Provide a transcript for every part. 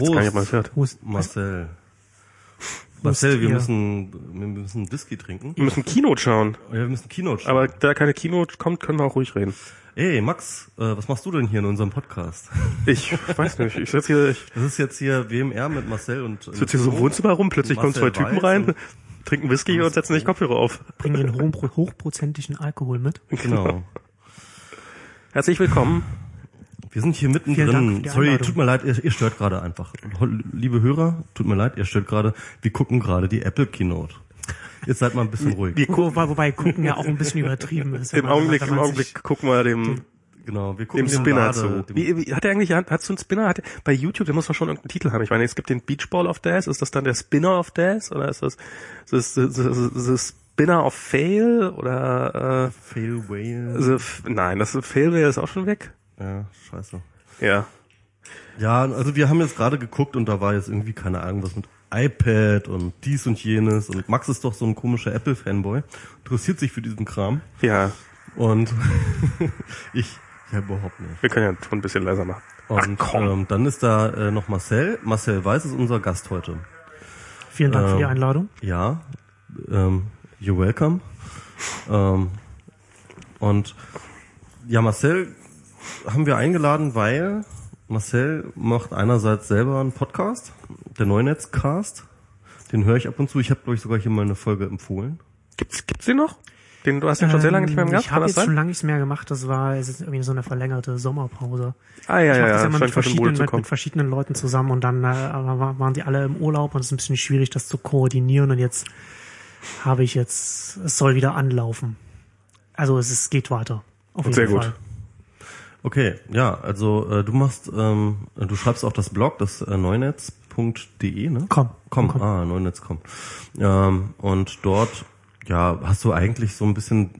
weiß jetzt gar nicht, ob man es hört. Hust, Marcel. Marcel, wir müssen, wir müssen Whisky trinken. Wir müssen Keynote schauen. Ja, wir müssen Keynote schauen. Aber da keine Keynote kommt, können wir auch ruhig reden. Ey, Max, äh, was machst du denn hier in unserem Podcast? Ich weiß nicht, ich sitze hier, ich Das ist jetzt hier WMR mit Marcel und äh, sitze hier so im Wohnzimmer rum, plötzlich kommen zwei Typen rein, und- trinken Whisky und setzen sich Kopfhörer auf. bringen den hochprozentigen Alkohol mit. Genau. Herzlich willkommen. Wir sind hier mittendrin. Sorry, tut mir leid, ihr, ihr stört gerade einfach. Liebe Hörer, tut mir leid, ihr stört gerade. Wir gucken gerade die Apple Keynote. Jetzt seid mal ein bisschen ruhig. Wir gucken, Wobei, wobei gucken ja auch ein bisschen übertrieben ist. im Augenblick, im Augenblick gucken wir dem, Genau, wir gucken dem Spinner zu. Wie, wie, hat er eigentlich, hat, hast du einen Spinner? Hat, bei YouTube, der muss doch schon irgendeinen Titel haben. Ich meine, es gibt den Beach Ball of Death. Ist das dann der Spinner of Death? Oder ist das, ist das, ist das, ist das Spinner of Fail? Oder, Fail Whale. äh, F- nein, das Fail wäre ist auch schon weg. Ja, scheiße. Ja. Ja, also wir haben jetzt gerade geguckt und da war jetzt irgendwie keine Ahnung was mit iPad und dies und jenes und Max ist doch so ein komischer Apple-Fanboy, interessiert sich für diesen Kram Ja. und ich ja überhaupt nicht. Wir können ja den Ton ein bisschen leiser machen. Und Ach, komm. ähm, dann ist da äh, noch Marcel. Marcel Weiß ist unser Gast heute. Vielen Dank für die Ähm, Einladung. Ja, ähm, you're welcome. Ähm, und ja, Marcel haben wir eingeladen, weil Marcel macht einerseits selber einen Podcast, der Neunetzcast. Den höre ich ab und zu. Ich habe, glaube ich, sogar hier mal eine Folge empfohlen. Gibt's, gibt's den noch? Den, du hast den schon sehr lange nicht mehr im Ähm, Gast, Ich habe jetzt schon lange nichts mehr gemacht. Das war es ist irgendwie so eine verlängerte Sommerpause. Ah, ja, ich ja, mache das ja, ja mal scheint mit verschiedenen, mit, mit verschiedenen Leuten zusammen und dann äh, war- waren die alle im Urlaub und es ist ein bisschen schwierig, das zu koordinieren und jetzt habe ich jetzt, es soll wieder anlaufen. Also es ist, geht weiter. Auf jeden Sehr gut. Okay, ja, also äh, du machst, ähm, du schreibst auch das Blog, das äh, neunetz.de, ne? Komm, Komm, komm. ah, neunetz.com. Ähm, und dort, ja, hast du eigentlich so ein bisschen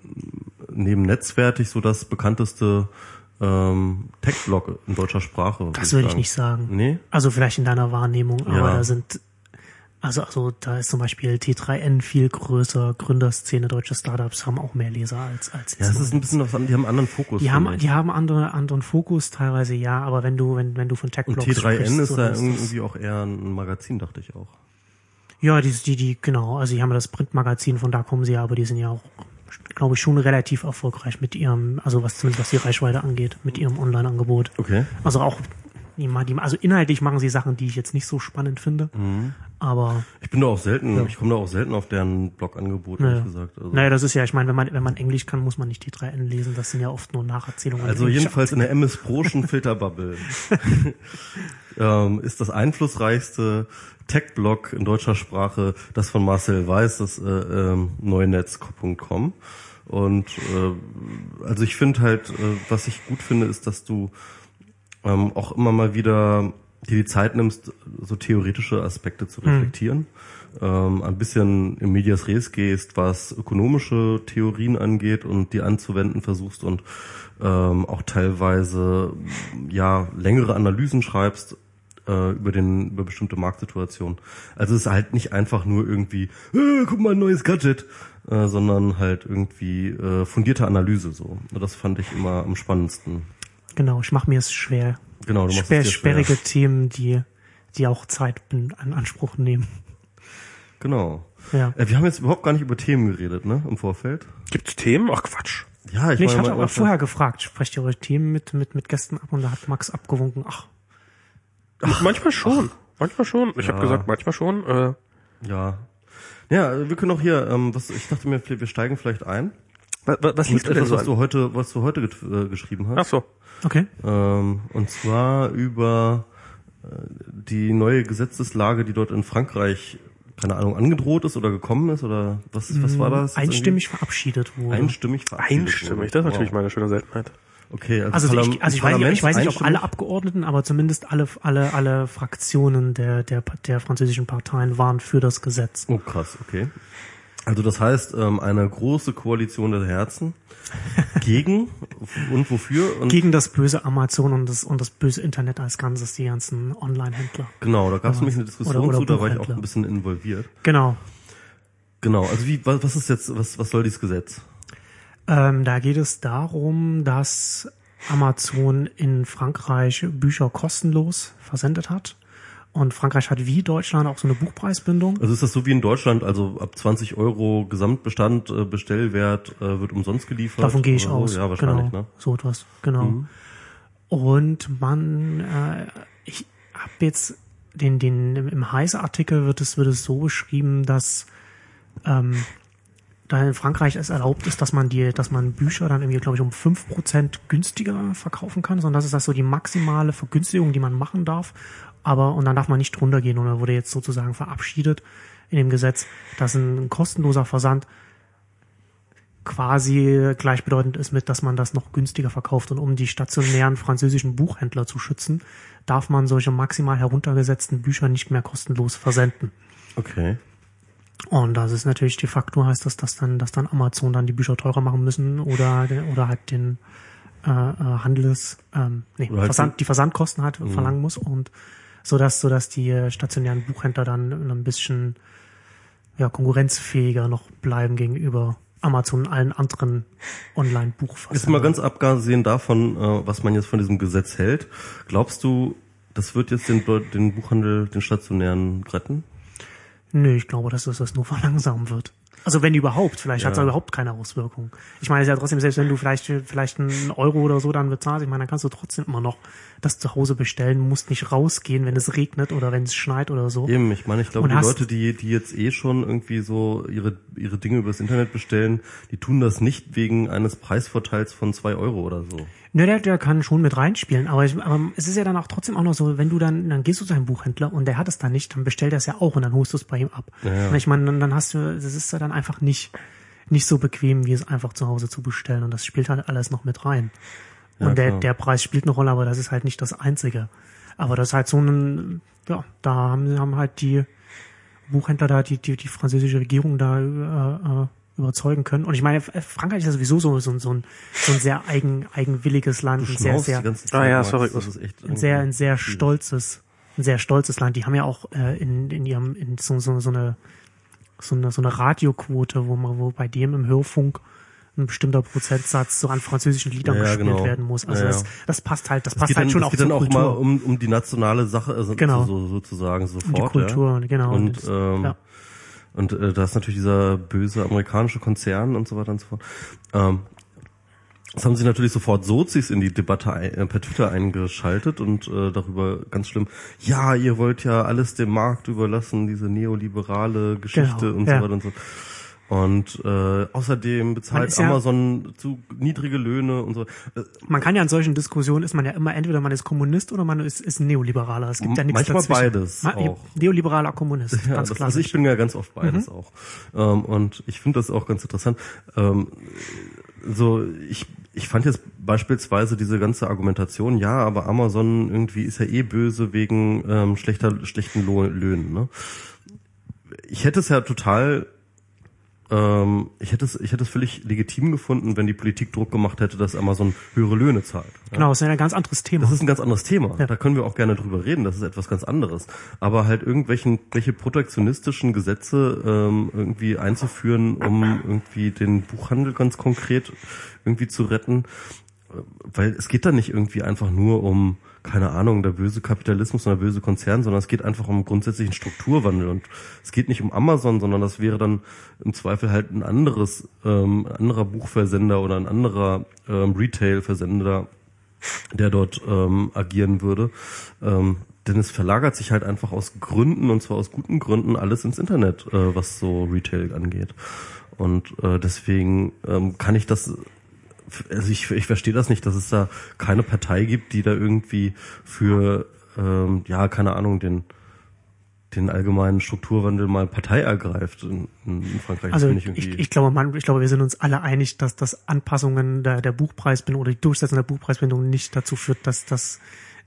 neben Netzwertig so das bekannteste ähm, Tech-Blog in deutscher Sprache. Das würd würde ich nicht sagen. Nee? Also vielleicht in deiner Wahrnehmung, aber Ja. da sind, also, also da ist zum Beispiel T3N viel größer, Gründerszene, deutsche Startups haben auch mehr Leser als, als Ja, es ist ein bisschen was die haben einen anderen Fokus. Die haben, die haben andere, anderen Fokus teilweise, ja, aber wenn du, wenn, wenn du von und Tech-Blogs T3N sprichst, ist so, da irgendwie auch eher ein Magazin, dachte ich auch. Ja, die, die, die, genau, also die haben ja das Printmagazin, von da kommen sie ja, aber die sind ja auch, glaube ich, schon relativ erfolgreich mit ihrem, also was zumindest was die Reichweite angeht, mit ihrem Online-Angebot. Okay. Also auch, also inhaltlich machen sie Sachen, die ich jetzt nicht so spannend finde, Mhm. Aber Ich bin da auch selten, ich komme da auch selten auf deren Blogangebot, Naja. ehrlich gesagt. Also, naja, das ist ja, ich meine, wenn man, wenn man Englisch kann, muss man nicht die 3N lesen, das sind ja oft nur Nacherzählungen. Also jedenfalls in der MS Proschen Filterbubble ähm, ist das einflussreichste Tech-Blog in deutscher Sprache das von Marcel Weiß, das äh, ähm, neunetz.com. Und äh, also ich finde halt, äh, was ich gut finde, ist, dass du ähm, auch immer mal wieder dir die Zeit nimmst, so theoretische Aspekte zu reflektieren. Ähm, ein bisschen im Medias Res gehst, was ökonomische Theorien angeht und die anzuwenden versuchst und ähm, auch teilweise ja längere Analysen schreibst äh, über den über bestimmte Marktsituationen. Also es ist halt nicht einfach nur irgendwie, äh, guck mal ein neues Gadget, äh, sondern halt irgendwie äh, fundierte Analyse so. Das fand ich immer am spannendsten. Genau, ich mache mir es schwer. Genau, du machst Sper es dir schwer. sperrige Themen, die, die auch Zeit in Anspruch nehmen. Genau. Ja. Äh, wir haben jetzt überhaupt gar nicht über Themen geredet, ne, im Vorfeld. Gibt's Themen? Ach Quatsch. Ja, ich, Nee, ich hatte aber vorher gefragt, sprecht ihr eure Themen mit, mit, mit Gästen ab und da hat Max abgewunken, ach, manchmal schon. Manchmal schon. Ich habe Ja. gesagt, manchmal schon. Äh, Ja. Ja, wir können auch hier, ähm, was, ich dachte mir, wir steigen vielleicht ein. Was, was liest du denn etwas, so was an? du heute, was du heute get, äh, geschrieben Ach hast. so. okay. Ähm, und zwar über äh, die neue Gesetzeslage, die dort in Frankreich, keine Ahnung, angedroht ist oder gekommen ist oder was, was war das? Einstimmig verabschiedet wurde. Einstimmig verabschiedet Einstimmig, wurde. das ist natürlich Wow. mal eine schöne Seltenheit. Okay, also, Also, Parlam- ich, also ich, weiß nicht, ich weiß nicht, ob alle? Abgeordneten, aber zumindest alle, alle, alle Fraktionen der, der, der französischen Parteien waren für das Gesetz. Oh krass, okay. Also das heißt, ähm, eine große Koalition der Herzen gegen und wofür? Und Gegen das böse Amazon und das, und das böse Internet als Ganzes, die ganzen Online-Händler. genau, da gab es nämlich eine Diskussion Oder- oder zu, da war ich auch ein bisschen involviert. Genau. Genau, also wie, was, was ist jetzt, was, was soll dieses Gesetz? Ähm, da geht es darum, dass Amazon in Frankreich Bücher kostenlos versendet hat Und Frankreich hat wie Deutschland auch so eine Buchpreisbindung. Also ist das so wie in Deutschland, also ab 20 Euro Gesamtbestand, äh, Bestellwert äh, wird umsonst geliefert? Davon gehe ich oder so? aus. Ja, wahrscheinlich, genau. ne? So etwas, genau. Und man, äh, ich habe jetzt den, den im- Heise-Artikel wird es wird es so beschrieben, dass ähm, da in Frankreich es erlaubt ist, dass man die, dass man Bücher dann irgendwie, glaube ich, um 5% günstiger verkaufen kann, sondern das ist das so die maximale Vergünstigung, die man machen darf. Aber, und dann darf man nicht drunter gehen und da wurde jetzt sozusagen verabschiedet in dem Gesetz, dass ein kostenloser Versand quasi gleichbedeutend ist mit, dass man das noch günstiger verkauft. Und um die stationären französischen Buchhändler zu schützen, darf man solche maximal heruntergesetzten Bücher nicht mehr kostenlos versenden. Okay. Und das ist natürlich de facto heißt das, dass dann, dass dann Amazon dann die Bücher teurer machen müssen oder, oder halt den äh, äh, Handels, ähm, nee, halt Versand, die Versandkosten halt verlangen muss und so dass, so dass die äh, stationären Buchhändler dann ein bisschen ja, konkurrenzfähiger noch bleiben gegenüber Amazon und allen anderen Jetzt Online-Buchversendern. mal ganz abgesehen davon, äh, was man jetzt von diesem Gesetz hält, glaubst du, das wird jetzt den, den Buchhandel, den stationären retten? Nö, ich glaube, dass das das nur verlangsamen wird. Also wenn überhaupt, vielleicht hat es Ja. überhaupt keine Auswirkung. Ich meine, es ist ja trotzdem, selbst wenn du vielleicht vielleicht einen Euro oder so dann bezahlst, ich meine, dann kannst du trotzdem immer noch das zu Hause bestellen, musst nicht rausgehen, wenn es regnet oder wenn es schneit oder so. Eben, ich meine, ich glaube, die Leute, die, die jetzt eh schon irgendwie so ihre, ihre Dinge übers Internet bestellen, die tun das nicht wegen eines Preisvorteils von zwei Euro oder so. Ne, der, der kann schon mit reinspielen, aber, ich, aber es ist ja dann auch trotzdem auch noch so, wenn du dann, dann gehst du zu einem Buchhändler und der hat es dann nicht, dann bestellt er es ja auch und dann holst du es bei ihm ab. Ja, ja. Und ich meine, dann, dann hast du, das ist ja dann einfach nicht, nicht so bequem, wie es einfach zu Hause zu bestellen und das spielt halt alles noch mit rein. Und Ja, der, klar. der Preis spielt eine Rolle, aber das ist halt nicht das Einzige. Aber das ist halt so ein, ja, da haben, haben halt die Buchhändler da, die, die, die französische Regierung da äh, äh, überzeugen können. Und ich meine, Frankreich ist ja sowieso so, so, ein- so, ein, so ein sehr eigen, eigenwilliges Land, Du ein sehr, sehr, Ah ja, sorry. Das ist echt ein sehr, ein sehr stolzes, ein sehr stolzes Land. Die haben ja auch äh, in, in ihrem, in so, so, so eine, so eine, so eine Radioquote, wo man, wo bei dem im Hörfunk ein bestimmter Prozentsatz so an französischen Liedern Ja, gespielt genau. werden muss. Also Ja, ja. das, das passt halt, das Es passt halt dann, schon es auch geht dann auch Kultur. mal um, um die nationale Sache, also Genau. so, sozusagen sofort. um die Kultur, ja. genau. Und, Das- ähm, ja. Und äh, da ist natürlich dieser böse amerikanische Konzern und so weiter und so fort. Ähm, das haben sie natürlich sofort Sozis in die Debatte ein, äh, per Twitter eingeschaltet und äh, darüber ganz schlimm, ja, ihr wollt ja alles dem Markt überlassen, diese neoliberale Geschichte Genau, und ja. so weiter und so. Und äh, außerdem bezahlt ja- Amazon zu niedrige Löhne und so. Äh, Man kann ja in solchen Diskussionen ist man ja immer entweder man ist Kommunist oder man ist, ist Neoliberaler. Es gibt ja nichts Manchmal dazwischen. beides Ma- auch. Neoliberaler Kommunist, Ja, ganz das, also ich bin ja ganz oft beides auch. Ähm, und ich finde das auch ganz interessant. Ähm, so, ich, ich fand jetzt beispielsweise diese ganze Argumentation, ja, aber Amazon irgendwie ist ja eh böse wegen ähm, schlechter, schlechten Löhnen. Ne? Ich hätte es ja total ähm, ich hätte es, ich hätte es völlig legitim gefunden, wenn die Politik Druck gemacht hätte, dass Amazon höhere Löhne zahlt. Ja? genau, das ist ein ganz anderes Thema. Das ist ein ganz anderes Thema. Ja. Da können wir auch gerne drüber reden. Das ist etwas ganz anderes. Aber halt irgendwelchen, welche protektionistischen Gesetze ähm, irgendwie einzuführen, um irgendwie den Buchhandel ganz konkret irgendwie zu retten, äh, weil es geht da nicht irgendwie einfach nur um keine Ahnung, der böse Kapitalismus oder der böse Konzern, sondern es geht einfach um grundsätzlichen Strukturwandel und es geht nicht um Amazon, sondern das wäre dann im Zweifel halt ein anderes, ähm, anderer Buchversender oder ein anderer ähm, Retail-Versender, der dort ähm, agieren würde. Ähm, denn es verlagert sich halt einfach aus Gründen, und zwar aus guten Gründen, alles ins Internet, äh, was so Retail angeht. Und äh, deswegen ähm, kann ich das, also ich, ich verstehe das nicht, dass es da keine Partei gibt, die da irgendwie für, ähm, ja, keine Ahnung, den den allgemeinen Strukturwandel mal Partei ergreift in, in Frankreich. Also ich, ich, ich glaube, man, ich glaube, wir sind uns alle einig, dass das Anpassungen der, der Buchpreisbindung oder die Durchsetzung der Buchpreisbindung nicht dazu führt, dass das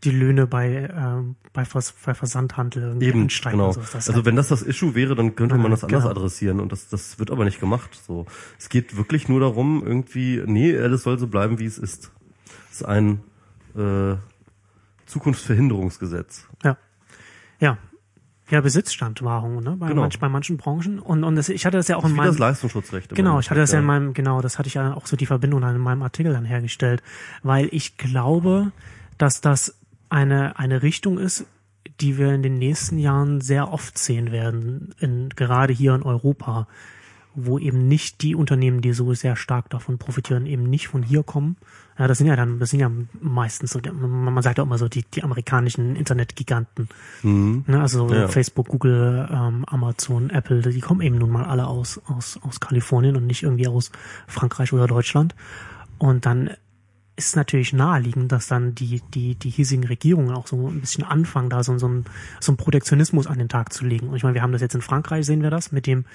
die Löhne bei, ähm, bei, Vers, bei Versandhandel irgendwie Eben, ansteigen. genau. und so. Das Also halt- wenn das das Issue wäre, dann könnte man das anders Genau. adressieren und das, das wird aber nicht gemacht. So, es geht wirklich nur darum, irgendwie, nee, alles soll so bleiben, wie es ist. Es ist ein äh, Zukunftsverhinderungsgesetz. Ja. Ja. Ja, Besitzstandwahrung, ne? Bei, Genau. manch, bei manchen Branchen. Und, und das, ich hatte das ja auch Das in wie das meinem. Leistungsschutzrecht. Genau, ich hatte das ja in meinem, genau, das hatte ich ja auch so die Verbindung dann in meinem Artikel dann hergestellt, weil ich glaube, dass das eine, eine Richtung ist, die wir in den nächsten Jahren sehr oft sehen werden, in, gerade hier in Europa, wo eben nicht die Unternehmen, die so sehr stark davon profitieren, eben nicht von hier kommen. Ja, das sind ja dann, das sind ja meistens so, man sagt ja immer so die, die amerikanischen Internetgiganten. Mhm. Ne, also ja. Facebook, Google, ähm, Amazon, Apple, die kommen eben nun mal alle aus, aus, aus Kalifornien und nicht irgendwie aus Frankreich oder Deutschland. Und dann ist natürlich naheliegend, dass dann die, die, die hiesigen Regierungen auch so ein bisschen anfangen, da so, so, ein, so ein Protektionismus an den Tag zu legen. Und ich meine, wir haben das jetzt in Frankreich, sehen wir das, mit dem,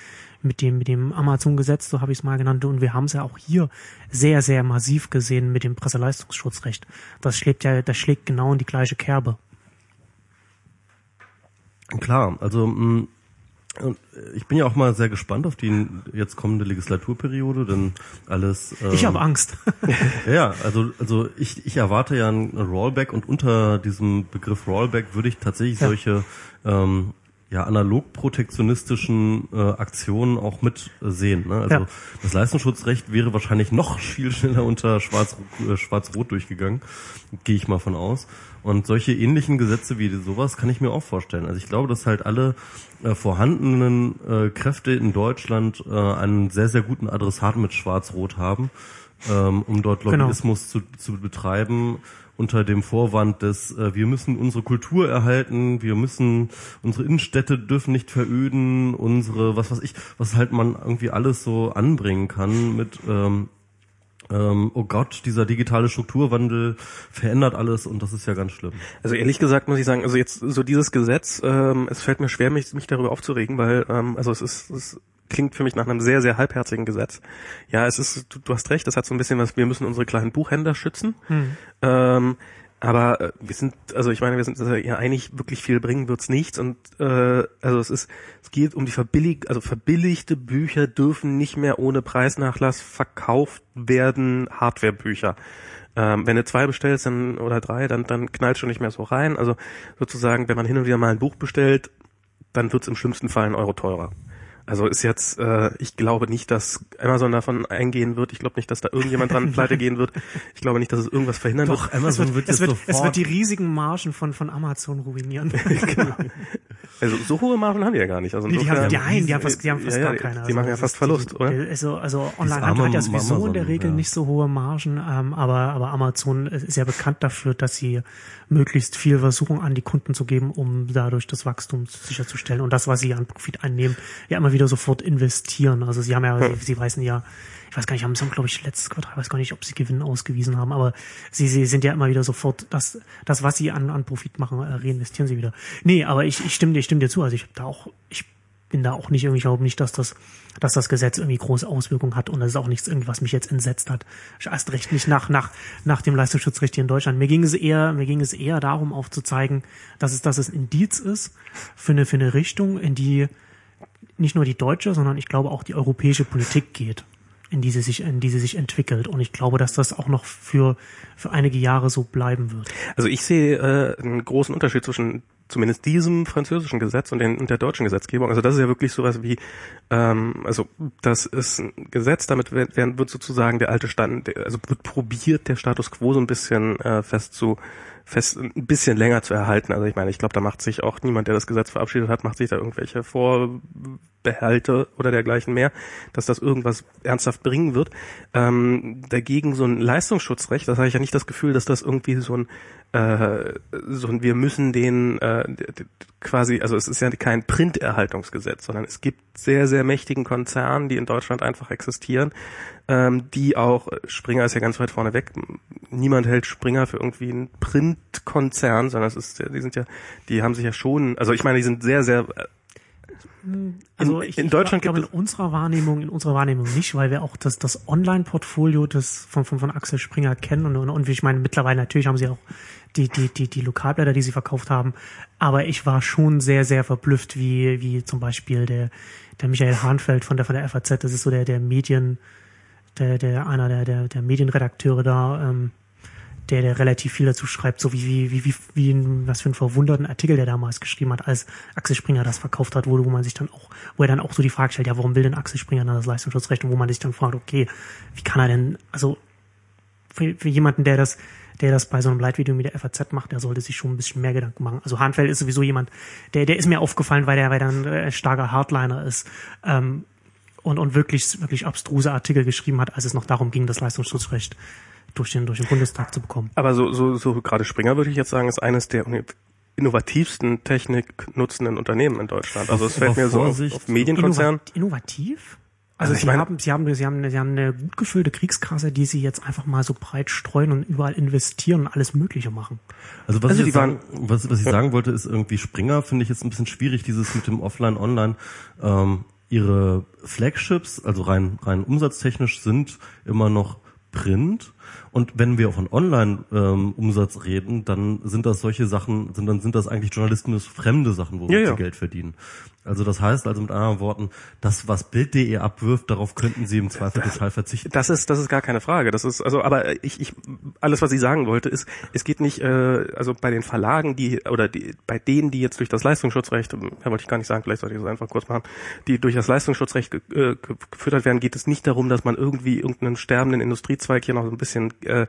mit dem, mit dem Amazon-Gesetz, so habe ich es mal genannt, und wir haben es ja auch hier sehr, sehr massiv gesehen mit dem Presseleistungsschutzrecht. Das schlägt ja, das schlägt genau in die gleiche Kerbe. Klar, also mh, mm, und äh, ich bin ja auch mal sehr gespannt auf die jetzt kommende Legislaturperiode, denn alles. Ähm, ich habe Angst. ja, also also ich ich erwarte ja ein Rollback und unter diesem Begriff Rollback würde ich tatsächlich ja. solche ähm, ja, analog protektionistischen äh, Aktionen auch mit äh, sehen. Ne? Also ja. das Leistungsschutzrecht wäre wahrscheinlich noch viel schneller unter Schwarz, äh, Schwarz-Rot durchgegangen, gehe ich mal von aus. Und solche ähnlichen Gesetze wie sowas kann ich mir auch vorstellen. Also ich glaube, dass halt alle äh, vorhandenen äh, Kräfte in Deutschland äh, einen sehr, sehr guten Adressat mit Schwarz-Rot haben, ähm, um dort genau. Lobbyismus genau. zu, zu betreiben unter dem Vorwand des, äh, wir müssen unsere Kultur erhalten, wir müssen, unsere Innenstädte dürfen nicht veröden, unsere, was weiß ich, was halt man irgendwie alles so anbringen kann mit, ähm, ähm, oh Gott, dieser digitale Strukturwandel verändert alles und das ist ja ganz schlimm. Also ehrlich gesagt muss ich sagen, also jetzt so dieses Gesetz, ähm, es fällt mir schwer, mich, mich darüber aufzuregen, weil ähm, also es ist, es klingt für mich nach einem sehr, sehr halbherzigen Gesetz. Ja, es ist, du, du hast recht, das hat so ein bisschen was, wir müssen unsere kleinen Buchhändler schützen. Hm. Ähm, aber äh, wir sind, also ich meine, wir sind also ja eigentlich wirklich viel bringen wird's nichts und äh, also es ist, es geht um die verbillig, also verbilligte Bücher dürfen nicht mehr ohne Preisnachlass verkauft werden, Hardwarebücher. Ähm, wenn du zwei bestellst dann oder drei, dann dann knallt schon nicht mehr so rein. Also sozusagen, wenn man hin und wieder mal ein Buch bestellt, dann wird's im schlimmsten Fall ein Euro teurer. Also ist jetzt, äh, ich glaube nicht, dass Amazon davon eingehen wird. Ich glaube nicht, dass da irgendjemand dran pleite gehen wird. Ich glaube nicht, dass es irgendwas verhindern Doch, wird. Amazon es wird, wird, es, wird, es wird die riesigen Margen von, von Amazon ruinieren. genau. Also so hohe Margen haben die ja gar nicht. Also nee, die, haben, die, nein, die haben fast, die haben fast ja, gar keine. Die also machen ja fast Verlust, oder? Also, also Online-Handel hat ja sowieso in der Regel ja. nicht so hohe Margen, ähm, aber, aber Amazon ist ja bekannt dafür, dass sie möglichst viel versuchen, an die Kunden zu geben, um dadurch das Wachstum sicherzustellen und das, was sie an Profit einnehmen, ja immer wieder sofort investieren. Also sie haben ja, hm. sie, sie weisen ja, ich weiß gar nicht, haben sie, glaube ich, letztes Quartal, ich weiß gar nicht, ob sie Gewinn ausgewiesen haben, aber sie, sie sind ja immer wieder sofort, das, das was sie an, an Profit machen, äh, reinvestieren sie wieder. Nee, aber ich, ich stimme dir, ich stimme dir zu. Also ich habe da auch, ich bin da auch nicht irgendwie, ich glaube nicht, dass das, dass das Gesetz irgendwie große Auswirkungen hat und das ist auch nichts irgendwie, was mich jetzt entsetzt hat. Erst recht nicht nach, nach, nach dem Leistungsschutzrecht hier in Deutschland. Mir ging es eher, mir ging es eher darum aufzuzeigen, dass es, dass es Indiz ist für eine, für eine Richtung, in die nicht nur die deutsche, sondern ich glaube auch die europäische Politik geht in die sie sich, in die sie sich entwickelt. Und ich glaube, dass das auch noch für, für einige Jahre so bleiben wird. Also ich sehe äh, einen großen Unterschied zwischen zumindest diesem französischen Gesetz und, den, und der deutschen Gesetzgebung. Also das ist ja wirklich sowas wie, ähm, also das ist ein Gesetz, damit wird, sozusagen der alte Stand, also wird probiert, der Status quo so ein bisschen äh, fest zu fest ein bisschen länger zu erhalten. Also ich meine, ich glaube, da macht sich auch niemand, der das Gesetz verabschiedet hat, macht sich da irgendwelche Vorbehalte oder dergleichen mehr, dass das irgendwas ernsthaft bringen wird. Ähm, dagegen so ein Leistungsschutzrecht, das habe ich ja nicht das Gefühl, dass das irgendwie so ein äh, so ein wir müssen den äh, quasi, also es ist ja kein Printerhaltungsgesetz, sondern es gibt sehr, sehr mächtigen Konzernen, die in Deutschland einfach existieren, ähm, die auch, Springer ist ja ganz weit vorne weg, niemand hält Springer für irgendwie einen Printkonzern, sondern es ist, die sind ja, die haben sich ja schon, also ich meine, die sind sehr, sehr also in, ich, in Deutschland glaube in unserer Wahrnehmung, in unserer Wahrnehmung nicht, weil wir auch das, das Online-Portfolio des von, von, von Axel Springer kennen und, und, und ich meine mittlerweile natürlich haben sie auch die, die, die, die Lokalblätter, die sie verkauft haben. Aber ich war schon sehr, sehr verblüfft, wie, wie zum Beispiel der, der Michael Hahnfeld von der, von der FAZ, das ist so der, der Medien, der, der, einer der, der, der Medienredakteure da, ähm, der, der relativ viel dazu schreibt, so wie, wie, wie, wie, wie was für einen verwunderten Artikel der damals geschrieben hat, als Axel Springer das verkauft hat, wo, wo man sich dann auch, wo er dann auch so die Frage stellt, ja, warum will denn Axel Springer dann das Leistungsschutzrecht? Und wo man sich dann fragt, okay, wie kann er denn, also für, für jemanden, der das, der das bei so einem Leitvideo mit der FAZ macht, der sollte sich schon ein bisschen mehr Gedanken machen. Also Hahnfeld ist sowieso jemand, der, der ist mir aufgefallen, weil der, weil der ein äh, starker Hardliner ist. Ähm, und, und wirklich, wirklich abstruse Artikel geschrieben hat, als es noch darum ging, das Leistungsschutzrecht durch den, durch den Bundestag zu bekommen. Aber so, so, so gerade Springer würde ich jetzt sagen, ist eines der innovativsten Technik nutzenden Unternehmen in Deutschland. Also es fällt mir so auf, auf Medienkonzern. Innovativ? Also, also sie, haben, sie haben, sie haben, sie haben eine gut gefüllte Kriegskasse, die sie jetzt einfach mal so breit streuen und überall investieren und alles Mögliche machen. Also was also ich sagen, was, was ich sagen wollte, ist irgendwie Springer finde ich jetzt ein bisschen schwierig, dieses mit dem Offline-Online. Ähm, ihre Flagships, also rein rein umsatztechnisch, sind immer noch Print. Und wenn wir von Online-Umsatz ähm, reden, dann sind das solche Sachen, sind dann sind das eigentlich Journalisten fremde Sachen, wo ja, wir ja. Geld verdienen. Also das heißt also mit anderen Worten, das, was Bild.de abwirft, darauf könnten Sie im Zweifel total verzichten. Das ist, das ist gar keine Frage. Das ist, also, aber ich, ich, alles, was ich sagen wollte, ist, es geht nicht, äh, also bei den Verlagen, die, oder die, bei denen, die jetzt durch das Leistungsschutzrecht, ja, wollte ich gar nicht sagen, vielleicht sollte ich das einfach kurz machen, die durch das Leistungsschutzrecht ge, äh, gefüttert werden, geht es nicht darum, dass man irgendwie irgendeinen sterbenden Industriezweig hier noch so ein bisschen äh,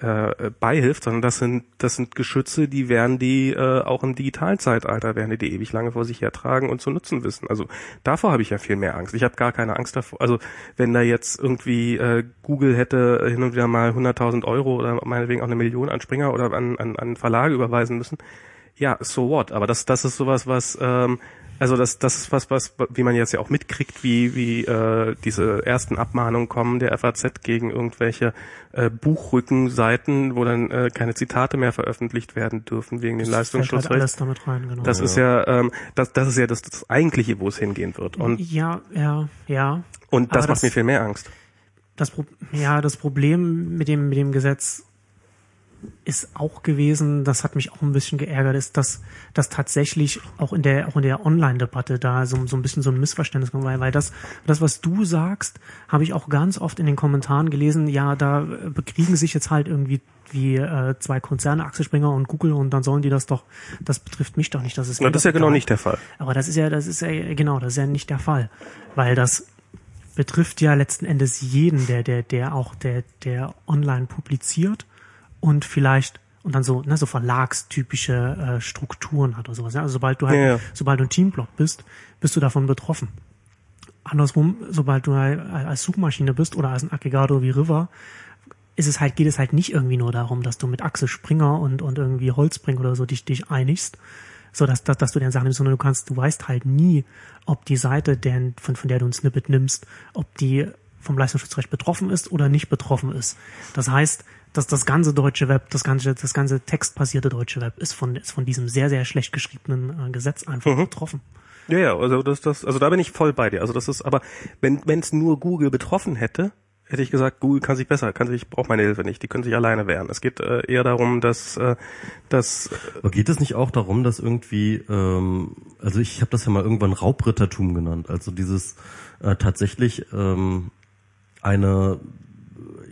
äh, beihilft, sondern das sind, das sind Geschütze, die werden die äh, auch im digitalen Zeitalter, werden die, die ewig lange vor sich hertragen und so nutzen wissen. Also davor habe ich ja viel mehr Angst. Ich habe gar keine Angst davor. Also wenn da jetzt irgendwie äh, Google hätte hin und wieder mal 100.000 Euro oder meinetwegen auch eine Million an Springer oder an, an, an Verlage überweisen müssen, ja, so what. Aber das, das ist sowas, was ähm, also das, das ist was, was, wie man jetzt ja auch mitkriegt, wie, wie äh, diese ersten Abmahnungen kommen der FAZ gegen irgendwelche äh, Buchrückenseiten, wo dann äh, keine Zitate mehr veröffentlicht werden dürfen wegen den Leistungsschutzrecht. Halt alles damit rein, genau. Das ja. ist ja, ähm, das, das ist ja das, das eigentliche, wo es hingehen wird. Und ja, ja, ja. Und das Aber macht das, mir viel mehr Angst. Das, ja, das Problem mit dem, mit dem Gesetz ist auch gewesen, das hat mich auch ein bisschen geärgert, ist, dass, dass tatsächlich auch in der, auch in der Online-Debatte da so, so ein bisschen so ein Missverständnis kommt, weil, weil das, das, was du sagst, habe ich auch ganz oft in den Kommentaren gelesen, ja, da bekriegen sich jetzt halt irgendwie wie äh, zwei Konzerne, Axel Springer und Google und dann sollen die das doch, das betrifft mich doch nicht, das ist ja, das ist ja genau nicht der Fall. Aber das ist ja, das ist ja, genau, das ist ja nicht der Fall, weil das betrifft ja letzten Endes jeden, der, der, der auch, der, der online publiziert und vielleicht und dann so, ne, so verlagstypische äh, Strukturen hat oder sowas. Ja? Also sobald du halt, ja, ja. sobald du ein Teamblog bist, bist du davon betroffen. Andersrum, sobald du halt als Suchmaschine bist oder als ein Aggregator wie River, ist es halt, geht es halt nicht irgendwie nur darum, dass du mit Axel Springer und, und irgendwie Holzbringer oder so dich, dich einigst, so dass, dass, dass du den Sachen nimmst, sondern du kannst, du weißt halt nie, ob die Seite, der, von, von der du ein Snippet nimmst, ob die vom Leistungsschutzrecht betroffen ist oder nicht betroffen ist. Das heißt, dass das ganze deutsche Web, das ganze, das ganze textbasierte deutsche Web ist von, ist von diesem sehr, sehr schlecht geschriebenen äh, Gesetz einfach mhm. betroffen. Ja, ja, also das, das, also da bin ich voll bei dir. Also das ist, aber wenn wenn es nur Google betroffen hätte, hätte ich gesagt, Google kann sich besser, kann sich, braucht meine Hilfe nicht, die können sich alleine wehren. Es geht äh, eher darum, dass, äh, dass Aber geht es nicht auch darum, dass irgendwie, ähm, also ich habe das ja mal irgendwann Raubrittertum genannt, also dieses äh, tatsächlich ähm, eine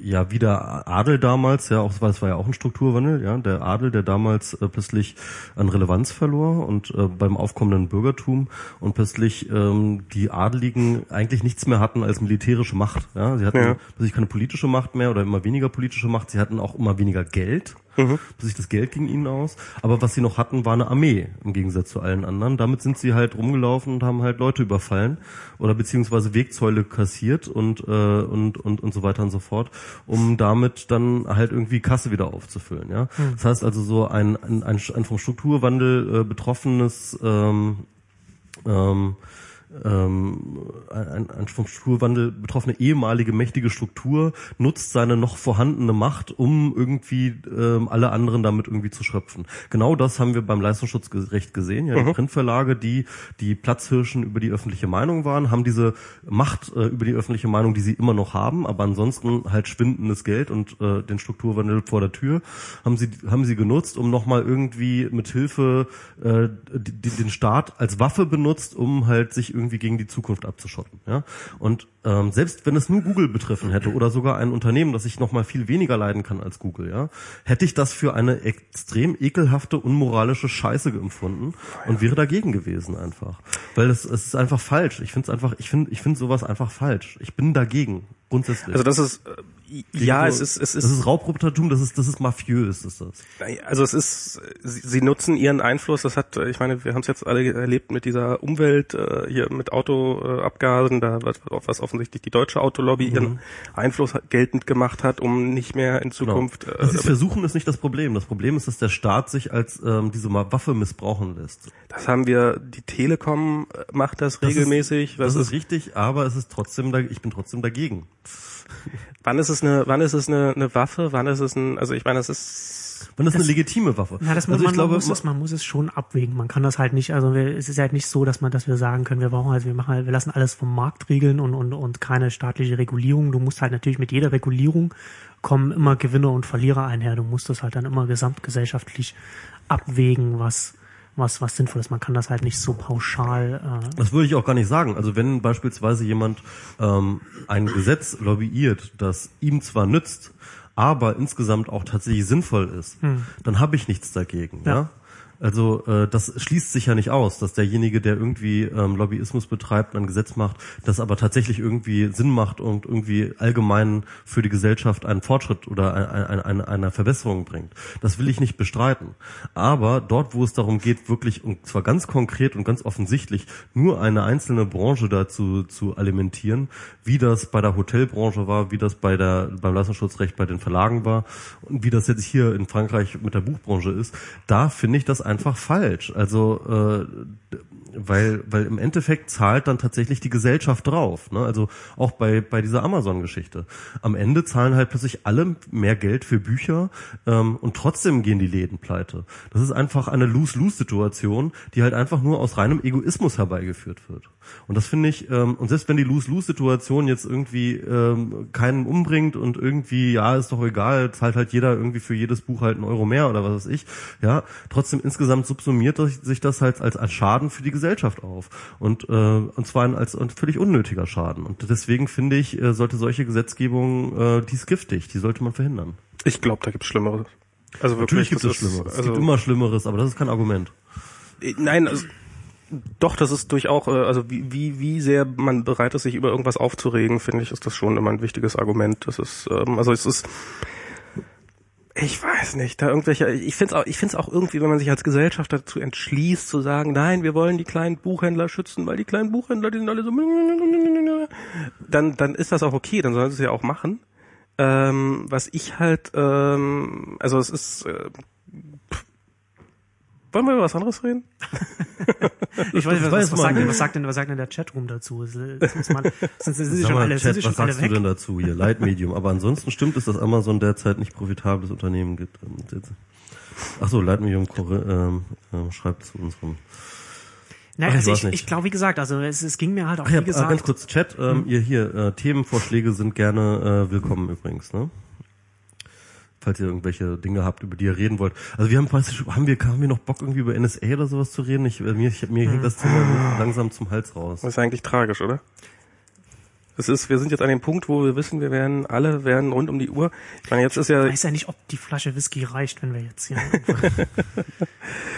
ja wieder Adel damals, ja, auch es war ja auch ein Strukturwandel, ja, der Adel, der damals äh, plötzlich an Relevanz verlor und äh, beim aufkommenden Bürgertum und plötzlich ähm, die Adeligen eigentlich nichts mehr hatten als militärische Macht, ja, sie hatten ja. plötzlich keine politische Macht mehr oder immer weniger politische Macht, sie hatten auch immer weniger Geld, mhm. sich das Geld ging ihnen aus. Aber was sie noch hatten, war eine Armee im Gegensatz zu allen anderen. Damit sind sie halt rumgelaufen und haben halt Leute überfallen oder beziehungsweise Wegzäule kassiert und äh, und und und so weiter und so fort, um damit dann halt irgendwie Kasse wieder aufzufüllen. Ja, mhm. das heißt also so ein ein, ein, ein vom Strukturwandel äh, betroffenes ähm, ähm, ähm, ein, ein vom Strukturwandel betroffene ehemalige mächtige Struktur nutzt seine noch vorhandene Macht, um irgendwie ähm, alle anderen damit irgendwie zu schröpfen. Genau das haben wir beim Leistungsschutzrecht gesehen. Ja, die mhm. Printverlage, die die Platzhirschen über die öffentliche Meinung waren, haben diese Macht äh, über die öffentliche Meinung, die sie immer noch haben, aber ansonsten halt schwindendes Geld und äh, den Strukturwandel vor der Tür, haben sie haben sie genutzt, um nochmal irgendwie mit Hilfe äh, die, den Staat als Waffe benutzt, um halt sich irgendwie irgendwie gegen die Zukunft abzuschotten. Ja? Und ähm, selbst wenn es nur Google betreffen hätte oder sogar ein Unternehmen, das ich noch mal viel weniger leiden kann als Google, ja, hätte ich das für eine extrem ekelhafte, unmoralische Scheiße empfunden und wäre dagegen gewesen einfach, weil es, es ist einfach falsch. Ich finde es einfach, ich finde, ich finde sowas einfach falsch. Ich bin dagegen grundsätzlich. Also das ist äh, ja, es ist es ist das ist Raubrobotertum, das ist das ist mafiös, ist das. Also es ist, sie, sie nutzen ihren Einfluss. Das hat, ich meine, wir haben es jetzt alle erlebt mit dieser Umwelt äh, hier mit Autoabgasen, da was, was offensichtlich die deutsche Autolobby Mhm. ihren Einfluss geltend gemacht hat, um nicht mehr in Zukunft. Dass sie es Äh, versuchen, ist nicht das Problem. Das Problem ist, dass der Staat sich als ähm, diese Waffe missbrauchen lässt. das haben wir. Die Telekom äh, macht das, Das ist- regelmäßig. Das Was ist richtig, aber es ist trotzdem, ich bin trotzdem dagegen. Wann ist es eine, wann ist es eine, eine Waffe? Wann ist es ein? Also ich meine, das ist Wenn das, eine legitime Waffe. Na, das also man, ich glaube, man, muss es, man muss es schon abwägen. Man kann das halt nicht, also wir, es ist halt nicht so, dass man, dass wir sagen können, wir brauchen halt, wir machen halt, wir lassen alles vom Markt regeln und, und, und keine staatliche Regulierung. Du musst halt natürlich mit jeder Regulierung kommen immer Gewinner und Verlierer einher. Du musst das halt dann immer gesamtgesellschaftlich abwägen, was, was, was sinnvoll ist. Man kann das halt nicht so pauschal, äh, Das würde ich auch gar nicht sagen. Also wenn beispielsweise jemand ähm, ein Gesetz lobbyiert, das ihm zwar nützt, aber insgesamt auch tatsächlich sinnvoll ist, dann habe ich nichts dagegen. Ja. Ja. Also äh, das schließt sich ja nicht aus, dass derjenige, der irgendwie ähm, Lobbyismus betreibt, ein Gesetz macht, das aber tatsächlich irgendwie Sinn macht und irgendwie allgemein für die Gesellschaft einen Fortschritt oder ein, ein, ein, eine Verbesserung bringt. Das will ich nicht bestreiten. Aber dort, wo es darum geht, wirklich und zwar ganz konkret und ganz offensichtlich nur eine einzelne Branche dazu zu alimentieren, wie das bei der Hotelbranche war, wie das bei der beim Leistungsschutzrecht bei den Verlagen war und wie das jetzt hier in Frankreich mit der Buchbranche ist, da finde ich das einfach falsch. Also äh, weil weil im Endeffekt zahlt dann tatsächlich die Gesellschaft drauf. Ne? Also auch bei bei dieser Amazon-Geschichte. Am Ende zahlen halt plötzlich alle mehr Geld für Bücher ähm, und trotzdem gehen die Läden pleite. Das ist einfach eine Lose-Lose-Situation, die halt einfach nur aus reinem Egoismus herbeigeführt wird. Und das finde ich, ähm, und selbst wenn die Lose-Lose-Situation jetzt irgendwie ähm, keinen umbringt und irgendwie, ja, ist doch egal, zahlt halt jeder irgendwie für jedes Buch halt einen Euro mehr oder was weiß ich, ja, trotzdem insgesamt subsumiert sich das halt als, als Schaden für die Gesellschaft auf. Und, äh, und zwar als ein völlig unnötiger Schaden. Und deswegen finde ich, äh, sollte solche Gesetzgebung, äh, die ist giftig, die sollte man verhindern. Ich glaube, da gibt's Schlimmeres. Also Natürlich wirklich, gibt es Schlimmeres. es Also, gibt immer Schlimmeres, aber das ist kein Argument. nein, also, doch, das ist durchaus, äh, also wie, wie, wie sehr man bereit ist, sich über irgendwas aufzuregen, finde ich, ist das schon immer ein wichtiges Argument. Das ist, ähm, also es ist, ich weiß nicht, da irgendwelche, ich finde es auch, ich finde es auch irgendwie, wenn man sich als Gesellschaft dazu entschließt, zu sagen, nein, wir wollen die kleinen Buchhändler schützen, weil die kleinen Buchhändler, die sind alle so, dann, dann ist das auch okay, dann sollen sie es ja auch machen. Ähm, was ich halt, ähm, also es ist, äh, wollen wir über was anderes reden? ich weiß nicht, was, was, sagt, denn- was sagt denn, was sagt denn der Chatroom dazu? Sind, Sag schon alle, Chat, sie schon was alle sagst du weg? denn dazu hier? Leitmedium. Aber ansonsten stimmt es, dass Amazon derzeit nicht profitables Unternehmen gibt. Ach so, Leitmedium ähm, ähm, schreibt zu unserem. Nein, Ach, ich also ich, ich glaube, wie gesagt, also es, es ging mir halt auch, Ach ja, wie äh, gesagt, ganz kurz Chat. Ähm, Ihr hier äh, Themenvorschläge sind gerne äh, willkommen übrigens. Ne? Falls ihr irgendwelche Dinge habt, über die ihr reden wollt. Also wir haben, du, haben wir, haben wir noch Bock irgendwie über NSA oder sowas zu reden? Ich, äh, mir, ich, mir hängt das Thema langsam zum Hals raus. Das ist eigentlich tragisch, oder? Es ist, wir sind jetzt an dem Punkt, wo wir wissen, wir werden alle werden rund um die Uhr. Ich meine, jetzt ist ja, Ich weiß ja nicht, ob die Flasche Whisky reicht, wenn wir jetzt hier.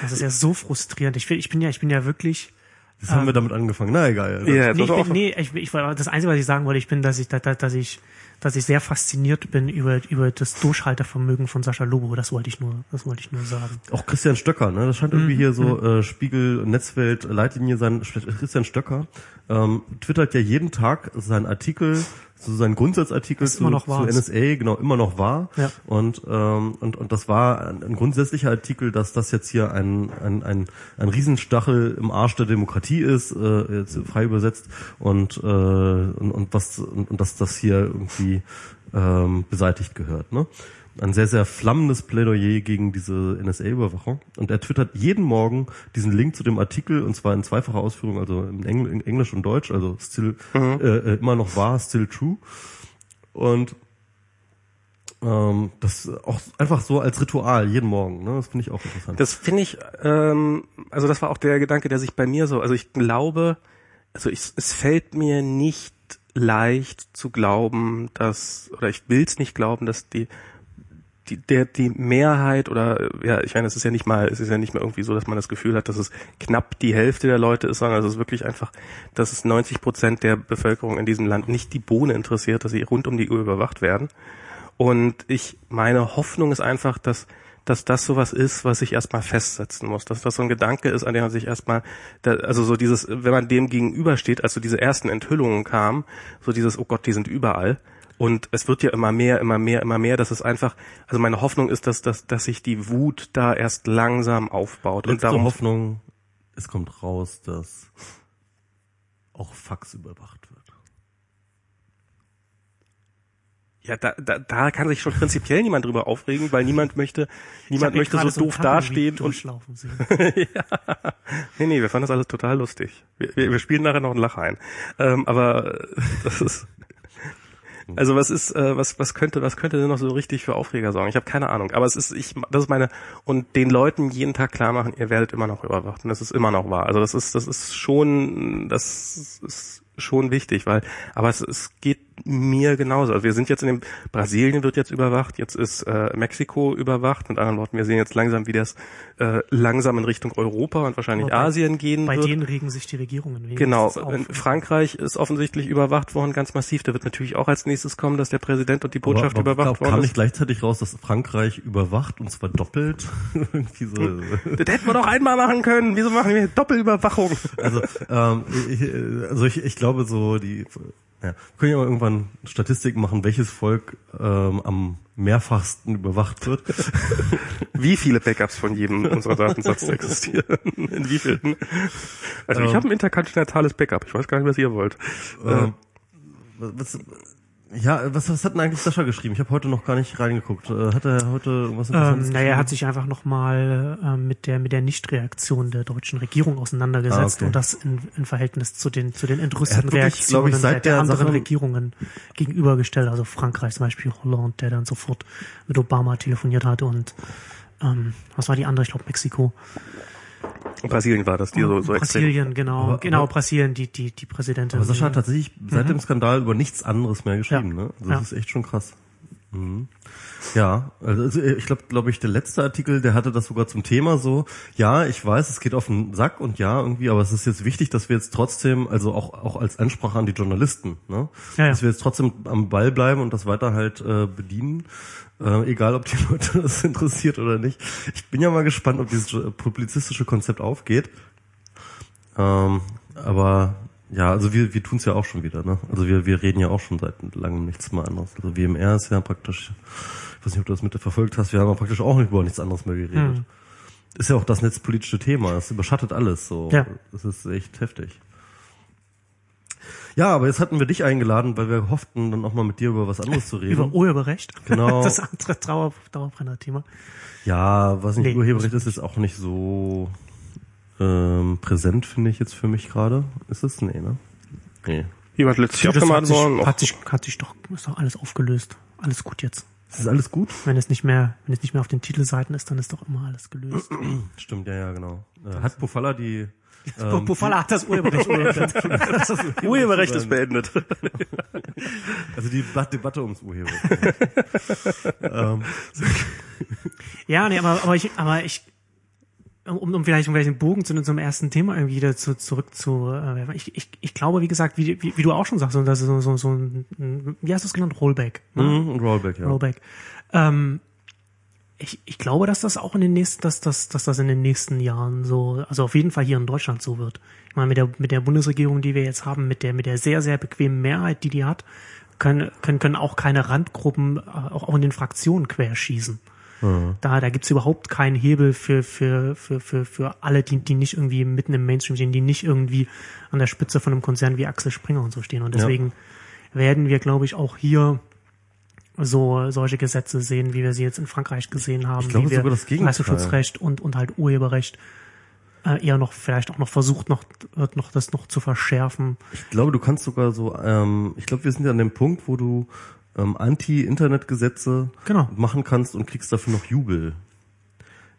das ist ja so frustrierend. Ich, will, ich bin ja, ich bin ja wirklich. Das haben wir damit angefangen. Na egal. Ja, Nee, ich das bin, nee ich, ich, das Einzige, was ich sagen wollte, ich bin, dass ich, dass, dass ich, dass ich sehr fasziniert bin über über das Durchhaltevermögen von Sascha Lobo. Das wollte ich nur, das wollte ich nur sagen. Auch Christian Stöcker, ne? Das scheint irgendwie Mhm. hier so äh, Spiegel, Netzwelt, Leitlinie sein. Christian Stöcker ähm, twittert ja jeden Tag seinen Artikel, so seinen Grundsatzartikel Das ist zu, zu. NSA, genau, immer noch wahr. Ja. Und, ähm, und, und das war ein, ein grundsätzlicher Artikel, dass das jetzt hier ein, ein, ein, ein Riesenstachel im Arsch der Demokratie ist, äh, jetzt frei übersetzt, und, äh, und, und was und, und dass das hier irgendwie ähm, beseitigt gehört. Ne? Ein sehr, sehr flammendes Plädoyer gegen diese NSA-Überwachung. Und er twittert jeden Morgen diesen Link zu dem Artikel, und zwar in zweifacher Ausführung, also in, Engl in Englisch und Deutsch, also still äh, äh, immer noch wahr, still true. Und ähm, das auch einfach so als Ritual jeden Morgen, ne? Das finde ich auch interessant. das finde ich, ähm, also das war auch der Gedanke, der sich bei mir so, also ich glaube, also ich, es fällt mir nicht leicht zu glauben, dass, oder ich will es nicht glauben, dass die die, der, die Mehrheit oder ja, ich meine, es ist ja nicht mal, es ist ja nicht mehr irgendwie so, dass man das Gefühl hat, dass es knapp die Hälfte der Leute ist, sondern es ist wirklich einfach, dass es 90 Prozent der Bevölkerung in diesem Land nicht die Bohne interessiert, dass sie rund um die Uhr überwacht werden. Und ich, meine Hoffnung ist einfach, dass dass das sowas ist, was sich erstmal festsetzen muss, dass das so ein Gedanke ist, an dem man sich erstmal, also so dieses, wenn man dem gegenübersteht, als so diese ersten Enthüllungen kamen, so dieses, oh Gott, die sind überall, und es wird ja immer mehr, immer mehr, immer mehr. Das ist einfach, also meine Hoffnung ist, dass, dass, dass sich die Wut da erst langsam aufbaut. Letzte und darum Hoffnung, es kommt raus, dass auch Fax überwacht wird. Ja, da, da, da kann sich schon prinzipiell niemand drüber aufregen, weil niemand möchte, niemand möchte so doof dastehen und ja. Nee, nee, wir fanden das alles total lustig. Wir, wir, wir spielen nachher noch einen Lach ein. Ähm, aber das ist also was ist, äh, was, was könnte, was könnte denn noch so richtig für Aufreger sorgen? Ich habe keine Ahnung. Aber es ist, ich, das ist meine und den Leuten jeden Tag klar machen, ihr werdet immer noch überwacht und das ist immer noch wahr. Also das ist, das ist schon, das ist schon wichtig, weil, aber es, es geht mir genauso. Also wir sind jetzt in dem, Brasilien wird jetzt überwacht, jetzt ist äh, Mexiko überwacht. Mit anderen Worten, wir sehen jetzt langsam, wie das äh, langsam in Richtung Europa und wahrscheinlich bei, Asien gehen bei wird. Bei denen regen sich die Regierungen. Genau. In Frankreich ist offensichtlich überwacht worden, ganz massiv. Da wird natürlich auch als nächstes kommen, dass der Präsident und die Botschaft aber, aber überwacht worden kam nicht gleichzeitig raus, dass Frankreich überwacht und zwar doppelt? Irgendwie so. das hätten wir doch einmal machen können. Wieso machen wir Doppelüberwachung? Also, ähm, ich, also ich, ich glaube so die ja. Wir können ja mal irgendwann Statistiken machen, welches Volk ähm, am mehrfachsten überwacht wird. Wie viele Backups von jedem unserer Datensätze existieren? In wie vielen? Also ähm, ich habe ein interkontinentales Backup. Ich weiß gar nicht, was ihr wollt. Ähm, was, ja, was, was hat denn eigentlich Sascha geschrieben? Ich habe heute noch gar nicht reingeguckt. Äh, hat er heute irgendwas Interessantes ähm, Naja, er hat sich einfach nochmal äh, mit der mit der Nichtreaktion der deutschen Regierung auseinandergesetzt ah, okay. und das in, in Verhältnis zu den zu den entrüsteten Reaktionen ich, der, der anderen Sache Regierungen gegenübergestellt. Also Frankreich zum Beispiel, Hollande, der dann sofort mit Obama telefoniert hat und ähm, was war die andere? Ich glaube Mexiko. Brasilien war das, die so, so Brasilien, extrem. genau, aber, genau, aber, Brasilien, die, die, die Präsidentin. Aber Sascha hat tatsächlich seit mhm. dem Skandal über nichts anderes mehr geschrieben, ja. ne? Also das ja. ist echt schon krass. Mhm. Ja, also ich glaube, glaube ich, der letzte Artikel, der hatte das sogar zum Thema so. Ja, ich weiß, es geht auf den Sack und ja irgendwie, aber es ist jetzt wichtig, dass wir jetzt trotzdem, also auch auch als Ansprache an die Journalisten, ne, ja, ja. dass wir jetzt trotzdem am Ball bleiben und das weiter halt äh, bedienen. Äh, egal, ob die Leute das interessiert oder nicht. Ich bin ja mal gespannt, ob dieses publizistische Konzept aufgeht. Ähm, aber ja, also wir, wir tun es ja auch schon wieder. Ne? Also wir, wir reden ja auch schon seit langem nichts mehr anderes. Also WMR ist ja praktisch, ich weiß nicht, ob du das mit verfolgt hast, wir haben ja praktisch auch nicht über nichts anderes mehr geredet. Hm. Ist ja auch das netzpolitische Thema. Das überschattet alles. So, ja. das ist echt heftig. Ja, aber jetzt hatten wir dich eingeladen, weil wir hofften, dann auch mal mit dir über was anderes zu reden. Über Urheberrecht. Genau. Das andere Dauer, Dauerbrenner-Thema. Ja, was nicht nee. Urheberrecht ist, ist auch nicht so ähm, präsent, finde ich jetzt für mich gerade. Ist es? Nee, ne? Nee. Jemand letztlich abgemahnt worden? Hat sich, hat sich doch, ist doch alles aufgelöst. Alles gut jetzt. Ist alles gut? Wenn es nicht mehr, wenn es nicht mehr auf den Titelseiten ist, dann ist doch immer alles gelöst. Stimmt, ja, ja, genau. Äh, hat Bufala die ähm, Bufala hat das Urheberrecht beendet. Urheberrecht ist beendet. Also die Debatte ums Urheberrecht. ähm. Ja, nee, aber, aber ich, aber ich, um, um vielleicht, um vielleicht den Bogen zu unserem ersten Thema irgendwie wieder zu, zurück zu, äh, ich, ich, ich glaube, wie gesagt, wie, wie, wie du auch schon sagst, das ist so, so, so ein, wie hast du es genannt, Rollback? Ne? Mm, Rollback, ja. Rollback. Ähm, ich, ich glaube, dass das auch in den nächsten, dass, dass, dass das in den nächsten Jahren so, also auf jeden Fall hier in Deutschland so wird. Ich meine, mit der, mit der Bundesregierung, die wir jetzt haben, mit der, mit der sehr, sehr bequemen Mehrheit, die die hat, können, können, können auch keine Randgruppen äh, auch, auch in den Fraktionen querschießen. Mhm. Da, da gibt's überhaupt keinen Hebel für, für, für, für, für alle, die, die nicht irgendwie mitten im Mainstream stehen, die nicht irgendwie an der Spitze von einem Konzern wie Axel Springer und so stehen. Und deswegen ja. werden wir, glaube ich, auch hier so solche Gesetze sehen, wie wir sie jetzt in Frankreich gesehen haben, ich glaube, wie wir sogar das Gegenteil. Leistungsschutzrecht und und halt Urheberrecht äh, eher noch vielleicht auch noch versucht noch wird noch das noch zu verschärfen. Ich glaube, du kannst sogar so ähm, ich glaube, wir sind ja an dem Punkt, wo du ähm, Anti-Internet-Gesetze genau. machen kannst und kriegst dafür noch Jubel.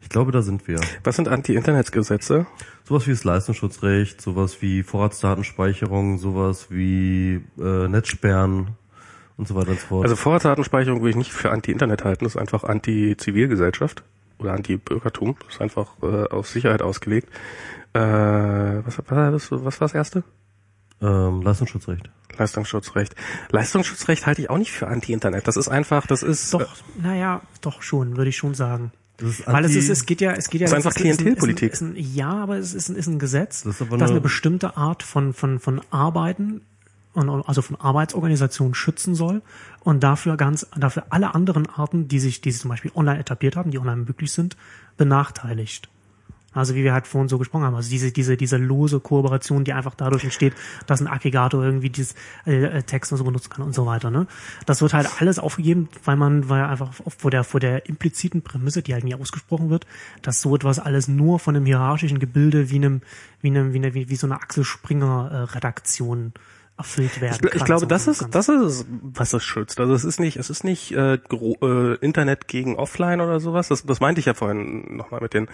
Ich glaube, da sind wir. Was sind Anti-Internet-Gesetze? Sowas wie das Leistungsschutzrecht, sowas wie Vorratsdatenspeicherung, sowas wie äh, Netzsperren und so weiter und so fort. Also Vorratsdatenspeicherung würde ich nicht für Anti-Internet halten, das ist einfach Anti-Zivilgesellschaft oder Anti-Bürgertum, das ist einfach äh, auf Sicherheit ausgelegt. Äh, was, was, was war das erste? ähm, Leistungsschutzrecht. Leistungsschutzrecht. Leistungsschutzrecht halte ich auch nicht für Anti-Internet. Das ist einfach, das ist Doch, naja, doch schon, würde ich schon sagen. Das ist Weil es ist, es geht ja, es geht ja. Das ist einfach ein- Klientelpolitik. Ist ein, ist ein, ja, aber es ist ein, ist ein Gesetz, Das ist aber eine- eine bestimmte Art von, von, von Arbeiten also von Arbeitsorganisationen schützen soll und dafür ganz, dafür alle anderen Arten, die sich, die sich zum Beispiel online etabliert haben, die online möglich sind, benachteiligt. Also wie wir halt vorhin so gesprochen haben, also diese, diese, diese lose Kooperation, die einfach dadurch entsteht, dass ein Aggregator irgendwie dieses äh, Text und so benutzen kann und so weiter. Ne? Das wird halt alles aufgegeben, weil man, weil einfach vor der, vor der impliziten Prämisse, die halt nie ausgesprochen wird, dass so etwas alles nur von einem hierarchischen Gebilde wie einem, wie einem, wie, eine, wie, wie so einer Axel Springer äh, Redaktion erfüllt werden Ich, kann. ich glaube, das ist, das ist, was es schützt. Also es ist nicht, es ist nicht äh, gro äh, Internet gegen Offline oder sowas. Das, das meinte ich ja vorhin nochmal mit den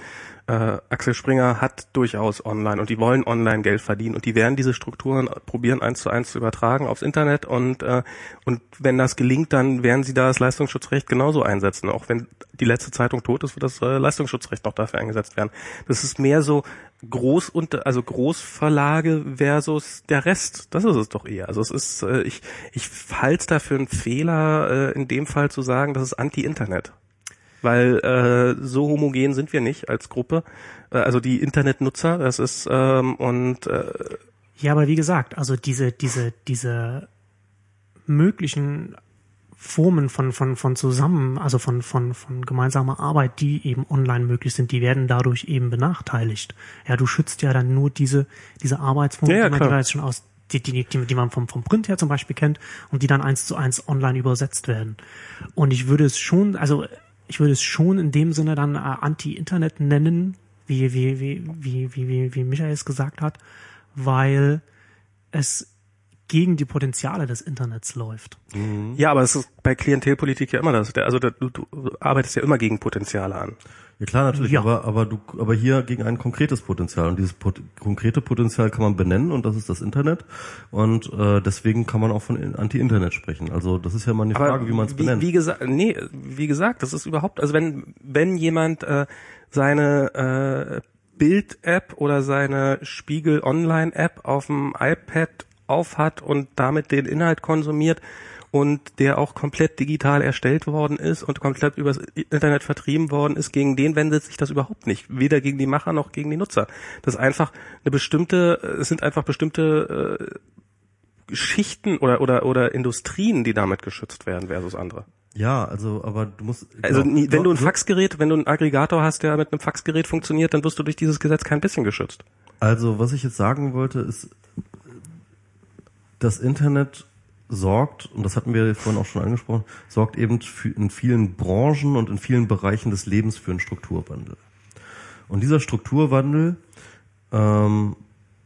äh, Axel Springer hat durchaus online und die wollen online Geld verdienen und die werden diese Strukturen probieren eins zu eins zu übertragen aufs Internet und äh, und wenn das gelingt, dann werden sie da das Leistungsschutzrecht genauso einsetzen. Auch wenn die letzte Zeitung tot ist, wird das äh, Leistungsschutzrecht noch dafür eingesetzt werden. Das ist mehr so Groß und also Großverlage versus der Rest. Das ist es doch eher. Also es ist äh, ich ich halte es dafür einen Fehler äh, in dem Fall zu sagen, das ist Anti-Internet. Weil äh, so homogen sind wir nicht als Gruppe. Äh, also die Internetnutzer, das ist ähm, und äh, Ja, aber wie gesagt, also diese, diese, diese möglichen Formen von, von, von zusammen, also von, von, von gemeinsamer Arbeit, die eben online möglich sind, die werden dadurch eben benachteiligt. Ja, du schützt ja dann nur diese, diese Arbeitsformen, Ja, ja, die man bereits schon aus, die, die, die, die man vom, vom Print her zum Beispiel kennt und die dann eins zu eins online übersetzt werden. Und ich würde es schon, also ich würde es schon in dem Sinne dann äh, Anti-Internet nennen, wie, wie, wie, wie, wie, wie, wie Michael es gesagt hat, weil es gegen die Potenziale des Internets läuft. ja, aber es ist bei Klientelpolitik ja immer das. Also du, du arbeitest ja immer gegen Potenziale an. Ja klar, natürlich, Ja. aber aber du aber hier gegen ein konkretes Potenzial und dieses pot konkrete Potenzial kann man benennen und das ist das Internet und äh, deswegen kann man auch von Anti-Internet sprechen. Also das ist ja mal eine Frage, wie man es benennt. wie gesagt, nee, wie gesagt, das ist überhaupt, also wenn wenn jemand äh, seine äh, Bild-App oder seine Spiegel Online-App auf dem iPad aufhat und damit den Inhalt konsumiert und der auch komplett digital erstellt worden ist und komplett übers Internet vertrieben worden ist, gegen den wendet sich das überhaupt nicht. Weder gegen die Macher noch gegen die Nutzer. Das ist einfach eine bestimmte, es sind einfach bestimmte äh, Schichten oder, oder, oder Industrien, die damit geschützt werden versus andere. Ja, also aber du musst Also genau, nie- wenn du ein Faxgerät, wenn du einen Aggregator hast, der mit einem Faxgerät funktioniert, dann wirst du durch dieses Gesetz kein bisschen geschützt. Also, was ich jetzt sagen wollte, ist, das Internet sorgt, und das hatten wir vorhin auch schon angesprochen, sorgt eben in vielen Branchen und in vielen Bereichen des Lebens für einen Strukturwandel. Und dieser Strukturwandel ähm,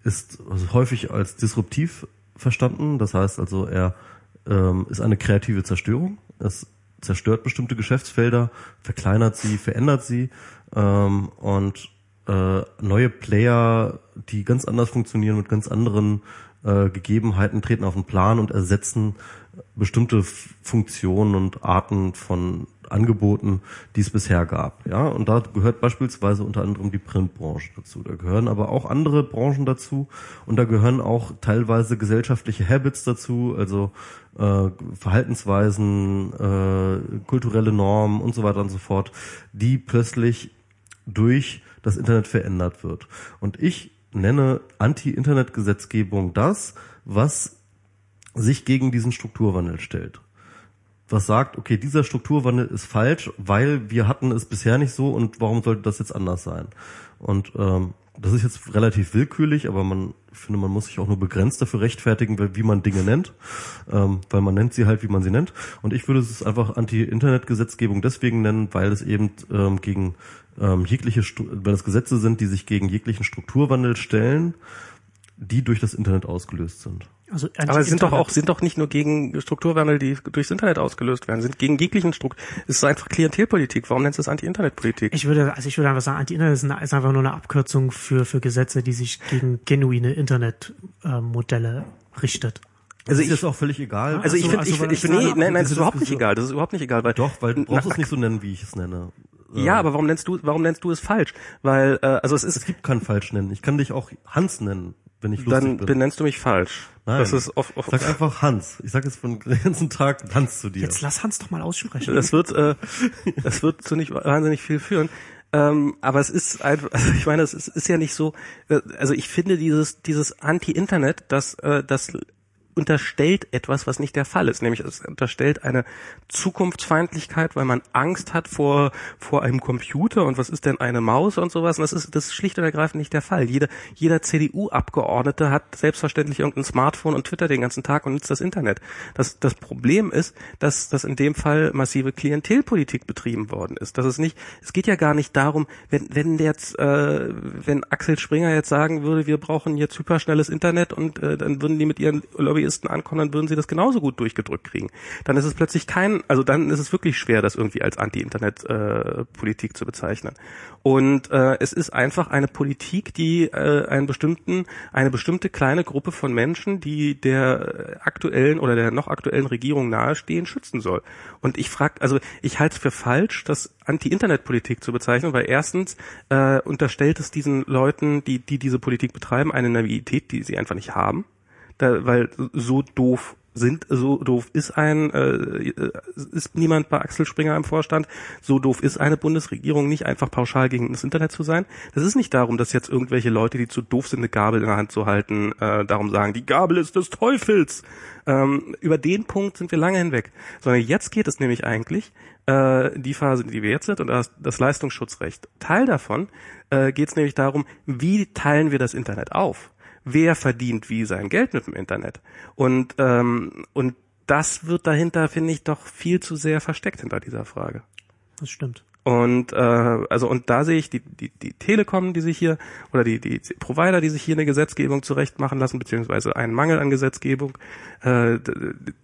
ist häufig als disruptiv verstanden. Das heißt also, er ähm, ist eine kreative Zerstörung. Es zerstört bestimmte Geschäftsfelder, verkleinert sie, verändert sie ähm, und äh, neue Player, die ganz anders funktionieren mit ganz anderen äh, Gegebenheiten, treten auf den Plan und ersetzen bestimmte Funktionen und Arten von Angeboten, die es bisher gab. Ja, und da gehört beispielsweise unter anderem die Printbranche dazu. Da gehören aber auch andere Branchen dazu und da gehören auch teilweise gesellschaftliche Habits dazu, also äh, Verhaltensweisen, äh, kulturelle Normen und so weiter und so fort, die plötzlich durch das Internet verändert wird. Und ich nenne Anti-Internet-Gesetzgebung das, was sich gegen diesen Strukturwandel stellt. Was sagt, okay, dieser Strukturwandel ist falsch, weil wir hatten es bisher nicht so und warum sollte das jetzt anders sein? Und ähm, das ist jetzt relativ willkürlich, aber man ich finde, man muss sich auch nur begrenzt dafür rechtfertigen, wie man Dinge nennt, ähm, weil man nennt sie halt, wie man sie nennt. Und ich würde es einfach Anti-Internet-Gesetzgebung deswegen nennen, weil es eben ähm, gegen ähm, jegliche, Stu- weil es Gesetze sind, die sich gegen jeglichen Strukturwandel stellen, die durch das Internet ausgelöst sind. Also Aber es sind doch auch, sind doch nicht nur gegen Strukturwandel, die durchs Internet ausgelöst werden, sind gegen jeglichen Struktur. Es ist einfach Klientelpolitik. Warum nennst du es Anti-Internet-Politik? Ich würde, also ich würde einfach sagen, Anti-Internet ist, ist einfach nur eine Abkürzung für, für Gesetze, die sich gegen genuine Internetmodelle richtet. Also ich- ist auch völlig egal. Also ich Also- finde, also ich, weil ich, ich nee, nein, nein, das ist überhaupt nicht egal. Das ist überhaupt nicht egal, weil Doch, weil du brauchst Na, es nicht so nennen, wie ich es nenne. Ja, aber warum nennst du, warum nennst du es falsch? Weil, äh, also es Es ist, gibt keinen falsch nennen. Ich kann dich auch Hans nennen, wenn ich lustig dann bin. benennst du mich falsch. Nein. Das ist oft, oft Sag einfach Hans. Ich sag jetzt von den ganzen Tag Hans zu dir. Jetzt lass Hans doch mal aussprechen. Das wird, äh, das wird zu nicht wahnsinnig viel führen. Ähm, aber es ist einfach, also ich meine, es ist, ist ja nicht so, äh, also ich finde dieses, dieses Anti-Internet, das, äh, das unterstellt etwas, was nicht der Fall ist. Nämlich es unterstellt eine Zukunftsfeindlichkeit, weil man Angst hat vor, vor einem Computer und was ist denn eine Maus und sowas. Und das ist, das ist schlicht und ergreifend nicht der Fall. Jeder, jeder CDU-Abgeordnete hat selbstverständlich irgendein Smartphone und Twitter den ganzen Tag und nutzt das Internet. Das, das Problem ist, dass, dass in dem Fall massive Klientelpolitik betrieben worden ist. Das ist nicht, es geht ja gar nicht darum, wenn, wenn jetzt, äh, wenn Axel Springer jetzt sagen würde, wir brauchen jetzt hyperschnelles Internet und äh, dann würden die mit ihren Lobbyisten ankommen, dann würden sie das genauso gut durchgedrückt kriegen. Dann ist es plötzlich kein, also dann ist es wirklich schwer, das irgendwie als Anti-Internet-Politik zu bezeichnen. Und äh, es ist einfach eine Politik, die äh, einen bestimmten, eine bestimmte kleine Gruppe von Menschen, die der aktuellen oder der noch aktuellen Regierung nahestehen, schützen soll. Und ich frage, also ich halte es für falsch, das Anti-Internet-Politik zu bezeichnen, weil erstens äh, unterstellt es diesen Leuten, die, die diese Politik betreiben, eine Naivität, die sie einfach nicht haben da, weil so doof sind, so doof ist ein, äh, ist niemand bei Axel Springer im Vorstand, so doof ist eine Bundesregierung nicht einfach pauschal gegen das Internet zu sein. Das ist nicht darum, dass jetzt irgendwelche Leute, die zu doof sind, eine Gabel in der Hand zu halten, äh, darum sagen, die Gabel ist des Teufels. Ähm, über den Punkt sind wir lange hinweg. Sondern jetzt geht es nämlich eigentlich, äh, die Phase, die wir jetzt sind, und das, das Leistungsschutzrecht. Teil davon äh, geht es nämlich darum, wie teilen wir das Internet auf? Wer verdient wie sein Geld mit dem Internet. Und, ähm, und das wird dahinter, finde ich, doch viel zu sehr versteckt hinter dieser Frage. Das stimmt. Und äh, also und da sehe ich die, die, die Telekom, die sich hier oder die, die Provider, die sich hier eine Gesetzgebung zurechtmachen lassen, beziehungsweise einen Mangel an Gesetzgebung, äh,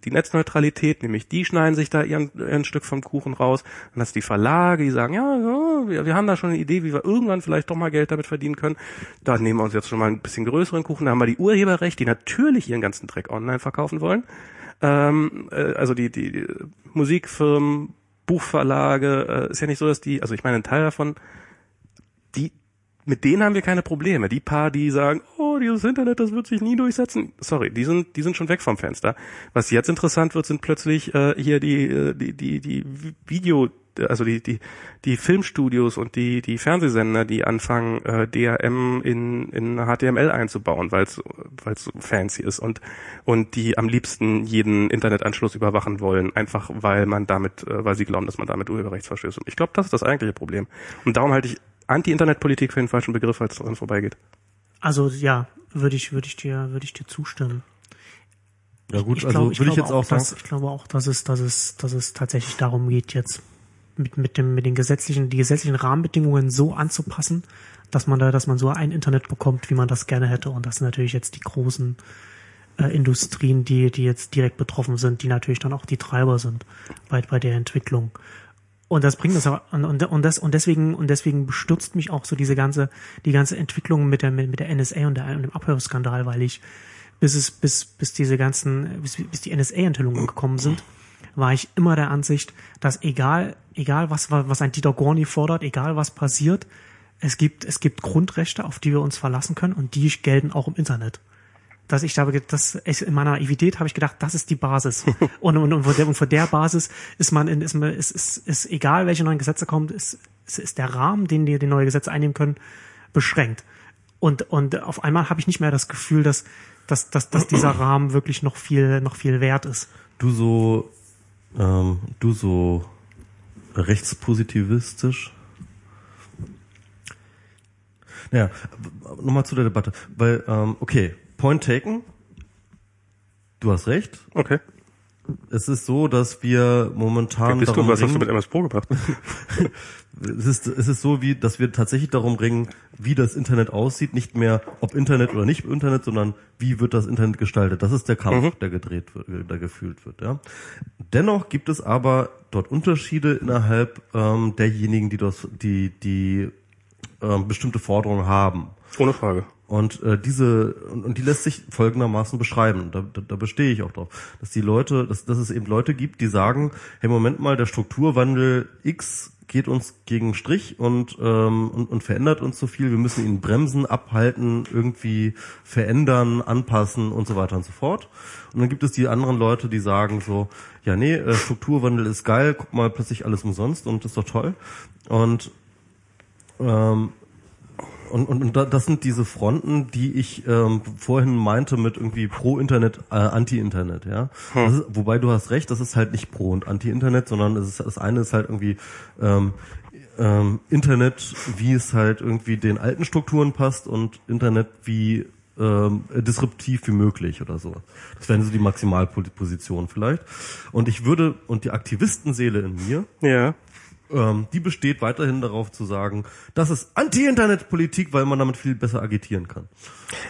die Netzneutralität, nämlich die schneiden sich da ihren, ihren Stück vom Kuchen raus. Dann hast du die Verlage, die sagen, ja, ja wir, wir haben da schon eine Idee, wie wir irgendwann vielleicht doch mal Geld damit verdienen können. Da nehmen wir uns jetzt schon mal ein bisschen größeren Kuchen. Da haben wir die Urheberrecht, die natürlich ihren ganzen Dreck online verkaufen wollen. Ähm, äh, also die, die, die Musikfirmen, Buchverlage, äh, ist ja nicht so, dass die, also ich meine, ein Teil davon, die, mit denen haben wir keine Probleme. Die paar, die sagen, oh, dieses Internet, das wird sich nie durchsetzen. Sorry, die sind, die sind schon weg vom Fenster. Was jetzt interessant wird, sind plötzlich äh, hier die, äh, die, die, die Video, also die, die, die Filmstudios und die, die Fernsehsender, die anfangen, äh, DRM in, in HTML einzubauen, weil es weil es so fancy ist und, und die am liebsten jeden Internetanschluss überwachen wollen, einfach weil man damit, äh, weil sie glauben, dass man damit Urheberrechtsverstößt. Und ich glaube, das ist das eigentliche Problem. Und darum halte ich Anti-Internet-Politik für den falschen Begriff, als es daran vorbeigeht. Also ja, würde ich, würde ich dir, würde ich dir zustimmen. ja gut, ich also glaube, ich würde ich glaube jetzt auch sagen, dass, ich glaube auch, dass es, dass es, dass es tatsächlich darum geht, jetzt mit, mit dem, mit den gesetzlichen, die gesetzlichen Rahmenbedingungen so anzupassen, dass man da, dass man so ein Internet bekommt, wie man das gerne hätte. Und das sind natürlich jetzt die großen äh, Industrien, die, die jetzt direkt betroffen sind, die natürlich dann auch die Treiber sind bei, bei der Entwicklung. Und das bringt das aber, und, und, das, und deswegen, und deswegen bestürzt mich auch so diese ganze, die ganze Entwicklung mit der, mit der NSA und, der, und dem Abhörskandal, weil ich, bis es, bis, bis diese ganzen, bis, bis die NSA-Enthüllungen gekommen sind, war ich immer der Ansicht, dass egal, egal was, was ein Dieter Gorni fordert, egal was passiert, es gibt, es gibt Grundrechte, auf die wir uns verlassen können und die gelten auch im Internet. Dass ich da, das, ich, in meiner Naivität habe ich gedacht, das ist die Basis. Und, und, und, von der, und von der Basis ist man, in, ist, ist, ist, ist egal, welche neuen Gesetze kommen, ist, ist, ist der Rahmen, den die, die neue Gesetze einnehmen können, beschränkt. Und, und auf einmal habe ich nicht mehr das Gefühl, dass, dass, dass, dass dieser Rahmen wirklich noch viel, noch viel wert ist. du so, ähm, du so rechtspositivistisch. Naja, nochmal zu der Debatte, weil, ähm, okay, Point taken, du hast recht, Okay. Es ist so, dass wir momentan Bist du, darum was hast du ringen, mit MS Pro gebracht? es ist, es ist so, wie, dass wir tatsächlich darum ringen, wie das Internet aussieht, nicht mehr ob Internet oder nicht Internet, sondern wie wird das Internet gestaltet. Das ist der Kampf, der gedreht wird, der gefühlt wird. Ja. Dennoch gibt es aber dort Unterschiede innerhalb ähm, derjenigen, die das, die, die ähm, bestimmte Forderungen haben. Ohne Frage. Und äh, diese und, und die lässt sich folgendermaßen beschreiben. Da, da, da bestehe ich auch drauf, dass die Leute, dass, dass es eben Leute gibt, die sagen: Hey, Moment mal, der Strukturwandel X geht uns gegen Strich und, ähm, und, und verändert uns so viel. Wir müssen ihn bremsen, abhalten, irgendwie verändern, anpassen und so weiter und so fort. Und dann gibt es die anderen Leute, die sagen so, ja nee, äh, Strukturwandel ist geil, guck mal, plötzlich alles umsonst und ist doch toll. Und ähm, und, und, und da- das sind diese Fronten, die ich ähm, vorhin meinte mit irgendwie pro Internet, äh, Anti-Internet, ja. Das ist, wobei du hast recht, das ist halt nicht pro und Anti-Internet, sondern es ist, das eine ist halt irgendwie ähm, ähm, Internet, wie es halt irgendwie den alten Strukturen passt und Internet wie ähm, disruptiv wie möglich oder so. Das wären so die Maximalpositionen vielleicht. Und ich würde, und die Aktivistenseele in mir, Ja. Ähm, die besteht weiterhin darauf zu sagen, das ist Anti-Internet-Politik, weil man damit viel besser agitieren kann.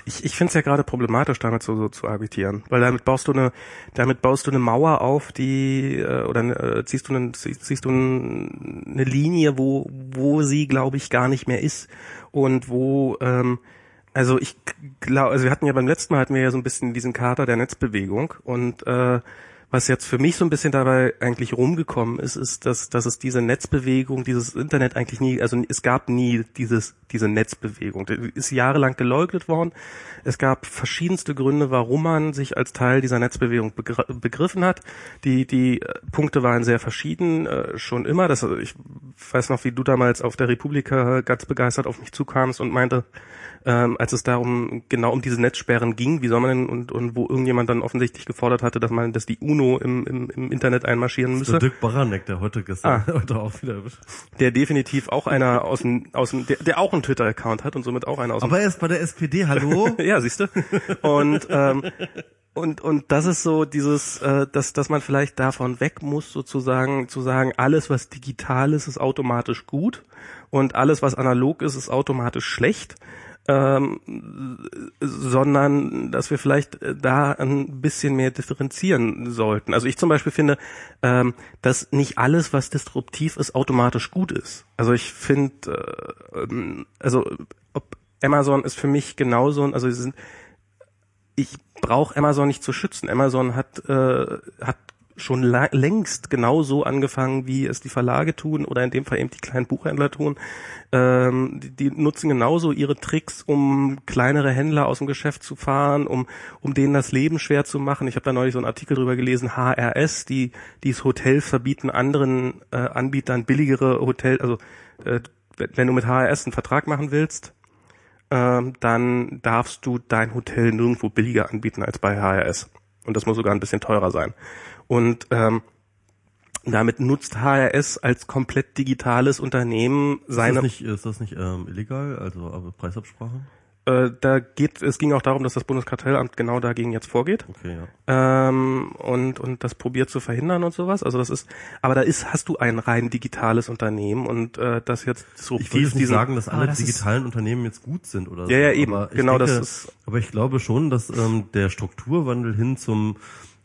Ich, ich finde es ja gerade problematisch, damit so, so zu agitieren, weil damit baust du eine, damit baust du eine Mauer auf, die äh, oder äh, ziehst du, einen, ziehst, du ein, eine Linie, wo wo sie, glaube ich, gar nicht mehr ist. Und wo ähm, also ich glaube, also wir hatten ja beim letzten Mal hatten wir ja so ein bisschen diesen Kater der Netzbewegung. Und äh, was jetzt für mich so ein bisschen dabei eigentlich rumgekommen ist, ist, dass, dass es diese Netzbewegung, dieses Internet eigentlich nie, also es gab nie dieses, diese Netzbewegung. Die ist jahrelang geleugnet worden. Es gab verschiedenste Gründe, warum man sich als Teil dieser Netzbewegung begr begriffen hat. Die, die äh, Punkte waren sehr verschieden, äh, schon immer. Das, ich weiß noch, wie du damals auf der Republika ganz begeistert auf mich zukamst und meinte, ähm, als es darum genau um diese Netzsperren ging, wie soll man denn und, und wo irgendjemand dann offensichtlich gefordert hatte, dass man, dass die UNO im, im, im Internet einmarschieren Der müsse, Dirk Baranek, der heute gestern, heute auch wieder. der definitiv auch einer aus dem, aus dem der, der auch einen Twitter-Account hat und somit auch einer aus dem Aber er ist bei der SPD, hallo? ja, siehst du. Und ähm, und und das ist so dieses, äh, dass dass man vielleicht davon weg muss, sozusagen zu sagen, alles was digital ist, ist automatisch gut und alles was analog ist, ist automatisch schlecht. Ähm, sondern dass wir vielleicht äh, da ein bisschen mehr differenzieren sollten. Also ich zum Beispiel finde, ähm, dass nicht alles, was disruptiv ist, automatisch gut ist. Also ich finde, äh, ähm, also ob Amazon ist für mich genauso, also sie sind ich brauche Amazon nicht zu schützen. Amazon hat äh, hat schon längst genauso angefangen, wie es die Verlage tun oder in dem Fall eben die kleinen Buchhändler tun. Ähm, die, die nutzen genauso ihre Tricks, um kleinere Händler aus dem Geschäft zu fahren, um um denen das Leben schwer zu machen. Ich habe da neulich so einen Artikel drüber gelesen. HRS, die die's Hotels verbieten, anderen äh, Anbietern billigere Hotel, also äh, wenn du mit HRS einen Vertrag machen willst, ähm, dann darfst du dein Hotel nirgendwo billiger anbieten als bei HRS. Und das muss sogar ein bisschen teurer sein. Und ähm, damit nutzt HRS als komplett digitales Unternehmen Ist seine. das nicht, ist das nicht ähm, illegal, also aber Preisabsprache? Äh, da geht, es ging auch darum, dass das Bundeskartellamt genau dagegen jetzt vorgeht. Okay, ja. ähm, und und das probiert zu verhindern und sowas. Also das ist, aber da ist, hast du ein rein digitales Unternehmen und äh, das jetzt so Ich will jetzt nicht diesen- sagen, dass alle das ist- digitalen Unternehmen jetzt gut sind oder so. Ja, ja, eben. Aber ich Genau, denke, das ist- Aber ich glaube schon, dass ähm, der Strukturwandel hin zum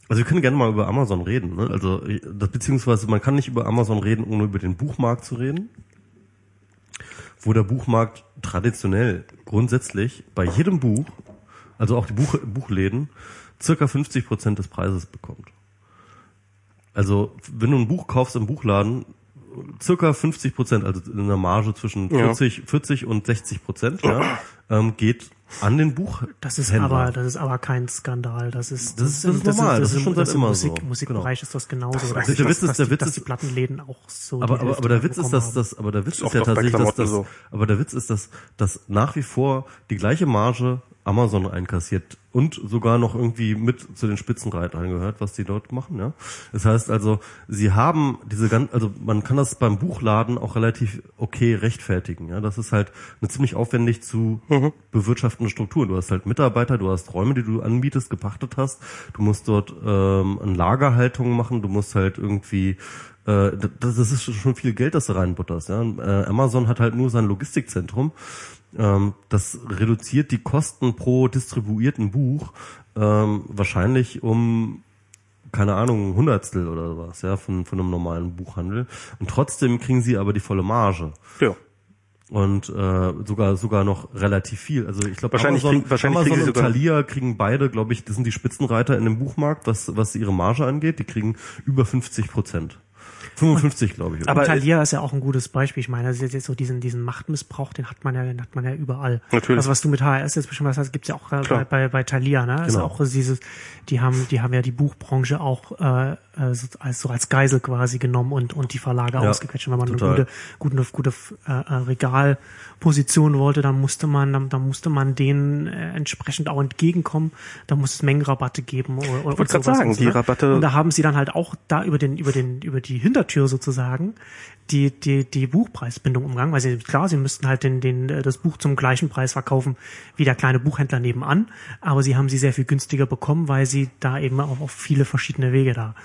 also wir können gerne mal über Amazon reden, ne? Also das, beziehungsweise man kann nicht über Amazon reden, ohne über den Buchmarkt zu reden. Wo der Buchmarkt traditionell grundsätzlich bei jedem Buch, also auch die Buch, Buchläden, circa 50 Prozent des Preises bekommt. Also wenn du ein Buch kaufst im Buchladen, circa 50 Prozent, also in einer Marge zwischen Ja. 40, 40 und 60 Prozent, ja, ähm, geht an den Buch. Das ist Händler. aber, das ist aber kein Skandal. Das ist, Das ist- das ist normal. Das ist schon im- seit immer Musik, so. Musikbereich ist das genauso. ist- dass, der Witz ist- der Witz ist- die Plattenläden auch so. aber, aber, aber der Witz ist, dass das, aber der Witz ist, ja tatsächlich, dass das, so. aber der Witz ist, dass, dass nach wie vor die gleiche Marge Amazon einkassiert und sogar noch irgendwie mit zu den Spitzenreitern gehört, was die dort machen. Ja, das heißt also, sie haben diese ganz, also man kann das beim Buchladen auch relativ okay rechtfertigen. Ja, das ist halt eine ziemlich aufwendig zu mhm. bewirtschaftende Struktur. Du hast halt Mitarbeiter, du hast Räume, die du anbietest, gepachtet hast. Du musst dort ähm, eine Lagerhaltung machen. Du musst halt irgendwie äh, das, das ist schon viel Geld, das du reinbutterst. Ja? Äh, Amazon hat halt nur sein Logistikzentrum. Ähm, das reduziert die Kosten pro distribuierten Buch ähm, wahrscheinlich um keine Ahnung, Hundertstel oder sowas, ja, von, von einem normalen Buchhandel. Und trotzdem kriegen sie aber die volle Marge. Ja. Und äh, sogar sogar noch relativ viel. Also ich glaube, Amazon, kriegen, wahrscheinlich Amazon und Thalia kriegen beide, glaube ich, das sind die Spitzenreiter in dem Buchmarkt, was was ihre Marge angeht. Die kriegen über 50 Prozent. 55, glaube ich. Oder? Aber Thalia ist ja auch ein gutes Beispiel. Ich meine, das ist jetzt so diesen, diesen Machtmissbrauch, den hat man ja, den hat man ja überall. Natürlich. Also was du mit HRS jetzt bestimmt hast, gibt's ja auch äh, bei, bei, bei Thalia, ne? Ist Genau. auch dieses, die haben, die haben ja die Buchbranche auch äh, äh, so als, so als Geisel quasi genommen und, und die Verlage Ja, ausgequetscht. Und wenn man total. eine gute, gute, gute äh, äh, Regalposition wollte, dann musste man, dann, dann musste man denen äh, entsprechend auch entgegenkommen. Da muss es Mengenrabatte geben oder, oder wollte grad sowas sagen, und so, die ne? Rabatte- Und da haben sie dann halt auch da über den, über den, über die Hintertür sozusagen die, die, die Buchpreisbindung umgangen, weil sie, klar, sie müssten halt den, den, äh, das Buch zum gleichen Preis verkaufen wie der kleine Buchhändler nebenan, aber sie haben sie sehr viel günstiger bekommen, weil sie da eben auch auf viele verschiedene Wege da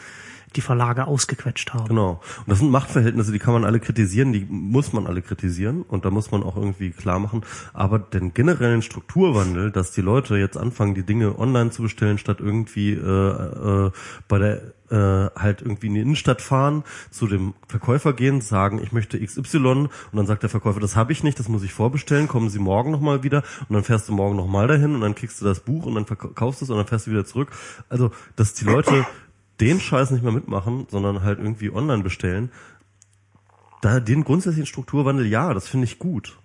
die Verlage ausgequetscht haben. Genau. Und das sind Machtverhältnisse, die kann man alle kritisieren, die muss man alle kritisieren und da muss man auch irgendwie klar machen. Aber den generellen Strukturwandel, dass die Leute jetzt anfangen, die Dinge online zu bestellen, statt irgendwie äh, äh, bei der äh, halt irgendwie in die Innenstadt fahren, zu dem Verkäufer gehen, sagen, ich möchte XY und dann sagt der Verkäufer, das habe ich nicht, das muss ich vorbestellen, kommen Sie morgen nochmal wieder und dann fährst du morgen nochmal dahin und dann kriegst du das Buch und dann verkaufst du es und dann fährst du wieder zurück. Also, dass die Leute den Scheiß nicht mehr mitmachen, sondern halt irgendwie online bestellen, da den grundsätzlichen Strukturwandel, ja, das finde ich gut.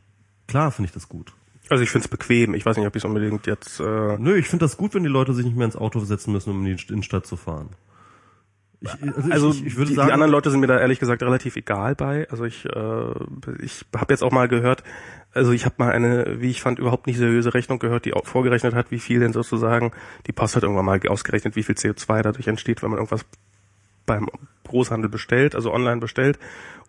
Klar finde ich das gut. Also ich finde es bequem. Ich weiß nicht, ob ich es unbedingt jetzt. Äh, Nö, ich finde das gut, wenn die Leute sich nicht mehr ins Auto setzen müssen, um in die Innenstadt zu fahren. Ich, also ich, ich würde die, sagen, die anderen Leute sind mir da ehrlich gesagt relativ egal bei. Also ich, äh, ich habe jetzt auch mal gehört, also ich habe mal eine, wie ich fand, überhaupt nicht seriöse Rechnung gehört, die auch vorgerechnet hat, wie viel denn sozusagen, die Post hat irgendwann mal ausgerechnet, wie viel CO2 dadurch entsteht, wenn man irgendwas beim Großhandel bestellt, also online bestellt.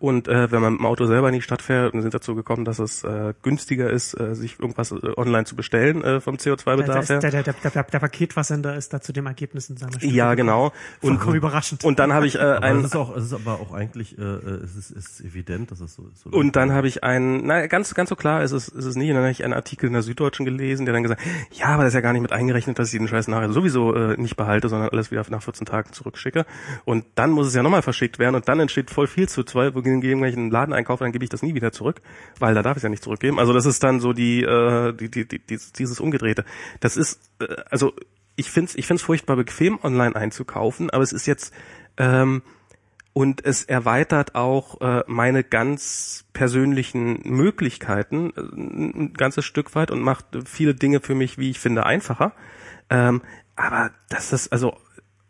Und äh, wenn man mit dem Auto selber in die Stadt fährt, dann sind dazu gekommen, dass es äh, günstiger ist, äh, sich irgendwas äh, online zu bestellen äh, vom Der, CO2-Bedarf der, her. der, der, der, der Paketversender ist da zu dem Ergebnis in seiner Studie Ja, genau. Und, Vollkommen überraschend. und dann habe ich äh, ein, es ist auch, es ist aber auch eigentlich, äh, es ist, ist evident, dass es so ist. oder? Und dann habe ich einen, na ganz ganz so klar ist es, ist es nicht. Und dann habe ich einen Artikel in der Süddeutschen gelesen, der dann gesagt, ja, aber das ist ja gar nicht mit eingerechnet, dass ich den Scheiß nachher sowieso äh, nicht behalte, sondern alles wieder nach 14 Tagen zurückschicke. Und dann muss es ja nochmal verschickt werden und dann entsteht voll viel zu zwei, wo gegen welchen Laden einkaufe, dann gebe ich das nie wieder zurück, weil da darf ich es ja nicht zurückgeben. Also das ist dann so die, äh, die, die, die dieses, Umgedrehte. Das ist, äh, also ich finde es ich find's furchtbar bequem, online einzukaufen, aber es ist jetzt ähm, und es erweitert auch äh, meine ganz persönlichen Möglichkeiten äh, ein ganzes Stück weit und macht viele Dinge für mich, wie ich finde, einfacher. Ähm, aber das ist also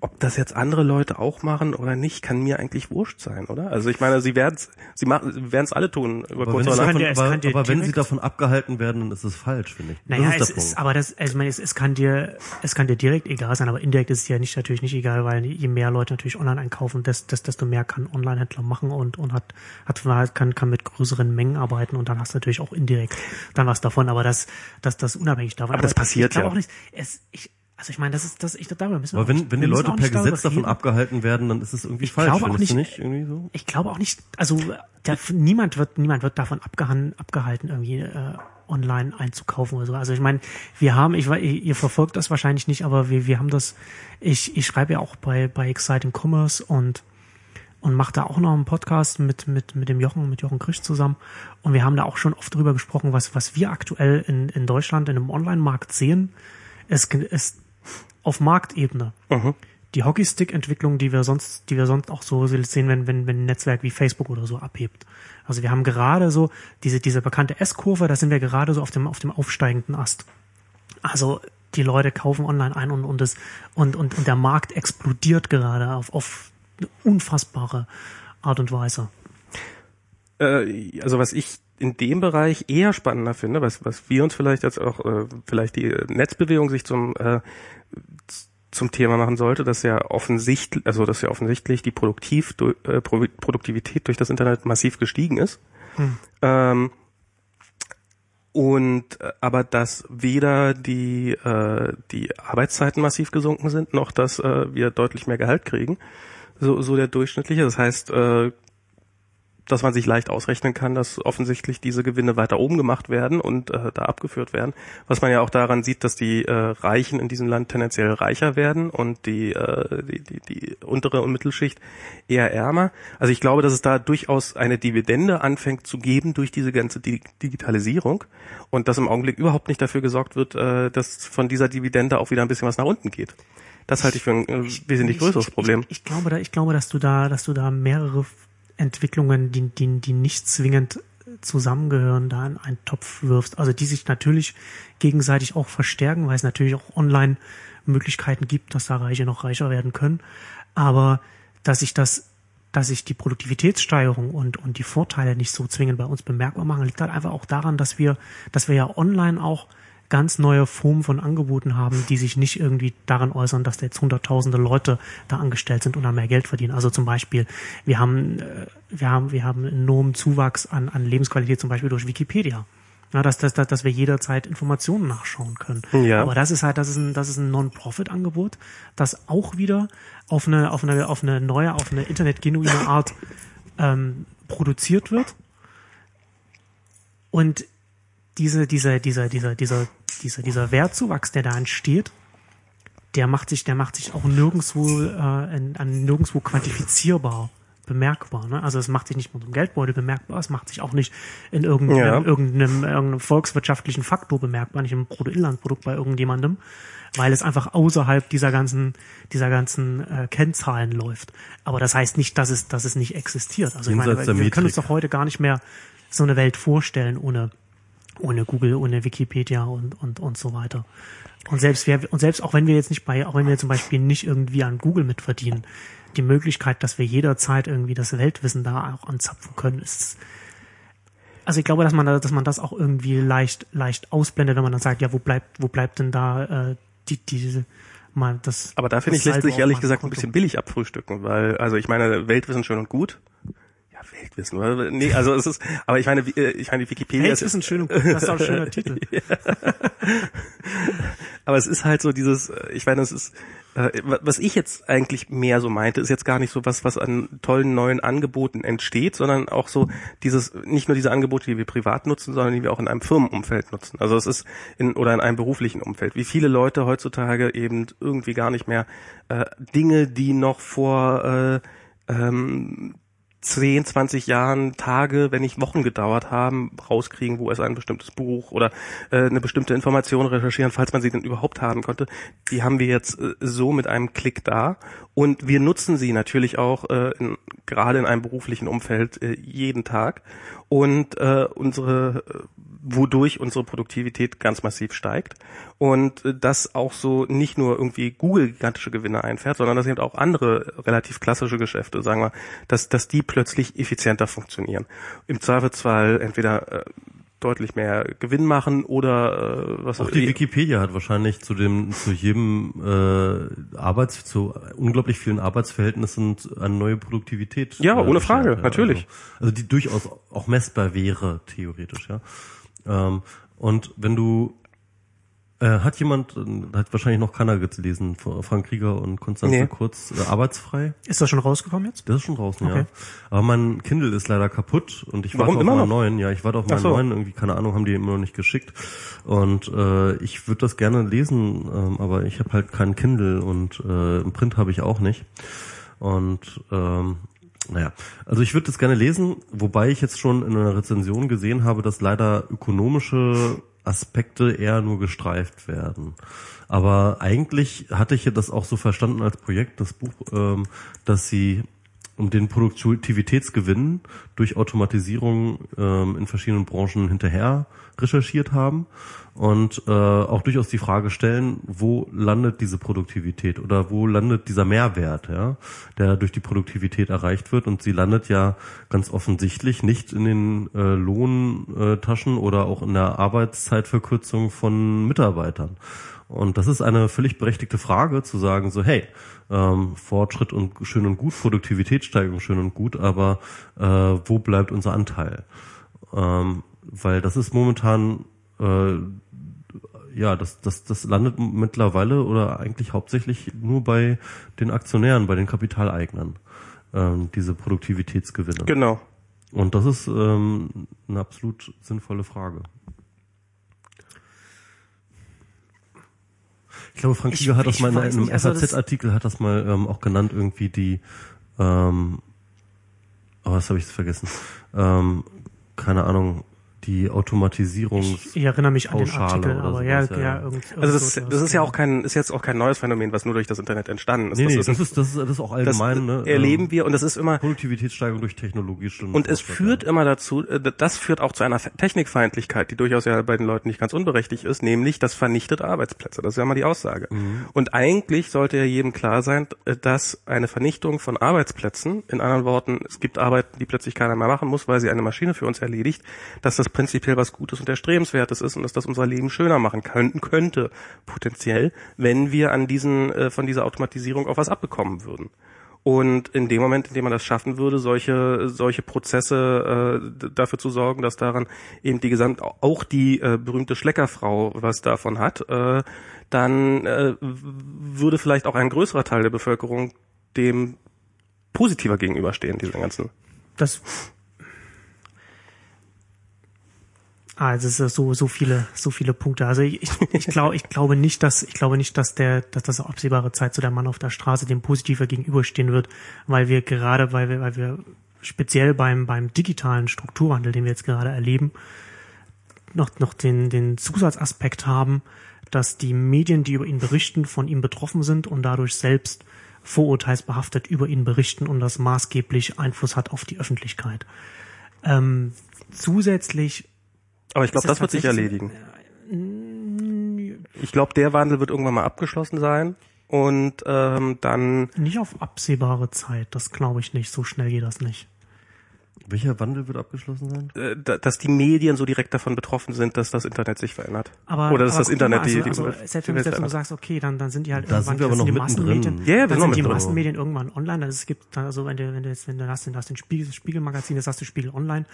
ob das jetzt andere Leute auch machen oder nicht, kann mir eigentlich wurscht sein, oder? Also ich meine, sie werden es, sie machen, werden es alle tun über aber kurz wenn, oder davon, dir- aber, aber wenn sie davon abgehalten werden, dann ist es falsch, finde ich. Naja, das es ist der ist, Punkt. aber das, also ich meine, es, es kann dir, es kann dir direkt egal sein, aber indirekt ist es ja nicht natürlich nicht egal, weil je mehr Leute natürlich online einkaufen, desto, desto mehr kann Online-Händler machen und, und hat, hat, kann, kann mit größeren Mengen arbeiten und dann hast du natürlich auch indirekt dann was davon, aber das, das, das unabhängig davon. Aber das passiert ja. auch nicht, es, ich, also ich meine, das ist, das, ich, darüber müssen wir aber auch wenn, nicht, wenn die Leute auch per Gesetz davon abgehalten werden, dann ist es irgendwie falsch, glaube auch nicht- nicht? Irgendwie so? Ich glaube auch nicht, also der, niemand wird niemand wird davon abgehan, abgehalten, irgendwie äh, online einzukaufen oder so. Also ich meine, wir haben, ich weiß, ihr verfolgt das wahrscheinlich nicht, aber wir, wir haben das, ich, ich schreibe ja auch bei, bei Exciting Commerce und und mache da auch noch einen Podcast mit, mit, mit dem Jochen, mit Jochen Krisch zusammen. Und wir haben da auch schon oft drüber gesprochen, was, was wir aktuell in, in Deutschland in einem Online-Markt sehen, ist, ist auf Marktebene Mhm. die Hockeystick-Entwicklung, die wir sonst, die wir sonst auch so sehen, wenn, wenn, wenn ein Netzwerk wie Facebook oder so abhebt. Also wir haben gerade so diese, diese bekannte S-Kurve, da sind wir gerade so auf dem, auf dem aufsteigenden Ast. Also die Leute kaufen online ein und, und, das, und, und, und der Markt explodiert gerade auf, auf unfassbare Art und Weise. Äh, also was ich in dem Bereich eher spannender finde, was, was wir uns vielleicht als auch äh, vielleicht die Netzbewegung sich zum äh, zum Thema machen sollte, dass ja offensichtlich, also dass ja offensichtlich die Produktiv, äh, Produktivität durch das Internet massiv gestiegen ist. Hm. Ähm, und äh, aber dass weder die äh, die Arbeitszeiten massiv gesunken sind, noch dass äh, wir deutlich mehr Gehalt kriegen, so so der durchschnittliche. Das heißt, äh, dass man sich leicht ausrechnen kann, dass offensichtlich diese Gewinne weiter oben gemacht werden und äh, da abgeführt werden. Was man ja auch daran sieht, dass die äh, Reichen in diesem Land tendenziell reicher werden und die, äh, die, die, die untere und Mittelschicht eher ärmer. Also ich glaube, dass es da durchaus eine Dividende anfängt zu geben durch diese ganze Di Digitalisierung und dass im Augenblick überhaupt nicht dafür gesorgt wird, äh, dass von dieser Dividende auch wieder ein bisschen was nach unten geht. Das halte ich für ein äh, wesentlich größeres Problem. Ich, ich, ich, glaube da, ich glaube, dass du da, dass du da mehrere Entwicklungen, die, die, die nicht zwingend zusammengehören, da in einen Topf wirfst. Also die sich natürlich gegenseitig auch verstärken, weil es natürlich auch online Möglichkeiten gibt, dass da Reiche noch reicher werden können. Aber dass sich das, dass sich die Produktivitätssteigerung und, und die Vorteile nicht so zwingend bei uns bemerkbar machen, liegt halt einfach auch daran, dass wir, dass wir ja online auch ganz neue Formen von Angeboten haben, die sich nicht irgendwie daran äußern, dass da jetzt hunderttausende Leute da angestellt sind und dann mehr Geld verdienen. Also zum Beispiel, wir haben, äh, wir haben, wir haben einen enormen Zuwachs an, an Lebensqualität zum Beispiel durch Wikipedia. Ja, dass, dass, dass wir jederzeit Informationen nachschauen können. Ja. Aber das ist halt, das ist ein, das ist ein Non-Profit-Angebot, das auch wieder auf eine, auf eine, auf eine neue, auf eine internetgenuine Art ähm, produziert wird. Und diese, dieser, dieser, dieser, dieser, dieser, dieser Wertzuwachs, der da entsteht, der macht sich, der macht sich auch nirgendwo, äh, in, an, nirgendwo quantifizierbar bemerkbar. Ne? Also es macht sich nicht mit einem Geldbeutel bemerkbar, es macht sich auch nicht in irgendeinem, ja. irgendeinem, irgendeinem volkswirtschaftlichen Faktor bemerkbar, nicht im Bruttoinlandprodukt bei irgendjemandem, weil es einfach außerhalb dieser ganzen, dieser ganzen äh, Kennzahlen läuft. Aber das heißt nicht, dass es, dass es nicht existiert. Also ich meine, wir können uns doch heute gar nicht mehr so eine Welt vorstellen ohne ohne Google, ohne Wikipedia und, und, und so weiter. Und selbst wir, und selbst auch wenn wir jetzt nicht bei, auch wenn wir zum Beispiel nicht irgendwie an Google mitverdienen, die Möglichkeit, dass wir jederzeit irgendwie das Weltwissen da auch anzapfen können, ist, also ich glaube, dass man da, dass man das auch irgendwie leicht, leicht ausblendet, wenn man dann sagt, ja, wo bleibt, wo bleibt denn da, äh, die, diese, mal das. Aber da finde ich, lässt sich ehrlich gesagt ein bisschen billig abfrühstücken, weil, also ich meine, Weltwissen schön und gut, Weltwissen, oder? Nee, also es ist, aber ich meine, äh, ich meine, Wikipedia Weltwissen, ist schön, das ist auch ein schöner Titel. aber es ist halt so dieses, äh, ich meine, es ist, äh, was ich jetzt eigentlich mehr so meinte, ist jetzt gar nicht so was, was an tollen neuen Angeboten entsteht, sondern auch so dieses, nicht nur diese Angebote, die wir privat nutzen, sondern die wir auch in einem Firmenumfeld nutzen. Also es ist in, oder in einem beruflichen Umfeld. Wie viele Leute heutzutage eben irgendwie gar nicht mehr äh, Dinge, die noch vor äh, ähm, 10, 20 Jahren Tage, wenn nicht Wochen gedauert haben, rauskriegen, wo es ein bestimmtes Buch oder äh, eine bestimmte Information recherchieren, falls man sie denn überhaupt haben konnte. Die haben wir jetzt äh, so mit einem Klick da und wir nutzen sie natürlich auch äh, in, gerade in einem beruflichen Umfeld äh, jeden Tag und äh, unsere äh, wodurch unsere Produktivität ganz massiv steigt. Und äh, das auch so nicht nur irgendwie Google gigantische Gewinne einfährt, sondern dass eben auch andere relativ klassische Geschäfte, sagen wir, dass, dass die plötzlich effizienter funktionieren. Im Zweifelsfall entweder äh, deutlich mehr Gewinn machen oder äh, was auch, auch die Wikipedia hat wahrscheinlich zu dem zu jedem äh, Arbeits zu unglaublich vielen Arbeitsverhältnissen eine neue Produktivität ja äh, ohne Frage ja, natürlich. also, also die durchaus auch messbar wäre theoretisch ja ähm, und wenn du äh, hat jemand, äh, hat wahrscheinlich noch keiner gelesen, Frank Krieger und Konstanze nee. Kurz, äh, arbeitsfrei. Ist das schon rausgekommen jetzt? Das ist schon draußen, okay. ja. Aber mein Kindle ist leider kaputt und ich warte auf meinen neuen. Ja, ich warte auf meinen so. neuen. Irgendwie, keine Ahnung, haben die immer noch nicht geschickt. Und äh, ich würde das gerne lesen, ähm, aber ich habe halt keinen Kindle und äh, im Print habe ich auch nicht. Und ähm, naja, also ich würde das gerne lesen, wobei ich jetzt schon in einer Rezension gesehen habe, dass leider ökonomische Aspekte eher nur gestreift werden. Aber eigentlich hatte ich das auch so verstanden als Projekt, das Buch, ähm, dass sie um den Produktivitätsgewinn durch Automatisierung ähm, in verschiedenen Branchen hinterher recherchiert haben und äh, auch durchaus die Frage stellen, wo landet diese Produktivität oder wo landet dieser Mehrwert, ja, der durch die Produktivität erreicht wird und sie landet ja ganz offensichtlich nicht in den äh, Lohntaschen oder auch in der Arbeitszeitverkürzung von Mitarbeitern. Und das ist eine völlig berechtigte Frage, zu sagen so, hey, ähm, Fortschritt und schön und gut, Produktivitätssteigerung schön und gut, aber äh, wo bleibt unser Anteil? Ähm, weil das ist momentan äh, ja, das, das, das landet mittlerweile oder eigentlich hauptsächlich nur bei den Aktionären, bei den Kapitaleignern, ähm, diese Produktivitätsgewinne. Genau. Und das ist ähm, eine absolut sinnvolle Frage. Ich glaube, Frank Giger hat das mal in einem also SAZ-Artikel hat das mal ähm, auch genannt, irgendwie die, ähm, oh, was habe ich vergessen? Ähm, keine Ahnung, die Automatisierung. Ich, ich erinnere mich an den Artikel, aber ja, ja, ja, irgend, Also das, ist, das ist ja auch kein, ist jetzt auch kein neues Phänomen, was nur durch das Internet entstanden ist. Nee, das, nee, ist, das ist, das ist, das ist auch allgemein, das ne? Erleben wir und das ist immer Produktivitätssteigerung durch Technologie. Und es führt immer dazu, äh, das führt auch zu einer Technikfeindlichkeit, die durchaus ja bei den Leuten nicht ganz unberechtigt ist, nämlich das vernichtet Arbeitsplätze. Das ist ja mal die Aussage. Mhm. Und eigentlich sollte ja jedem klar sein, äh, dass eine Vernichtung von Arbeitsplätzen, in anderen Worten, es gibt Arbeiten, die plötzlich keiner mehr machen muss, weil sie eine Maschine für uns erledigt, dass das prinzipiell was Gutes und Erstrebenswertes ist und dass das unser Leben schöner machen könnten, könnte potenziell, wenn wir an diesen, äh, von dieser Automatisierung auch was abbekommen würden. Und in dem Moment, in dem man das schaffen würde, solche solche Prozesse äh, dafür zu sorgen, dass daran eben die gesamt auch die äh, berühmte Schleckerfrau was davon hat, äh, dann äh, würde vielleicht auch ein größerer Teil der Bevölkerung dem positiver gegenüberstehen, diesem ganzen. Das Ah, es ist so so viele so viele Punkte. Also ich, ich glaube ich glaube nicht, dass ich glaube nicht, dass der dass das absehbare Zeit zu der Mann auf der Straße dem positiver gegenüberstehen wird, weil wir gerade weil wir weil wir speziell beim beim digitalen Strukturwandel, den wir jetzt gerade erleben, noch noch den den Zusatzaspekt haben, dass die Medien, die über ihn berichten, von ihm betroffen sind und dadurch selbst vorurteilsbehaftet über ihn berichten und das maßgeblich Einfluss hat auf die Öffentlichkeit. Ähm, zusätzlich aber ich glaube, das, das wird sich erledigen. Ich glaube, der Wandel wird irgendwann mal abgeschlossen sein und ähm, dann. Nicht auf absehbare Zeit, das glaube ich nicht. So schnell geht das nicht. Welcher Wandel wird abgeschlossen sein? Äh, dass die Medien so direkt davon betroffen sind, dass das Internet sich verändert. Aber, Oder dass aber das Internet mal, also, die, also, selbst, wenn, selbst wenn du sagst, okay, dann, dann sind die halt da irgendwann sind wir aber noch die Massenmedien. Ja, ja, dann sind die Massenmedien irgendwann online. Also es gibt dann, also wenn du, wenn du jetzt, wenn du hast, hast den Spiegel, das Spiegelmagazin, das hast du Spiegel online.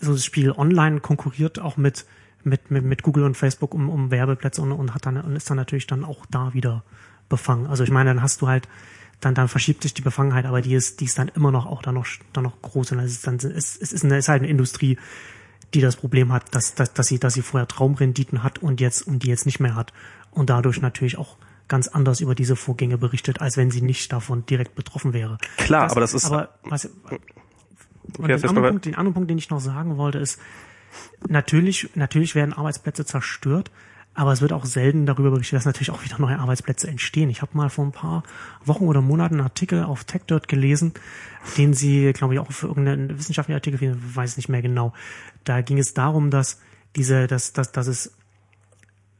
So das Spiegel online konkurriert auch mit, mit, mit, mit Google und Facebook um, um Werbeplätze und, und hat dann, und ist dann natürlich dann auch da wieder befangen. Also ich meine, dann hast du halt, dann, dann verschiebt sich die Befangenheit, aber die ist, die ist dann immer noch auch dann noch, dann noch groß und es ist dann, es, es ist, eine, es ist halt eine Industrie, die das Problem hat, dass, dass, dass sie, dass sie vorher Traumrenditen hat und jetzt, und die jetzt nicht mehr hat und dadurch natürlich auch ganz anders über diese Vorgänge berichtet, als wenn sie nicht davon direkt betroffen wäre. Klar, das, aber das ist. Aber was, okay, den, anderen Punkt, den anderen Punkt, den ich noch sagen wollte, ist, natürlich, natürlich werden Arbeitsplätze zerstört, aber es wird auch selten darüber berichtet, dass natürlich auch wieder neue Arbeitsplätze entstehen. Ich habe mal vor ein paar Wochen oder Monaten einen Artikel auf TechDirt gelesen, den sie, glaube ich, auch für irgendeinen wissenschaftlichen Artikel, ich weiß nicht mehr genau. Da ging es darum, dass diese, dass, dass, dass es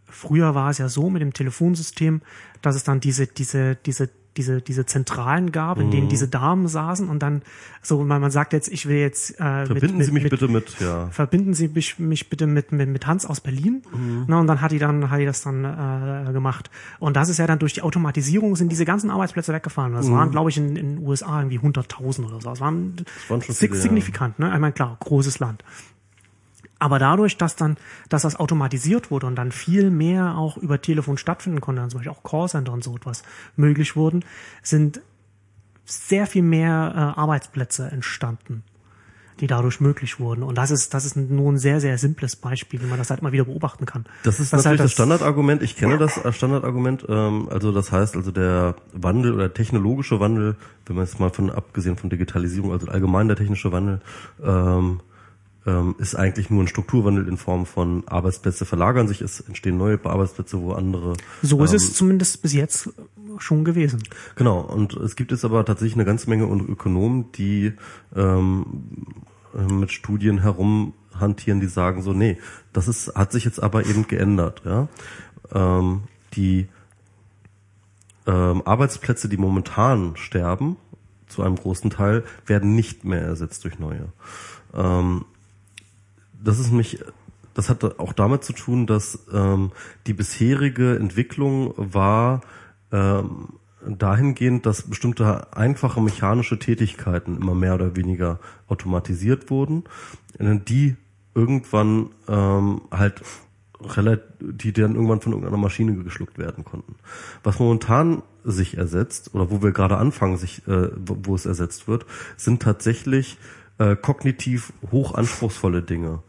früher war es ja so mit dem Telefonsystem, dass es dann diese, diese, diese diese, diese Zentralen gab, in denen mhm. diese Damen saßen und dann so, man, man sagt jetzt, ich will jetzt äh, Verbinden mit, Sie mich mit, bitte mit, ja. Verbinden Sie mich, mich bitte mit, mit, mit Hans aus Berlin. Mhm. Na, und dann hat die dann, hat die das dann äh, gemacht. Und das ist ja dann durch die Automatisierung sind diese ganzen Arbeitsplätze weggefallen. Das mhm. waren, glaube ich, in den USA irgendwie 100.000 oder so. Das waren, das waren schon viele, signifikant, ja. ne? Ich meine, klar, großes Land. Aber dadurch, dass dann, dass das automatisiert wurde und dann viel mehr auch über Telefon stattfinden konnte, dann zum Beispiel auch Callcenter und so etwas möglich wurden, sind sehr viel mehr äh, Arbeitsplätze entstanden, die dadurch möglich wurden. Und das ist, das ist nur ein sehr, sehr simples Beispiel, wie man das halt mal wieder beobachten kann. Das ist das natürlich halt das, das Standardargument. Ich kenne das als Standardargument. Ähm, also das heißt, also der Wandel oder technologische Wandel, wenn man jetzt mal von abgesehen von Digitalisierung, also allgemein der technische Wandel, ähm, ähm, ist eigentlich nur ein Strukturwandel in Form von Arbeitsplätze verlagern sich, es entstehen neue Arbeitsplätze, wo andere. So ist ähm, es zumindest bis jetzt schon gewesen. Genau, und es gibt jetzt aber tatsächlich eine ganze Menge Ökonomen, die ähm, mit Studien herumhantieren, die sagen so, nee, das ist, hat sich jetzt aber eben geändert. Ja? Ähm, die ähm, Arbeitsplätze, die momentan sterben, zu einem großen Teil, werden nicht mehr ersetzt durch neue. Ähm, das ist mich, das hat auch damit zu tun, dass ähm, die bisherige Entwicklung war ähm, dahingehend, dass bestimmte einfache mechanische Tätigkeiten immer mehr oder weniger automatisiert wurden, die irgendwann ähm, halt relativ, die dann irgendwann von irgendeiner Maschine geschluckt werden konnten. Was momentan sich ersetzt oder wo wir gerade anfangen, sich, äh, wo es ersetzt wird, sind tatsächlich äh, kognitiv hochanspruchsvolle Dinge.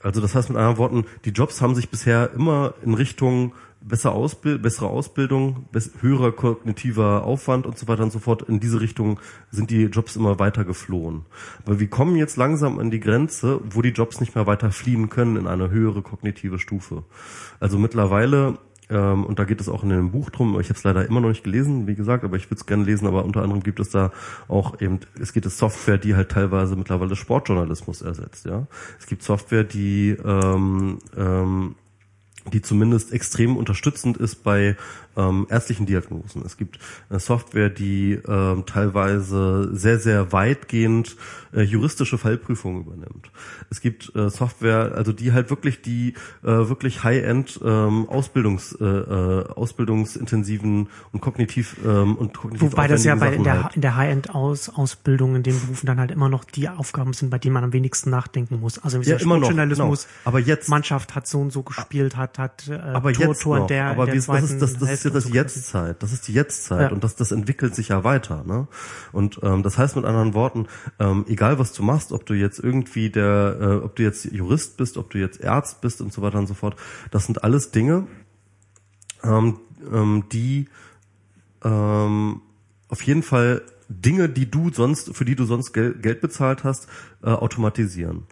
Also das heißt mit anderen Worten, die Jobs haben sich bisher immer in Richtung besser Ausbild, bessere Ausbildung, höherer kognitiver Aufwand und so weiter und so fort. In diese Richtung sind die Jobs immer weiter geflohen. Aber wir kommen jetzt langsam an die Grenze, wo die Jobs nicht mehr weiter fliehen können in eine höhere kognitive Stufe. Also mittlerweile ähm, und da geht es auch in dem Buch drum. Ich habe es leider immer noch nicht gelesen, wie gesagt, aber ich würde es gerne lesen. Aber unter anderem gibt es da auch eben, es gibt es Software, die halt teilweise mittlerweile Sportjournalismus ersetzt. Ja, es gibt Software, die ähm, ähm, die zumindest extrem unterstützend ist bei ähm, ärztlichen Diagnosen. Es gibt äh, Software, die ähm, teilweise sehr, sehr weitgehend äh, juristische Fallprüfungen übernimmt. Es gibt äh, Software, also die halt wirklich die äh, wirklich High-End ähm, Ausbildungs, äh, äh, ausbildungsintensiven und kognitiv ähm, und kognitiv Wobei das ja bei in der, halt. der High-End-Ausbildung in den Berufen dann halt immer noch die Aufgaben sind, bei denen man am wenigsten nachdenken muss. Also wie ja, immer noch, genau. aber jetzt Mannschaft hat so und so gespielt, hat hat äh, aber Tor, jetzt Tor noch. der, aber der wie, das ist das, das ist ja das Jetztzeit. Das ist die Jetztzeit ja. und das das entwickelt sich ja weiter. Ne? Und ähm, das heißt mit anderen Worten, ähm, egal was du machst, ob du jetzt irgendwie der, äh, ob du jetzt Jurist bist, ob du jetzt Arzt bist und so weiter und so fort, das sind alles Dinge, ähm, ähm, die ähm, auf jeden Fall Dinge, die du sonst, für die du sonst Geld, Geld bezahlt hast, äh, automatisieren.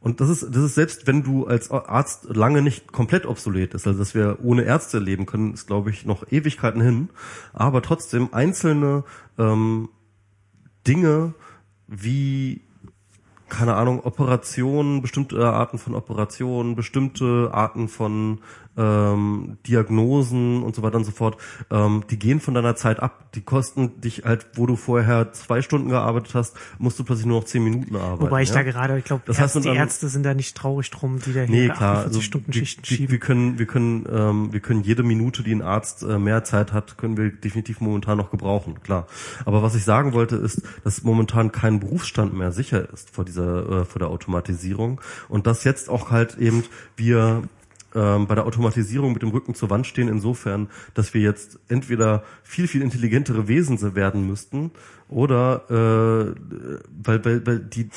Und das ist, das ist selbst, wenn du als Arzt lange nicht komplett obsolet ist, also dass wir ohne Ärzte leben können, ist glaube ich noch Ewigkeiten hin. Aber trotzdem einzelne ähm, Dinge wie keine Ahnung, Operationen, bestimmte Arten von Operationen, bestimmte Arten von ähm, Diagnosen und so weiter und so fort, ähm, die gehen von deiner Zeit ab. Die kosten dich halt, wo du vorher zwei Stunden gearbeitet hast, musst du plötzlich nur noch zehn Minuten arbeiten. Wobei ich ja? da gerade, ich glaube, die Ärzte sind da nicht traurig drum, die da nee, hier klar, also Stunden Schichten wir, schieben. Wir können, wir können, ähm, wir können jede Minute, die ein Arzt äh, mehr Zeit hat, können wir definitiv momentan noch gebrauchen, klar. Aber was ich sagen wollte, ist, dass momentan kein Berufsstand mehr sicher ist vor dieser, äh, vor der Automatisierung und dass jetzt auch halt eben wir ähm, bei der Automatisierung mit dem Rücken zur Wand stehen, insofern, dass wir jetzt entweder viel, viel intelligentere Wesen werden müssten oder äh, weil, weil, weil die,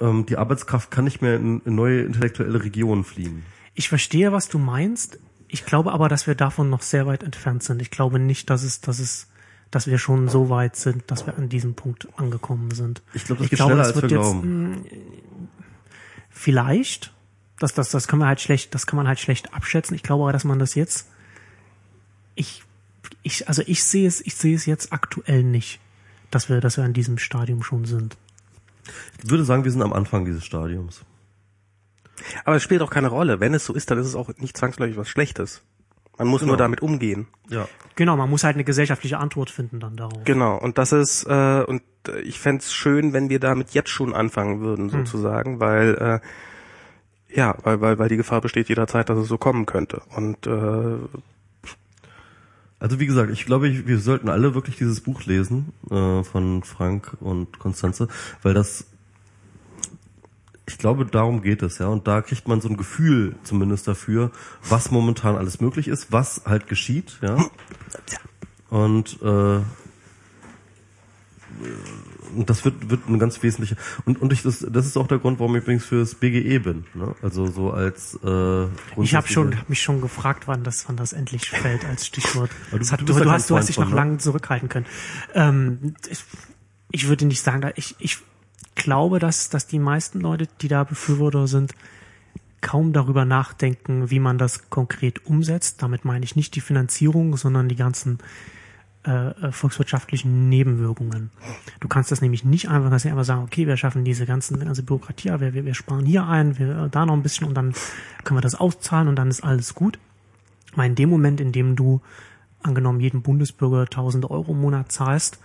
ähm, die Arbeitskraft kann nicht mehr in, in neue intellektuelle Regionen fliehen. Ich verstehe, was du meinst. Ich glaube aber, dass wir davon noch sehr weit entfernt sind. Ich glaube nicht, dass es, dass es, dass wir schon so weit sind, dass wir an diesem Punkt angekommen sind. Ich glaube, das ich geht glaube, schneller, als wir glauben. Hm, vielleicht, das, das, das kann man halt schlecht, das kann man halt schlecht abschätzen. Ich glaube aber, dass man das jetzt, ich, ich, also ich sehe es, ich sehe es jetzt aktuell nicht, dass wir, dass wir an diesem Stadium schon sind. Ich würde sagen, wir sind am Anfang dieses Stadiums. Aber es spielt auch keine Rolle. Wenn es so ist, dann ist es auch nicht zwangsläufig was Schlechtes. Man muss genau. nur damit umgehen. Ja. Genau, man muss halt eine gesellschaftliche Antwort finden dann darauf. Genau, und das ist, äh, und ich fände schön, wenn wir damit jetzt schon anfangen würden, hm. sozusagen, hm. weil äh, ja, weil, weil, weil die Gefahr besteht jederzeit, dass es so kommen könnte. Und äh, also wie gesagt, ich glaube, ich, wir sollten alle wirklich dieses Buch lesen äh, von Frank und Konstanze, weil das, ich glaube, darum geht es, ja. Und da kriegt man so ein Gefühl zumindest dafür, was momentan alles möglich ist, was halt geschieht, ja. Und äh, und das wird, wird ein ganz wesentlicher und und ich das das ist auch der Grund, warum ich übrigens fürs BGE bin. Ne? Also so als äh, ich habe schon hab mich schon gefragt, wann das wann das endlich fällt als Stichwort. Du, hat, du, du, du hast du hast dich noch ne? lange zurückhalten können. Ähm, ich, ich würde nicht sagen, ich ich glaube, dass dass die meisten Leute, die da Befürworter sind, kaum darüber nachdenken, wie man das konkret umsetzt. Damit meine ich nicht die Finanzierung, sondern die ganzen äh, äh, volkswirtschaftlichen Nebenwirkungen. Du kannst das nämlich nicht einfach, dass sie einfach sagen, okay, wir schaffen diese ganzen, ganze Bürokratie, wir, wir, wir sparen hier ein, wir äh, da noch ein bisschen und dann können wir das auszahlen und dann ist alles gut. Aber in dem Moment, in dem du angenommen jeden Bundesbürger 1000 Euro im Monat zahlst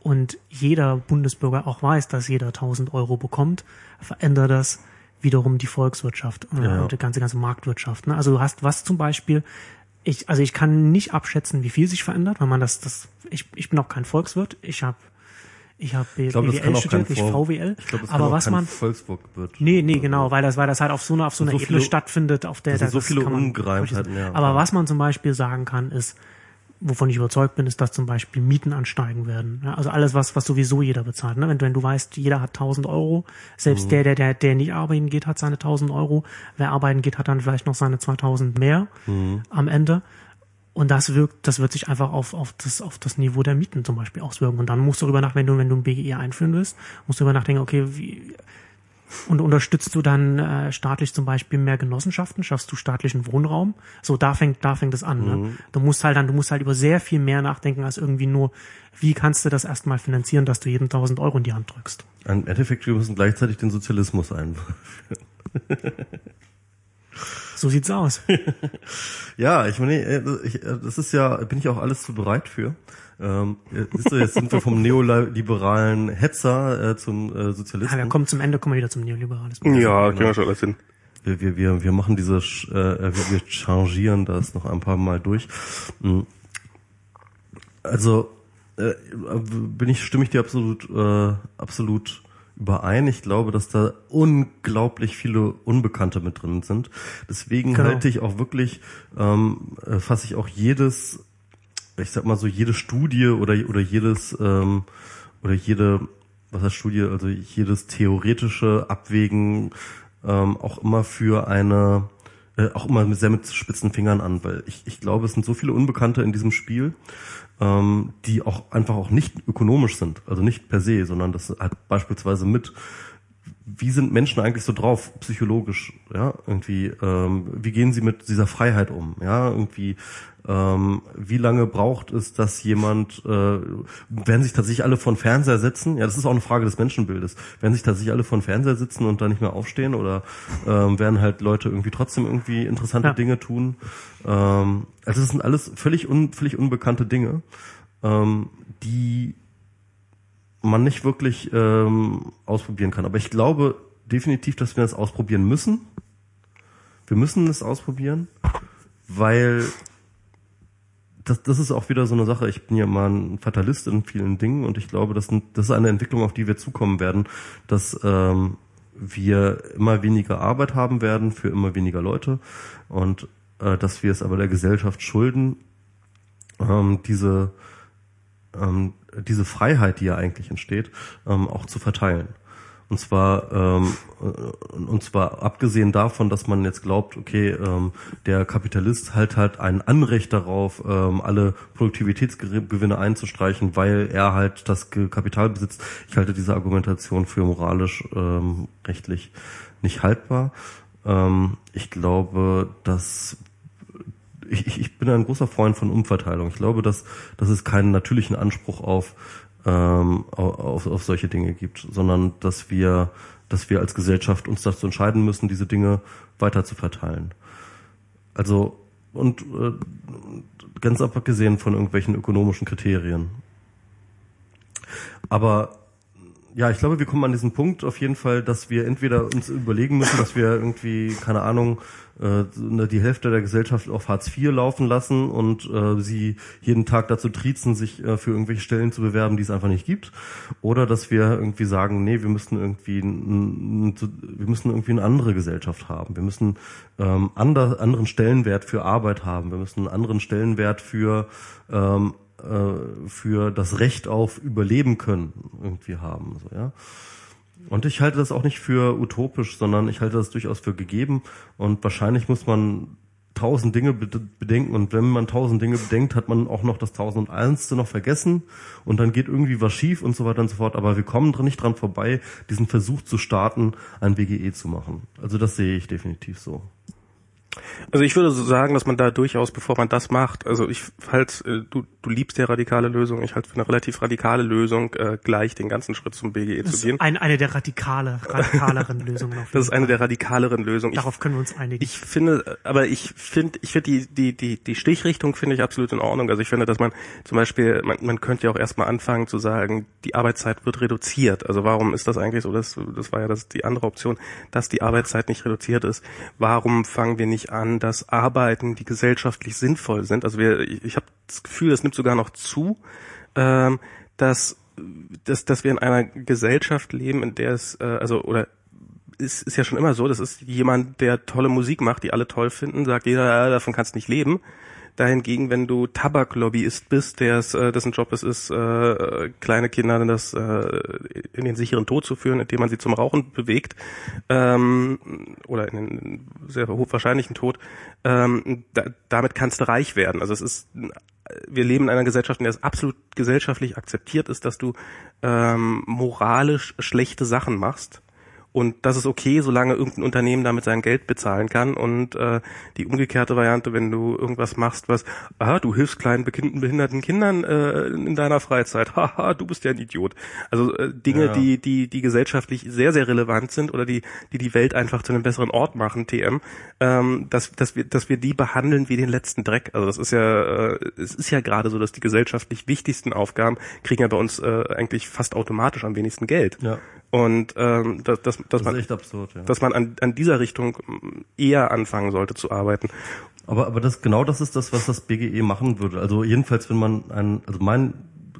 und jeder Bundesbürger auch weiß, dass jeder 1000 Euro bekommt, verändert das wiederum die Volkswirtschaft Ja. und die ganze ganze Marktwirtschaft. Ne? Also du hast was zum Beispiel, ich also ich kann nicht abschätzen, wie viel sich verändert, weil man das das ich ich bin auch kein Volkswirt, ich habe ich habe das BWL studiert, nicht VWL, Ich glaube, das aber was man Volkswirt wird. Nee, nee, genau, weil das, weil das halt auf so einer, auf so einer So Ebene viele- stattfindet, auf der das sind so das viele kann man- Ungereimtheiten, ja. Aber was man zum Beispiel sagen kann, ist, wovon ich überzeugt bin, ist, dass zum Beispiel Mieten ansteigen werden. Ja, also alles, was, was sowieso jeder bezahlt. Ne? Wenn, du, wenn du weißt, jeder hat 1000 Euro, selbst Mhm. der, der, der, der nicht arbeiten geht, hat seine 1000 Euro. Wer arbeiten geht, hat dann vielleicht noch seine 2000 mehr Mhm. am Ende. Und das wirkt, das wird sich einfach auf, auf das, auf das Niveau der Mieten zum Beispiel auswirken. Und dann musst du darüber nach, wenn du, wenn du ein BGE einführen willst, musst du darüber nachdenken, okay, wie, und unterstützt du dann äh, staatlich zum Beispiel mehr Genossenschaften? Schaffst du staatlichen Wohnraum? So, da fängt, da fängt es an. Ne? Du musst halt dann, du musst halt über sehr viel mehr nachdenken als irgendwie nur, wie kannst du das erstmal finanzieren, dass du jeden 1000 Euro in die Hand drückst? Im Endeffekt, wir müssen gleichzeitig den Sozialismus einführen. So sieht's aus. Ja, ich meine, äh, ich, äh, das ist ja, bin ich auch alles zu bereit für. Ähm, äh, siehst du, jetzt sind wir vom neoliberalen Hetzer äh, zum äh, Ja, Sozialisten. wir kommen zum Ende, kommen wir wieder zum Neoliberalismus. Ja, kriegen wir schon alles hin. wir, wir, wir, wir machen diese, Sch- äh, wir, wir changieren das noch ein paar Mal durch. Mm. Also äh, bin ich, stimme ich dir absolut, äh, absolut überein. Ich glaube, dass da unglaublich viele Unbekannte mit drin sind. Deswegen Genau. halte ich auch wirklich, ähm, äh, fasse ich auch jedes, ich sag mal so, jede Studie oder, oder jedes, ähm, oder jede, was heißt Studie, also jedes theoretische Abwägen ähm, auch immer für eine, äh, auch immer sehr mit spitzen Fingern an, weil ich, ich glaube, es sind so viele Unbekannte in diesem Spiel, ähm, die auch einfach auch nicht ökonomisch sind, also nicht per se, sondern das hat beispielsweise mit wie sind Menschen eigentlich so drauf, psychologisch, ja, irgendwie, ähm, wie gehen sie mit dieser Freiheit um, ja, irgendwie, ähm, wie lange braucht es, dass jemand, äh, werden sich tatsächlich alle von Fernseher sitzen, ja, das ist auch eine Frage des Menschenbildes, werden sich tatsächlich alle von Fernseher sitzen und dann nicht mehr aufstehen oder ähm, werden halt Leute irgendwie trotzdem irgendwie interessante Ja. Dinge tun, ähm, also das sind alles völlig, un, völlig unbekannte Dinge, ähm, die man nicht wirklich ähm, ausprobieren kann. Aber ich glaube definitiv, dass wir das ausprobieren müssen. Wir müssen es ausprobieren, weil das, das ist auch wieder so eine Sache. Ich bin ja mal ein Fatalist in vielen Dingen und ich glaube, das, das ist eine Entwicklung, auf die wir zukommen werden, dass ähm, wir immer weniger Arbeit haben werden für immer weniger Leute und äh, dass wir es aber der Gesellschaft schulden, ähm, diese ähm, diese Freiheit, die ja eigentlich entsteht, ähm, auch zu verteilen. Und zwar ähm, äh, und zwar abgesehen davon, dass man jetzt glaubt, okay, ähm, der Kapitalist halt halt ein Anrecht darauf, ähm, alle Produktivitätsgewinne einzustreichen, weil er halt das Kapital besitzt. Ich halte diese Argumentation für moralisch ähm, rechtlich nicht haltbar. Ähm, ich glaube, dass ich, ich- bin ein großer Freund von Umverteilung. Ich glaube, dass, dass es keinen natürlichen Anspruch auf, ähm, auf, auf solche Dinge gibt, sondern dass wir, dass wir als Gesellschaft uns dazu entscheiden müssen, diese Dinge weiter zu verteilen. Also, und äh, ganz abgesehen von irgendwelchen ökonomischen Kriterien. Aber ja, ich glaube, wir kommen an diesen Punkt auf jeden Fall, dass wir entweder uns überlegen müssen, dass wir irgendwie, keine Ahnung, äh, ne, die Hälfte der Gesellschaft auf Hartz IV laufen lassen und äh, sie jeden Tag dazu triezen, sich äh, für irgendwelche Stellen zu bewerben, die es einfach nicht gibt. Oder dass wir irgendwie sagen, nee, wir müssen irgendwie, wir müssen irgendwie eine andere Gesellschaft haben. Wir müssen ähm, ander, anderen Stellenwert für Arbeit haben. Wir müssen einen anderen Stellenwert für ähm, äh, für das Recht auf Überleben können irgendwie haben. So, ja. Und ich halte das auch nicht für utopisch, sondern ich halte das durchaus für gegeben. Und wahrscheinlich muss man tausend Dinge bed- bedenken. Und wenn man tausend Dinge bedenkt, hat man auch noch das tausend und einste noch vergessen. Und dann geht irgendwie was schief und so weiter und so fort. Aber wir kommen nicht dran vorbei, diesen Versuch zu starten, ein WGE zu machen. Also das sehe ich definitiv so. Also ich würde so sagen, dass man da durchaus, bevor man das macht, also ich halt, du, du liebst ja radikale Lösung, ich halte für eine relativ radikale Lösung, äh, gleich den ganzen Schritt zum BGE Das zu gehen. ist ein, eine der radikale, radikaleren Lösungen. Auf Das ist eine Fall. der radikaleren Lösungen. Darauf können wir uns einigen. Ich finde, aber ich finde, ich finde die, die, die, die Stichrichtung finde ich absolut in Ordnung. Also ich finde, dass man zum Beispiel, man, man könnte ja auch erstmal anfangen zu sagen, die Arbeitszeit wird reduziert. Also warum ist das eigentlich so? Das, das war ja das, die andere Option, dass die Arbeitszeit nicht reduziert ist. Warum fangen wir nicht an, dass Arbeiten, die gesellschaftlich sinnvoll sind, also wir, ich, ich habe das Gefühl, das nimmt sogar noch zu, ähm, dass, dass, dass wir in einer Gesellschaft leben, in der es, äh, also, oder ist, ist ja schon immer so, das ist jemand, der tolle Musik macht, die alle toll finden, sagt jeder, davon kannst du nicht leben. Dahingegen, wenn du Tabaklobbyist bist, der es, äh, dessen Job es ist, äh, kleine Kinder in, das, äh, in den sicheren Tod zu führen, indem man sie zum Rauchen bewegt, ähm, oder in den sehr hochwahrscheinlichen Tod, ähm, da, damit kannst du reich werden. Also es ist, wir leben in einer Gesellschaft, in der es absolut gesellschaftlich akzeptiert ist, dass du ähm, moralisch schlechte Sachen machst. Und das ist okay, solange irgendein Unternehmen damit sein Geld bezahlen kann. Und äh, die umgekehrte Variante, wenn du irgendwas machst, was, ah, du hilfst kleinen behinderten Kindern äh, in deiner Freizeit, haha, du bist ja ein Idiot. Also äh, Dinge, Ja. die, die, die gesellschaftlich sehr, sehr relevant sind oder die, die die Welt einfach zu einem besseren Ort machen, TM, ähm, dass, dass wir, dass wir die behandeln wie den letzten Dreck. Also das ist ja, äh, es ist ja gerade so, dass die gesellschaftlich wichtigsten Aufgaben kriegen ja bei uns äh, eigentlich fast automatisch am wenigsten Geld. Ja. Und ähm, dass, dass, dass Das ist man echt absurd, ja. dass man an, an dieser Richtung eher anfangen sollte zu arbeiten. Aber, aber das, genau das ist das, was das BGE machen würde. Also jedenfalls, wenn man ein, also mein,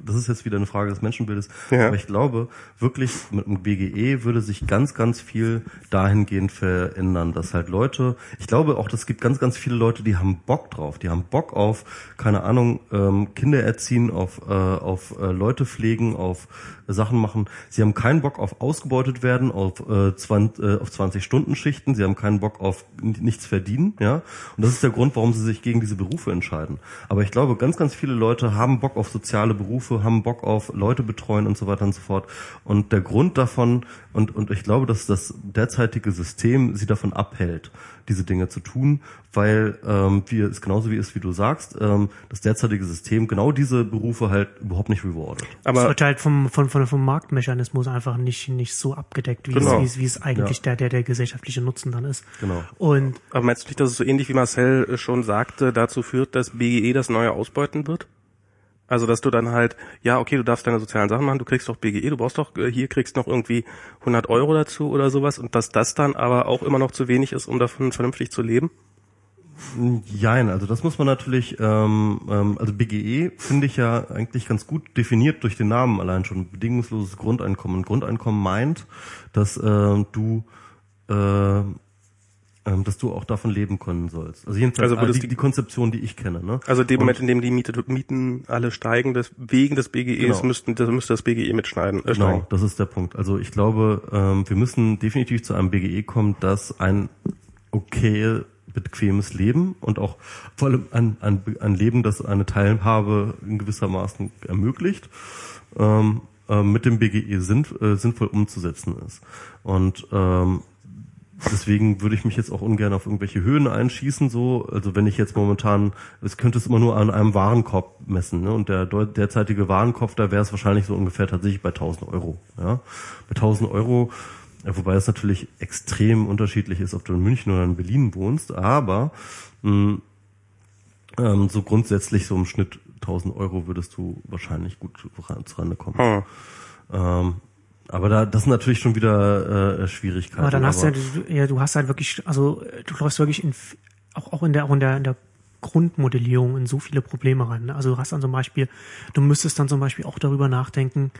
das ist jetzt wieder eine Frage des Menschenbildes, Ja. aber ich glaube, wirklich mit dem BGE würde sich ganz, ganz viel dahingehend verändern, dass halt Leute, ich glaube auch, es gibt ganz, ganz viele Leute, die haben Bock drauf, die haben Bock auf, keine Ahnung, ähm, Kinder erziehen, auf, äh, auf äh, Leute pflegen, auf äh, Sachen machen. Sie haben keinen Bock auf ausgebeutet werden, auf, äh, 20, äh, auf 20-Stunden-Schichten, sie haben keinen Bock auf nichts verdienen, ja. Und das ist der Grund, warum sie sich gegen diese Berufe entscheiden. Aber ich glaube, ganz, ganz viele Leute haben Bock auf soziale Berufe, haben Bock auf Leute betreuen und so weiter und so fort. Und der Grund davon, und, und ich glaube, dass das derzeitige System sie davon abhält, diese Dinge zu tun, weil ähm, wir es genauso wie ist, wie du sagst, ähm, das derzeitige System genau diese Berufe halt überhaupt nicht rewardet. Es Aber wird halt vom, vom, vom, vom Marktmechanismus einfach nicht, nicht so abgedeckt, wie, Genau. es, wie, es, wie es eigentlich Ja. der, der, der gesellschaftliche Nutzen dann ist. Genau. Und Aber meinst du nicht, dass es so ähnlich wie Marcel schon sagte, dazu führt, dass BGE das neue ausbeuten wird? Also, dass du dann halt, ja, okay, du darfst deine sozialen Sachen machen, du kriegst doch BGE, du brauchst doch, äh, hier kriegst noch irgendwie 100 Euro dazu oder sowas und dass das dann aber auch immer noch zu wenig ist, um davon vernünftig zu leben? Jein, also das muss man natürlich, ähm, ähm, also BGE finde ich ja eigentlich ganz gut definiert durch den Namen allein schon. Bedingungsloses Grundeinkommen. Grundeinkommen meint, dass ähm, du äh, ähm, dass du auch davon leben können sollst. Also jedenfalls Also die, die- Konzeption, die ich kenne. Ne? Also dem Moment, in dem die Miete, Mieten alle steigen, das, wegen des BGEs Genau. müssten, das müsste das BGE mitschneiden. Äh, Genau, steigen. das ist der Punkt. Also ich glaube, ähm, wir müssen definitiv zu einem BGE kommen, das ein okay bequemes Leben und auch vor allem ein, ein, ein Leben, das eine Teilhabe in gewissermaßen ermöglicht, ähm, äh, mit dem BGE sinn, äh, sinnvoll umzusetzen ist. Und ähm, deswegen würde ich mich jetzt auch ungern auf irgendwelche Höhen einschießen, so. Also wenn ich jetzt momentan, es könnte es immer nur an einem Warenkorb messen, ne? Und der derzeitige Warenkorb, da wäre es wahrscheinlich so ungefähr tatsächlich bei 1000 Euro, ja. Bei 1000 Euro, ja, wobei es natürlich extrem unterschiedlich ist, ob du in München oder in Berlin wohnst, aber mh, ähm, so grundsätzlich so im Schnitt 1000 Euro würdest du wahrscheinlich gut ran- zurande kommen. Hm. Ähm, aber da, das sind natürlich schon wieder äh, Schwierigkeiten. aber dann hast du aber- ja, du- ja, du hast halt wirklich, also du läufst wirklich in, auch, auch in der, auch in der, in der Grundmodellierung in so viele Probleme rein. ne? Also du hast dann zum Beispiel, du müsstest dann zum Beispiel auch darüber nachdenken,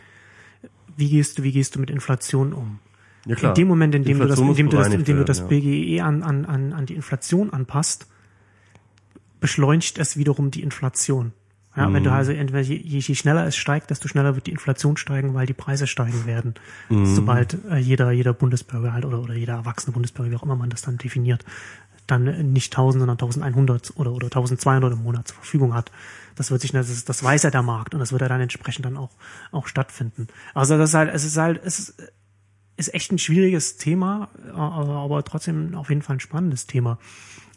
wie gehst du, wie gehst du mit Inflation um? Ja, klar. In dem Moment, in dem du das, in dem du das, in dem du das werden, BGE an, an, an, an die Inflation anpasst, beschleunigt es wiederum die Inflation. Ja, wenn du also entweder je, je schneller es steigt, desto schneller wird die Inflation steigen, weil die Preise steigen werden. Sobald äh, jeder, jeder Bundesbürger halt oder, oder jeder erwachsene Bürger, wie auch immer man das dann definiert, dann nicht 1000, sondern 1100 oder, oder 1200 im Monat zur Verfügung hat. Das wird sich, das, das weiß ja der Markt und das wird ja dann entsprechend dann auch, auch stattfinden. Also das ist halt, es ist halt, es ist, ist echt ein schwieriges Thema, aber, trotzdem auf jeden Fall ein spannendes Thema.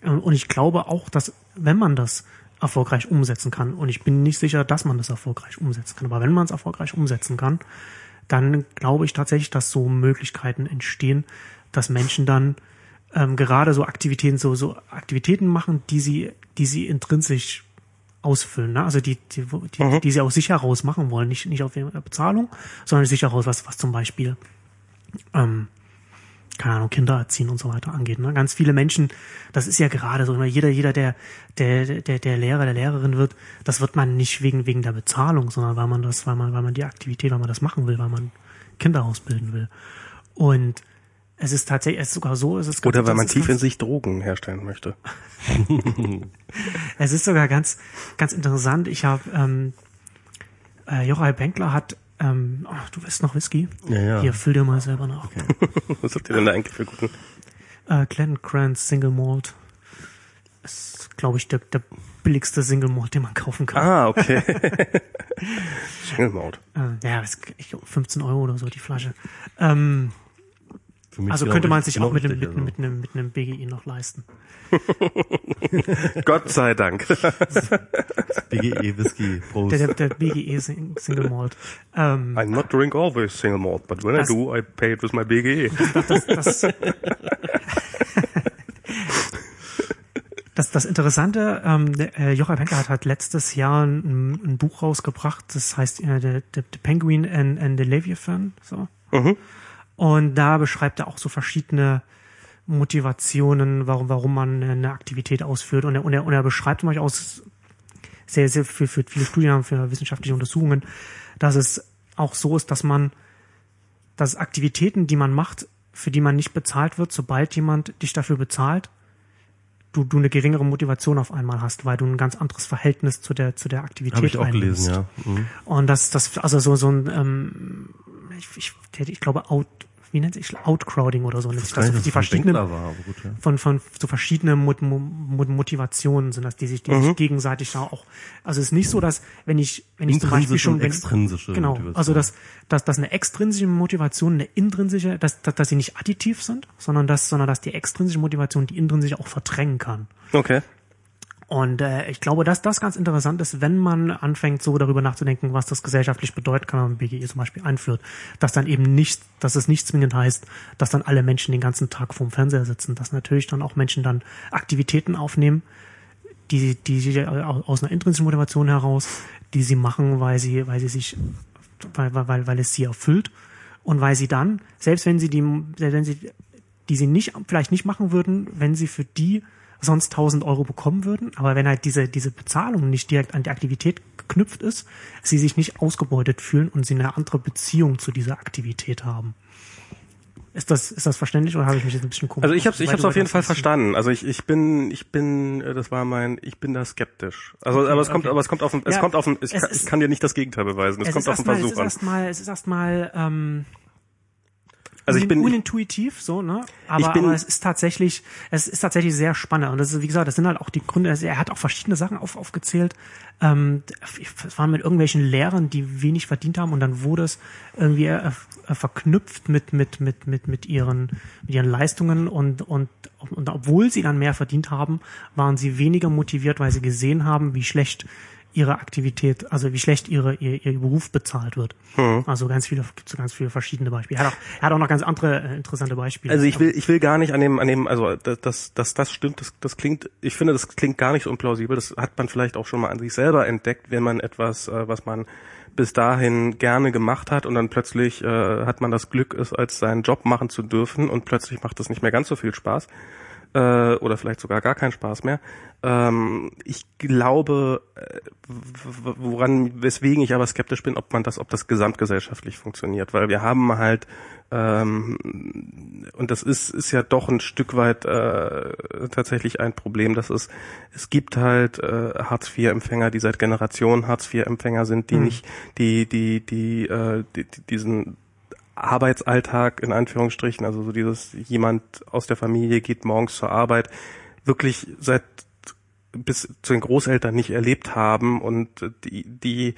Und ich glaube auch, dass wenn man das erfolgreich umsetzen kann, und ich bin nicht sicher, dass man das erfolgreich umsetzen kann, aber wenn man es erfolgreich umsetzen kann, dann glaube ich tatsächlich, dass so Möglichkeiten entstehen, dass Menschen dann ähm, gerade so Aktivitäten, so, so Aktivitäten machen, die sie, die sie intrinsisch ausfüllen, ne? also die, die, die, die sie aus sich heraus machen wollen, nicht, nicht auf ihre Bezahlung, sondern sich heraus, was, was zum Beispiel, ähm, keine Ahnung, Kinder erziehen und so weiter angeht. Ne? Ganz viele Menschen, das ist ja gerade so, ne? jeder, jeder, der, der, der, der Lehrer, der Lehrerin wird, das wird man nicht wegen, wegen der Bezahlung, sondern weil man das, weil man, weil man die Aktivität, weil man das machen will, weil man Kinder ausbilden will. Und es ist tatsächlich, es ist sogar so, es ist ganz- Oder weil man tief in sich Drogen herstellen möchte. Es ist sogar ganz, ganz interessant. Ich habe ähm, äh, Jochai Benkler hat, ähm, oh, du weißt noch Whisky? Ja, ja. Hier, füll dir mal selber nach. Was habt ihr denn da eigentlich für guten? Äh, Glen Grant Single Malt. Ist, glaube ich, der, der billigste Single Malt, den man kaufen kann. Ah, okay. Single Malt. Äh, ja, das, ich, glaub, 15 Euro oder so die Flasche. Ähm, also könnte man sich auch mit einem, mit, also. mit, einem, mit einem BGI noch leisten. Gott sei Dank. BGE Whisky. Prost. Der, der, der BGE Sing- Single Malt. Ähm, I not drink always single malt, but when I Das- do, I pay it with my. BGE. das, das, das, das Interessante, ähm, der, äh, Joachim Henker hat, hat letztes Jahr ein, ein Buch rausgebracht, das heißt äh, the, the, the Penguin and, and the Leviathan. So. Mhm. Und da beschreibt er auch so verschiedene Motivationen, warum, warum man eine Aktivität ausführt. Und er, und er, und er beschreibt zum Beispiel aus sehr, sehr für, für viele Studien, für wissenschaftliche Untersuchungen, dass es auch so ist, dass man, dass Aktivitäten, die man macht, für die man nicht bezahlt wird, sobald jemand dich dafür bezahlt, du, du eine geringere Motivation auf einmal hast, weil du ein ganz anderes Verhältnis zu der, zu der Aktivität Habe ich auch einnimmst. gelesen, ja. Mhm. Und das, das, also so, so ein, ähm, ich, ich, ich glaube, out, wie nennt sich Outcrowding oder so, nennt sich das. dass Die verschiedenen, war, aber gut, ja. von, von so verschiedene Mot Mo Mo Motivationen sind das, die sich, die Mhm. sich gegenseitig da auch, also es ist nicht so, dass, wenn ich, wenn ich zum Beispiel schon, wenn, extrinsische genau, Motivation. also dass, dass, dass eine extrinsische Motivation, eine intrinsische, dass, dass, dass sie nicht additiv sind, sondern dass, sondern dass die extrinsische Motivation die intrinsische auch verdrängen kann. Okay. Und äh, ich glaube, dass das ganz interessant ist, wenn man anfängt, so darüber nachzudenken, was das gesellschaftlich bedeutet, kann man BGE zum Beispiel einführt, dass dann eben nicht, dass es nicht zwingend heißt, dass dann alle Menschen den ganzen Tag vorm Fernseher sitzen, dass natürlich dann auch Menschen dann Aktivitäten aufnehmen, die, die sie aus einer intrinsischen Motivation heraus, die sie machen, weil sie, weil sie sich, weil, weil, weil, es sie erfüllt. Und weil sie dann, selbst wenn sie die, selbst wenn sie, die sie nicht, vielleicht nicht machen würden, wenn sie für die sonst 1000 Euro bekommen würden, aber wenn halt diese, diese Bezahlung nicht direkt an die Aktivität geknüpft ist, sie sich nicht ausgebeutet fühlen und sie eine andere Beziehung zu dieser Aktivität haben. Ist das, ist das verständlich oder habe ich mich jetzt ein bisschen komisch? Also ich habe ich hab's auf jeden Fall verstanden. Also ich, ich bin ich bin äh, das war mein ich bin da skeptisch. Also aber es kommt okay. aber es kommt auf ein, es Ja, kommt auf ein, ich, kann, ist- ich kann dir nicht das Gegenteil beweisen. Es, Es kommt auf den erstmal, es Versuch ist an. erstmal, es ist erstmal, ähm, Also ich bin unintuitiv, so, ne? Aber, bin- aber es ist tatsächlich, es ist tatsächlich sehr spannend. Und das ist, wie gesagt, das sind halt auch die Gründe. Also er hat auch verschiedene Sachen auf, aufgezählt. Ähm, es waren mit irgendwelchen Lehrern, die wenig verdient haben, und dann wurde es irgendwie äh, äh, verknüpft mit mit mit mit mit ihren mit ihren Leistungen und und und obwohl sie dann mehr verdient haben, waren sie weniger motiviert, weil sie gesehen haben, wie schlecht ihre Aktivität, also wie schlecht ihre, ihr, ihr Beruf bezahlt wird. Hm. Also ganz viele, gibt es ganz viele verschiedene Beispiele. Er hat auch, er hat auch noch ganz andere äh, interessante Beispiele. also ich will ich will gar nicht an dem an dem also das das das, das stimmt das das klingt ich finde das klingt gar nicht so unplausibel. Das hat man vielleicht auch schon mal an sich selber entdeckt, wenn man etwas äh, was man bis dahin gerne gemacht hat und dann plötzlich äh, hat man das Glück, es als seinen Job machen zu dürfen und plötzlich macht es nicht mehr ganz so viel Spaß äh, oder vielleicht sogar gar keinen Spaß mehr. Ähm, ich glaube, äh, woran, weswegen ich aber skeptisch bin, ob man das, ob das gesamtgesellschaftlich funktioniert, weil wir haben halt ähm, und das ist ist ja doch ein Stück weit äh, tatsächlich ein Problem, dass es es gibt halt äh, Hartz IV Empfänger, die seit Generationen Hartz IV Empfänger sind, die nicht die die die, äh, die, die diesen Arbeitsalltag in Anführungsstrichen, also so dieses jemand aus der Familie geht morgens zur Arbeit, wirklich seit bis zu den Großeltern nicht erlebt haben und die die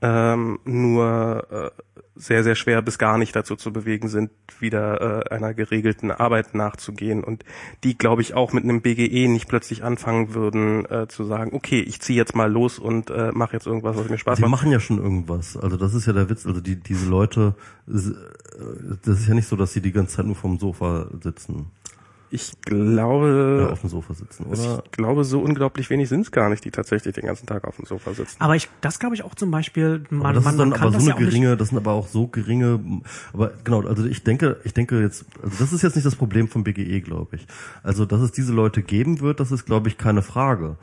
ähm, nur äh, sehr, sehr schwer bis gar nicht dazu zu bewegen sind, wieder äh, einer geregelten Arbeit nachzugehen und die, glaube ich, auch mit einem BGE nicht plötzlich anfangen würden äh, zu sagen, okay, ich ziehe jetzt mal los und äh, mache jetzt irgendwas, was mir Spaß Die macht. machen ja schon irgendwas. Also das ist ja der Witz. Also die, diese Leute, äh, das ist ja nicht so, dass sie die ganze Zeit nur vom Sofa sitzen. Ich Ja, glaube, auf dem Sofa sitzen, oder? ich glaube, so unglaublich wenig sind es gar nicht, die tatsächlich den ganzen Tag auf dem Sofa sitzen. Aber ich, das glaube ich auch zum Beispiel, man, Aber das man, ist dann man kann aber das so ja eine nicht, geringe, das sind aber auch so geringe, aber genau, also ich denke, ich denke jetzt, also das ist jetzt nicht das Problem vom BGE, glaube ich. Also, dass es diese Leute geben wird, das ist, glaube ich, keine Frage.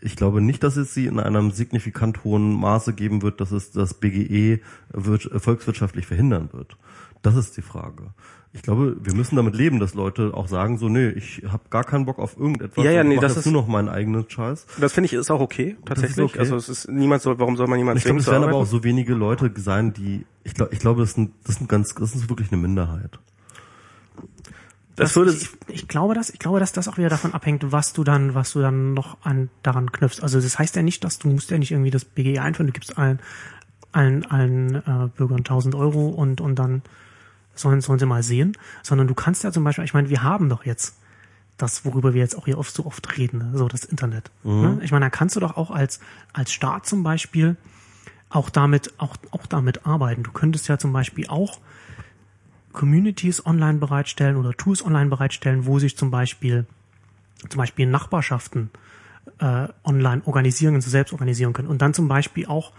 Ich glaube nicht, dass es sie in einem signifikant hohen Maße geben wird, dass es das BGE wird, volkswirtschaftlich verhindern wird. Das ist die Frage. Ich glaube, wir müssen damit leben, dass Leute auch sagen so, nee, ich habe gar keinen Bock auf irgendetwas. Ja, ja, nee, das ist- nur noch meinen eigenen Scheiß. Das finde ich ist auch okay, tatsächlich. okay. Also es ist niemand soll, warum soll man jemanden Ich glaube, es werden aber auch so wenige Leute sein, die, ich glaube, ich glaube, das sind, das sind ganz, das ist wirklich eine Minderheit. Das würde ich, ich glaube, dass ich glaube, dass das auch wieder davon abhängt, was du dann, was du dann noch an daran knüpfst. Also das heißt ja nicht, dass du musst ja nicht irgendwie das BGE einführen. Du gibst allen allen allen äh, Bürgern 1000 Euro und und dann sollen sollen sie mal sehen, sondern du kannst ja zum Beispiel, ich meine, wir haben doch jetzt das, worüber wir jetzt auch hier oft so oft reden, ne? so das Internet. Ne? Ich meine, da kannst du doch auch als als Staat zum Beispiel auch damit auch auch damit arbeiten. Du könntest ja zum Beispiel auch Communities online bereitstellen oder Tools online bereitstellen, wo sich zum Beispiel zum Beispiel Nachbarschaften äh, online organisieren und so selbst organisieren können und dann zum Beispiel auch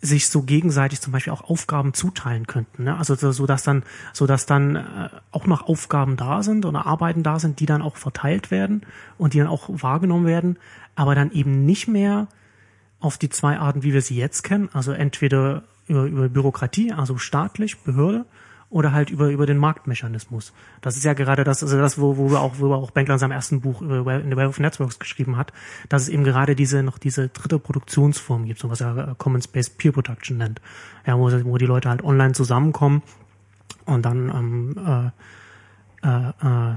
sich so gegenseitig zum Beispiel auch Aufgaben zuteilen könnten. Ne? Also so, so dass dann, so dass dann äh, auch noch Aufgaben da sind oder Arbeiten da sind, die dann auch verteilt werden und die dann auch wahrgenommen werden, aber dann eben nicht mehr auf die zwei Arten, wie wir sie jetzt kennen, also entweder über, über Bürokratie, also staatlich, Behörde, oder halt über, über den Marktmechanismus. Das ist ja gerade das, also das, wo, wo wir auch, wo wir auch Benkler in seinem ersten Buch über in the Web of Networks geschrieben hat, dass es eben gerade diese, noch diese dritte Produktionsform gibt, so was er äh, Common Space Peer Production nennt. Ja, wo, wo die Leute halt online zusammenkommen und dann ähm, äh, äh, äh,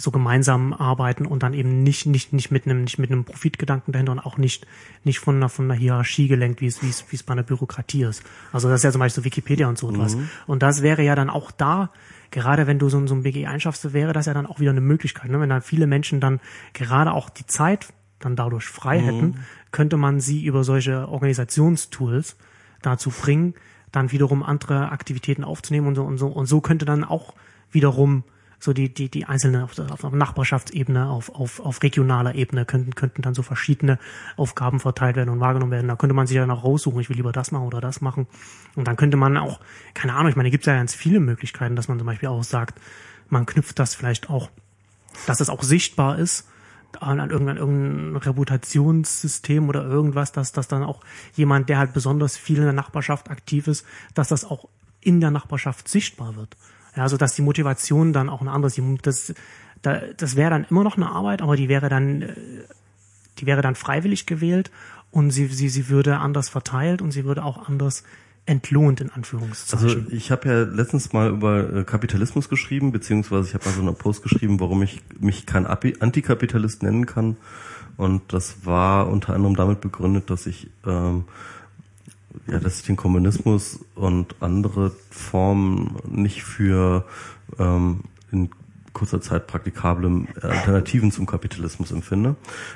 so gemeinsam arbeiten und dann eben nicht nicht nicht mit einem nicht mit einem Profitgedanken dahinter und auch nicht nicht von einer von einer Hierarchie gelenkt, wie es wie es wie es bei einer Bürokratie ist. Also das ist ja zum Beispiel so Wikipedia und so etwas. Und das wäre ja dann auch da gerade wenn du so, ein- so ein BG einschaffst, wäre das ja dann auch wieder eine Möglichkeit. Ne? Wenn dann viele Menschen dann gerade auch die Zeit dann dadurch frei hätten, könnte man sie über solche Organisationstools dazu bringen, dann wiederum andere Aktivitäten aufzunehmen und so und so und so könnte dann auch wiederum so die die die einzelne auf, auf, auf Nachbarschaftsebene auf, auf auf regionaler Ebene könnten könnten dann so verschiedene Aufgaben verteilt werden und wahrgenommen werden da könnte man sich dann auch raussuchen ich will lieber das machen oder das machen und dann könnte man auch keine Ahnung ich meine gibt es ja ganz viele Möglichkeiten dass man zum Beispiel auch sagt man knüpft das vielleicht auch dass es auch sichtbar ist an, irgendein, irgendein Reputationssystem oder irgendwas, dass das dann auch jemand, der halt besonders viel in der Nachbarschaft aktiv ist, dass das auch in der Nachbarschaft sichtbar wird. Ja, also dass die Motivation dann auch eine andere ist. Das, da, das wäre dann immer noch eine Arbeit, aber die wäre dann, äh, die wäre dann freiwillig gewählt und sie, sie, sie würde anders verteilt und sie würde auch anders entlohnt, in Anführungszeichen. Also ich habe ja letztens mal über äh, Kapitalismus geschrieben, beziehungsweise ich habe mal so einen Post geschrieben, warum ich mich kein Antikapitalist nennen kann. Und das war unter anderem damit begründet, dass ich ähm, ja, dass ich den Kommunismus und andere Formen nicht für ähm, in kurzer Zeit praktikable Alternativen zum Kapitalismus empfinde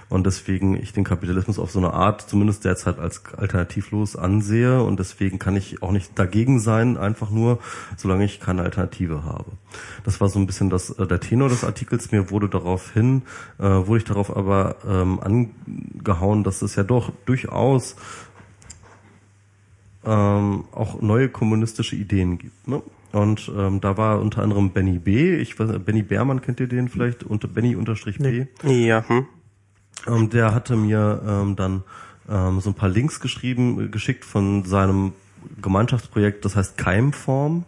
und deswegen ich den Kapitalismus auf so eine Art zumindest derzeit als alternativlos ansehe und deswegen kann ich auch nicht dagegen sein, einfach nur, solange ich keine Alternative habe. Das war so ein bisschen das, äh, der Tenor des Artikels. Mir wurde daraufhin, äh, wurde ich darauf aber ähm, angehauen, dass es ja doch durchaus ähm, auch neue kommunistische Ideen gibt. Ne? Und ähm, da war unter anderem Benny B. Ich weiß, Benny Beermann kennt ihr den vielleicht unter Benny unterstrich B. Ja, hm. Ähm, der hatte mir ähm, dann ähm, so ein paar Links geschrieben, geschickt von seinem Gemeinschaftsprojekt, das heißt Keimform.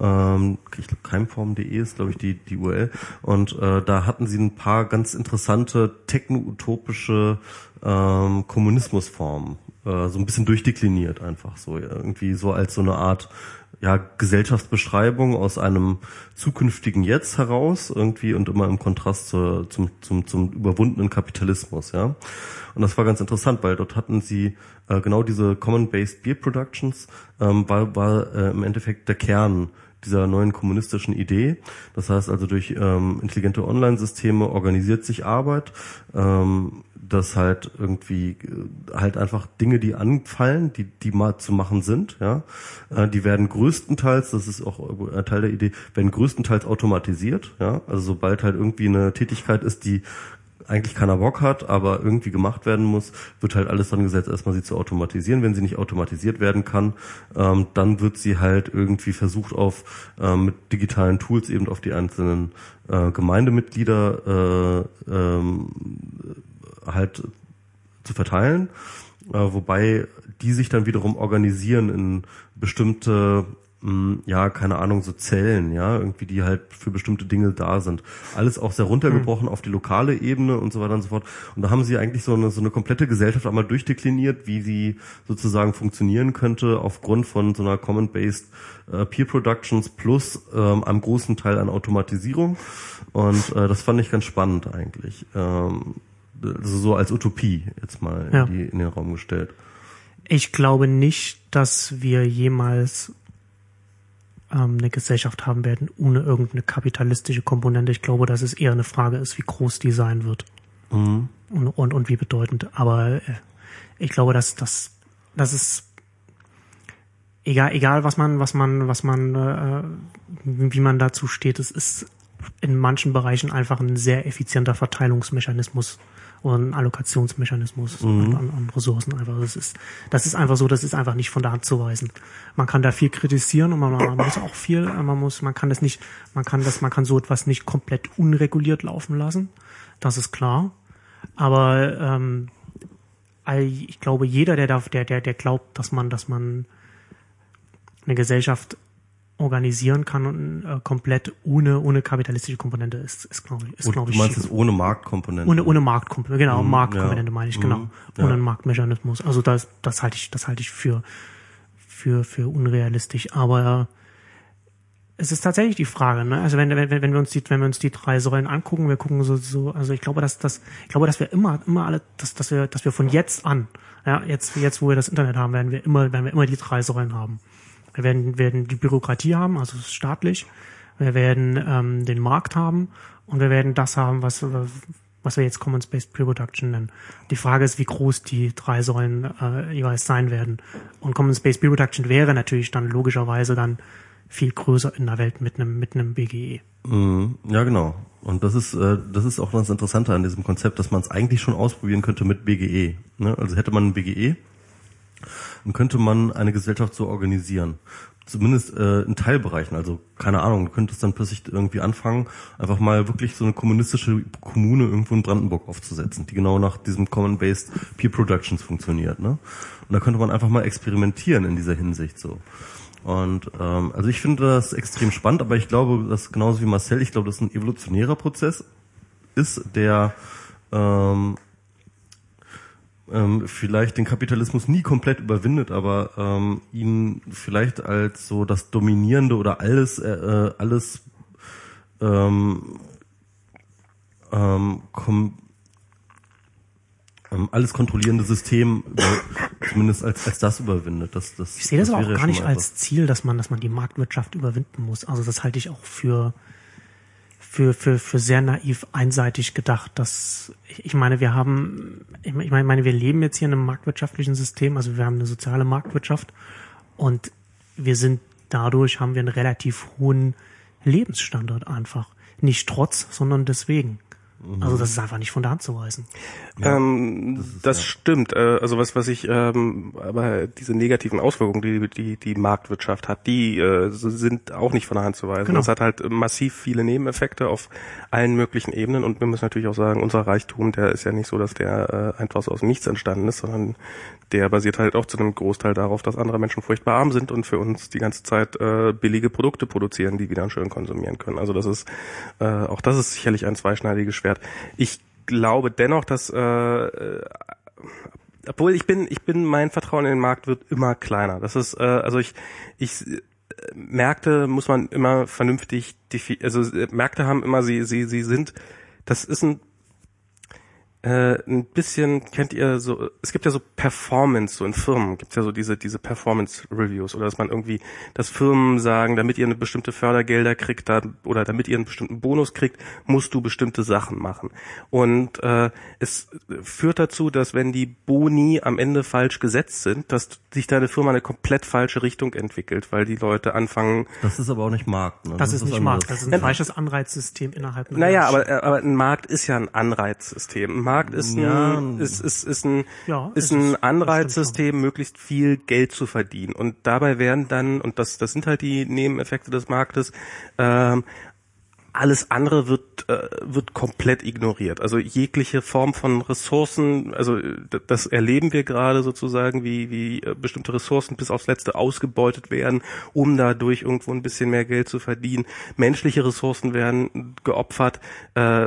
Ähm, ich glaube, keimform.de ist, glaube ich, die, die URL. Und äh, da hatten sie ein paar ganz interessante techno-utopische ähm, Kommunismusformen. Äh, so ein bisschen durchdekliniert einfach so. Irgendwie so als so eine Art ja, Gesellschaftsbeschreibung aus einem zukünftigen Jetzt heraus irgendwie und immer im Kontrast zur, zum, zum, zum überwundenen Kapitalismus, ja. Und das war ganz interessant, weil dort hatten sie äh, genau diese Common-Based Beer Productions, ähm, war, war äh, im Endeffekt der Kern dieser neuen kommunistischen Idee. Das heißt also durch ähm, intelligente Online-Systeme organisiert sich Arbeit, ähm, dass halt irgendwie äh, halt einfach Dinge, die anfallen, die die mal zu machen sind, ja, äh, die werden größtenteils, das ist auch äh, Teil der Idee, werden größtenteils automatisiert, ja, also sobald halt irgendwie eine Tätigkeit ist, die eigentlich keiner Bock hat, aber irgendwie gemacht werden muss, wird halt alles dran gesetzt, erstmal sie zu automatisieren. Wenn sie nicht automatisiert werden kann, ähm, dann wird sie halt irgendwie versucht auf ähm, mit digitalen Tools eben auf die einzelnen äh, Gemeindemitglieder äh, ähm, halt zu verteilen, äh, wobei die sich dann wiederum organisieren in bestimmte ja, keine Ahnung, so Zellen, ja, irgendwie, die halt für bestimmte Dinge da sind. Alles auch sehr runtergebrochen mhm. auf die lokale Ebene und so weiter und so fort. Und da haben sie eigentlich so eine, so eine komplette Gesellschaft einmal durchdekliniert, wie sie sozusagen funktionieren könnte aufgrund von so einer Common-Based äh, Peer Productions plus ähm, einem großen Teil an Automatisierung. Und äh, das fand ich ganz spannend eigentlich. Ähm, also so als Utopie jetzt mal ja. in, die, in den Raum gestellt. Ich glaube nicht, dass wir jemals ähm, eine Gesellschaft haben werden ohne irgendeine kapitalistische Komponente. Ich glaube, dass es eher eine Frage ist, wie groß die sein wird mhm. und, und, und wie bedeutend. Aber äh, ich glaube, dass das das ist egal egal was man was man was man äh, wie man dazu steht. Es ist in manchen Bereichen einfach ein sehr effizienter Verteilungsmechanismus oder ein Allokationsmechanismus mhm. an, an, Ressourcen einfach. Das ist, das ist einfach so, das ist einfach nicht von der Hand zu weisen. Man kann da viel kritisieren und man, man muss auch viel, man muss, man kann das nicht, man kann das, man kann so etwas nicht komplett unreguliert laufen lassen. Das ist klar. Aber ähm, ich glaube, jeder, der, der, der, der glaubt, dass man, dass man eine Gesellschaft organisieren kann und äh, komplett ohne ohne kapitalistische Komponente ist, ist glaube ich, ist glaube ich. Du meinst es ohne Marktkomponente? Ohne ohne Marktkomponente, genau, mhm, Marktkomponente ja. meine ich, genau, mhm, ohne ja. einen Marktmechanismus. Also das das halte ich das halte ich für für für unrealistisch, aber es ist tatsächlich die Frage, ne? Also wenn, wenn, wenn wir uns die, wenn wir uns die drei Säulen angucken, wir gucken so, so, also ich glaube, dass das, ich glaube, dass wir immer, immer alle, dass, dass wir, dass wir von jetzt an, ja, jetzt, jetzt, wo wir das Internet haben, werden wir immer, werden wir immer die drei Säulen haben. Wir werden, werden die Bürokratie haben, also staatlich. Wir werden ähm, den Markt haben und wir werden das haben, was, was wir jetzt Commons-Based Pre-Production nennen. Die Frage ist, wie groß die drei Säulen äh, jeweils sein werden. Und Commons-Based Pre-Production wäre natürlich dann logischerweise dann viel größer in der Welt mit einem mit einem BGE. Mhm. Ja, genau. Und das ist äh, das ist auch das Interessante an diesem Konzept, dass man es eigentlich schon ausprobieren könnte mit BGE. Ne? Also hätte man ein BGE, dann könnte man eine Gesellschaft so organisieren. Zumindest äh, in Teilbereichen. Also keine Ahnung, du könntest dann plötzlich irgendwie anfangen, einfach mal wirklich so eine kommunistische Kommune irgendwo in Brandenburg aufzusetzen, die genau nach diesem Common-Based Peer Productions funktioniert. Ne? Und da könnte man einfach mal experimentieren in dieser Hinsicht so. Und ähm, also ich finde das extrem spannend, aber ich glaube, dass genauso wie Marcel, ich glaube, dass ein evolutionärer Prozess ist, der ähm, ähm, vielleicht den Kapitalismus nie komplett überwindet, aber ähm, ihn vielleicht als so das dominierende oder alles äh, äh alles ähm, ähm, kom ähm, alles kontrollierende System über, zumindest als, als das überwindet. Das, das, ich sehe das, das aber auch gar nicht als Ziel, dass man, dass man die Marktwirtschaft überwinden muss. Also das halte ich auch für für, für, für sehr naiv einseitig gedacht. Dass, ich meine, wir haben, ich meine, wir leben jetzt hier in einem marktwirtschaftlichen System, also wir haben eine soziale Marktwirtschaft und wir sind dadurch haben wir einen relativ hohen Lebensstandard einfach. Nicht trotz, sondern deswegen. Also das ist einfach nicht von der Hand zu weisen. Ja, ähm, das, das ja. stimmt. Äh, also was was ich ähm, aber diese negativen Auswirkungen, die die die Marktwirtschaft hat, die äh, sind auch nicht von der Hand zu weisen. Genau. Das hat halt massiv viele Nebeneffekte auf allen möglichen Ebenen und wir müssen natürlich auch sagen, unser Reichtum, der ist ja nicht so, dass der äh, einfach so aus nichts entstanden ist, sondern der basiert halt auch zu einem Großteil darauf, dass andere Menschen furchtbar arm sind und für uns die ganze Zeit äh, billige Produkte produzieren, die wir dann schön konsumieren können. Also das ist äh, auch das ist sicherlich ein zweischneidiges Schwert. Ich glaube dennoch, dass äh, äh, obwohl ich bin, ich bin, mein Vertrauen in den Markt wird immer kleiner. Das ist, äh, also ich, ich Märkte muss man immer vernünftig, also äh, Märkte haben immer, sie, sie, sie sind, das ist ein äh, ein bisschen kennt ihr so, es gibt ja so Performance, so in Firmen gibt es ja so diese, diese Performance Reviews oder dass man irgendwie, dass Firmen sagen, damit ihr eine bestimmte Fördergelder kriegt da, oder damit ihr einen bestimmten Bonus kriegt, musst du bestimmte Sachen machen. Und äh, es führt dazu, dass wenn die Boni am Ende falsch gesetzt sind, dass sich deine Firma eine komplett falsche Richtung entwickelt, weil die Leute anfangen. Das ist aber auch nicht Markt. Ne? Das, das, ist nicht Markt, das ist ein falsches Anreizsystem innerhalb. Naja, aber, aber ein Markt ist ja ein Anreizsystem. Ein Markt ist ein, ja. ist, ist, ist ein, ja, ist ein Anreizsystem, möglichst viel Geld zu verdienen. Und dabei werden dann, und das, das sind halt die Nebeneffekte des Marktes, ähm, alles andere wird äh, wird komplett ignoriert. Also jegliche Form von Ressourcen, also das erleben wir gerade sozusagen, wie wie äh, bestimmte Ressourcen bis aufs letzte ausgebeutet werden, um dadurch irgendwo ein bisschen mehr Geld zu verdienen. Menschliche Ressourcen werden geopfert. Äh,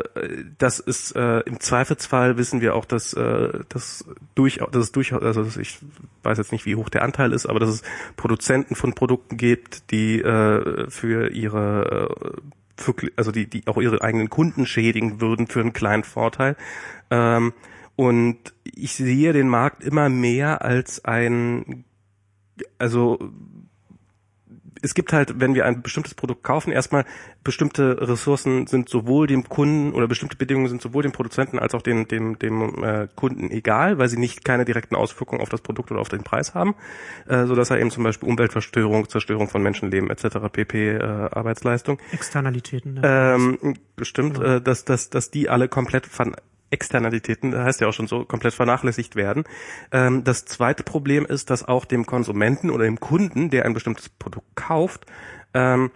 das ist äh, im Zweifelsfall wissen wir auch, dass äh, das durchaus, dass es durchaus, also ich weiß jetzt nicht, wie hoch der Anteil ist, aber dass es Produzenten von Produkten gibt, die äh, für ihre äh, für, also die, die auch ihre eigenen Kunden schädigen würden für einen kleinen Vorteil. Ähm, und ich sehe den Markt immer mehr als ein, also es gibt halt, wenn wir ein bestimmtes Produkt kaufen, erstmal bestimmte Ressourcen sind sowohl dem Kunden oder bestimmte Bedingungen sind sowohl dem Produzenten als auch dem, dem, dem äh, Kunden egal, weil sie nicht keine direkten Auswirkungen auf das Produkt oder auf den Preis haben, äh, so dass er eben zum Beispiel Umweltverstörung, Zerstörung von Menschenleben etc. pp. Äh, Arbeitsleistung. Externalitäten. Ne? Ähm, bestimmt, ja. äh, dass, dass, dass die alle komplett von Externalitäten, das heißt ja auch schon so, komplett vernachlässigt werden. Ähm, das zweite Problem ist, dass auch dem Konsumenten oder dem Kunden, der ein bestimmtes Produkt kauft, ähm,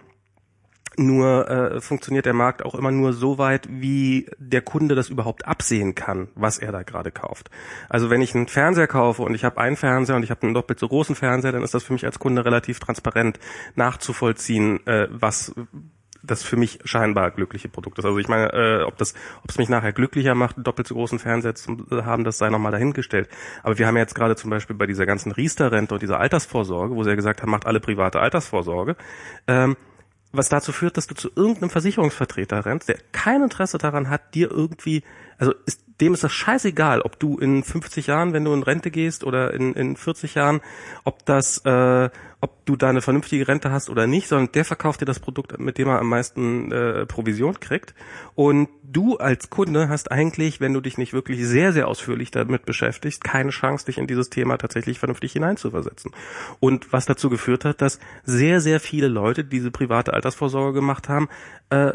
nur äh, funktioniert der Markt auch immer nur so weit, wie der Kunde das überhaupt absehen kann, was er da gerade kauft. Also wenn ich einen Fernseher kaufe und ich habe einen Fernseher und ich habe einen doppelt so großen Fernseher, dann ist das für mich als Kunde relativ transparent nachzuvollziehen, äh, was das für mich scheinbar glückliche Produkt ist. Also ich meine, äh, ob das, ob es mich nachher glücklicher macht, doppelt so großen Fernseher zu haben, das sei nochmal dahingestellt. Aber wir haben ja jetzt gerade zum Beispiel bei dieser ganzen Riester-Rente und dieser Altersvorsorge, wo sie ja gesagt haben, macht alle private Altersvorsorge, ähm, was dazu führt, dass du zu irgendeinem Versicherungsvertreter rennst, der kein Interesse daran hat, dir irgendwie, also ist, dem ist das scheißegal, ob du in 50 Jahren, wenn du in Rente gehst, oder in, in 40 Jahren, ob das, äh, ob du da eine vernünftige Rente hast oder nicht, sondern der verkauft dir das Produkt, mit dem er am meisten äh, Provision kriegt. Und du als Kunde hast eigentlich, wenn du dich nicht wirklich sehr, sehr ausführlich damit beschäftigst, keine Chance, dich in dieses Thema tatsächlich vernünftig hineinzuversetzen. Und was dazu geführt hat, dass sehr, sehr viele Leute, die diese private Altersvorsorge gemacht haben, äh,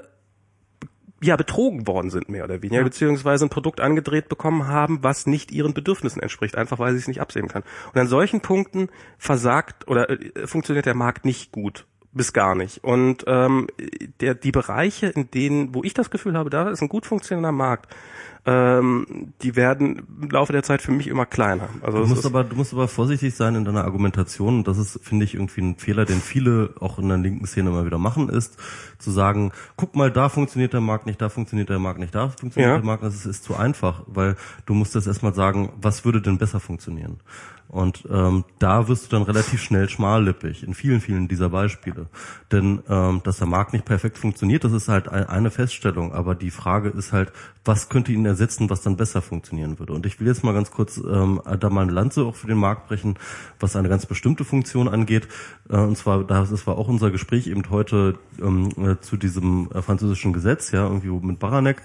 ja betrogen worden sind mehr oder weniger, ja. beziehungsweise ein Produkt angedreht bekommen haben, was nicht ihren Bedürfnissen entspricht, einfach weil sie es nicht absehen kann. Und an solchen Punkten versagt oder äh, funktioniert der Markt nicht gut bis gar nicht. Und ähm, der, die Bereiche, in denen, wo ich das Gefühl habe, da ist ein gut funktionierender Markt, ähm, die werden im Laufe der Zeit für mich immer kleiner. Also du musst aber du musst aber vorsichtig sein in deiner Argumentation und das ist finde ich irgendwie ein Fehler, den viele auch in der linken Szene immer wieder machen, ist zu sagen, guck mal, da funktioniert der Markt nicht, da funktioniert der Markt nicht, da funktioniert ja. der Markt, das ist, ist zu einfach, weil du musst jetzt erstmal sagen, was würde denn besser funktionieren? Und ähm, da wirst du dann relativ schnell schmallippig in vielen, vielen dieser Beispiele. Denn ähm, dass der Markt nicht perfekt funktioniert, das ist halt eine Feststellung. Aber die Frage ist halt, was könnte ihn ersetzen, was dann besser funktionieren würde. Und ich will jetzt mal ganz kurz ähm, da mal eine Lanze auch für den Markt brechen, was eine ganz bestimmte Funktion angeht. Äh, und zwar, das war auch unser Gespräch eben heute ähm, äh, zu diesem äh, französischen Gesetz, ja, irgendwie mit Baranek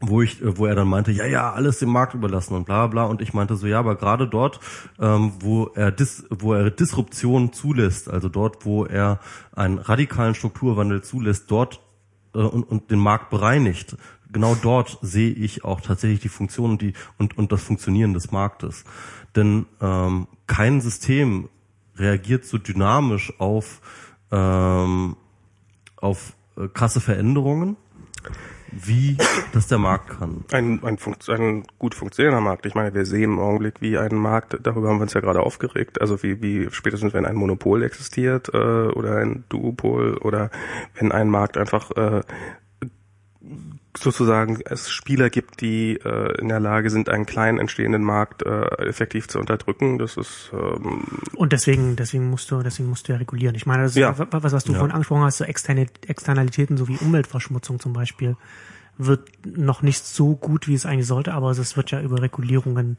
wo ich, äh, wo er dann meinte, ja, ja, alles dem Markt überlassen und bla bla. Und ich meinte so, ja, aber gerade dort, ähm, wo er dis, wo er Disruption zulässt, also dort, wo er einen radikalen Strukturwandel zulässt, dort äh, und, und den Markt bereinigt, genau dort sehe ich auch tatsächlich die Funktion und die und, und das Funktionieren des Marktes. Denn ähm, kein System reagiert so dynamisch auf ähm, auf äh, krasse Veränderungen wie das der Markt kann. Ein, ein, ein gut funktionierender Markt. Ich meine, wir sehen im Augenblick, wie ein Markt, darüber haben wir uns ja gerade aufgeregt, also wie, wie spätestens wenn ein Monopol existiert äh, oder ein Duopol oder wenn ein Markt einfach äh, sozusagen es Spieler gibt, die äh, in der Lage sind, einen kleinen entstehenden Markt äh, effektiv zu unterdrücken. Das ist ähm, und deswegen deswegen musst du deswegen musst du ja regulieren. Ich meine, das ist Ja. was was du Ja. vorhin angesprochen hast, so externe Externalitäten sowie Umweltverschmutzung zum Beispiel wird noch nicht so gut, wie es eigentlich sollte, aber es wird ja über Regulierungen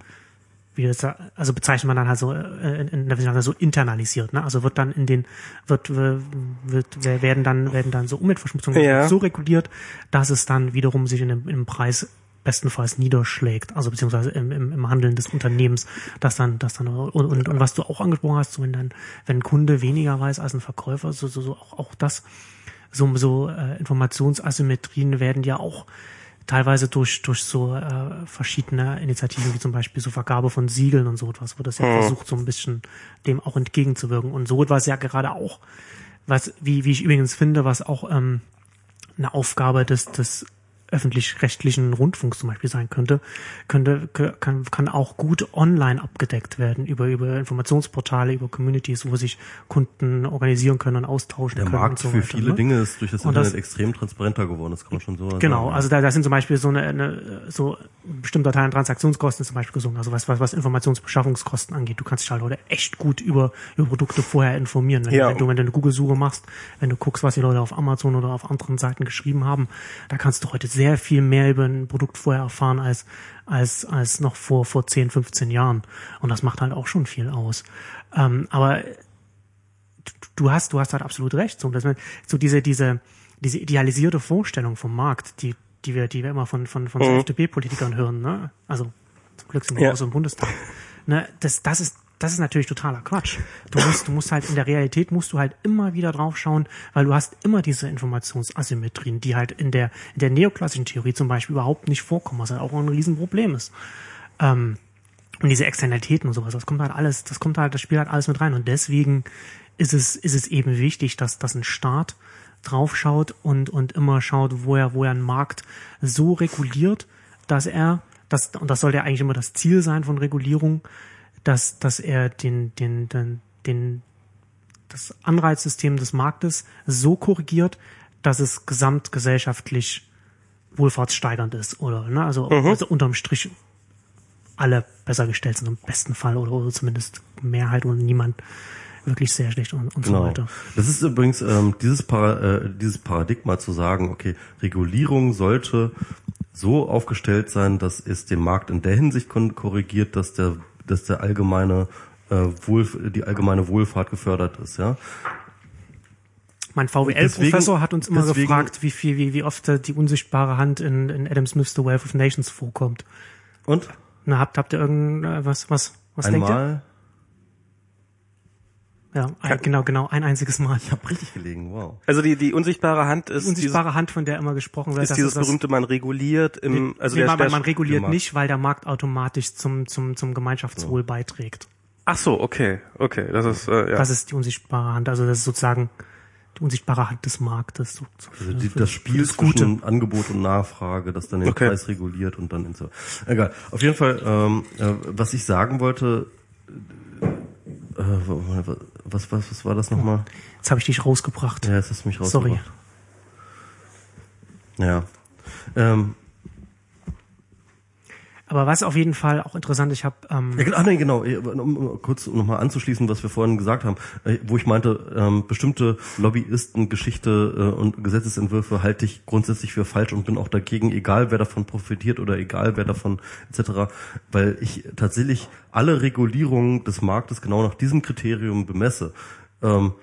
wie das, also bezeichnet man dann halt so äh, in, der Wissenschaft so internalisiert, ne? Also wird dann in den wird wird, wird werden dann werden dann so Umweltverschmutzungen Ja. so reguliert, dass es dann wiederum sich in dem, im Preis bestenfalls niederschlägt, also beziehungsweise im, im, im Handeln des Unternehmens, dass dann, dass dann und, und, und was du auch angesprochen hast, so wenn dann, wenn ein Kunde weniger weiß als ein Verkäufer, so, so, so auch, auch das, so, so äh, Informationsasymmetrien werden ja auch teilweise durch durch so äh, verschiedene Initiativen wie zum Beispiel so Vergabe von Siegeln und so etwas wird das ja versucht so ein bisschen dem auch entgegenzuwirken. Und so etwas ja gerade auch was wie wie ich übrigens finde was auch ähm, eine Aufgabe des des öffentlich-rechtlichen Rundfunks zum Beispiel sein könnte, könnte kann, kann auch gut online abgedeckt werden über über Informationsportale, über Communities, wo sich Kunden organisieren können und austauschen Der können Markt und so für weiter, viele ne? Dinge ist durch das Und das- Internet extrem transparenter geworden, das kann man schon so Genau, sagen. also da, da sind zum Beispiel so eine, eine so Teil an Transaktionskosten zum Beispiel gesungen, also was, was, was Informationsbeschaffungskosten angeht. Du kannst dich halt heute echt gut über, über Produkte vorher informieren. Wenn, Ja. wenn du, wenn du eine Google-Suche machst, wenn du guckst, was die Leute auf Amazon oder auf anderen Seiten geschrieben haben, da kannst du heute sehr viel mehr über ein Produkt vorher erfahren als, als, als noch vor, vor 10, 15 Jahren. Und das macht halt auch schon viel aus. Ähm, aber du hast, du hast halt absolut recht. So, dass man, so diese, diese, diese idealisierte Vorstellung vom Markt, die, die wir, die wir immer von, von, von so FDP-Politikern hören, ne? Also, zum Glück sind wir Ja. auch so im Bundestag. Ne? Das, das ist, das ist natürlich totaler Quatsch. Du musst, du musst halt in der Realität musst du halt immer wieder drauf schauen, weil du hast immer diese Informationsasymmetrien, die halt in der, in der neoklassischen Theorie zum Beispiel überhaupt nicht vorkommen, was halt auch ein Riesenproblem ist. Ähm, und diese Externalitäten und sowas, das kommt halt alles, das kommt halt, das spielt halt alles mit rein. Und deswegen ist es, ist es eben wichtig, dass, dass ein Staat draufschaut und, und immer schaut, wo er, wo er einen Markt so reguliert, dass er, das, und das sollte ja eigentlich immer das Ziel sein von Regulierung, dass, dass er den, den, den, den, das Anreizsystem des Marktes so korrigiert, dass es gesamtgesellschaftlich wohlfahrtssteigernd ist, oder, ne, also, also unterm Strich alle besser gestellt sind im besten Fall oder, oder zumindest Mehrheit und niemand wirklich sehr schlecht und, und so Genau. weiter. Das ist übrigens ähm, dieses, Para, äh, dieses Paradigma zu sagen, okay, Regulierung sollte so aufgestellt sein, dass es den Markt in der Hinsicht korrigiert, dass der, dass der allgemeine äh, Wohl, die allgemeine Wohlfahrt gefördert ist, ja. Mein VWL-Professor hat uns immer deswegen- gefragt, wie viel, wie, wie oft die unsichtbare Hand in, in Adam Smith's The Wealth of Nations vorkommt. Und Na, habt, habt ihr irgendwas, was, was, was denkt ihr? Ja, ein, genau, genau, ein einziges Mal. ich habe richtig gelegen, wow. Also die, die unsichtbare Hand ist, Die unsichtbare Hand, von der immer gesprochen wird, dieses, ist das dieses das- berühmte, man reguliert im, also nee, der, man, der, man reguliert nicht, weil der Markt automatisch zum, zum, zum Gemeinschaftswohl beiträgt. ach so, okay, okay, das ist, äh, ja. Das ist die unsichtbare Hand. Also das ist sozusagen die unsichtbare Hand des Marktes. So, so Also die, für- das Spiel das Gute. zwischen Angebot und Nachfrage, das dann den Okay. Preis reguliert und dann in so. Egal. Auf jeden Fall, ähm, äh, was ich sagen wollte, äh, was, was, was war das nochmal? Jetzt habe ich dich rausgebracht. Ja, jetzt hast du mich Sorry. rausgebracht. Ja. Ähm, Aber was auf jeden Fall auch interessant, ich habe ähm, Ja, ach nee, genau, um, um kurz nochmal anzuschließen, was wir vorhin gesagt haben, äh, wo ich meinte, ähm, bestimmte Lobbyisten, Geschichte äh, und Gesetzesentwürfe halte ich grundsätzlich für falsch und bin auch dagegen, egal wer davon profitiert oder egal wer davon etc., weil ich tatsächlich alle Regulierungen des Marktes genau nach diesem Kriterium bemesse. Ähm,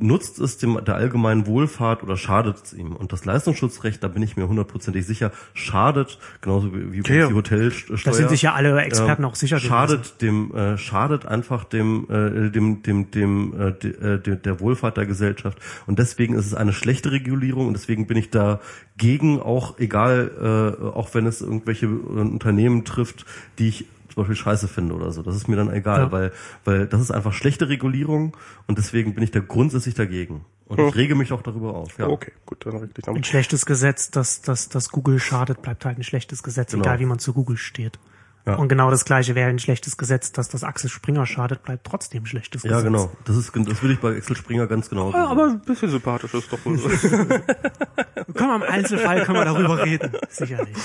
nutzt es dem der allgemeinen Wohlfahrt oder schadet es ihm? Und das Leistungsschutzrecht, da bin ich mir hundertprozentig sicher, schadet, genauso wie, Ja. die Hotelsteuer. Da sind sich ja alle Experten ähm, auch sicher. Schadet dem, äh, schadet einfach dem, äh, dem, dem, dem, äh, de, äh, de, der Wohlfahrt der Gesellschaft. Und deswegen ist es eine schlechte Regulierung und deswegen bin ich dagegen, auch egal, äh, auch wenn es irgendwelche äh, Unternehmen trifft, die ich zum Beispiel scheiße finde oder so. Das ist mir dann egal, Ja. weil, weil das ist einfach schlechte Regulierung und deswegen bin ich da grundsätzlich dagegen. Und ich rege mich auch darüber auf. Ja. Okay, gut, dann reg dich ein schlechtes Gesetz, das, das, das Google schadet, bleibt halt ein schlechtes Gesetz, Genau. egal wie man zu Google steht. Ja. Und genau das gleiche wäre ein schlechtes Gesetz, dass das Axel Springer schadet, bleibt trotzdem ein schlechtes Ja, Gesetz. genau. Das ist, das würde ich bei Axel Springer ganz genau Ja, aber ein bisschen sympathisch ist doch wohl. Können wir im Einzelfall können wir darüber reden, sicherlich.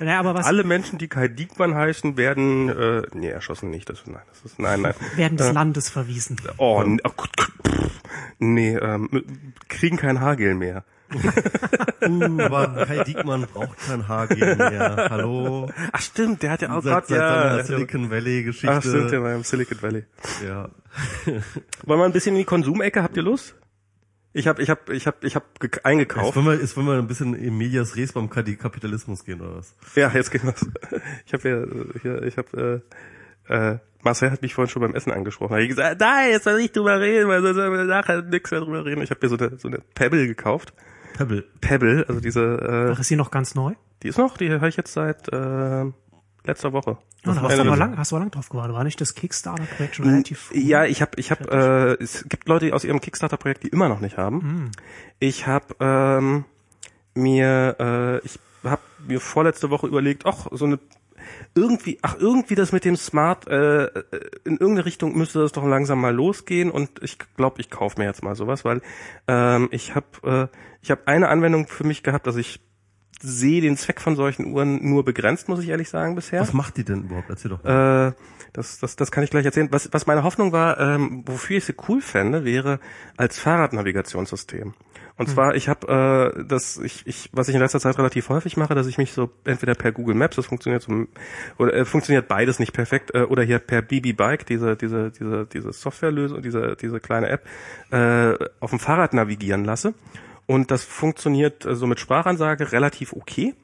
Naja, aber was Alle Menschen, die Kai Diekmann heißen, werden äh, nee, erschossen nicht. Das, nein, das ist nein, nein. werden des Landes verwiesen. Oh, n- oh Gott, pff. nee, ähm, kriegen kein Haargel mehr. Uh, aber Kai Diekmann braucht kein Haargel mehr. Hallo. Ach stimmt, der hat ja auch Seit, gerade seit seiner ja. Silicon Valley Geschichte. Ach stimmt, der war im Silicon Valley. ja. Wollen wir ein bisschen in die Konsumecke? Habt ihr Lust? Ich hab, ich hab, ich hab, ich hab ge- Jetzt eingekauft. wollen wir, jetzt wollen wir ein bisschen in Medias Res beim Kapitalismus gehen, oder was? Ja, jetzt geht was. Ich habe ja, äh, hier, ich habe, äh, äh, Marcel hat mich vorhin schon beim Essen angesprochen. Da hab ich gesagt, nein, jetzt soll ich drüber reden, weil sonst sollen wir nachher nichts mehr drüber reden. Ich habe mir so eine, so eine Pebble gekauft. Pebble. Pebble, also diese, Ach, ist sie noch ganz neu? äh, die ist noch, die habe ich jetzt seit äh, letzter Woche. Ja, da hast Ende du aber lang, hast du aber lang drauf gewartet. War nicht das Kickstarter-Projekt schon relativ früh? Ja, ich habe, ich habe, äh, es gibt Leute aus ihrem Kickstarter-Projekt, die immer noch nicht haben. Ich habe ähm, mir, äh, ich habe mir vorletzte Woche überlegt, ach so eine irgendwie, ach irgendwie das mit dem Smart, äh, äh, in irgendeine Richtung müsste das doch langsam mal losgehen und ich glaube, ich kaufe mir jetzt mal sowas, weil ähm, ich habe, äh, ich habe eine Anwendung für mich gehabt, dass ich sehe den Zweck von solchen Uhren nur begrenzt, muss ich ehrlich sagen bisher. Was macht die denn überhaupt? Erzähl doch mal. Äh, das, das, das kann ich gleich erzählen. Was, was meine Hoffnung war, ähm, wofür ich sie cool fände, wäre als Fahrradnavigationssystem. Und zwar, ich habe äh, das, ich, ich, was ich in letzter Zeit relativ häufig mache, dass ich mich so entweder per Google Maps, das funktioniert so, oder äh, funktioniert beides nicht perfekt, äh, oder hier per BB Bike, diese, diese, diese, diese Softwarelösung, diese, diese kleine App, äh, auf dem Fahrrad navigieren lasse. Und das funktioniert äh, so mit Sprachansage relativ okay.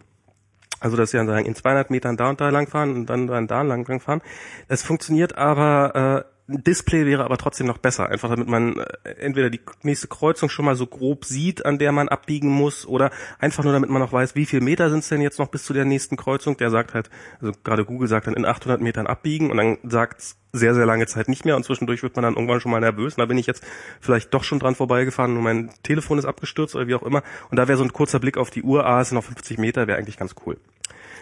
Also dass sie dann sagen, in 200 Metern da und da langfahren und dann, dann da lang langfahren. Das funktioniert aber, äh, ein Display wäre aber trotzdem noch besser. Einfach damit man äh, entweder die nächste Kreuzung schon mal so grob sieht, an der man abbiegen muss, oder einfach nur damit man noch weiß, wie viel Meter sind es denn jetzt noch bis zu der nächsten Kreuzung. Der sagt halt, also gerade Google sagt dann in 800 Metern abbiegen und dann sagt sehr, sehr lange Zeit nicht mehr und zwischendurch wird man dann irgendwann schon mal nervös und da bin ich jetzt vielleicht doch schon dran vorbeigefahren und mein Telefon ist abgestürzt oder wie auch immer und da wäre so ein kurzer Blick auf die Uhr, ah, es sind noch 50 Meter, wäre eigentlich ganz cool.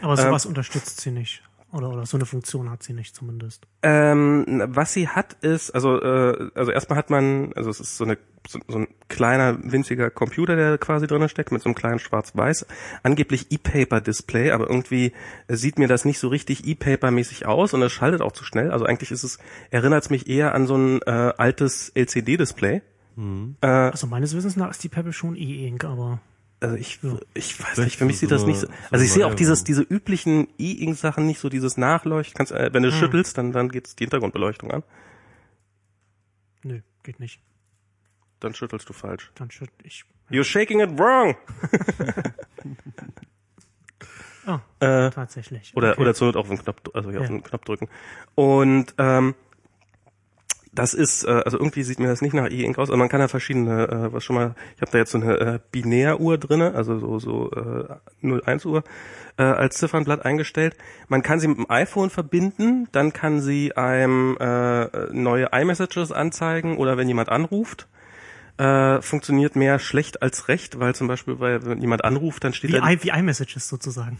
Aber sowas unterstützt sie nicht. Oder, oder so eine Funktion hat sie nicht zumindest. Ähm, was sie hat ist, also äh, also erstmal hat man, also es ist so eine so, so ein kleiner winziger Computer, der quasi drinnen steckt mit so einem kleinen Schwarz-Weiß, angeblich E-Paper-Display, aber irgendwie sieht mir das nicht so richtig E-Paper-mäßig aus und es schaltet auch zu schnell. Also eigentlich ist es erinnert es mich eher an so ein äh, altes LCD-Display. Äh, Also meines Wissens nach ist die Pebble schon E-Ink, aber also ich, ich weiß nicht, für mich so sieht das nicht so. so Also ich sehe auch dieses, diese üblichen E-Ink-Sachen nicht so, dieses Nachleuchten. Kannst, äh, wenn du schüttelst, dann, dann geht's die Hintergrundbeleuchtung an. nö, geht nicht. Dann schüttelst du falsch. Dann schütt ich. You're shaking it wrong. Ah, Äh, tatsächlich. oder Okay. oder zur Not auf den Knopf, also hier auf Ja. den Knopf drücken. Und ähm, das ist, äh, also irgendwie sieht mir das nicht nach E-Ink aus. Also man kann ja verschiedene, äh, was schon mal, ich habe da jetzt so eine äh, Binäruhr drinne, also so so äh, 01 Uhr äh, als Ziffernblatt eingestellt. Man kann sie mit dem iPhone verbinden, dann kann sie einem äh, neue iMessages anzeigen oder wenn jemand anruft. Äh, funktioniert mehr schlecht als recht, weil zum Beispiel, weil wenn jemand anruft, dann steht Wie, da I, wie iMessages sozusagen.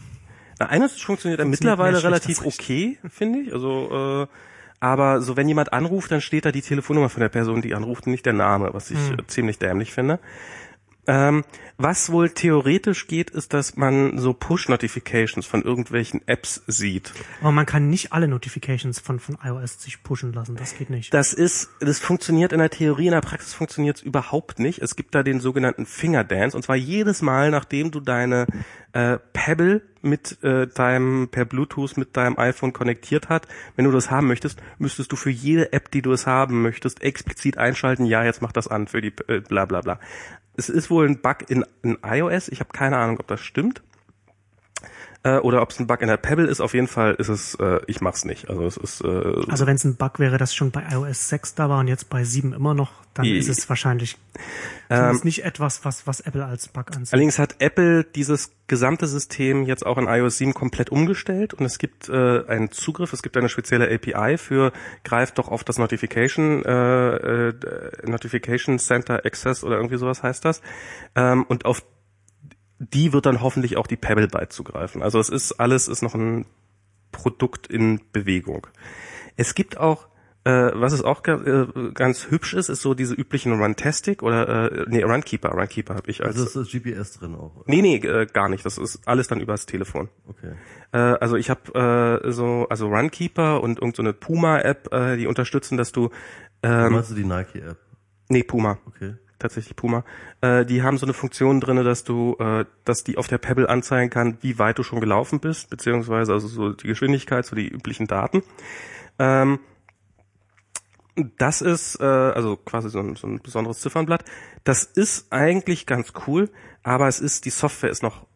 na, iMessage funktioniert, Funktioniert mittlerweile relativ okay, finde ich. Also, äh, aber so wenn jemand anruft, dann steht da die Telefonnummer von der Person, die anruft, und nicht der Name, was ich Hm. ziemlich dämlich finde. Ähm, was wohl theoretisch geht, ist, dass man so Push-Notifications von irgendwelchen Apps sieht. Aber man kann nicht alle Notifications von, von iOS sich pushen lassen. Das geht nicht. Das ist, das funktioniert in der Theorie, in der Praxis funktioniert es überhaupt nicht. Es gibt da den sogenannten Fingerdance und zwar jedes Mal, nachdem du deine äh, Pebble mit äh, deinem per Bluetooth mit deinem iPhone konnektiert hat, wenn du das haben möchtest, müsstest du für jede App, die du es haben möchtest, explizit einschalten. Ja, jetzt mach das an für die äh, bla bla bla. Es ist wohl ein Bug in, in iOS. Ich habe keine Ahnung, ob das stimmt äh, oder ob es ein Bug in der Pebble ist. Auf jeden Fall ist es, äh, ich mach's nicht. Also es ist äh, Also wenn es ein Bug wäre, das schon bei iOS 6 da war und jetzt bei 7 immer noch, dann ist es wahrscheinlich zumindest nicht etwas, was, was Apple als Bug ansieht. Allerdings hat Apple dieses gesamte System jetzt auch in iOS 7 komplett umgestellt und es gibt äh, einen Zugriff, es gibt eine spezielle API für greift doch auf das Notification äh, äh, Notification Center Access oder irgendwie sowas heißt das ähm, und auf die wird dann hoffentlich auch die Pebble Byte zugreifen. Also es ist alles ist noch ein Produkt in Bewegung. Es gibt auch äh, was es auch äh, ganz hübsch ist, ist so diese üblichen Runtastic oder äh, nee, Runkeeper, Runkeeper habe ich als Also ist das GPS drin auch. Oder? Nee, nee, äh, gar nicht. Das ist alles dann übers Telefon. Okay. Äh, also ich habe äh, so also Runkeeper und irgend so eine Puma App, äh, die unterstützen, dass du ähm, Meinst du die Nike App? nee, Puma Okay. Tatsächlich Puma. Äh, die haben so eine Funktion drinne, dass du, äh, dass die auf der Pebble anzeigen kann, wie weit du schon gelaufen bist, beziehungsweise also so die Geschwindigkeit, so die üblichen Daten. Ähm, das ist äh, also quasi so ein, so ein besonderes Ziffernblatt. Das ist eigentlich ganz cool, aber es ist die Software ist noch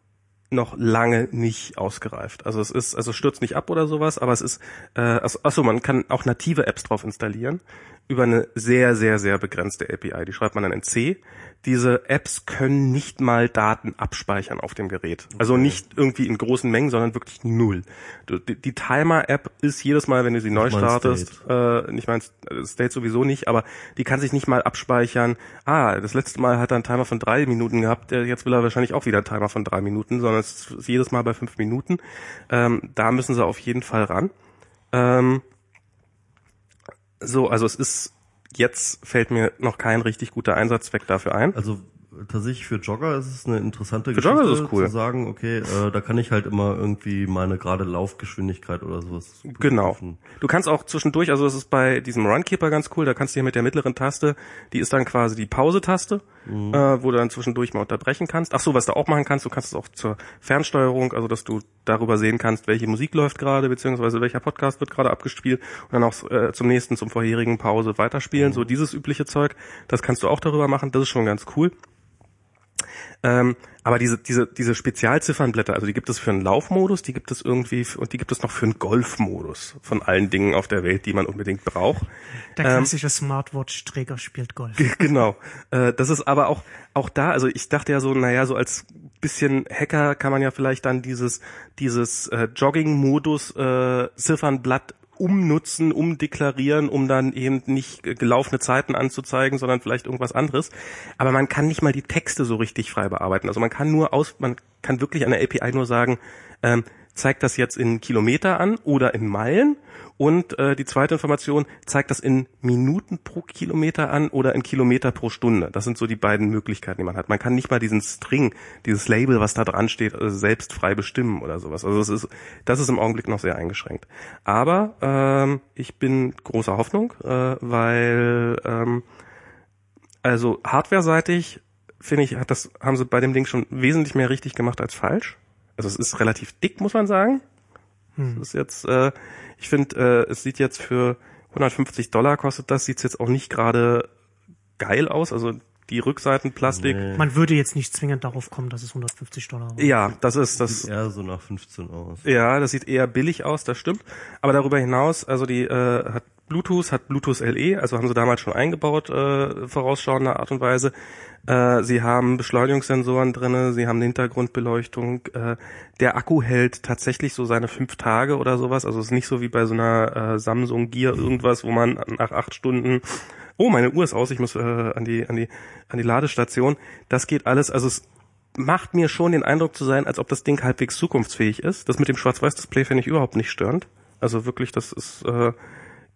noch lange nicht ausgereift. Also es ist, also stürzt nicht ab oder sowas, aber es ist, äh, also, achso, man kann auch native Apps drauf installieren über eine sehr, sehr, sehr begrenzte API. Die schreibt man dann in C. Diese Apps können nicht mal Daten abspeichern auf dem Gerät. Also nicht irgendwie in großen Mengen, sondern wirklich null. Die, die Timer-App ist jedes Mal, wenn du sie neu mein startest, äh, nicht mein State sowieso nicht, aber die kann sich nicht mal abspeichern. Ah, das letzte Mal hat er einen Timer von drei Minuten gehabt, äh, jetzt will er wahrscheinlich auch wieder einen Timer von drei Minuten, sondern es ist jedes Mal bei fünf Minuten. Ähm, da müssen sie auf jeden Fall ran. Ähm, so, also es ist jetzt fällt mir noch kein richtig guter Einsatzzweck dafür ein. Also tatsächlich für Jogger ist es eine interessante Für Jogger ist es cool. zu sagen, okay, äh, da kann ich halt immer irgendwie meine gerade Laufgeschwindigkeit oder sowas. Genau. prüfen. Du kannst auch zwischendurch, also das ist bei diesem Runkeeper ganz cool, da kannst du hier mit der mittleren Taste, die ist dann quasi die Pause-Taste, Mhm. äh, wo du dann zwischendurch mal unterbrechen kannst. Ach so, was du auch machen kannst, du kannst es auch zur Fernsteuerung, also dass du darüber sehen kannst, welche Musik läuft gerade, beziehungsweise welcher Podcast wird gerade abgespielt und dann auch äh, zum nächsten, zum vorherigen Pause weiterspielen. Mhm. So dieses übliche Zeug, das kannst du auch darüber machen, das ist schon ganz cool. Ähm, aber diese, diese, diese Spezialziffernblätter, also die gibt es für einen Laufmodus, die gibt es irgendwie und die gibt es noch für einen Golfmodus von allen Dingen auf der Welt, die man unbedingt braucht. Der Ähm, klassische Smartwatch-Träger spielt Golf. genau. Äh, das ist aber auch, auch da, also ich dachte ja so, naja, so als bisschen Hacker kann man ja vielleicht dann dieses, dieses äh, Jogging-Modus äh, Ziffernblatt umnutzen, umdeklarieren, um dann eben nicht gelaufene Zeiten anzuzeigen, sondern vielleicht irgendwas anderes. Aber man kann nicht mal die Texte so richtig frei bearbeiten. Also man kann nur aus, man kann wirklich an der API nur sagen, ähm, zeigt das jetzt in Kilometer an oder in Meilen und äh, die zweite Information zeigt das in Minuten pro Kilometer an oder in Kilometer pro Stunde. Das sind so die beiden Möglichkeiten, die man hat. Man kann nicht mal diesen String, dieses Label, was da dran steht, äh, selbst frei bestimmen oder sowas. Also das ist, das ist im Augenblick noch sehr eingeschränkt. Aber ähm, ich bin großer Hoffnung, äh, weil ähm, also hardware-seitig finde ich, hat das haben sie bei dem Ding schon wesentlich mehr richtig gemacht als falsch. Also es ist relativ dick, muss man sagen. Hm. Das ist jetzt, äh, ich finde, äh, es sieht jetzt für 150 Dollar kostet das, sieht's jetzt auch nicht gerade geil aus. Also die Rückseiten Plastik. Nee. Man würde jetzt nicht zwingend darauf kommen, dass es 150 Dollar war. Ja, das ist das. Sieht eher so nach 15 aus. Ja, das sieht eher billig aus, das stimmt. Aber darüber hinaus, also die äh, hat Bluetooth, hat Bluetooth LE, also haben sie damals schon eingebaut, äh, vorausschauender Art und Weise. Äh, sie haben Beschleunigungssensoren drinne, sie haben eine Hintergrundbeleuchtung. Äh, der Akku hält tatsächlich so seine fünf Tage oder sowas. Also es ist nicht so wie bei so einer äh, Samsung Gear irgendwas, wo man nach acht Stunden Oh, meine Uhr ist aus, ich muss äh, an die an die an die Ladestation. Das geht alles, also es macht mir schon den Eindruck zu sein, als ob das Ding halbwegs zukunftsfähig ist. Das mit dem Schwarz-Weiß-Display finde ich überhaupt nicht störend. Also wirklich, das ist äh,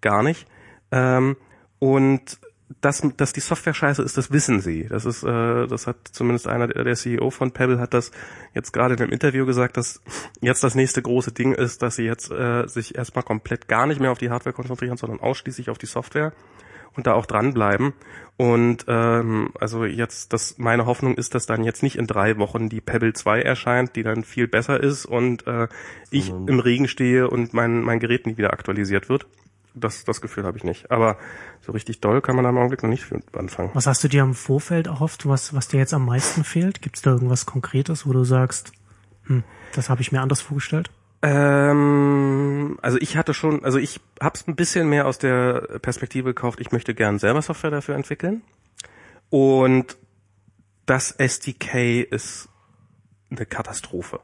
gar nicht. Ähm, und dass, dass die Software scheiße ist, das wissen sie. Das ist, äh, das hat zumindest einer der, der CEO von Pebble hat das jetzt gerade in einem Interview gesagt, dass jetzt das nächste große Ding ist, dass sie jetzt äh, sich erstmal komplett gar nicht mehr auf die Hardware konzentrieren, sondern ausschließlich auf die Software und da auch dranbleiben. Und ähm, also jetzt, das meine Hoffnung ist, dass dann jetzt nicht in drei Wochen die Pebble 2 erscheint, die dann viel besser ist und äh, ich Sondern- im Regen stehe und mein, mein Gerät nie wieder aktualisiert wird. Das, das Gefühl habe ich nicht. Aber so richtig doll kann man da im Augenblick noch nicht anfangen. Was hast du dir im Vorfeld erhofft, was, was dir jetzt am meisten fehlt? Gibt es da irgendwas Konkretes, wo du sagst, hm, das habe ich mir anders vorgestellt? Ähm, also ich hatte schon, also ich habe es ein bisschen mehr aus der Perspektive gekauft, ich möchte gern selber Software dafür entwickeln. Und das SDK ist eine Katastrophe.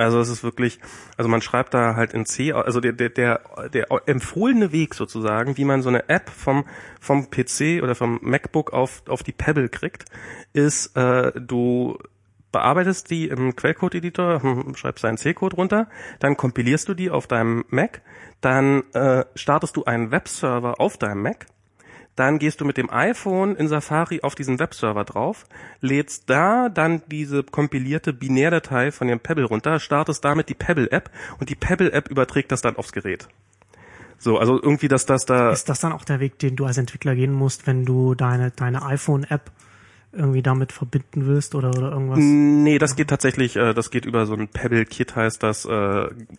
Also es ist wirklich, also man schreibt da halt in C, also der, der, der, der empfohlene Weg sozusagen, wie man so eine App vom, vom PC oder vom MacBook auf, auf die Pebble kriegt, ist, äh, du bearbeitest die im Quellcode-Editor, hm, schreibst deinen C-Code runter, dann kompilierst du die auf deinem Mac, dann äh, startest du einen Webserver auf deinem Mac, dann gehst du mit dem iPhone in Safari auf diesen Webserver drauf, lädst da dann diese kompilierte Binärdatei von dem Pebble runter, startest damit die Pebble-App und die Pebble-App überträgt das dann aufs Gerät. So, also irgendwie, dass das da. Ist das dann auch der Weg, den du als Entwickler gehen musst, wenn du deine, deine iPhone-App irgendwie damit verbinden willst oder, oder irgendwas? Nee, das geht tatsächlich, äh, das geht über so ein Pebble-Kit heißt das, äh,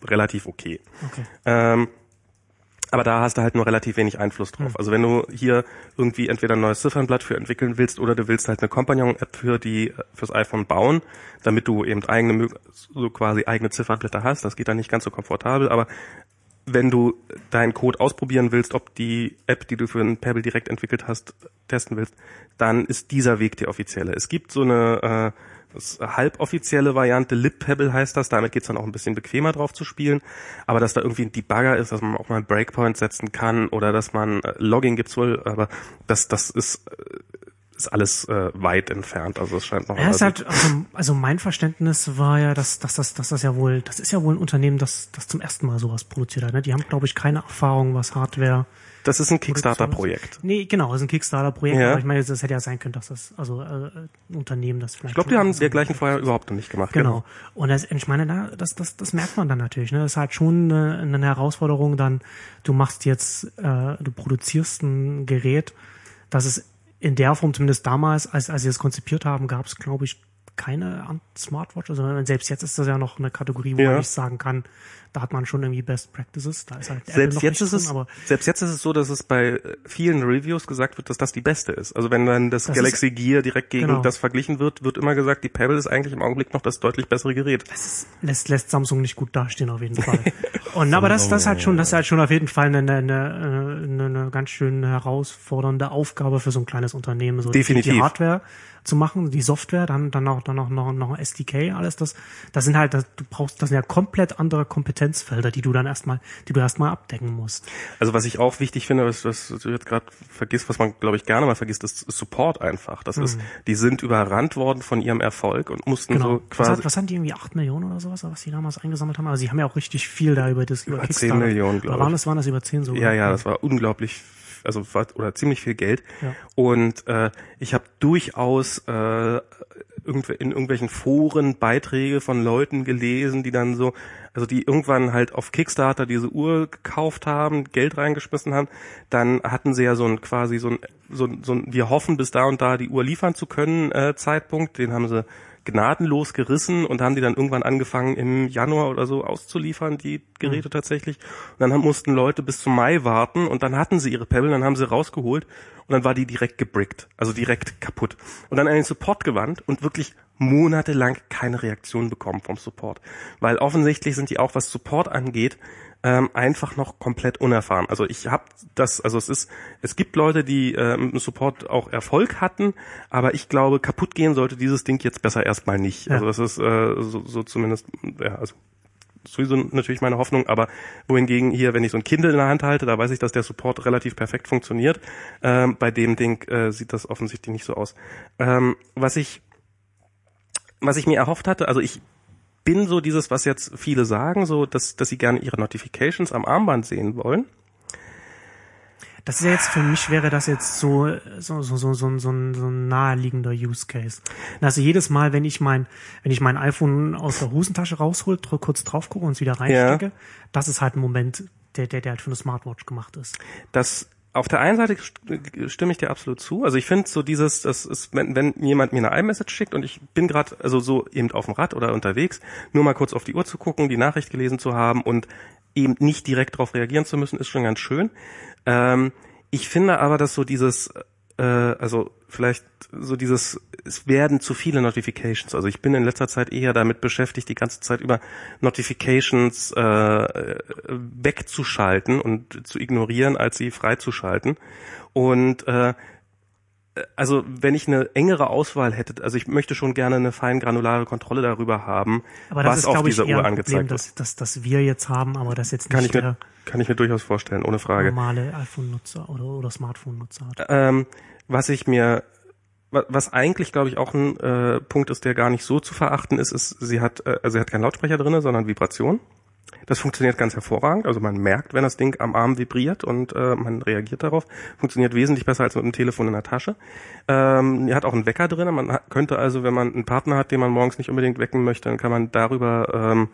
relativ okay. Okay. Ähm, aber da hast du halt nur relativ wenig Einfluss drauf. Hm. Also wenn du hier irgendwie entweder ein neues Ziffernblatt für entwickeln willst oder du willst halt eine Companion-App für die äh, fürs iPhone bauen, damit du eben eigene so quasi eigene Ziffernblätter hast, das geht dann nicht ganz so komfortabel, aber wenn du deinen Code ausprobieren willst, ob die App, die du für ein Pebble direkt entwickelt hast, testen willst, dann ist dieser Weg der offizielle. Es gibt so eine äh, das halboffizielle Variante, LibPebble heißt das, damit geht's dann auch ein bisschen bequemer drauf zu spielen, aber dass da irgendwie ein Debugger ist, dass man auch mal einen Breakpoint setzen kann oder dass man äh, Logging gibt's wohl, aber das das ist äh, ist alles äh, weit entfernt, also es scheint noch Ja, es hat, also, also mein Verständnis war ja, dass, dass, das, dass das ja wohl, das ist ja wohl ein Unternehmen, das, das zum ersten Mal sowas produziert hat. Ne? Die haben, glaube ich, keine Erfahrung, was Hardware. Das ist ein Kickstarter-Projekt. Nee, genau, das ist ein Kickstarter-Projekt, Ja. aber ich meine, das hätte ja sein können, dass das, also äh, ein Unternehmen, das vielleicht. Ich glaube, die haben dergleichen vorher überhaupt noch nicht gemacht. Genau. Und das, ich meine, da, das, das, das merkt man dann natürlich. Ne? Das ist halt schon eine, eine Herausforderung dann, du machst jetzt, äh, du produzierst ein Gerät, das es in der Form, zumindest damals, als, als sie es konzipiert haben, gab es, glaube ich, keine Smartwatch. Also selbst jetzt ist das ja noch eine Kategorie, wo Ja. man nicht sagen kann, da hat man schon irgendwie Best Practices. Da ist halt Selbst jetzt ist es, drin, aber selbst jetzt ist es so, dass es bei äh, vielen Reviews gesagt wird, dass das die beste ist. Also wenn dann das, Das Galaxy Gear direkt gegen genau. das verglichen wird, wird immer gesagt, die Pebble ist eigentlich im Augenblick noch das deutlich bessere Gerät. lässt, lässt Samsung nicht gut dastehen auf jeden Fall. Und aber das, das ist halt schon, das ist halt schon auf jeden Fall eine, eine, eine, eine, ganz schön herausfordernde Aufgabe für so ein kleines Unternehmen, so die- Definitiv. die Hardware zu machen, die Software, dann dann auch dann auch noch noch ein SDK, alles das, das sind halt, das, du brauchst, das sind ja komplett andere Kompetenzfelder, die du dann erstmal, die du erstmal abdecken musst. Also was ich auch wichtig finde, was, was du jetzt gerade vergisst, was man glaube ich gerne mal vergisst, ist Support einfach. Das ist, die sind überrannt worden von ihrem Erfolg und mussten Mhm. Genau. so was, quasi hat, was haben die irgendwie acht Millionen oder sowas, was die damals eingesammelt haben? Aber sie haben ja auch richtig viel da über das über, Über 10 Kickstarter. Millionen, glaub Oder waren ich. das waren das über zehn sogar? Ja, ja, das war unglaublich, also oder ziemlich viel Geld. Ja. Und äh, ich habe durchaus äh, in irgendwelchen Foren Beiträge von Leuten gelesen, die dann so, also die irgendwann halt auf Kickstarter diese Uhr gekauft haben, Geld reingeschmissen haben, dann hatten sie ja so ein quasi so ein, so, ein- so ein wir hoffen bis da und da die Uhr liefern zu können äh, Zeitpunkt, den haben sie gnadenlos gerissen und haben die dann irgendwann angefangen im Januar oder so auszuliefern, die Geräte tatsächlich. Und dann haben- mussten Leute bis zum Mai warten und dann hatten sie ihre Pebble, dann haben sie rausgeholt und dann war die direkt gebrickt, also direkt kaputt. Und dann an den Support gewandt und wirklich monatelang keine Reaktion bekommen vom Support. Weil offensichtlich sind die auch, was Support angeht, ähm, einfach noch komplett unerfahren. Also ich habe das, also es ist, es gibt Leute, die äh, mit dem Support auch Erfolg hatten, aber ich glaube, kaputt gehen sollte dieses Ding jetzt besser erstmal nicht. Ja. Also das ist äh, so, so zumindest, ja, also sowieso natürlich meine Hoffnung, aber wohingegen hier, wenn ich so ein Kindle in der Hand halte, da weiß ich, dass der Support relativ perfekt funktioniert. Ähm, bei dem Ding äh, sieht das offensichtlich nicht so aus. Ähm, was ich was ich mir erhofft hatte, also ich bin so dieses, was jetzt viele sagen, so, dass, dass sie gerne ihre Notifications am Armband sehen wollen. Das ist ja jetzt für mich wäre das jetzt so so so so so, so, ein, so ein naheliegender Use Case. Also jedes Mal, wenn ich mein wenn ich mein iPhone aus der Hosentasche raushol, dr kurz drauf gucke und es wieder reinstecke, das ist halt ein Moment, der der der halt für eine Smartwatch gemacht ist. Das auf der einen Seite st- stimme ich dir absolut zu. Also ich finde so dieses, das ist, wenn, wenn jemand mir eine iMessage schickt und ich bin gerade also so eben auf dem Rad oder unterwegs, nur mal kurz auf die Uhr zu gucken, die Nachricht gelesen zu haben und eben nicht direkt darauf reagieren zu müssen, ist schon ganz schön. Ähm, ich finde aber, dass so dieses, äh, also vielleicht so dieses, es werden zu viele Notifications. Also ich bin in letzter Zeit eher damit beschäftigt, die ganze Zeit über Notifications äh, wegzuschalten und zu ignorieren, als sie freizuschalten. Und äh, also wenn ich eine engere Auswahl hätte, also ich möchte schon gerne eine fein granulare Kontrolle darüber haben, Aber das was ist, auf ich, dieser eher Uhr ein Problem, angezeigt wird. dass, dass, dass wir jetzt haben, aber das jetzt Kann nicht ich, der mir, kann ich mir durchaus vorstellen, ohne Frage. normale iPhone-Nutzer oder, oder Smartphone-Nutzer hat. Ähm, was ich mir was eigentlich, glaube ich, auch ein äh, Punkt ist, der gar nicht so zu verachten ist, ist, sie hat, äh, also sie hat keinen Lautsprecher drinne, sondern Vibration. Das funktioniert ganz hervorragend. Also man merkt, wenn das Ding am Arm vibriert und äh, man reagiert darauf. Funktioniert wesentlich besser als mit einem Telefon in der Tasche. Ähm, die hat auch einen Wecker drin. Man könnte also, wenn man einen Partner hat, den man morgens nicht unbedingt wecken möchte, dann kann man darüber ähm,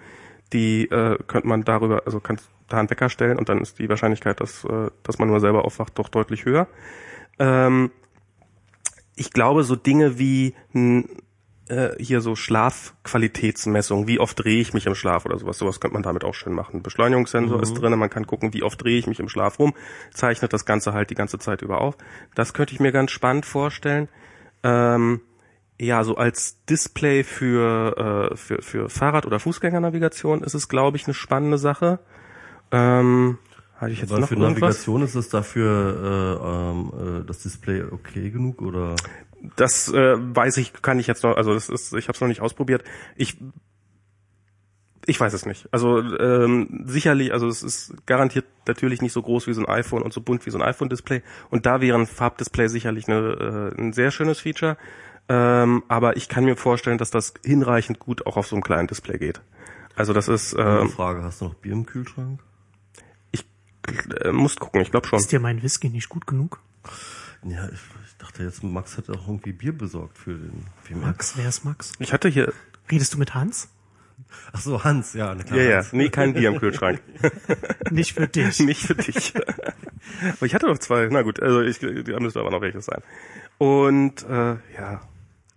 die äh, könnte man darüber, also kann da einen Wecker stellen und dann ist die Wahrscheinlichkeit, dass, äh, dass man nur selber aufwacht, doch deutlich höher. Ähm, ich glaube, so Dinge wie äh, hier so Schlafqualitätsmessung, wie oft drehe ich mich im Schlaf oder sowas, sowas könnte man damit auch schön machen. Beschleunigungssensor ist drin, man kann gucken, wie oft drehe ich mich im Schlaf rum, zeichnet das Ganze halt die ganze Zeit über auf. Das könnte ich mir ganz spannend vorstellen. Ähm, ja, so als Display für, äh, für, für Fahrrad- oder Fußgängernavigation ist es, glaube ich, eine spannende Sache. Ähm, hatte ich jetzt Aber noch für irgendwas? Navigation ist es dafür äh, ähm, äh, das Display okay genug oder? Das äh, weiß ich, kann ich jetzt noch, also das ist, ich habe es noch nicht ausprobiert. Ich ich weiß es nicht. Also ähm, sicherlich, also es ist garantiert natürlich nicht so groß wie so ein iPhone und so bunt wie so ein iPhone-Display. Und da wäre ein Farbdisplay sicherlich eine, äh, ein sehr schönes Feature. Ähm, aber ich kann mir vorstellen, dass das hinreichend gut auch auf so einem kleinen Display geht. Also das ist, Eine ähm, Frage, hast du noch Bier im Kühlschrank? Ich äh, muss gucken, ich glaube schon. Ist dir mein Whisky nicht gut genug? Ja, ich, ich dachte jetzt, Max hätte auch irgendwie Bier besorgt für den. Für Max, wer ist Max? Ich hatte hier, Redest du mit Hans? Ach so, Hans, ja, na klar. ja, ja, Hans. nee, kein Bier im Kühlschrank. Nicht für dich. Nicht für dich. aber ich hatte noch zwei. Na gut, also ich, da müsste aber noch welches sein. Und äh, ja.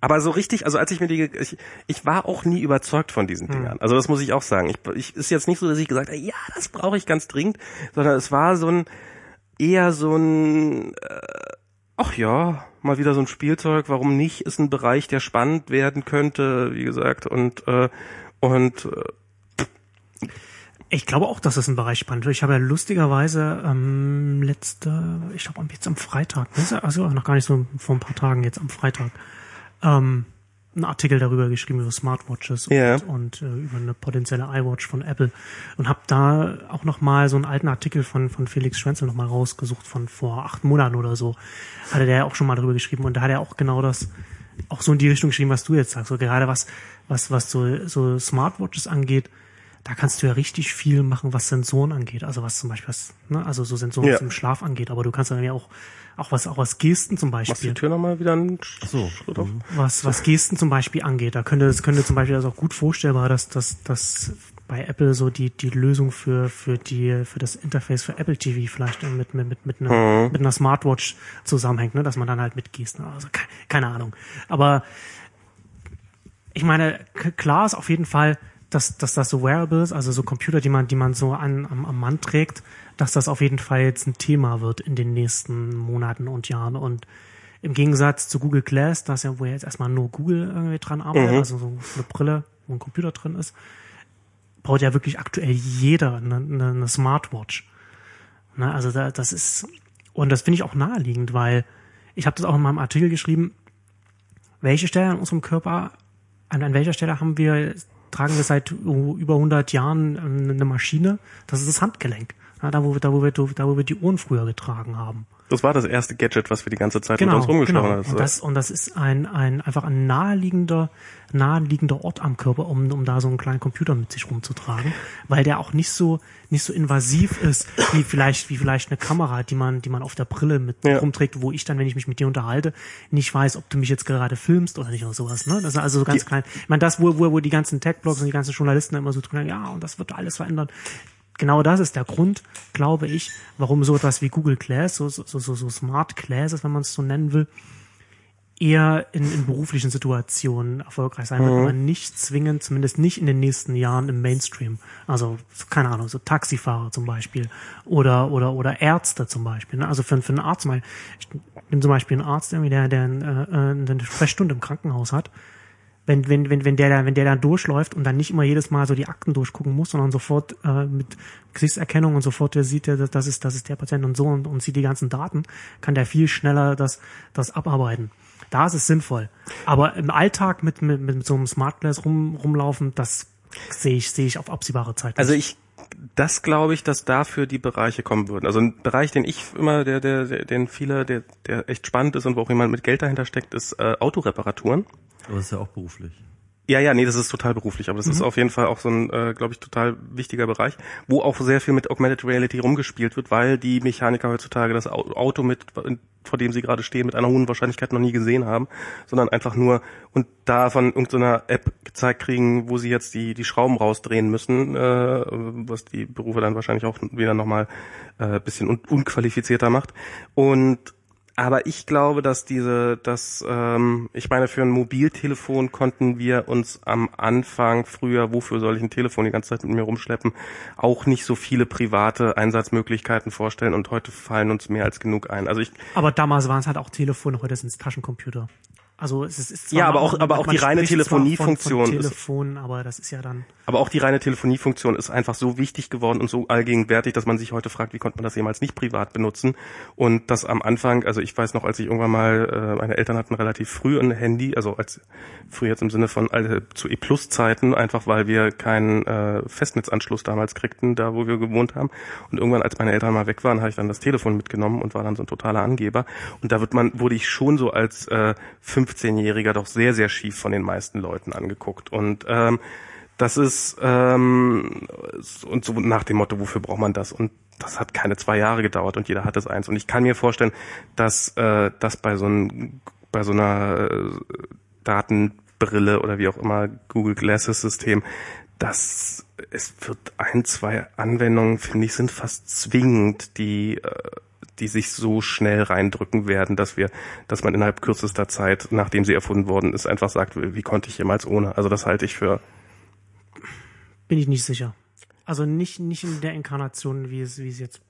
Aber so richtig, also als ich mir die, ich, ich war auch nie überzeugt von diesen Dingern. Also das muss ich auch sagen. Ich, ich ist jetzt nicht so, dass ich gesagt habe, ja, das brauche ich ganz dringend, sondern es war so ein eher so ein, äh, ach ja, mal wieder so ein Spielzeug. Warum nicht? Ist ein Bereich, der spannend werden könnte, wie gesagt. Und äh, und äh, Ich glaube auch, dass es ein Bereich spannend wird. Ich habe ja lustigerweise ähm, letzte, ich glaube jetzt am Freitag, also noch gar nicht so vor ein paar Tagen, jetzt am Freitag, ähm, einen Artikel darüber geschrieben über Smartwatches Ja. und, und äh, über eine potenzielle iWatch von Apple und habe da auch noch mal so einen alten Artikel von von Felix Schwenzel noch mal rausgesucht von vor acht Monaten oder so. Hatte der ja auch schon mal darüber geschrieben und da hat er auch genau das auch so in die Richtung geschrieben, was du jetzt sagst. So gerade was was was so so Smartwatches angeht, da kannst du ja richtig viel machen, was Sensoren angeht. Also was zum Beispiel was, ne, also so Sensoren was im Schlaf angeht. Aber du kannst dann ja auch auch was auch was Gesten zum machst Beispiel die Tür nochmal wieder einen so. Schritt auf? was, was Gesten zum Beispiel angeht. Da könnte, es könnte zum Beispiel das auch gut vorstellbar, dass, dass, dass bei Apple so die, die Lösung für, für die, für das Interface für Apple TV vielleicht mit, mit, mit, mit, einer, mit einer Smartwatch zusammenhängt, ne, dass man dann halt mit Gesten, also keine, keine Ahnung. Aber ich meine, klar ist auf jeden Fall, dass, dass das so Wearables, also so Computer, die man, die man so an, am, am Mann trägt, dass das auf jeden Fall jetzt ein Thema wird in den nächsten Monaten und Jahren. Und im Gegensatz zu Google Glass, das ja, wo ja jetzt erstmal nur Google irgendwie dran arbeitet, also so eine Brille, wo ein Computer drin ist, baut ja wirklich aktuell jeder eine, eine, eine Smartwatch. Ne, also da, das ist, und das finde ich auch naheliegend, weil ich habe das auch in meinem Artikel geschrieben, welche Stelle an unserem Körper, an, an welcher Stelle haben wir, tragen wir seit über 100 Jahren eine Maschine? Das ist das Handgelenk. Ja, da, wo wir, da, wo wir, da, wo wir die Uhren früher getragen haben. Das war das erste Gadget, was wir die ganze Zeit Genau, mit uns rumgesprochen genau. haben. Und das, und das ist ein, ein, einfach ein naheliegender, naheliegender Ort am Körper, um, um da so einen kleinen Computer mit sich rumzutragen, weil der auch nicht so, nicht so invasiv ist, wie vielleicht, wie vielleicht eine Kamera, die man, die man auf der Brille mit Ja. rumträgt, wo ich dann, wenn ich mich mit dir unterhalte, nicht weiß, ob du mich jetzt gerade filmst oder nicht oder sowas, ne? Das ist also so ganz klein. Ich meine, das, wo, wo, wo die ganzen Tech-Blogs und die ganzen Journalisten immer so tun, ja, und das wird alles verändern genau das ist der Grund, glaube ich, warum so etwas wie Google Glass, so, so, so, so Smart Glasses, wenn man es so nennen will, eher in, in beruflichen Situationen erfolgreich sein wird, aber nicht zwingend, zumindest nicht in den nächsten Jahren im Mainstream. Also, so, keine Ahnung, so Taxifahrer zum Beispiel oder, oder, oder Ärzte zum Beispiel. Ne? Also für, für einen Arzt mal, ich bin zum Beispiel ein Arzt, irgendwie, der, der äh, äh, eine Sprechstunde im Krankenhaus hat wenn, wenn, wenn, wenn der da, wenn der dann durchläuft und dann nicht immer jedes Mal so die Akten durchgucken muss, sondern sofort äh, mit Gesichtserkennung und sofort sieht, der, das ist, das ist der Patient und so und, und sieht die ganzen Daten, kann der viel schneller das, das abarbeiten. Da ist es sinnvoll. Aber im Alltag mit, mit, mit so einem Smart Glass rum, rumlaufen, das sehe ich, sehe ich auf absehbare Zeit. Also ich das glaube ich, dass dafür die Bereiche kommen würden. Also ein Bereich, den ich immer, der, der, der den viele, der, der echt spannend ist und wo auch jemand mit Geld dahinter steckt, ist äh, Autoreparaturen. Aber das ist ja auch beruflich. Ja, ja, nee, das ist total beruflich, aber das mhm. ist auf jeden Fall auch so ein, äh, glaube ich, total wichtiger Bereich, wo auch sehr viel mit Augmented Reality rumgespielt wird, weil die Mechaniker heutzutage das Auto mit, vor dem sie gerade stehen, mit einer hohen Wahrscheinlichkeit noch nie gesehen haben, sondern einfach nur und da von irgendeiner App gezeigt kriegen, wo sie jetzt die die Schrauben rausdrehen müssen, äh, was die Berufe dann wahrscheinlich auch wieder nochmal äh, bisschen un unqualifizierter macht und aber ich glaube, dass diese, dass ähm, ich meine, für ein Mobiltelefon konnten wir uns am Anfang früher, wofür soll ich ein Telefon die ganze Zeit mit mir rumschleppen, auch nicht so viele private Einsatzmöglichkeiten vorstellen und heute fallen uns mehr als genug ein. Also ich. Aber damals waren es halt auch Telefone, heute sind es Taschencomputer. Also es ist, ist ja, aber auch, aber auch die reine Telefoniefunktion. Telefon, aber das ist ja dann. Aber auch die reine Telefoniefunktion ist einfach so wichtig geworden und so allgegenwärtig, dass man sich heute fragt, wie konnte man das jemals nicht privat benutzen? Und das am Anfang, also ich weiß noch, als ich irgendwann mal, äh, meine Eltern hatten relativ früh ein Handy, also als früh jetzt im Sinne von äh, zu E-Plus-Zeiten, einfach weil wir keinen äh, Festnetzanschluss damals kriegten, da wo wir gewohnt haben. Und irgendwann, als meine Eltern mal weg waren, habe ich dann das Telefon mitgenommen und war dann so ein totaler Angeber. Und da wird man, wurde ich schon so als äh, 15-Jähriger doch sehr, sehr schief von den meisten Leuten angeguckt. Und ähm, das ist ähm, und so nach dem Motto, wofür braucht man das? Und das hat keine zwei Jahre gedauert und jeder hat es eins. Und ich kann mir vorstellen, dass äh, das bei so ein, bei so einer äh, Datenbrille oder wie auch immer Google Glasses System, das es wird ein, zwei Anwendungen, finde ich, sind fast zwingend, die äh, die sich so schnell reindrücken werden, dass wir, dass man innerhalb kürzester Zeit, nachdem sie erfunden worden ist, einfach sagt, wie konnte ich jemals ohne? Also das halte ich für. Bin ich nicht sicher. Also nicht, nicht in der Inkarnation, wie es, wie es jetzt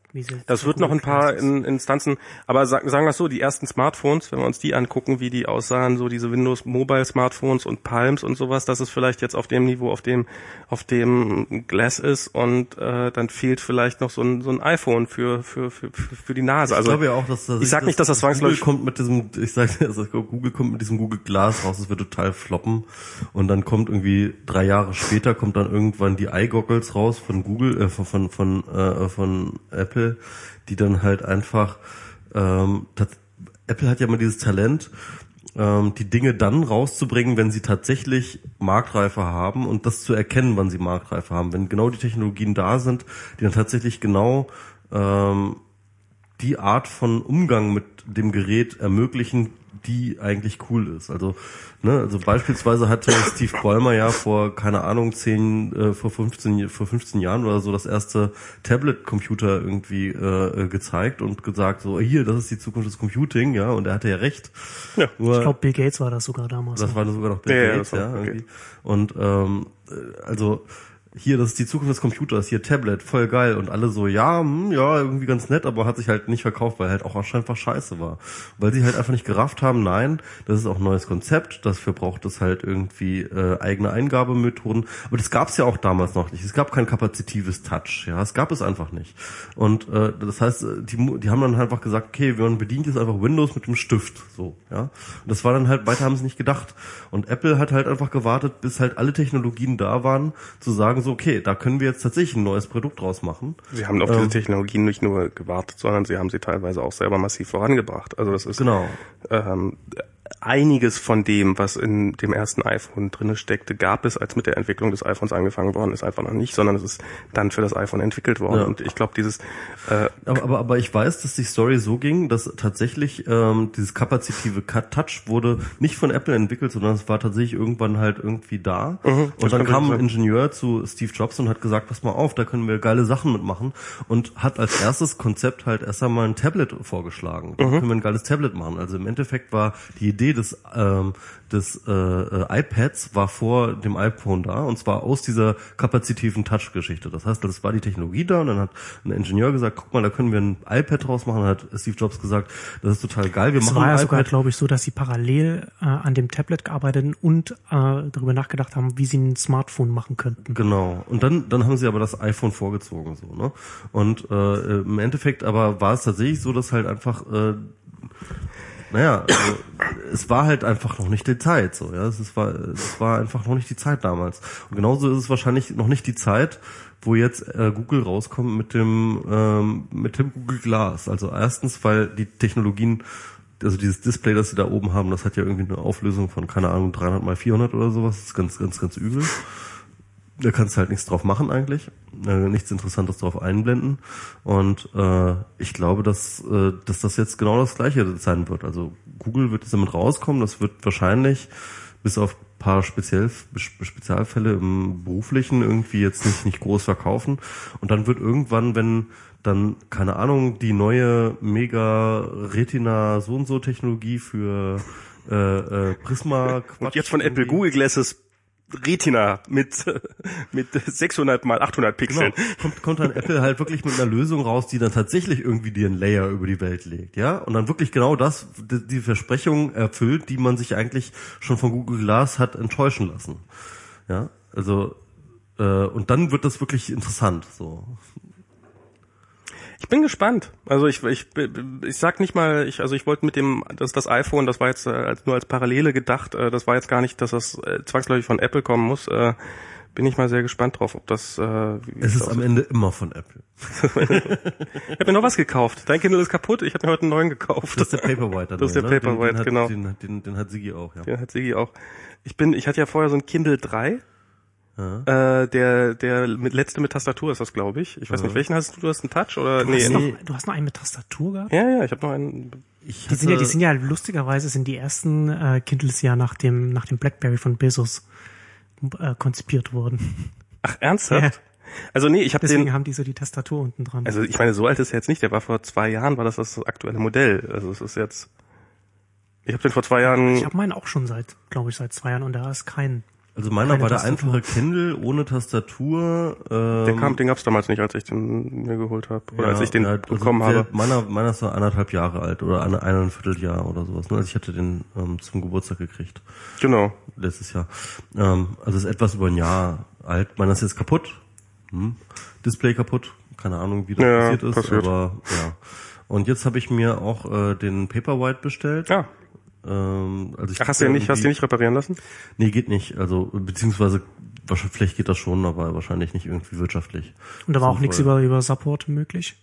das wird noch ein paar in, Instanzen, aber sagen, sagen wir so, die ersten Smartphones, wenn wir uns die angucken, wie die aussahen, so diese Windows Mobile Smartphones und Palms und sowas, das ist vielleicht jetzt auf dem Niveau, auf dem auf dem Glass ist und äh, dann fehlt vielleicht noch so ein, so ein iPhone für für für für die Nase. Also ich glaube ja auch, dass das, ich sag nicht, dass das zwangsläufig Google kommt mit diesem, ich sag, also Google kommt mit diesem Google Glass raus, es wird total floppen. Und dann kommt irgendwie drei Jahre später kommt dann irgendwann die iGoggles raus von Google, äh, von von von, äh, von Apple Apple, die dann halt einfach, ähm, Apple hat ja immer dieses Talent, ähm, die Dinge dann rauszubringen, wenn sie tatsächlich Marktreife haben und das zu erkennen, wann sie Marktreife haben. Wenn genau die Technologien da sind, die dann tatsächlich genau ähm, die Art von Umgang mit dem Gerät ermöglichen, die eigentlich cool ist. Also, ne, also beispielsweise hatte Steve Ballmer ja vor, keine Ahnung, zehn, äh, vor 15, vor 15 Jahren oder so das erste Tablet-Computer irgendwie äh, gezeigt und gesagt, so, hier, das ist die Zukunft des Computing, ja, und er hatte ja recht. Ja. Nur, ich glaube, Bill Gates war das sogar damals. Das war sogar noch Bill ja, Gates, ja. okay. Und ähm, äh, also hier, das ist die Zukunft des Computers, hier Tablet, voll geil. Und alle so, ja, hm, ja, irgendwie ganz nett, aber hat sich halt nicht verkauft, weil halt auch einfach scheiße war. Weil sie halt einfach nicht gerafft haben, nein, das ist auch ein neues Konzept, dafür braucht es halt irgendwie äh, eigene Eingabemethoden. Aber das gab es ja auch damals noch nicht. Es gab kein kapazitives Touch, ja, es gab es einfach nicht. Und äh, das heißt, die, die haben dann einfach gesagt, okay, wir bedient jetzt einfach Windows mit dem Stift, so, ja. Und das war dann halt, weiter haben sie nicht gedacht. Und Apple hat halt einfach gewartet, bis halt alle Technologien da waren, zu sagen, sagen so, okay, da können wir jetzt tatsächlich ein neues Produkt draus machen. Sie haben auf ähm, diese Technologien nicht nur gewartet, sondern sie haben sie teilweise auch selber massiv vorangebracht. Also das ist genau. ähm, einiges von dem, was in dem ersten iPhone drinne steckte, gab es, als mit der Entwicklung des iPhones angefangen worden ist, einfach noch nicht, sondern es ist dann für das iPhone entwickelt worden. Ja. Und ich glaube, dieses äh, aber, aber, aber ich weiß, dass die Story so ging, dass tatsächlich ähm, dieses kapazitive Touch wurde nicht von Apple entwickelt, sondern es war tatsächlich irgendwann halt irgendwie da. Mhm, und dann kam ein Ingenieur zu Steve Jobs und hat gesagt, pass mal auf, da können wir geile Sachen mitmachen und hat als erstes Konzept halt erst einmal ein Tablet vorgeschlagen. Da mhm. können wir ein geiles Tablet machen. Also im Endeffekt war die Idee Idee des, ähm, des äh, äh, iPads war vor dem iPhone da und zwar aus dieser kapazitiven Touch-Geschichte. Das heißt, das war die Technologie da und dann hat ein Ingenieur gesagt, guck mal, da können wir ein iPad draus machen. Dann hat Steve Jobs gesagt, das ist total geil. Wir es machen war ja sogar, glaube ich, so, dass sie parallel äh, an dem Tablet gearbeitet und äh, darüber nachgedacht haben, wie sie ein Smartphone machen könnten. Genau. Und dann, dann haben sie aber das iPhone vorgezogen so. Ne? Und äh, im Endeffekt aber war es tatsächlich so, dass halt einfach äh, naja, also, es war halt einfach noch nicht die Zeit, so, ja. Es war, es war einfach noch nicht die Zeit damals. Und genauso ist es wahrscheinlich noch nicht die Zeit, wo jetzt äh, Google rauskommt mit dem ähm, mit dem Google Glass. Also erstens, weil die Technologien also dieses Display, das sie da oben haben, das hat ja irgendwie eine Auflösung von, keine Ahnung, 300 mal 400 oder sowas. Das ist ganz, ganz, ganz übel. Da kannst du halt nichts drauf machen eigentlich, äh, nichts Interessantes drauf einblenden. Und äh, ich glaube, dass, äh, dass das jetzt genau das Gleiche sein wird. Also Google wird jetzt damit rauskommen. Das wird wahrscheinlich bis auf paar Speziell, Spezialfälle im beruflichen irgendwie jetzt nicht, nicht groß verkaufen. Und dann wird irgendwann, wenn dann, keine Ahnung, die neue Mega Retina so und so Technologie für äh, äh, Prisma Und jetzt von Apple Google Glasses Retina mit mit 600 mal 800 Pixeln. Genau. Kommt, kommt dann Apple halt wirklich mit einer Lösung raus, die dann tatsächlich irgendwie dir einen Layer über die Welt legt, ja? Und dann wirklich genau das, die Versprechung erfüllt, die man sich eigentlich schon von Google Glass hat enttäuschen lassen. Ja? Also äh, und dann wird das wirklich interessant, so. Ich bin gespannt. Also ich, ich, ich sag nicht mal, ich, also ich wollte mit dem, das, das iPhone, das war jetzt äh, nur als Parallele gedacht, äh, das war jetzt gar nicht, dass das äh, zwangsläufig von Apple kommen muss. Äh, bin ich mal sehr gespannt drauf, ob das. Äh, es ist am Ende immer von Apple. ich habe mir noch was gekauft. Dein Kindle ist kaputt. Ich habe mir heute einen neuen gekauft. Das ist der Paperwhite. Das ist der ne? Paperwhite, den, den genau. Den, den, den hat Sigi auch, ja. Den hat Sigi auch. Ich bin, ich hatte ja vorher so ein Kindle 3 äh, der, der mit letzte mit Tastatur ist das, glaube ich. Ich weiß ja. nicht, welchen hast du? Du hast einen Touch oder? Du nee, hast nee. Noch, du hast noch einen mit Tastatur gehabt? Ja, ja, ich habe noch einen. Ich die sind ja, die sind ja lustigerweise sind die ersten äh, Kindles ja nach dem nach dem BlackBerry von Bezos äh, konzipiert worden. Ach ernsthaft? Ja. Also nee, ich habe Deswegen den, haben die so die Tastatur unten dran. Also ich meine, so alt ist er jetzt nicht. Der war vor zwei Jahren, war das das aktuelle Modell. Also es ist jetzt. Ich habe den vor zwei Jahren. Ich habe meinen auch schon seit, glaube ich, seit zwei Jahren und da ist kein also meiner war der einfache Kindle ohne Tastatur. Ähm, der kam, den gab's damals nicht, als ich den mir geholt habe oder ja, als ich den ja, also bekommen habe. Meiner, meiner ist so anderthalb Jahre alt oder eine, eineinviertel Jahr oder sowas. Ne? Also ich hatte den ähm, zum Geburtstag gekriegt. Genau. Letztes Jahr. Ähm, also ist etwas über ein Jahr alt. Meiner ist jetzt kaputt. Hm. Display kaputt. Keine Ahnung, wie das ja, passiert ist, passiert. aber ja. Und jetzt habe ich mir auch äh, den Paperwhite bestellt. Ja. Ähm, also Ach, hast du den nicht, hast du nicht reparieren lassen? Nee, geht nicht. Also beziehungsweise wahrscheinlich vielleicht geht das schon, aber wahrscheinlich nicht irgendwie wirtschaftlich. Und da war auch nichts über über Support möglich.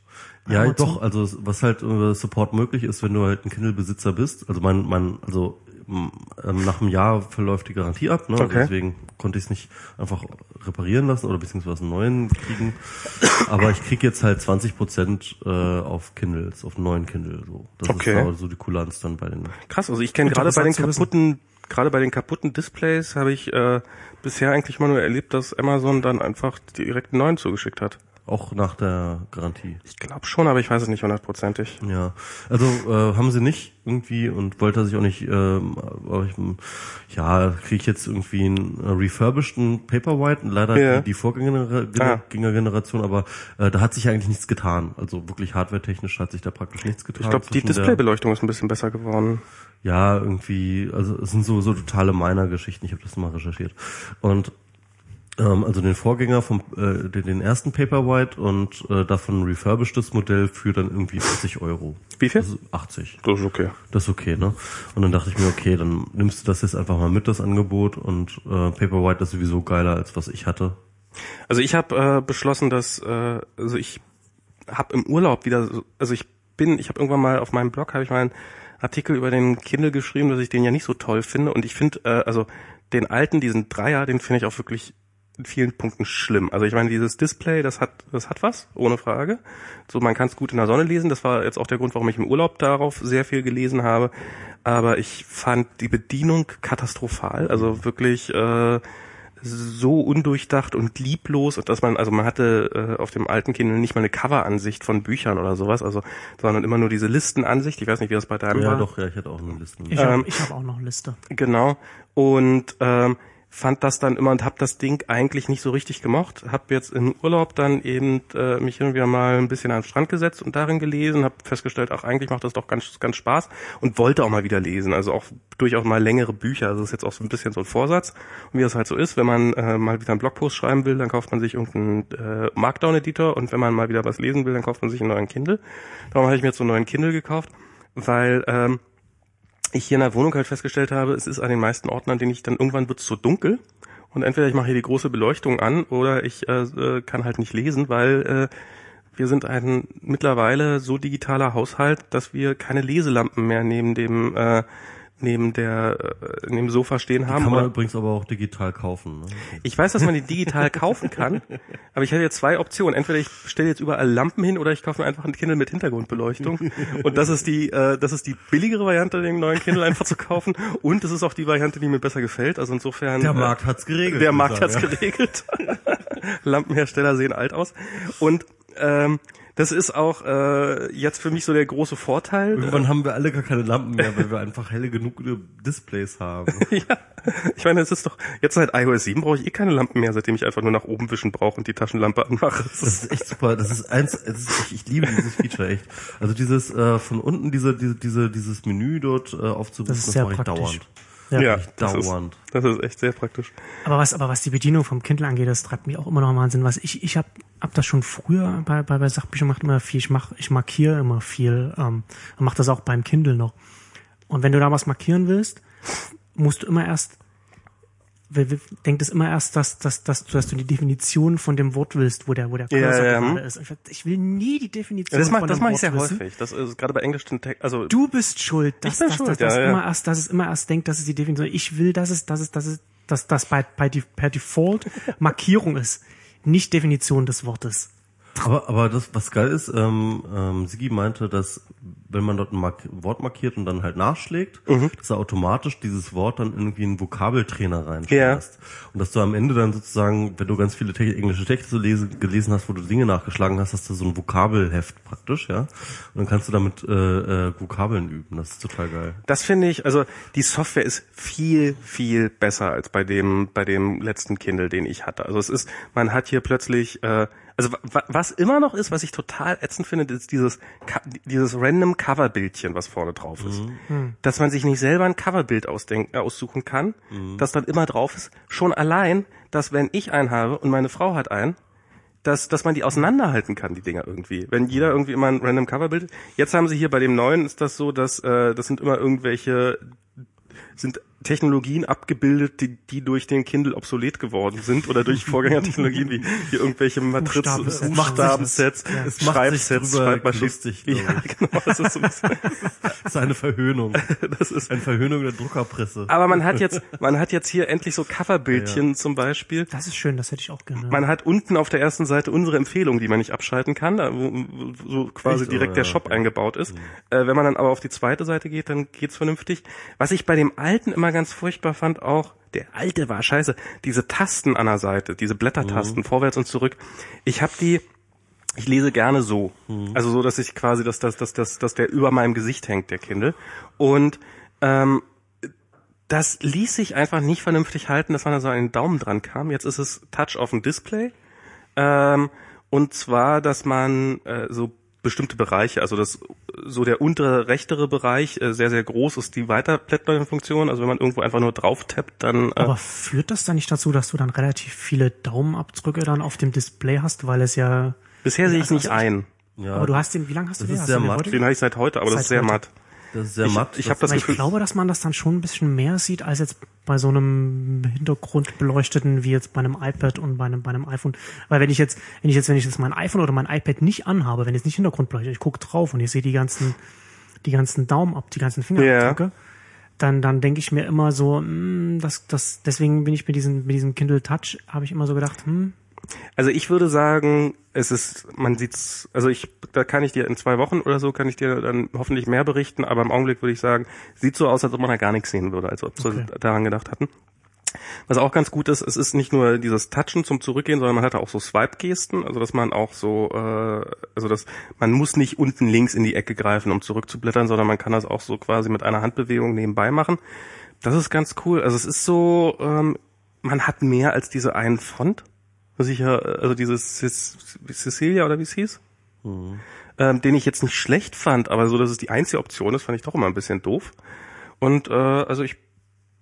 Ja, Amazon? doch. Also was halt über Support möglich ist, wenn du halt ein Kindle-Besitzer bist. Also mein, mein, also ähm, nach einem Jahr verläuft die Garantie ab, ne? Also okay. Also deswegen konnte ich es nicht einfach reparieren lassen oder beziehungsweise einen neuen kriegen. Aber ich krieg jetzt halt 20 Prozent äh, auf Kindles, auf neuen Kindle. So. Das okay. ist so die Kulanz dann bei den. Krass, also ich kenne gerade bei den kaputten, gerade bei den kaputten Displays habe ich äh, bisher eigentlich mal nur erlebt, dass Amazon dann einfach direkt einen neuen zugeschickt hat. Auch nach der Garantie. Ich glaube schon, aber ich weiß es nicht hundertprozentig. Ja, also äh, haben sie nicht irgendwie und wollte sich auch nicht. Ähm, ich, ja, kriege ich jetzt irgendwie einen äh, refurbisheden Paperwhite, leider ja. die, die Vorgängergeneration, ah. aber äh, da hat sich eigentlich nichts getan. Also wirklich hardwaretechnisch hat sich da praktisch nichts getan. Ich glaube, die Displaybeleuchtung ist ein bisschen besser geworden. Ja, irgendwie, also es sind so so totale Miner-Geschichten. Ich habe das mal recherchiert und ähm, also den Vorgänger vom äh, den, ersten Paperwhite und äh, davon ein refurbishedes Modell für dann irgendwie 80 Euro. Wie viel? Also 80. Das ist okay. Das ist okay, ne? Und dann dachte ich mir, okay, dann nimmst du das jetzt einfach mal mit, das Angebot und äh, Paperwhite ist sowieso geiler als was ich hatte. Also ich habe äh, beschlossen, dass äh, also ich habe im Urlaub wieder, also ich bin, ich habe irgendwann mal auf meinem Blog habe ich mal einen Artikel über den Kindle geschrieben, dass ich den ja nicht so toll finde und ich finde, äh, also den alten, diesen Dreier, den finde ich auch wirklich in vielen Punkten schlimm. Also ich meine, dieses Display, das hat, das hat was, ohne Frage. So, man kann es gut in der Sonne lesen. Das war jetzt auch der Grund, warum ich im Urlaub darauf sehr viel gelesen habe. Aber ich fand die Bedienung katastrophal. Also wirklich äh, so undurchdacht und lieblos, dass man, also man hatte äh, auf dem alten Kindle nicht mal eine Coveransicht von Büchern oder sowas, also sondern immer nur diese Listenansicht. Ich weiß nicht, wie das bei deinem ja, war. Ja, doch, ja, ich hatte auch eine Liste. Ich habe ähm, hab auch noch eine Liste. Genau. Und ähm, fand das dann immer und habe das Ding eigentlich nicht so richtig gemocht. Hab jetzt im Urlaub dann eben äh, mich wieder mal ein bisschen an den Strand gesetzt und darin gelesen, habe festgestellt, auch eigentlich macht das doch ganz ganz Spaß und wollte auch mal wieder lesen, also auch durchaus mal längere Bücher. Also das ist jetzt auch so ein bisschen so ein Vorsatz. Und wie das halt so ist, wenn man äh, mal wieder einen Blogpost schreiben will, dann kauft man sich irgendeinen äh, Markdown-Editor und wenn man mal wieder was lesen will, dann kauft man sich einen neuen Kindle. Darum habe ich mir jetzt so einen neuen Kindle gekauft, weil ähm, ich hier in der Wohnung halt festgestellt habe, es ist an den meisten Orten, an denen ich dann irgendwann wird es so dunkel Und entweder ich mache hier die große Beleuchtung an oder ich äh, äh, kann halt nicht lesen, weil äh, wir sind ein mittlerweile so digitaler Haushalt, dass wir keine Leselampen mehr neben dem äh, neben der äh, neben dem Sofa stehen haben. Kann man oder- übrigens aber auch digital kaufen. Ne? ich weiß, dass man die digital kaufen kann, aber ich habe jetzt zwei Optionen. Entweder ich stelle jetzt überall Lampen hin oder ich kaufe mir einfach ein Kindle mit Hintergrundbeleuchtung. Und das ist die, äh, das ist die billigere Variante, den neuen Kindle einfach zu kaufen. Und es ist auch die Variante, die mir besser gefällt. Also insofern. Der äh, Markt hat's geregelt. Der Markt hat's sozusagen, geregelt. Lampenhersteller sehen alt aus. Und ähm, das ist auch äh, jetzt für mich so der große Vorteil. Irgendwann haben wir alle gar keine Lampen mehr, weil wir einfach helle genug Displays haben. ja. Ich meine, es ist doch, jetzt seit iOS 7 brauche ich eh keine Lampen mehr, seitdem ich einfach nur nach oben wischen brauche und die Taschenlampe anmache. Das Das ist, echt super. Das ist eins, das ist, ich, ich liebe dieses Feature echt. Also dieses äh, von unten diese, diese, diese dieses Menü dort äh, aufzurufen, Das ist sehr mache ich praktisch. dauernd. Ja. ja, das ist, das ist echt sehr praktisch. Aber was, aber was die Bedienung vom Kindle angeht, das treibt mich auch immer noch im Wahnsinn. Was ich, ich hab, hab das schon früher bei, bei, bei Sachbüchern gemacht immer viel. Ich mach, ich markiere immer viel. Ähm, und mach das auch beim Kindle noch. Und wenn du da was markieren willst, musst du immer erst, denkt es immer erst, dass, dass, dass, du- dass du die Definition von dem Wort willst, wo der, wo der Ja, Cursor ja, gerade hm. ist. Ich, will nie die Definition Das, mach, von das dem mache Wort ich sehr wissen. häufig. Das ist gerade bei englischen Text, also Du bist schuld, dass, Ich bin dass, schuld, dass, dass, ja, ja. immer erst, dass es immer erst denkt, dass es die Definition. Ich will, dass es, dass es, dass es, dass das bei, bei die, per Default Markierung ist, nicht Definition des Wortes. Aber, aber das, was geil ist, ähm, ähm, Sigi meinte, dass wenn man dort ein Mark Wort markiert und dann halt nachschlägt, Mhm. dass er automatisch dieses Wort dann irgendwie in einen Vokabeltrainer Ja. reinschmeißt. Und dass du am Ende dann sozusagen, wenn du ganz viele te englische Texte lesen, gelesen hast, wo du Dinge nachgeschlagen hast, hast du so ein Vokabelheft praktisch, ja. Und dann kannst du damit äh, äh, Vokabeln üben. Das ist total geil. Das finde ich, also die Software ist viel, viel besser als bei dem, bei dem letzten Kindle, den ich hatte. Also es ist, man hat hier plötzlich, äh, also wa- was immer noch ist, was ich total ätzend finde, ist dieses, dieses random Coverbildchen, was vorne drauf ist. Dass man sich nicht selber ein Coverbild ausdenken, äh, aussuchen kann, das dann immer drauf ist. Schon allein, dass wenn ich einen habe und meine Frau hat einen, dass, dass man die auseinanderhalten kann, die Dinger irgendwie. Wenn jeder irgendwie immer ein random Coverbild. Jetzt haben sie hier bei dem neuen ist das so, dass äh, das sind immer irgendwelche sind Technologien abgebildet, die, die durch den Kindle obsolet geworden sind oder durch Vorgängertechnologien wie, wie irgendwelche Matrizen, Buchstabensets. Buchstabensets, Es macht sich Schreibsets, drüber Schreibmaschinen. Ja, genau. Das ist so ein bisschen, Das ist eine Verhöhnung. das ist, Eine Verhöhnung der Druckerpresse. aber man hat jetzt, man hat jetzt hier endlich so Coverbildchen zum Beispiel. Das ist schön, das hätte ich auch gerne. Man hat unten auf der ersten Seite unsere Empfehlung, die man nicht abschalten kann, da, wo, wo so quasi Echt? direkt Oh, der ja, Shop eingebaut ist. Äh, wenn man dann aber auf die zweite Seite geht, dann geht's vernünftig. Was ich bei dem alten immer ganz furchtbar fand, auch der alte war scheiße, diese Tasten an der Seite, diese Blättertasten vorwärts und zurück. Ich habe die ich lese gerne so. Also so, dass ich quasi, dass, dass, dass, dass, dass der über meinem Gesicht hängt, der Kindle. Und ähm, das ließ sich einfach nicht vernünftig halten, dass man da so einen Daumen dran kam. Jetzt ist es Touch auf dem Display. Ähm, und zwar, dass man äh, so bestimmte Bereiche, also das so der untere rechtere Bereich äh, sehr sehr groß ist die Weiterblättern-Funktion. Also wenn man irgendwo einfach nur drauf tappt, dann äh, Aber führt das dann nicht dazu, dass du dann relativ viele Daumenabdrücke dann auf dem Display hast, weil es ja, bisher sehe ich also- nicht ein. Ja, aber du hast den, wie lange hast du Das den? ist sehr du den matt. heute? Den habe ich seit heute, aber das Seit ist sehr heute. matt. Das ist sehr Ich, matt. ich das Aber ich glaube, dass man das dann schon ein bisschen mehr sieht, als jetzt bei so einem Hintergrundbeleuchteten wie jetzt bei einem iPad und bei einem, bei einem iPhone. Weil wenn ich jetzt, wenn ich jetzt, wenn ich jetzt mein iPhone oder mein iPad nicht anhabe, wenn es nicht Hintergrundbeleuchtet, ich gucke drauf und ich sehe die ganzen, die ganzen Daumen ab, die ganzen Fingerabdrücke, dann, dann denke ich mir immer so, hm, das, das, deswegen bin ich mit diesem, mit diesem Kindle Touch, habe ich immer so gedacht, hm, Also ich würde sagen, es ist, man sieht's, also ich, da kann ich dir in zwei Wochen oder so, kann ich dir dann hoffentlich mehr berichten, aber im Augenblick würde ich sagen, sieht so aus, als ob man da gar nichts sehen würde, als ob sie Okay. daran gedacht hatten. Was auch ganz gut ist, es ist nicht nur dieses Touchen zum Zurückgehen, sondern man hat auch so Swipe-Gesten, also dass man auch so, äh, also dass man muss nicht unten links in die Ecke greifen, um zurückzublättern, sondern man kann das auch so quasi mit einer Handbewegung nebenbei machen. Das ist ganz cool. Also es ist so, ähm, man hat mehr als diese einen Font. Sicher, also dieses Cecilia oder wie es hieß, ähm, den ich jetzt nicht schlecht fand, aber so, dass es die einzige Option ist, fand ich doch immer ein bisschen doof. Und äh, also ich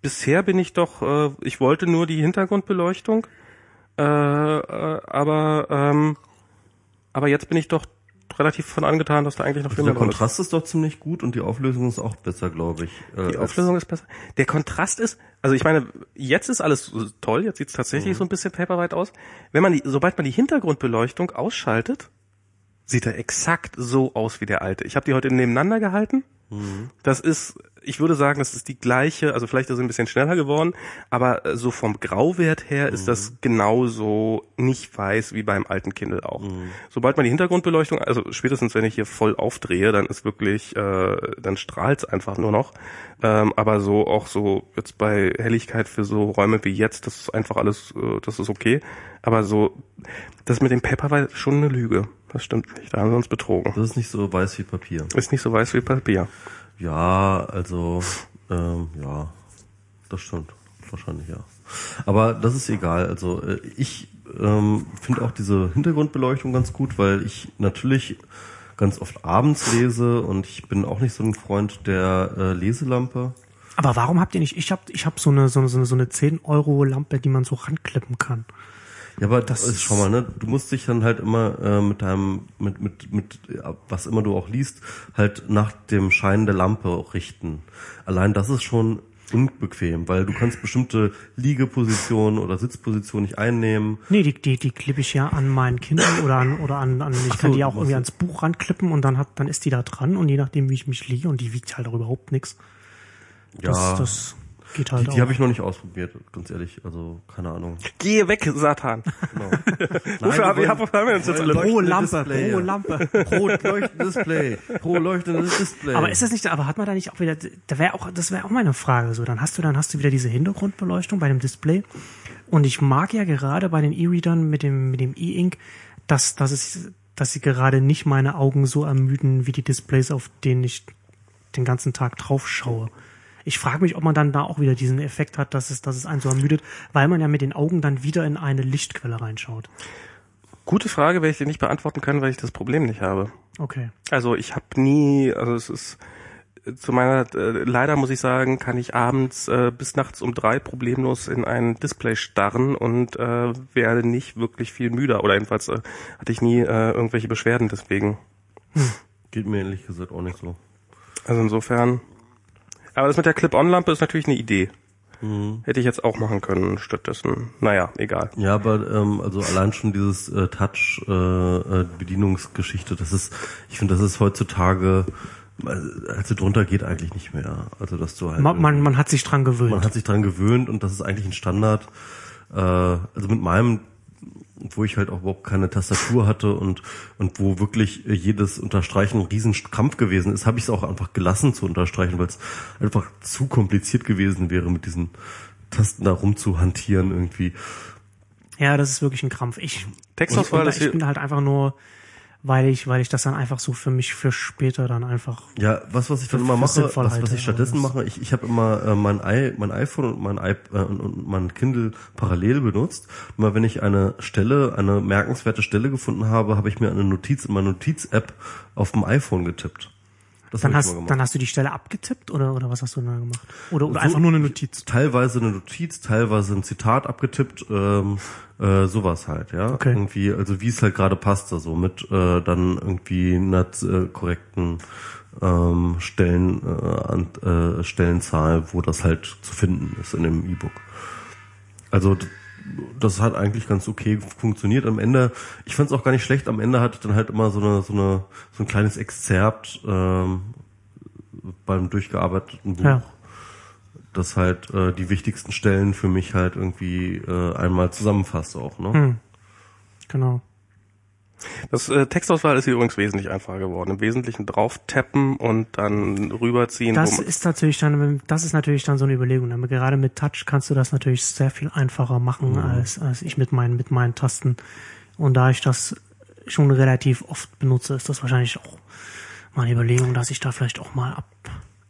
bisher bin ich doch, äh, ich wollte nur die Hintergrundbeleuchtung, äh, äh, aber ähm, aber jetzt bin ich doch relativ von angetan, dass da eigentlich noch viel Der mehr ist. Kontrast ist doch ziemlich gut und die Auflösung ist auch besser, glaube ich. Äh, Die Auflösung ist besser. Der Kontrast ist, also ich meine, jetzt ist alles toll, jetzt sieht's tatsächlich Mhm. so ein bisschen paperwhite aus. Wenn man die, sobald man die Hintergrundbeleuchtung ausschaltet, sieht er exakt so aus wie der alte. Ich habe die heute nebeneinander gehalten. Mhm. Das ist, ich würde sagen, das ist die gleiche, also vielleicht ist es ein bisschen schneller geworden, aber äh, so vom Grauwert her ist das Mhm. genauso nicht weiß wie beim alten Kindle auch. Mhm. Sobald man die Hintergrundbeleuchtung, also spätestens wenn ich hier voll aufdrehe, dann ist wirklich, äh, dann strahlt's einfach nur noch. Ähm, aber so auch so jetzt bei Helligkeit für so Räume wie jetzt, das ist einfach alles, äh, das ist okay. Aber so, das mit dem Paper war schon eine Lüge. Das stimmt nicht. Da haben wir uns betrogen. Das ist nicht so weiß wie Papier. Ist nicht so weiß wie Papier. Ja, also, ähm, ja, das stimmt. Wahrscheinlich, ja. Aber das ist egal. Also äh, ich ähm, finde auch diese Hintergrundbeleuchtung ganz gut, weil ich natürlich ganz oft abends lese und ich bin auch nicht so ein Freund der äh, Leselampe. Aber warum habt ihr nicht, ich hab, ich hab so eine, so eine, so eine, so eine 10 Euro Lampe, die man so ranklippen kann. Ja, aber das ist, schau mal, ne, du musst dich dann halt immer äh, mit deinem, mit, mit, mit, was immer du auch liest, halt nach dem Schein der Lampe auch richten. Allein das ist schon unbequem, weil du kannst bestimmte Liegepositionen oder Sitzpositionen nicht einnehmen. Nee, die, die, die klippe ich ja an mein Kindle oder an, oder an, an ich Ach kann so, die auch irgendwie ans Buch ranklippen und dann hat, dann ist die da dran und je nachdem, wie ich mich liege und die wiegt halt auch überhaupt nichts. Das, Ja, das geht halt die, die habe ich noch nicht ausprobiert, ganz ehrlich. Also keine Ahnung. Geh weg, Satan. Genau. Wofür haben wir, wofür haben wir uns jetzt alle? Pro Lampe, Display, pro. Lampe. Pro leuchtendes Display, pro leuchtendes Display. Aber ist das nicht, aber hat man da nicht auch wieder, da wäre auch, das wäre auch meine Frage, so, dann hast du, dann hast du wieder diese Hintergrundbeleuchtung bei dem Display. Und ich mag ja gerade bei den E-Readern mit dem, mit dem E-Ink, dass, dass es, dass sie gerade nicht meine Augen so ermüden wie die Displays, auf denen ich den ganzen Tag drauf schaue. Ich frage mich, ob man dann da auch wieder diesen Effekt hat, dass es, dass es einen so ermüdet, weil man ja mit den Augen dann wieder in eine Lichtquelle reinschaut. Gute Frage, werde ich dir nicht beantworten können, weil ich das Problem nicht habe. Okay. Also ich habe nie, also es ist zu meiner, äh, leider muss ich sagen, kann ich abends äh, bis nachts um drei problemlos in ein Display starren und äh, werde nicht wirklich viel müder. Oder jedenfalls äh, hatte ich nie äh, irgendwelche Beschwerden deswegen. Geht mir ehrlich gesagt auch nicht so. Also insofern. Aber das mit der Clip-On-Lampe ist natürlich eine Idee. Hätte ich jetzt auch machen können stattdessen. Naja, egal. Ja, aber ähm, also allein schon dieses äh, Touch äh, äh, Bedienungsgeschichte, das ist, ich finde, das ist heutzutage, also drunter geht eigentlich nicht mehr. Also dass du halt Man, man, man hat sich dran gewöhnt. man hat sich dran gewöhnt und das ist eigentlich ein Standard. Äh, also mit meinem, wo ich halt auch überhaupt keine Tastatur hatte und und wo wirklich äh, jedes Unterstreichen ein Riesenkampf gewesen ist, habe ich es auch einfach gelassen zu unterstreichen, weil es einfach zu kompliziert gewesen wäre, mit diesen Tasten da rumzuhantieren irgendwie. Ja, das ist wirklich ein Krampf. Ich, Textauswahl ich, ich bin halt einfach nur, weil ich, weil ich das dann einfach so für mich für später dann einfach. Ja, was was ich dann Für- immer mache, was, was ich stattdessen mache, ich, ich habe immer äh, mein, I, mein iPhone und mein, iP äh, und, und mein Kindle parallel benutzt. Immer wenn ich eine Stelle, eine merkenswerte Stelle gefunden habe, habe ich mir eine Notiz in meine Notiz-App auf dem iPhone getippt. Das Dann hast, dann hast du die Stelle abgetippt oder, oder was hast du dann gemacht? Oder, oder So- einfach nur eine Notiz? teilweise eine Notiz, teilweise ein Zitat abgetippt, ähm, äh, sowas halt, ja. Okay. Irgendwie, also wie es halt gerade passte, so mit äh, dann irgendwie einer äh, korrekten ähm, Stellen, äh, an, äh, Stellenzahl, wo das halt zu finden ist in dem E-Book. Also das hat eigentlich ganz okay funktioniert. Am Ende, ich fand es auch gar nicht schlecht. Am Ende hatte ich dann halt immer so eine so eine so ein kleines Exzerpt ähm, beim durchgearbeiteten Buch Ja. das halt äh, die wichtigsten Stellen für mich halt irgendwie äh, einmal zusammenfasst auch, ne? Hm. Genau. Das äh, Textauswahl ist hier übrigens wesentlich einfacher geworden. Im Wesentlichen drauf tappen und dann rüberziehen. Das ist natürlich dann, das ist natürlich dann so eine Überlegung. Aber gerade mit Touch kannst du das natürlich sehr viel einfacher machen als, als ich mit meinen, mit meinen Tasten. Und da ich das schon relativ oft benutze, ist das wahrscheinlich auch mal eine Überlegung, dass ich da vielleicht auch mal up,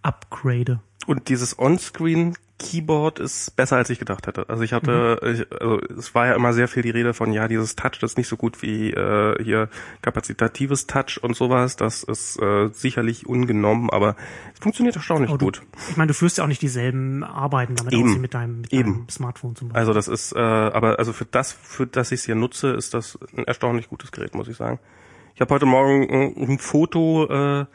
upgrade. Und dieses On-Screen Keyboard ist besser als ich gedacht hätte. Also ich hatte, ich, also es war ja immer sehr viel die Rede von, ja, dieses Touch, das ist nicht so gut wie äh, hier kapazitatives Touch und sowas. Das ist äh, sicherlich ungenommen, aber es funktioniert erstaunlich Aber du, gut. ich meine, du führst ja auch nicht dieselben Arbeiten damit Eben. aus wie mit deinem, mit Eben. deinem Smartphone zum Beispiel. Also das ist, äh, aber also für das, für das ich es hier nutze, ist das ein erstaunlich gutes Gerät, muss ich sagen. Ich habe heute Morgen ein, ein Foto äh,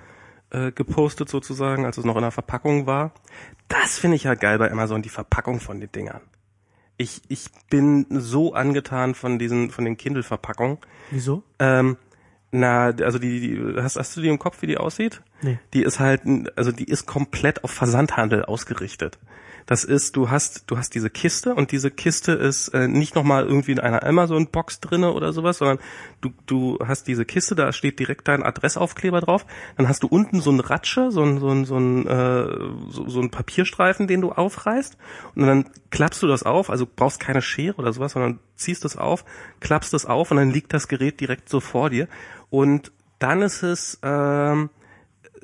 äh, gepostet sozusagen, als es noch in der Verpackung war. Das finde ich ja geil bei Amazon, die Verpackung von den Dingern. Ich, ich bin so angetan von diesen, von den Kindle-Verpackungen. Wieso? Ähm, na, also die, die hast, hast du die im Kopf, wie die aussieht? Nee. Die ist halt, also die ist komplett auf Versandhandel ausgerichtet. Das ist, du hast, du hast diese Kiste und diese Kiste ist äh, nicht nochmal irgendwie in einer Amazon-Box drinne oder sowas, sondern du, du hast diese Kiste, da steht direkt dein Adressaufkleber drauf. Dann hast du unten so ein Ratsche, so ein, so ein, so ein, äh, so, so ein Papierstreifen, den du aufreißt. Und dann klappst du das auf, also brauchst keine Schere oder sowas, sondern ziehst es auf, klappst es auf und dann liegt das Gerät direkt so vor dir. Und dann ist es, ähm,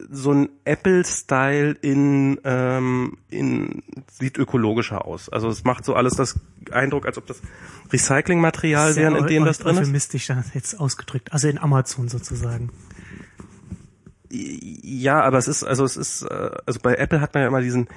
so ein Apple-Style in, ähm, in sieht ökologischer aus. Also es macht so alles das Eindruck, als ob das Recyclingmaterial wäre, in dem das drin ist. jetzt ausgedrückt. Also in Amazon sozusagen. Ja, aber es ist, also es ist, äh, also bei Apple hat man ja immer diesen,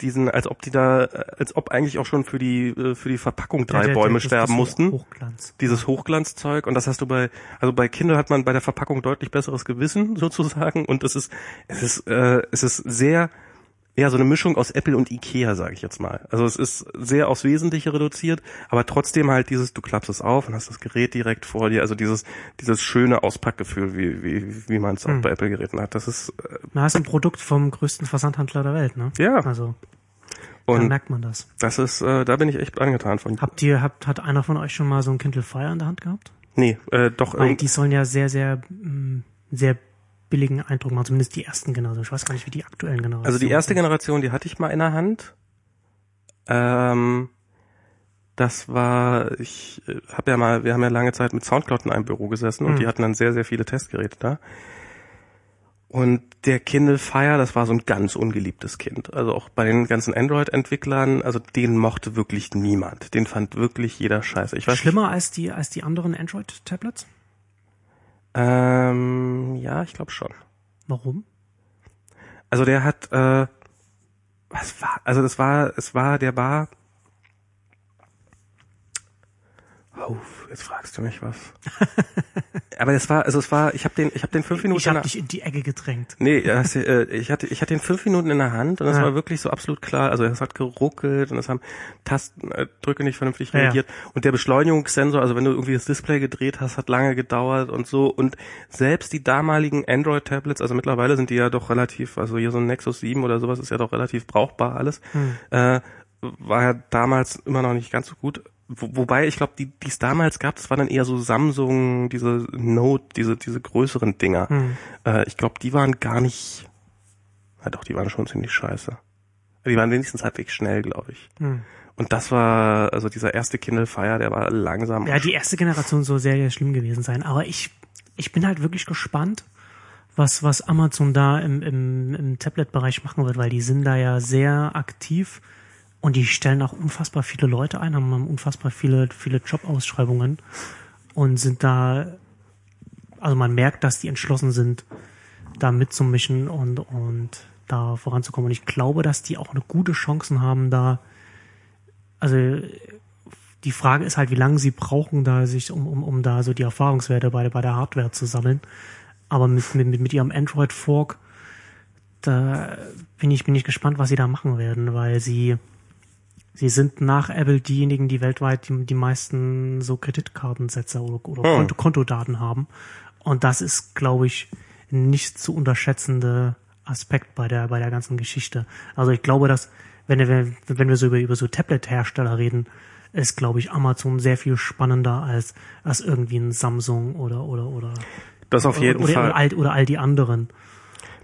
diesen, als ob die da, als ob eigentlich auch schon für die äh, für die Verpackung drei Der- der- Bäume das sterben mussten. Hochglanz. Dieses Hochglanzzeug und das hast du bei, also bei Kindle hat man bei der Verpackung deutlich besseres Gewissen sozusagen und es ist, es ist, äh, es ist sehr, ja so eine Mischung aus Apple und Ikea, sage ich jetzt mal. Also es ist sehr aufs Wesentliche reduziert, aber trotzdem halt dieses, du klappst es auf und hast das Gerät direkt vor dir, also dieses dieses schöne Auspackgefühl, wie wie wie man es auch bei Apple-Geräten hat. Das ist äh, Na, ist ein Produkt vom größten Versandhandler der Welt, ne? Ja. Also, da und merkt man das. das ist, äh, da bin ich echt angetan von. Habt ihr, habt, hat einer von euch schon mal so ein Kindle Fire in der Hand gehabt? Nee, äh, doch. Weil Ähm, die sollen ja sehr, sehr, mh, sehr billigen Eindruck machen, zumindest die ersten Generationen. Ich weiß gar nicht, wie die aktuellen Generationen Also die erste sind. Generation, die hatte ich mal in der Hand. Ähm, das war, ich äh, habe ja mal, wir haben ja lange Zeit mit Soundcloud in einem Büro gesessen und Mhm. die hatten dann sehr, sehr viele Testgeräte da. Und der Kindle Fire, das war so ein ganz ungeliebtes Kind. Also auch bei den ganzen Android-Entwicklern, also den mochte wirklich niemand. Den fand wirklich jeder scheiße. Ich weiß Schlimmer als die, als die anderen Android-Tablets? Ähm, ja, ich glaube schon. Warum? Also der hat, äh, was war, also das war, es war, der war, oh, jetzt fragst du mich was. Aber es war, also es war, ich habe den, ich habe den fünf Minuten Ich habe dich in die Ecke gedrängt. nee, ja, es, äh, ich hatte, ich hatte den fünf Minuten in der Hand und es Ja. war wirklich so absolut klar. Also es hat geruckelt und es haben Tastendrücke nicht vernünftig Ja, ja. reagiert und der Beschleunigungssensor, also wenn du irgendwie das Display gedreht hast, hat lange gedauert und so und selbst die damaligen Android-Tablets, also mittlerweile sind die ja doch relativ, also hier so ein Nexus 7 oder sowas ist ja doch relativ brauchbar alles, Hm. äh, war ja damals immer noch nicht ganz so gut. Wo, wobei, ich glaube, die die es damals gab, das waren dann eher so Samsung, diese Note, diese diese größeren Dinger. Hm. Äh, ich glaube, die waren gar nicht. Ja doch, die waren schon ziemlich scheiße. Die waren wenigstens halbwegs schnell, glaube ich. Hm. Und das war, also dieser erste Kindle Fire, der war langsam. Ja, die erste Generation soll sehr, sehr schlimm gewesen sein. Aber ich, ich bin halt wirklich gespannt, was, was Amazon da im, im, im Tablet-Bereich machen wird, weil die sind da ja sehr aktiv und die stellen auch unfassbar viele Leute ein, haben unfassbar viele, viele Jobausschreibungen und sind da, also man merkt, dass die entschlossen sind, da mitzumischen und, und da voranzukommen. Und ich glaube, dass die auch eine gute Chancen haben, da, also die Frage ist halt, wie lange sie brauchen, da sich, um, um, um da so die Erfahrungswerte bei, bei der Hardware zu sammeln. Aber mit, mit, mit ihrem Android Fork, da bin ich, bin ich gespannt, was sie da machen werden, weil sie, sie sind nach Apple diejenigen, die weltweit die, die meisten so Kreditkartensätze oder, oder. Konto, Kontodaten haben. Und das ist, glaube ich, ein nicht zu unterschätzende Aspekt bei der, bei der ganzen Geschichte. Also ich glaube, dass, wenn wir, wenn wir so über, über so Tablet-Hersteller reden, ist, glaube ich, Amazon sehr viel spannender als, als irgendwie ein Samsung oder, oder, oder, das auf jeden oder, Fall. Oder all, oder all die anderen.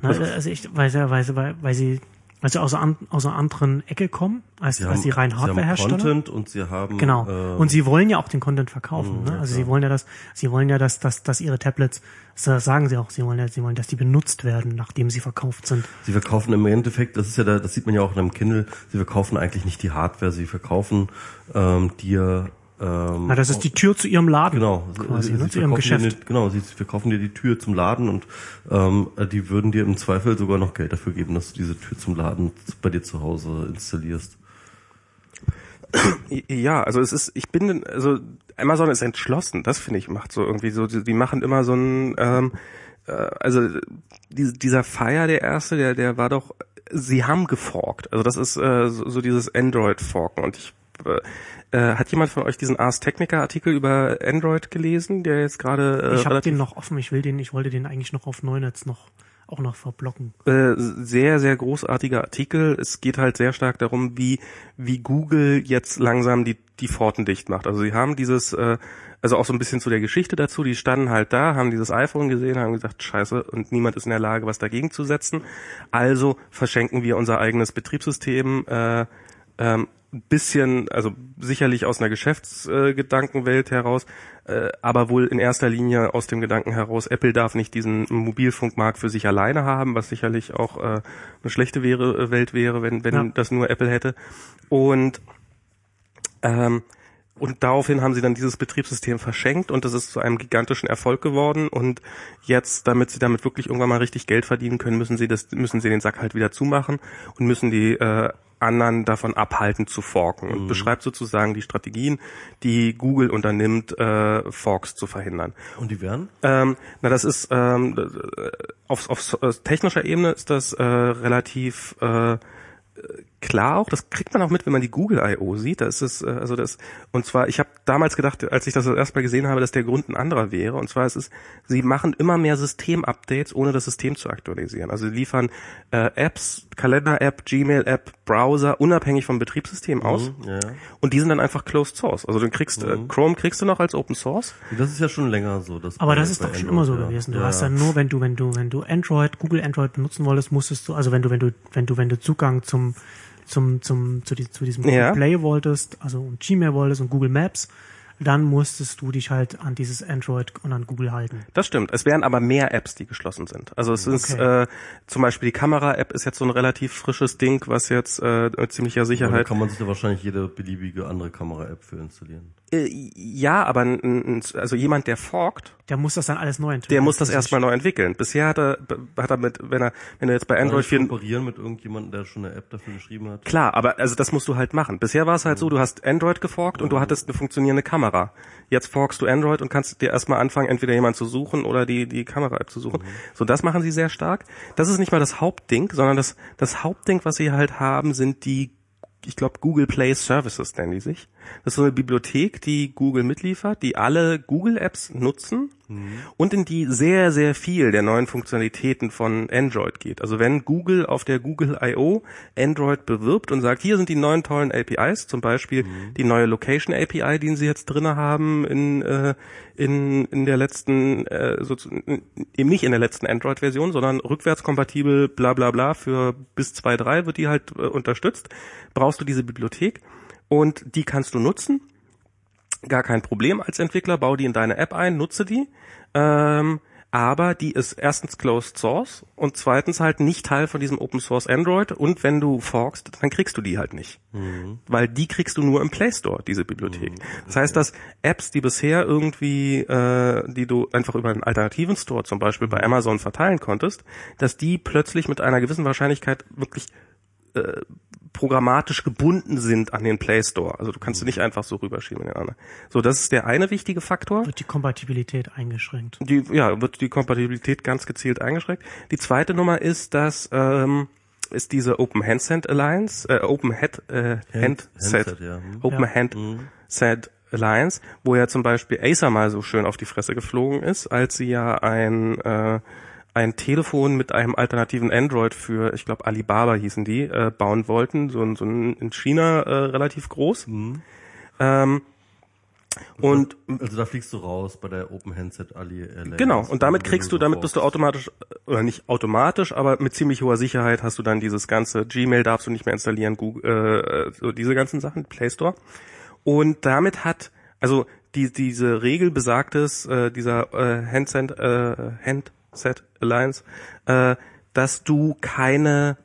Ne, Also- ich, weil, sie- weil, weil, weil sie, sie aus, einer aus einer anderen Ecke kommen, als, Sie als haben, die rein sie haben Hardware-Hersteller. Content und sie haben Genau. äh, und sie wollen ja auch den Content verkaufen. Mhm, ne? ja, Also klar. sie wollen ja, dass sie wollen ja, dass, dass, dass ihre Tablets, das sagen sie auch, sie wollen ja, sie wollen, dass die benutzt werden, nachdem sie verkauft sind. Sie verkaufen im Endeffekt, das ist ja, da, das sieht man ja auch in einem Kindle, sie verkaufen eigentlich nicht die Hardware, sie verkaufen ähm, dir ähm, Na, das ist die Tür zu ihrem Laden. Genau, Quasi, sie, ne? sie Zu ihrem Geschäft. Eine, genau, sie verkaufen dir die Tür zum Laden und ähm, die würden dir im Zweifel sogar noch Geld dafür geben, dass du diese Tür zum Laden bei dir zu Hause installierst. Ja, also es ist, ich bin, also Amazon ist entschlossen, das finde ich macht so irgendwie so, die, die machen immer so ein, ähm, äh, also die, dieser Fire, der erste, der, der war doch, sie haben geforkt, also das ist äh, so, so dieses Android-Forken und ich äh, hat jemand von euch diesen Ars Technica Artikel über Android gelesen, der jetzt gerade äh, Ich habe den noch offen, ich will den, ich wollte den eigentlich noch auf Neunetz noch auch noch verblocken. Äh, sehr, sehr großartiger Artikel. Es geht halt sehr stark darum, wie, wie Google jetzt langsam die, die Pforten dicht macht. Also sie haben dieses, äh, also auch so ein bisschen zu der Geschichte dazu, die standen halt da, haben dieses iPhone gesehen, haben gesagt, scheiße, und niemand ist in der Lage, was dagegen zu setzen. Also verschenken wir unser eigenes Betriebssystem äh, ähm, bisschen, also sicherlich aus einer Geschäftsgedankenwelt heraus, äh, aber wohl in erster Linie aus dem Gedanken heraus, Apple darf nicht diesen Mobilfunkmarkt für sich alleine haben, was sicherlich auch äh, eine schlechte wäre, äh, Welt wäre, wenn, wenn ja. das nur Apple hätte. Und ähm, und daraufhin haben sie dann dieses Betriebssystem verschenkt und das ist zu einem gigantischen Erfolg geworden. Und jetzt, damit sie damit wirklich irgendwann mal richtig Geld verdienen können, müssen sie das, müssen sie den Sack halt wieder zumachen und müssen die äh, anderen davon abhalten zu forken und mhm. beschreibt sozusagen die Strategien, die Google unternimmt, äh, Forks zu verhindern. Und die wären? Ähm, na, das ist ähm, auf, auf, auf technischer Ebene ist das äh, relativ äh, klar auch, das kriegt man auch mit, wenn man die Google I.O. sieht. Da ist es, äh, also das, und zwar, ich habe damals gedacht, als ich das erstmal gesehen habe, dass der Grund ein anderer wäre. Und zwar ist es, sie machen immer mehr System-Updates, ohne das System zu aktualisieren. Also sie liefern äh, Apps, Kalender-App, Gmail-App, Browser, unabhängig vom Betriebssystem mhm, aus. Ja. Und die sind dann einfach Closed Source. Also du kriegst, äh, mhm. äh, Chrome kriegst du noch als Open Source. Das ist ja schon länger so. Das Aber das ist doch schon immer so ja. gewesen. Du ja. hast dann nur, wenn du, wenn du, wenn du Android, Google Android benutzen wolltest, musstest du, also wenn du, wenn du, wenn du, wenn du Zugang zum zum, zum, zu, die, zu diesem ja. Play wolltest, also Gmail wolltest und Google Maps, dann musstest du dich halt an dieses Android und an Google halten. Das stimmt. Es wären aber mehr Apps, die geschlossen sind. Also es okay. ist äh, zum Beispiel die Kamera-App ist jetzt so ein relativ frisches Ding, was jetzt äh, mit ziemlicher Sicherheit. Da kann man sich ja wahrscheinlich jede beliebige andere Kamera-App für installieren. Äh, ja, aber also jemand, der forkt, der muss das dann alles neu entwickeln. Der muss das erstmal neu entwickeln. Bisher hat er, hat er mit, wenn er, wenn er jetzt bei Android 4 kooperieren mit irgendjemandem, der schon eine App dafür geschrieben hat. Klar, aber also das musst du halt machen. Bisher war es halt so, du hast Android geforkt und du hattest eine funktionierende Kamera. Jetzt forkst du Android und kannst dir erstmal anfangen, entweder jemanden zu suchen oder die die Kamera-App zu suchen. Mhm. So, das machen sie sehr stark. Das ist nicht mal das Hauptding, sondern das das Hauptding, was sie halt haben, sind die ich glaube, Google Play Services nennen die sich. Das ist so eine Bibliothek, die Google mitliefert, die alle Google-Apps nutzen mhm. und in die sehr, sehr viel der neuen Funktionalitäten von Android geht. Also wenn Google auf der Google I.O. Android bewirbt und sagt, hier sind die neuen tollen APIs, zum Beispiel mhm. die neue Location API, die sie jetzt drinne haben in, äh, in, in der letzten, äh, so, eben nicht in der letzten Android-Version, sondern rückwärtskompatibel, bla bla bla, für bis 2.3 wird die halt äh, unterstützt, brauchst du diese Bibliothek und die kannst du nutzen. Gar kein Problem als Entwickler, bau die in deine App ein, nutze die. Ähm, aber die ist erstens closed source und zweitens halt nicht Teil von diesem Open Source Android und wenn du forkst, dann kriegst du die halt nicht. Mhm. Weil die kriegst du nur im Play Store, diese Bibliothek. Mhm. Das heißt, dass Apps, die bisher irgendwie, äh, die du einfach über einen alternativen Store zum Beispiel bei Amazon verteilen konntest, dass die plötzlich mit einer gewissen Wahrscheinlichkeit wirklich äh, programmatisch gebunden sind an den Play Store. Also du kannst du nicht einfach so rüberschieben in den anderen. So, das ist der eine wichtige Faktor. Wird die Kompatibilität eingeschränkt? Die, ja, wird die Kompatibilität ganz gezielt eingeschränkt. Die zweite Nummer ist, dass ähm, ist diese Open Handset Alliance, äh, Open Head, äh, Hand, Handset, Handset ja. Hm. Open ja. Handset Alliance, wo ja zum Beispiel Acer mal so schön auf die Fresse geflogen ist, als sie ja ein äh, ein Telefon mit einem alternativen Android für, ich glaube Alibaba hießen die, äh, bauen wollten, so, ein so ein in China äh, relativ groß. Mhm. Ähm, und also da fliegst du raus bei der Open Handset Ali. Genau. Und damit kriegst du, damit bist du automatisch oder nicht automatisch, aber mit ziemlich hoher Sicherheit hast du dann dieses ganze Gmail darfst du nicht mehr installieren, Google, äh, so diese ganzen Sachen, Play Store. Und damit hat also die diese Regel besagt es, äh, dieser äh, Handset äh, Hand Set Alliance, äh, dass du keine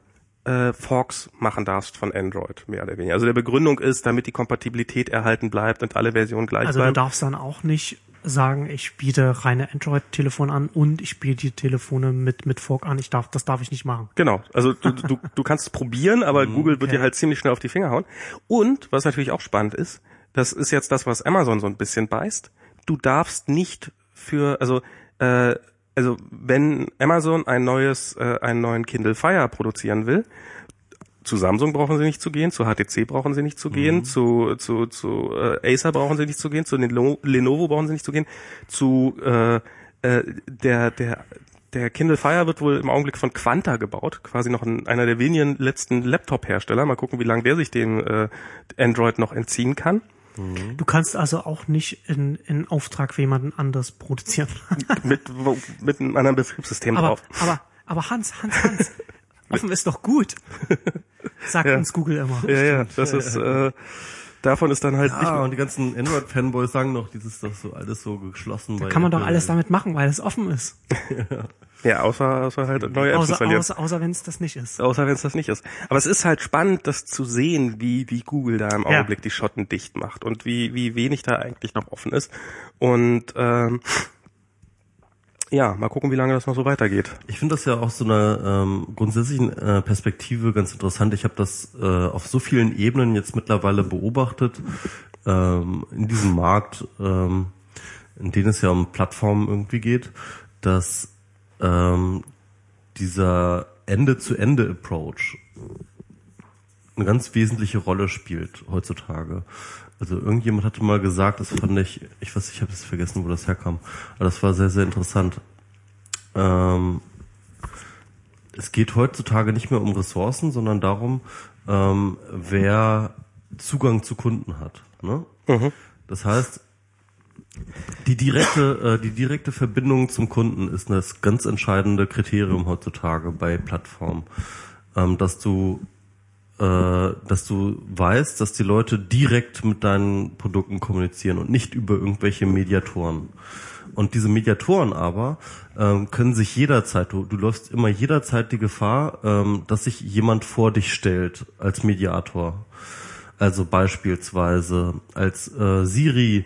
äh, Forks machen darfst von Android, mehr oder weniger. Also der Begründung ist, damit die Kompatibilität erhalten bleibt und alle Versionen gleich also bleiben. Also du darfst dann auch nicht sagen, ich biete reine Android-Telefone an und ich biete die Telefone mit, mit Fork an. Ich darf, das darf ich nicht machen. Genau. Also du, du, du kannst es probieren, aber Google wird Okay. dir halt ziemlich schnell auf die Finger hauen. Und was natürlich auch spannend ist, das ist jetzt das, was Amazon so ein bisschen beißt. Du darfst nicht für, also äh, also wenn Amazon ein neues, äh, einen neuen Kindle Fire produzieren will, zu Samsung brauchen sie nicht zu gehen, zu HTC brauchen sie nicht zu gehen, zu, zu, zu äh, Acer brauchen sie nicht zu gehen, zu Leno- Lenovo brauchen sie nicht zu gehen, zu äh, äh, der, der, der Kindle Fire wird wohl im Augenblick von Quanta gebaut, quasi noch ein, einer der wenigen letzten Laptop-Hersteller. Mal gucken, wie lange der sich dem äh, Android noch entziehen kann. Du kannst also auch nicht in, in Auftrag für jemanden anders produzieren. mit, mit einem anderen Betriebssystem aber, drauf. aber, aber Hans, Hans, Hans, offen ist doch gut. Sagt Ja. uns Google immer. Ja, ja, das ist, äh, davon ist dann halt nicht Ah, und die ganzen Android-Fanboys sagen noch, dieses doch so alles so geschlossen. Da kann man doch alles damit machen, weil es offen ist. Ja, außer, außer halt neue Apps Außer, installieren. außer, außer wenn es das nicht ist. Außer wenn es das nicht ist. Aber es ist halt spannend, das zu sehen, wie, wie Google da im Ja. Augenblick die Schotten dicht macht und wie, wie wenig da eigentlich noch offen ist. Und ähm, ja, mal gucken, wie lange das noch so weitergeht. Ich finde das ja auch so eine ähm, grundsätzlichen äh, Perspektive ganz interessant. Ich habe das äh, auf so vielen Ebenen jetzt mittlerweile beobachtet ähm, in diesem Markt, ähm, in dem es ja um Plattformen irgendwie geht, dass ähm, dieser Ende-zu-Ende-Approach eine ganz wesentliche Rolle spielt heutzutage. Also irgendjemand hatte mal gesagt, das fand ich, ich weiß, ich habe jetzt vergessen, wo das herkam, aber das war sehr, sehr interessant. Ähm, es geht heutzutage nicht mehr um Ressourcen, sondern darum, ähm, wer Zugang zu Kunden hat. Ne? Das heißt, die direkte, äh, die direkte Verbindung zum Kunden ist das ganz entscheidende Kriterium heutzutage bei Plattformen, ähm, dass du dass du weißt, dass die Leute direkt mit deinen Produkten kommunizieren und nicht über irgendwelche Mediatoren. Und diese Mediatoren aber ähm, können sich jederzeit, du, du läufst immer jederzeit die Gefahr, ähm, dass sich jemand vor dich stellt als Mediator. Also beispielsweise, als äh, Siri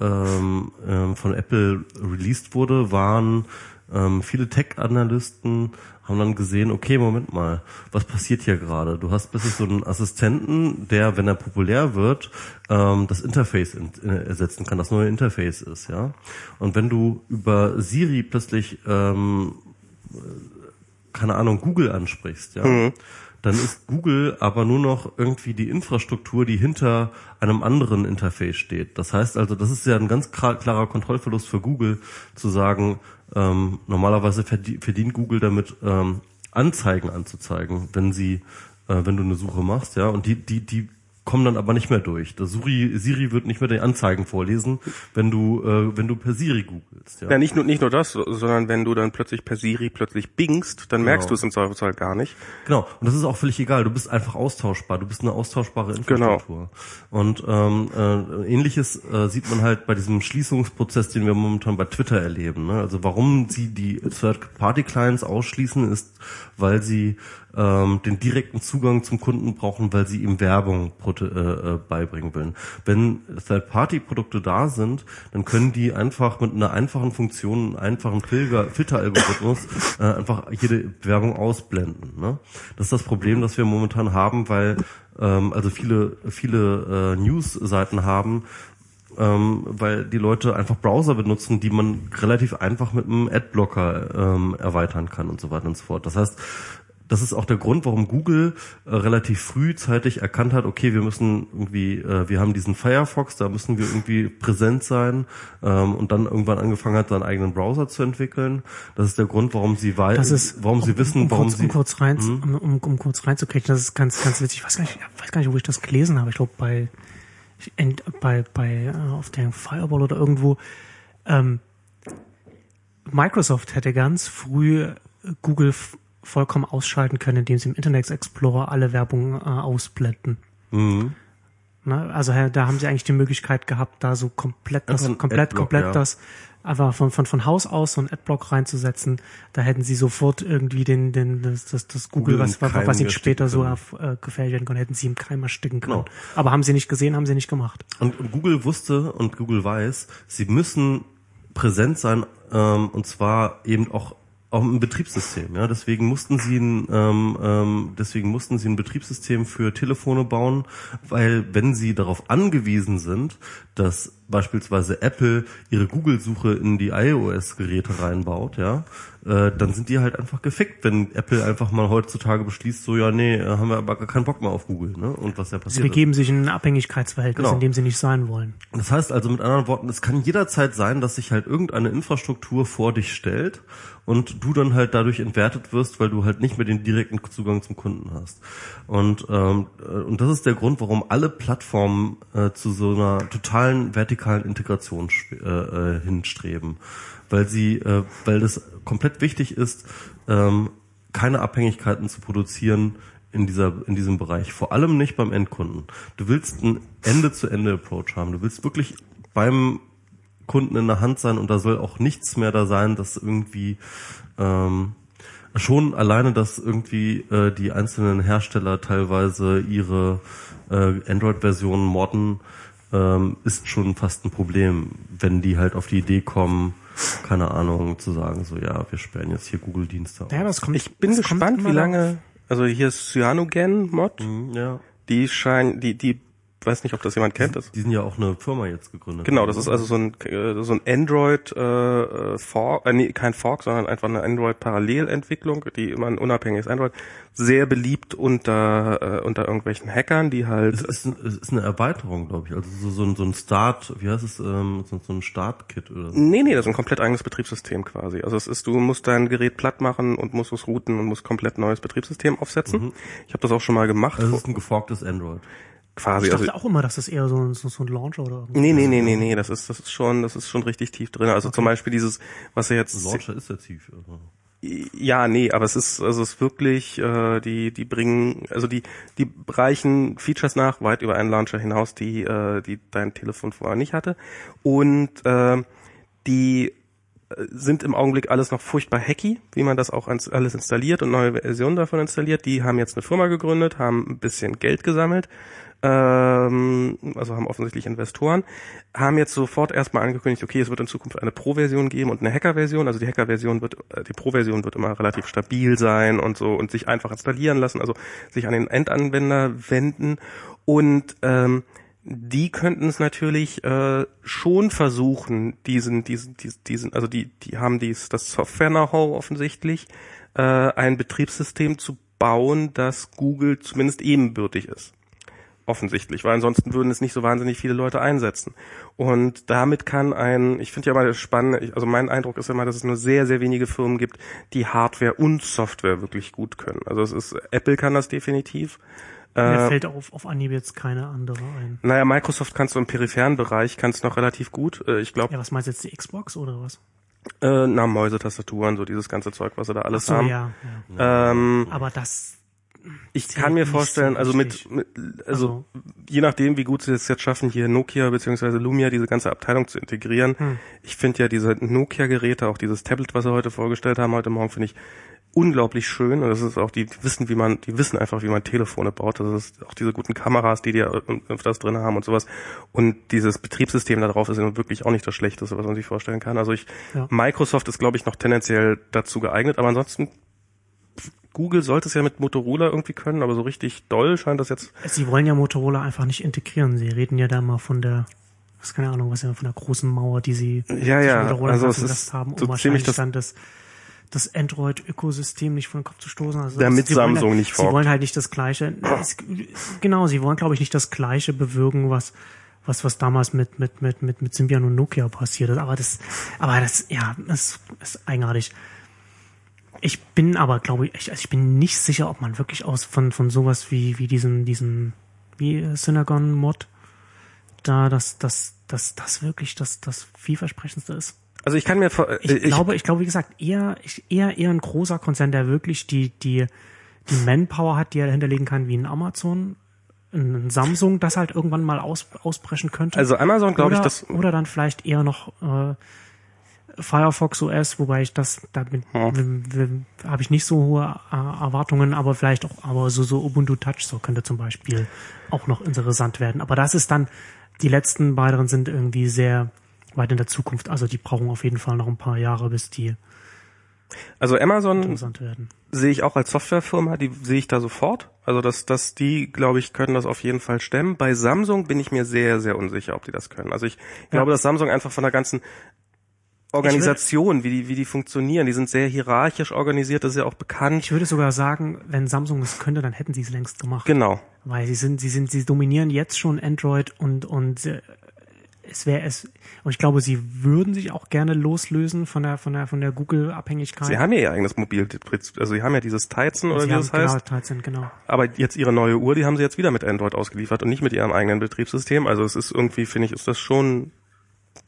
ähm, ähm, von Apple released wurde, waren ähm, viele Tech-Analysten haben dann gesehen, okay, Moment mal, was passiert hier gerade? Du hast plötzlich so einen Assistenten, der, wenn er populär wird, ähm, das Interface in, äh, ersetzen kann, das neue Interface ist, ja. Und wenn du über Siri plötzlich ähm, keine Ahnung, Google ansprichst, ja, dann ist Google aber nur noch irgendwie die Infrastruktur, die hinter einem anderen Interface steht. Das heißt also, das ist ja ein ganz klar- klarer Kontrollverlust für Google, zu sagen, ähm, normalerweise verdie- verdient Google damit, ähm, Anzeigen anzuzeigen, wenn sie, äh, wenn du eine Suche machst, ja, und die, die, die kommen dann aber nicht mehr durch. Das Siri, Siri wird nicht mehr die Anzeigen vorlesen, wenn du, äh, wenn du per Siri googelst, ja. Ja, nicht nur, nicht nur das, sondern wenn du dann plötzlich per Siri plötzlich bingst, dann merkst du es im Zweifelsfall gar nicht. Genau, und das ist auch völlig egal. Du bist einfach austauschbar. Du bist eine austauschbare Infrastruktur. Und ähm, äh, ähnliches äh, sieht man halt bei diesem Schließungsprozess, den wir momentan bei Twitter erleben. Ne? Also warum sie die Third-Party-Clients ausschließen, ist, weil sie ähm, den direkten Zugang zum Kunden brauchen, weil sie ihm Werbung äh, äh, beibringen wollen. Wenn Third-Party-Produkte da sind, dann können die einfach mit einer einfachen Funktion, einem einfachen Filter- Filteralgorithmus äh, einfach jede Werbung ausblenden. Ne? Das ist das Problem, das wir momentan haben, weil ähm, also viele viele äh, News-Seiten haben, ähm, weil die Leute einfach Browser benutzen, die man relativ einfach mit einem Adblocker ähm, erweitern kann und so weiter und so fort. Das heißt, das ist auch der Grund, warum Google äh, relativ frühzeitig erkannt hat, okay, wir müssen irgendwie, äh, wir haben diesen Firefox, da müssen wir irgendwie präsent sein ähm, und dann irgendwann angefangen hat, seinen eigenen Browser zu entwickeln. Das ist der Grund, warum sie weiß, ist, warum sie um, wissen, um warum kurz, sie um kurz rein, um, um, um kurz reinzukriegen, das ist ganz, ganz witzig. Ich weiß gar nicht, ich weiß gar nicht, wo ich das gelesen habe. Ich glaube bei, bei, bei, äh, auf der Fireball oder irgendwo. Ähm, Microsoft hätte ganz früh Google vollkommen ausschalten können, indem sie im Internet Explorer alle Werbung äh, ausblenden. Mhm. Ne? Also da haben sie eigentlich die Möglichkeit gehabt, da so komplett das, ein komplett, Adblock, komplett ja. das einfach von, von, von Haus aus so einen Adblock reinzusetzen. Da hätten sie sofort irgendwie den, den, das, das, das Google, Google was, Keim was ihnen später so äh, gefährlich werden können, hätten sie im Keim ersticken können. Genau. Aber haben sie nicht gesehen, haben sie nicht gemacht. Und, und Google wusste und Google weiß, sie müssen präsent sein ähm, und zwar eben auch auch ein Betriebssystem. Ja, deswegen mussten sie ein, ähm, ähm, deswegen mussten sie ein Betriebssystem für Telefone bauen, weil wenn sie darauf angewiesen sind, dass beispielsweise Apple ihre Google-Suche in die iOS-Geräte reinbaut, ja, äh, dann sind die halt einfach gefickt, wenn Apple einfach mal heutzutage beschließt, so ja, nee, haben wir aber gar keinen Bock mehr auf Google, ne? Und was ja passiert. Sie begeben sich in ein Abhängigkeitsverhältnis, Genau. in dem sie nicht sein wollen. Das heißt also mit anderen Worten, es kann jederzeit sein, dass sich halt irgendeine Infrastruktur vor dich stellt und du dann halt dadurch entwertet wirst, weil du halt nicht mehr den direkten Zugang zum Kunden hast. Und ähm, äh, und das ist der Grund, warum alle Plattformen äh, zu so einer totalen vertikalen Integration äh, äh, hinstreben, weil sie, äh, weil das komplett wichtig ist, ähm, keine Abhängigkeiten zu produzieren in dieser in diesem Bereich. Vor allem nicht beim Endkunden. Du willst einen Ende-zu-Ende-Approach haben. Du willst wirklich beim Kunden in der Hand sein und da soll auch nichts mehr da sein, das irgendwie ähm, schon alleine, dass irgendwie äh, die einzelnen Hersteller teilweise ihre äh, Android-Versionen modden, ähm, ist schon fast ein Problem, wenn die halt auf die Idee kommen, keine Ahnung, zu sagen, so ja, wir sperren jetzt hier Google-Dienste. Ja, das kommt, Ich bin gespannt, wie lange, also hier ist Cyanogen-Mod, Mhm, ja. die scheinen, die, die, weiß nicht, ob das jemand kennt, das Die sind ja auch eine Firma jetzt gegründet. Genau, das ist also so ein äh, so ein Android äh, äh, Fork, äh, nee, kein Fork, sondern einfach eine Android Parallelentwicklung, die immer ein unabhängiges Android, sehr beliebt unter äh, unter irgendwelchen Hackern, die Es halt ist, ein- es ist eine Erweiterung, glaube ich. Also so, so, ein, so ein Start, wie heißt es, ähm, so, so ein Start-Kit oder so. Nee, nee, das ist ein komplett eigenes Betriebssystem quasi. Also es ist, du musst dein Gerät platt machen und musst es routen und musst komplett neues Betriebssystem aufsetzen. Ich habe das auch schon mal gemacht, Also es ist ein geforktes Android. Quasi. Ich Also dachte auch immer, dass das eher so, ein- so, so ein Launcher oder irgendwas nee, nee, nee, nee, nee, das ist das ist schon, das ist schon richtig tief drin. Also zum Beispiel dieses, was er jetzt Launcher ist ja tief. Also. Ja, nee, aber es ist also es ist wirklich äh, die die bringen also die die reichen Features nach weit über einen Launcher hinaus, die äh, die dein Telefon vorher nicht hatte und äh, die äh, sind im Augenblick alles noch furchtbar hacky, wie man das auch alles installiert und neue Versionen davon installiert. Die haben jetzt eine Firma gegründet, haben ein bisschen Geld gesammelt, ähm, also haben offensichtlich Investoren, haben jetzt sofort erstmal angekündigt, okay, es wird in Zukunft eine Pro-Version geben und eine Hacker-Version. Also die Hacker-Version wird, äh, die Pro-Version wird immer relativ stabil sein und so und sich einfach installieren lassen, also sich an den Endanwender wenden und ähm, die könnten es natürlich äh, schon versuchen, diesen, diesen, diesen, diesen, also die, die haben dies, das Software-Know-how offensichtlich, äh, ein Betriebssystem zu bauen, das Google zumindest ebenbürtig ist. Offensichtlich, weil ansonsten würden es nicht so wahnsinnig viele Leute einsetzen. Und damit kann ein, ich finde ja mal das spannend, ich, also mein Eindruck ist immer, dass es nur sehr, sehr wenige Firmen gibt, die Hardware und Software wirklich gut können. Also es ist, Apple kann das definitiv. Mir Äh, fällt auf, auf Anhieb jetzt keine andere ein. naja, Microsoft kannst du im peripheren Bereich, kannst noch relativ gut. Äh, ich glaube, Ja, was meinst du jetzt, die Xbox oder was? äh, na, Mäuse, Tastaturen, so dieses ganze Zeug, was sie da alles so, haben. ja, ja. Ähm, Aber das, ich kann mir nicht so vorstellen, also mit, mit also, Also- je nachdem, wie gut sie es jetzt schaffen, hier Nokia beziehungsweise Lumia diese ganze Abteilung zu integrieren. Hm. Ich finde ja diese Nokia-Geräte, auch dieses Tablet, was sie heute vorgestellt haben, heute Morgen, finde ich unglaublich schön. Und das ist auch, die wissen, wie man, die wissen einfach, wie man Telefone baut. Das ist auch diese guten Kameras, die die öfters drin haben und sowas. Und dieses Betriebssystem da drauf ist wirklich auch nicht das Schlechteste, was man sich vorstellen kann. Also ich, Ja. Microsoft ist, glaube ich, noch tendenziell dazu geeignet, aber ansonsten Google sollte es ja mit Motorola irgendwie können, aber so richtig doll scheint das jetzt. sie wollen ja Motorola einfach nicht integrieren. Sie reden ja da mal von der, was keine Ahnung, was ja von der großen Mauer, die sie Ja, ja, Motorola also es ist haben, um so wahrscheinlich das- dann das das Android-Ökosystem nicht vor den Kopf zu stoßen. Also Damit sie wollen Samsung halt, nicht Sie forkt. wollen halt nicht das Gleiche. Es, genau, sie wollen, glaube ich, nicht das Gleiche bewirken, was was was damals mit mit mit mit mit Symbian und Nokia passiert ist. Aber das, aber das, ja, das ist eigenartig. Ich bin aber, glaube ich, also ich bin nicht sicher, ob man wirklich aus von von sowas wie wie diesen diesen wie Synagon Mod da das das das das wirklich das das vielversprechendste ist. Also ich kann mir vor, Ich, äh, glaube, ich glaube, wie gesagt, eher, ich, eher, eher ein großer Konzern, der wirklich die, die, die Manpower hat, die er dahinterlegen kann, wie ein Amazon, ein Samsung, das halt irgendwann mal aus, ausbrechen könnte. also Amazon glaube ich, oder, das oder dann vielleicht eher noch äh, Firefox OS, wobei ich das, da bin, habe ich nicht so hohe äh, Erwartungen, aber vielleicht auch, aber so, so Ubuntu Touch, so könnte zum Beispiel auch noch interessant werden. Aber das ist dann, die letzten beiden sind irgendwie sehr weit in der Zukunft. Also die brauchen auf jeden Fall noch ein paar Jahre, bis die Also Amazon sehe ich auch als Softwarefirma, die sehe ich da sofort. Also dass, dass die, glaube ich, können das auf jeden Fall stemmen. Bei Samsung bin ich mir sehr, sehr unsicher, ob die das können. Also ich glaube, dass Samsung einfach von der ganzen Organisation, wie die, wie die funktionieren, die sind sehr hierarchisch organisiert, das ist ja auch bekannt. Ich würde sogar sagen, wenn Samsung es könnte, dann hätten sie es längst gemacht. Genau. Weil sie sind, sie sind, sie dominieren jetzt schon Android und, und äh, es wäre es, und ich glaube, sie würden sich auch gerne loslösen von der, von der, von der Google-Abhängigkeit. Sie haben ja ihr eigenes Mobil, also sie haben ja dieses Tizen oder Sie wie haben, das heißt. Genau, Tizen, genau. Aber jetzt ihre neue Uhr, die haben sie jetzt wieder mit Android ausgeliefert und nicht mit ihrem eigenen Betriebssystem. Also es ist irgendwie, finde ich, ist das schon,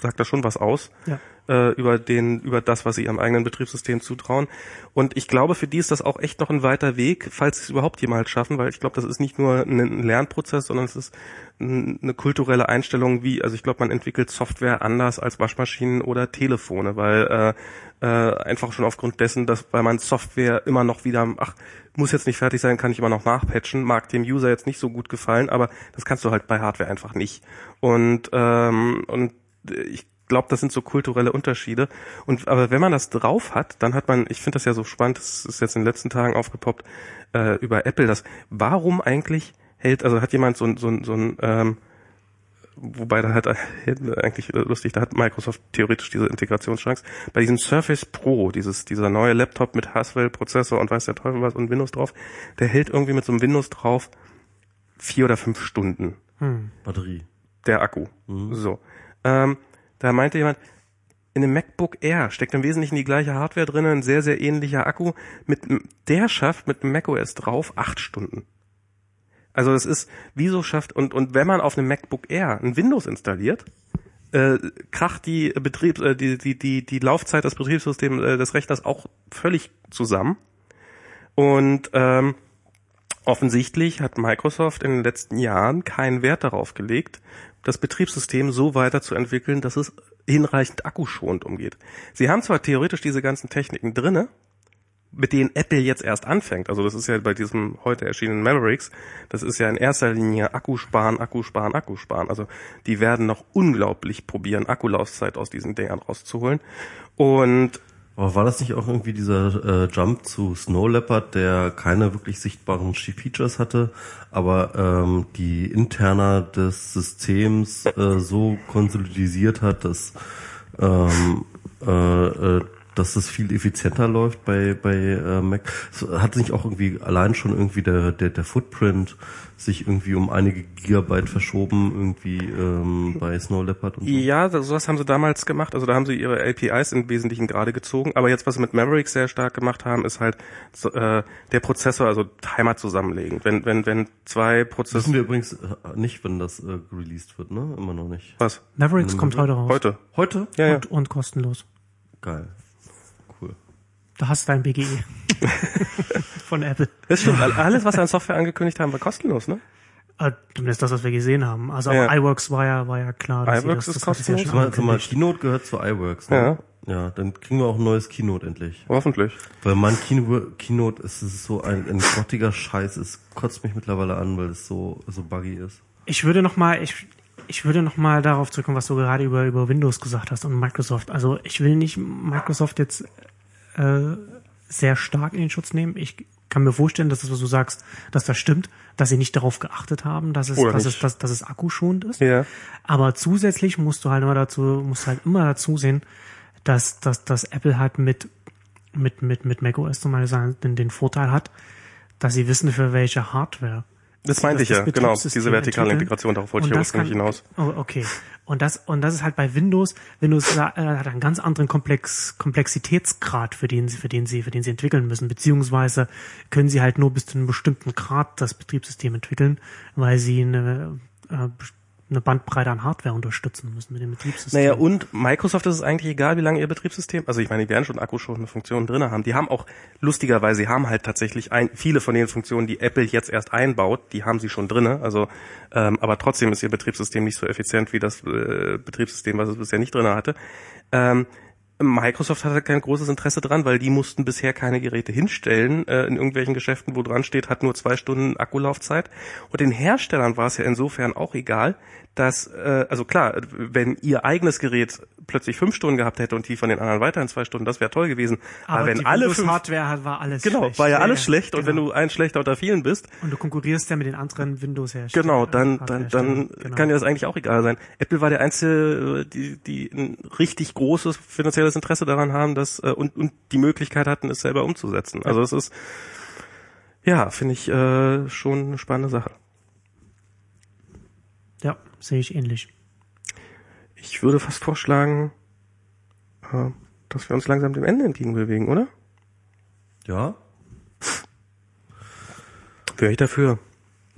sagt das schon was aus Ja. Äh, über den, über das, was sie ihrem eigenen Betriebssystem zutrauen. Und ich glaube, für die ist das auch echt noch ein weiter Weg, falls sie es überhaupt jemals schaffen, weil ich glaube, das ist nicht nur ein, Lernprozess, sondern es ist ein, eine kulturelle Einstellung, wie, also ich glaube, man entwickelt Software anders als Waschmaschinen oder Telefone, weil äh, äh, einfach schon aufgrund dessen, dass weil man Software immer noch wieder, ach, muss jetzt nicht fertig sein, kann ich immer noch nachpatchen, mag dem User jetzt nicht so gut gefallen, aber das kannst du halt bei Hardware einfach nicht. Und ähm, und ich glaube, das sind so kulturelle Unterschiede. Und aber wenn man das drauf hat, dann hat man, ich finde das ja so spannend, das ist jetzt in den letzten Tagen aufgepoppt äh, über Apple, das warum eigentlich hält, also hat jemand so ein so ein so ein ähm, wobei da hat eigentlich lustig, da hat Microsoft theoretisch diese Integrationschance. Bei diesem Surface Pro, dieses dieser neue Laptop mit Haswell Prozessor und weiß der Teufel was und Windows drauf, der hält irgendwie mit so einem Windows drauf vier oder fünf Stunden Hm. Batterie. der Akku. So. Ähm, da meinte jemand, in dem MacBook Air steckt im Wesentlichen die gleiche Hardware drin, ein sehr, sehr ähnlicher Akku. Mit, der schafft mit dem macOS drauf acht Stunden. Also das ist, wieso schafft, und, und wenn man auf einem MacBook Air ein Windows installiert, äh, kracht die Betriebs, äh, die, die, die, die Laufzeit des Betriebssystems äh, des Rechners auch völlig zusammen. Und ähm, Offensichtlich hat Microsoft in den letzten Jahren keinen Wert darauf gelegt, das Betriebssystem so weiterzuentwickeln, dass es hinreichend akkuschonend umgeht. Sie haben zwar theoretisch diese ganzen Techniken drinne, mit denen Apple jetzt erst anfängt. Also das ist ja bei diesem heute erschienenen Mavericks, das ist ja in erster Linie Akkusparen, Akkusparen, Akkusparen. Also die werden noch unglaublich probieren, Akkulaufzeit aus diesen Dingern rauszuholen. Und Aber war das nicht auch irgendwie dieser äh, Jump zu Snow Leopard, der keine wirklich sichtbaren Features hatte, aber ähm, die Interna des Systems äh, so konsolidisiert hat, dass ähm, äh, äh, dass es viel effizienter läuft bei bei äh, Mac. Hat sich auch irgendwie allein schon irgendwie der der der Footprint sich irgendwie um einige Gigabyte verschoben irgendwie ähm, bei Snow Leopard und so. Ja, sowas haben sie damals gemacht. Also da haben sie ihre APIs im Wesentlichen gerade gezogen. Aber jetzt, was sie mit Mavericks sehr stark gemacht haben, ist halt äh, der Prozessor, also Timer zusammenlegen. Wenn, wenn, wenn zwei Wissen Prozessoren... wir übrigens äh, nicht, wenn das äh, released wird, ne? Immer noch nicht. Was? Mavericks kommt heute raus. Heute. Heute? Ja, ja. Und, und kostenlos. Geil. Da hast du dein BGE. Von Apple. Das stimmt. All- Alles, was sie an Software angekündigt haben, war kostenlos, ne? Äh, Zumindest das, was wir gesehen haben. Also Ja. auch iWorks war ja, war ja klar. dass iWorks das, ist das ja kostenlos? schon Sag mal. Keynote gehört zu iWorks, ne? Ja. dann kriegen wir auch ein neues Keynote endlich. Hoffentlich. Weil mein Kino Keynote ist, ist so ein, ein grottiger Scheiß. Es kotzt mich mittlerweile an, weil es so, so buggy ist. Ich würde noch mal, ich, ich würde noch mal darauf zurückkommen, was du gerade über, über Windows gesagt hast und Microsoft. Also ich will nicht Microsoft jetzt äh, sehr stark in den Schutz nehmen. Ich kann mir vorstellen, dass das, was du sagst, dass das stimmt, dass sie nicht darauf geachtet haben, dass es, Oder dass nicht. es, dass, dass es akkuschonend ist. Ja. Aber zusätzlich musst du halt immer dazu, musst halt immer dazu sehen, dass, dass, dass Apple halt mit, mit, mit, mit macOS zum Beispiel den, den Vorteil hat, dass sie wissen, für welche Hardware. Das meinte ich ja, genau. Diese vertikale entwickeln. Integration, darauf wollte Und ich das kann- hinaus. Oh, okay. Und das, und das ist halt bei Windows, Windows äh, hat einen ganz anderen Komplex, Komplexitätsgrad, für den sie, für den sie, für den sie entwickeln müssen. Beziehungsweise können sie halt nur bis zu einem bestimmten Grad das Betriebssystem entwickeln, weil sie eine, äh, eine Bandbreite an Hardware unterstützen müssen mit dem Betriebssystem. Naja, und Microsoft ist es eigentlich egal, wie lange ihr Betriebssystem, also ich meine, die werden schon akkuschonende Funktionen drinne haben. Die haben auch, lustigerweise, sie haben halt tatsächlich ein, viele von den Funktionen, die Apple jetzt erst einbaut, die haben sie schon drinne. Also, ähm, aber trotzdem ist ihr Betriebssystem nicht so effizient wie das äh, Betriebssystem, was es bisher nicht drinne hatte. Ähm, Microsoft hatte kein großes Interesse dran, weil die mussten bisher keine Geräte hinstellen äh, in irgendwelchen Geschäften, wo dran steht, hat nur zwei Stunden Akkulaufzeit. Und den Herstellern war es ja insofern auch egal, dass, äh, also klar, wenn ihr eigenes Gerät plötzlich fünf Stunden gehabt hätte und die von den anderen weiterhin zwei Stunden, das wäre toll gewesen. Aber, Aber wenn alle fünf, Hardware war alles genau, schlecht. war ja alles schlecht und wenn genau. du ein schlechter unter vielen bist, und du konkurrierst ja mit den anderen Windows herstellern. Genau, dann, dann, dann Genau. kann dir das eigentlich auch egal sein. Apple war der Einzige, äh, die, die ein richtig großes finanzielles Interesse daran haben, dass äh, und, und die Möglichkeit hatten, es selber umzusetzen. Also es ist, ja, finde ich äh, schon eine spannende Sache. Sehe ich ähnlich. Ich würde fast vorschlagen, äh, dass wir uns langsam dem Ende entgegenbewegen, oder? Ja? Wäre ich dafür,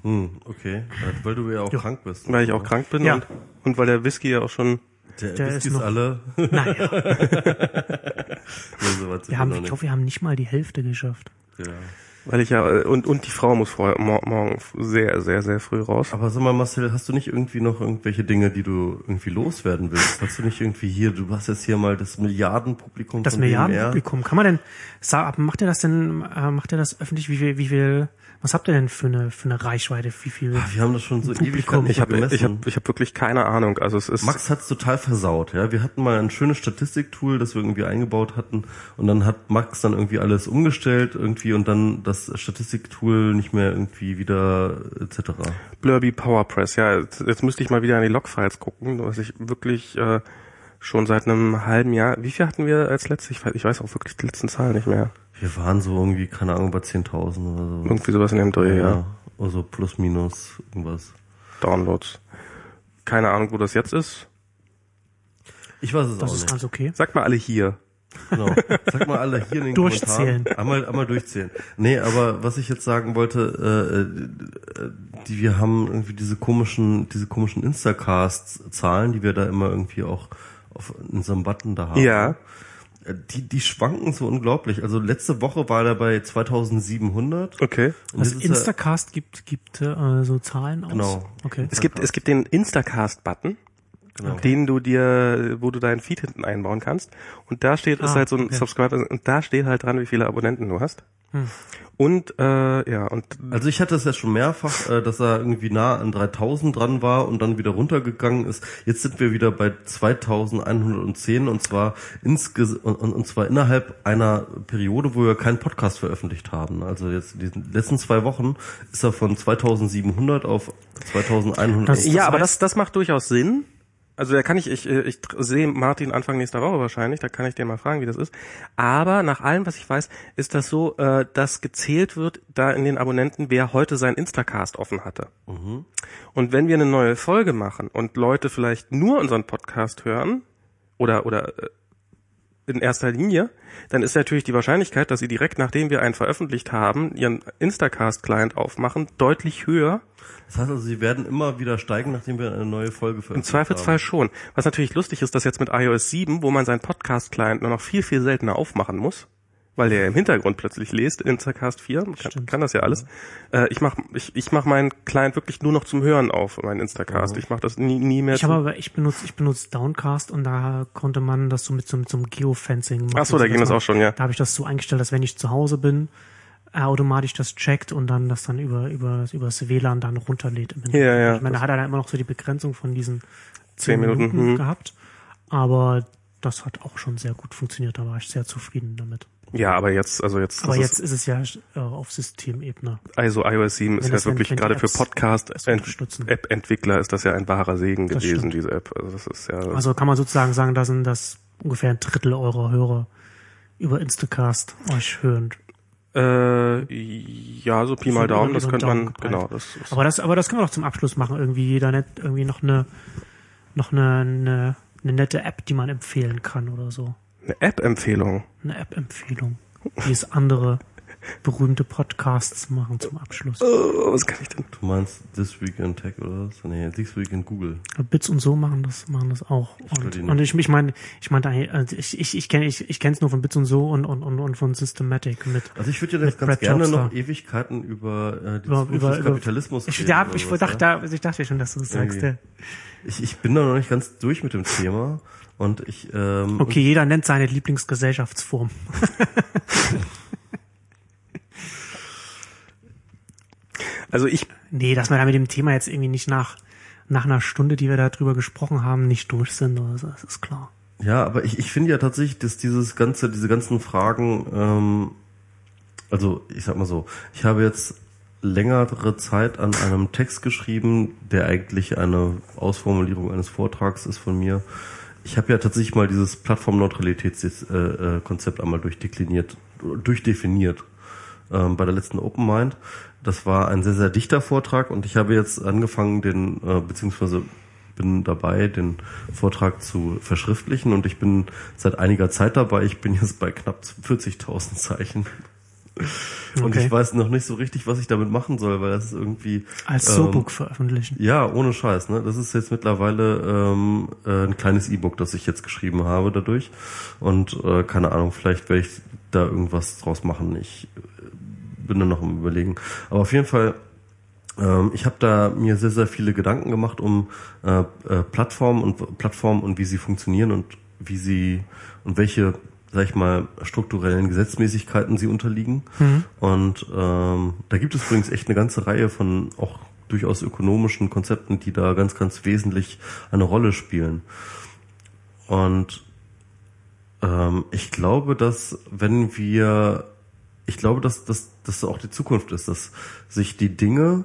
Hm, okay. Weil du ja auch krank bist. weil ich auch krank bin Ja. und, und weil der Whisky ja auch schon Der, Der Whisky ist noch- alle. Naja, wir haben, ich glaube, wir haben nicht mal die Hälfte geschafft. Ja. Weil ich ja äh, und und die Frau muss vorher mor morgen sehr sehr sehr früh raus. Aber sag mal, Marcel, hast du nicht irgendwie noch irgendwelche Dinge, die du irgendwie loswerden willst? Hast du nicht irgendwie hier, du hast jetzt hier mal das Milliardenpublikum Das. Milliardenpublikum, kann man denn, sag, macht ihr das denn, äh, macht ihr das öffentlich, wie viel, wie viel, was habt ihr denn für eine, für eine Reichweite, wie viel? Ah, Wir haben das schon so Publikum. ewig Ich habe gemessen. ich habe ich habe wirklich keine Ahnung. Also es ist Max hat's total versaut, ja. Wir hatten mal ein schönes Statistiktool, das wir irgendwie eingebaut hatten und dann hat Max dann irgendwie alles umgestellt irgendwie und dann das Statistiktool nicht mehr irgendwie wieder etc. Blurby PowerPress. Ja, jetzt, jetzt müsste ich mal wieder an die Logfiles gucken, was ich wirklich äh, schon seit einem halben Jahr. Wie viel hatten wir als letztes? Ich weiß, ich weiß auch wirklich die letzten Zahlen nicht mehr. Wir waren so irgendwie, keine Ahnung, bei 10.000 oder so. Irgendwie sowas in dem Dreh, ja. Also plus minus irgendwas. Downloads. Keine Ahnung, wo das jetzt ist. Ich weiß es Das auch ist nicht. ganz okay. Sagt mal alle hier. Genau. Sag mal alle hier in den Durchzählen. Kommentaren. Einmal, einmal durchzählen. Nee, aber was ich jetzt sagen wollte, äh, äh, die, wir haben irgendwie diese komischen, diese komischen Instacast-Zahlen, die wir da immer irgendwie auch auf unserem Button da haben. Ja. Äh, Die, die schwanken so unglaublich. Also letzte Woche war der bei 2700. Okay. Und Jahr- Instacast gibt, gibt äh, so Zahlen aus? Genau. Okay. Es gibt es gibt den Instacast-Button. Genau. Den du dir, wo du deinen Feed hinten einbauen kannst. Und da steht, ist Ah, halt so ein okay. Subscriber, und da steht halt dran, wie viele Abonnenten du hast. Hm. Und, äh, ja, und Also ich hatte es ja schon mehrfach, äh, dass er irgendwie nah an 3000 dran war und dann wieder runtergegangen ist. Jetzt sind wir wieder bei 2110 und zwar insges und, und, zwar innerhalb einer Periode, wo wir keinen Podcast veröffentlicht haben. Also jetzt in diesen letzten zwei Wochen ist er von 2700 auf 2100. Das- ja, aber das, das macht durchaus Sinn. Also da kann ich, ich, äh, ich sehe Martin Anfang nächster Woche wahrscheinlich, da kann ich den mal fragen, wie das ist. Aber nach allem, was ich weiß, ist das so, äh, dass gezählt wird da in den Abonnenten, wer heute sein Instacast offen hatte. Und wenn wir eine neue Folge machen und Leute vielleicht nur unseren Podcast hören oder oder äh, in erster Linie, dann ist natürlich die Wahrscheinlichkeit, dass sie direkt nachdem wir einen veröffentlicht haben, ihren Instacast-Client aufmachen, deutlich höher, Das heißt also, sie werden immer wieder steigen, nachdem wir eine neue Folge Im veröffentlicht Zweifelsfall haben. schon. Was natürlich lustig ist, dass jetzt mit iOS 7, wo man seinen Podcast-Client nur noch viel, viel seltener aufmachen muss, weil der im Hintergrund plötzlich liest, Instacast 4, kann, kann das ja alles. Äh, ich mache ich, ich mach meinen Client wirklich nur noch zum Hören auf, meinen Instacast. Ich mache das nie, nie mehr Ich habe aber, ich benutze, ich benutze Downcast und da konnte man das so mit so, mit so einem Geofencing machen. Ach so, da ging das man- auch schon, ja. Da habe ich das so eingestellt, dass wenn ich zu Hause bin, er automatisch das checkt und dann das dann über, über, über das WLAN dann runterlädt. Ja, ja, Ich meine, da hat er dann immer noch so die Begrenzung von diesen Zehn Minuten, hm. gehabt. Aber das hat auch schon sehr gut funktioniert. Da war ich sehr zufrieden damit. Ja, aber jetzt, also jetzt, Aber jetzt ist es ja äh, auf Systemebene. ist, also iOS 7 ist Wenn ja das, wenn- wirklich wenn gerade für. App ist das ja ein wahrer Segen Das gewesen, stimmt. diese App. Also das ist ja, Also kann man sozusagen sagen, da sind das ungefähr ein Drittel eurer Hörer über Instacast euch hören. äh, ja, so Pi mal Daumen, das könnte man, genau, das ist, Aber das, aber das können wir doch zum Abschluss machen. Irgendwie jeder nicht irgendwie noch eine, noch eine, eine, eine nette App, die man empfehlen kann oder so. Eine App-Empfehlung. Eine App-Empfehlung, die es andere berühmte Podcasts machen zum Abschluss. Oh, was kann ich denn? Du meinst This Week in Tech oder was? Nee, This Week in Google. Bits und so machen das, machen das auch. Und, und ich, ich meine, ich meine, also ich, ich, ich kenne, ich, ich kenne es nur von Bits und so und, und, und, und von Systematic mit. Also ich würde ja jetzt ganz Brad gerne Jobster. noch Ewigkeiten über äh, die Über- über- Kapitalismus Ich, reden ja, ich, sowas, dachte, ja? da, ich dachte schon, dass du das sagst. Ja. Ich, ich bin da noch nicht ganz durch mit dem Thema und ich ähm, Okay, jeder nennt seine Lieblingsgesellschaftsform. Also ich, Nee, dass wir da mit dem Thema jetzt irgendwie nicht nach, nach einer Stunde, die wir da drüber gesprochen haben, nicht durch sind oder so, das ist klar. Ja, aber ich, ich finde ja tatsächlich, dass dieses ganze, diese ganzen Fragen, ähm, also ich sag mal so, ich habe jetzt längere Zeit an einem Text geschrieben, der eigentlich eine Ausformulierung eines Vortrags ist von mir. Ich habe ja tatsächlich mal dieses Plattformneutralitätskonzept äh, äh, einmal durchdekliniert, durchdefiniert ähm, bei der letzten Open Mind. Das war ein sehr, sehr dichter Vortrag und ich habe jetzt angefangen, den, äh, beziehungsweise bin dabei, den Vortrag zu verschriftlichen und ich bin seit einiger Zeit dabei. Ich bin jetzt bei knapp 40.000 Zeichen. Und Okay. ich weiß noch nicht so richtig, was ich damit machen soll, weil das ist irgendwie Als ähm, So-Book veröffentlichen. ja, ohne Scheiß. Ne? Das ist jetzt mittlerweile ähm, äh, ein kleines E-Book, das ich jetzt geschrieben habe dadurch. Und äh, keine Ahnung, vielleicht werde ich da irgendwas draus machen. Ich äh, bin da noch am überlegen. Aber auf jeden Fall, ähm, ich habe da mir sehr, sehr viele Gedanken gemacht um äh, äh, Plattformen und Plattformen und wie sie funktionieren und wie sie und welche sag ich mal, strukturellen Gesetzmäßigkeiten sie unterliegen. Und ähm, da gibt es übrigens echt eine ganze Reihe von auch durchaus ökonomischen Konzepten, die da ganz, ganz wesentlich eine Rolle spielen. Und ähm, ich glaube, dass wenn wir, ich glaube, dass dass das auch die Zukunft ist, dass sich die Dinge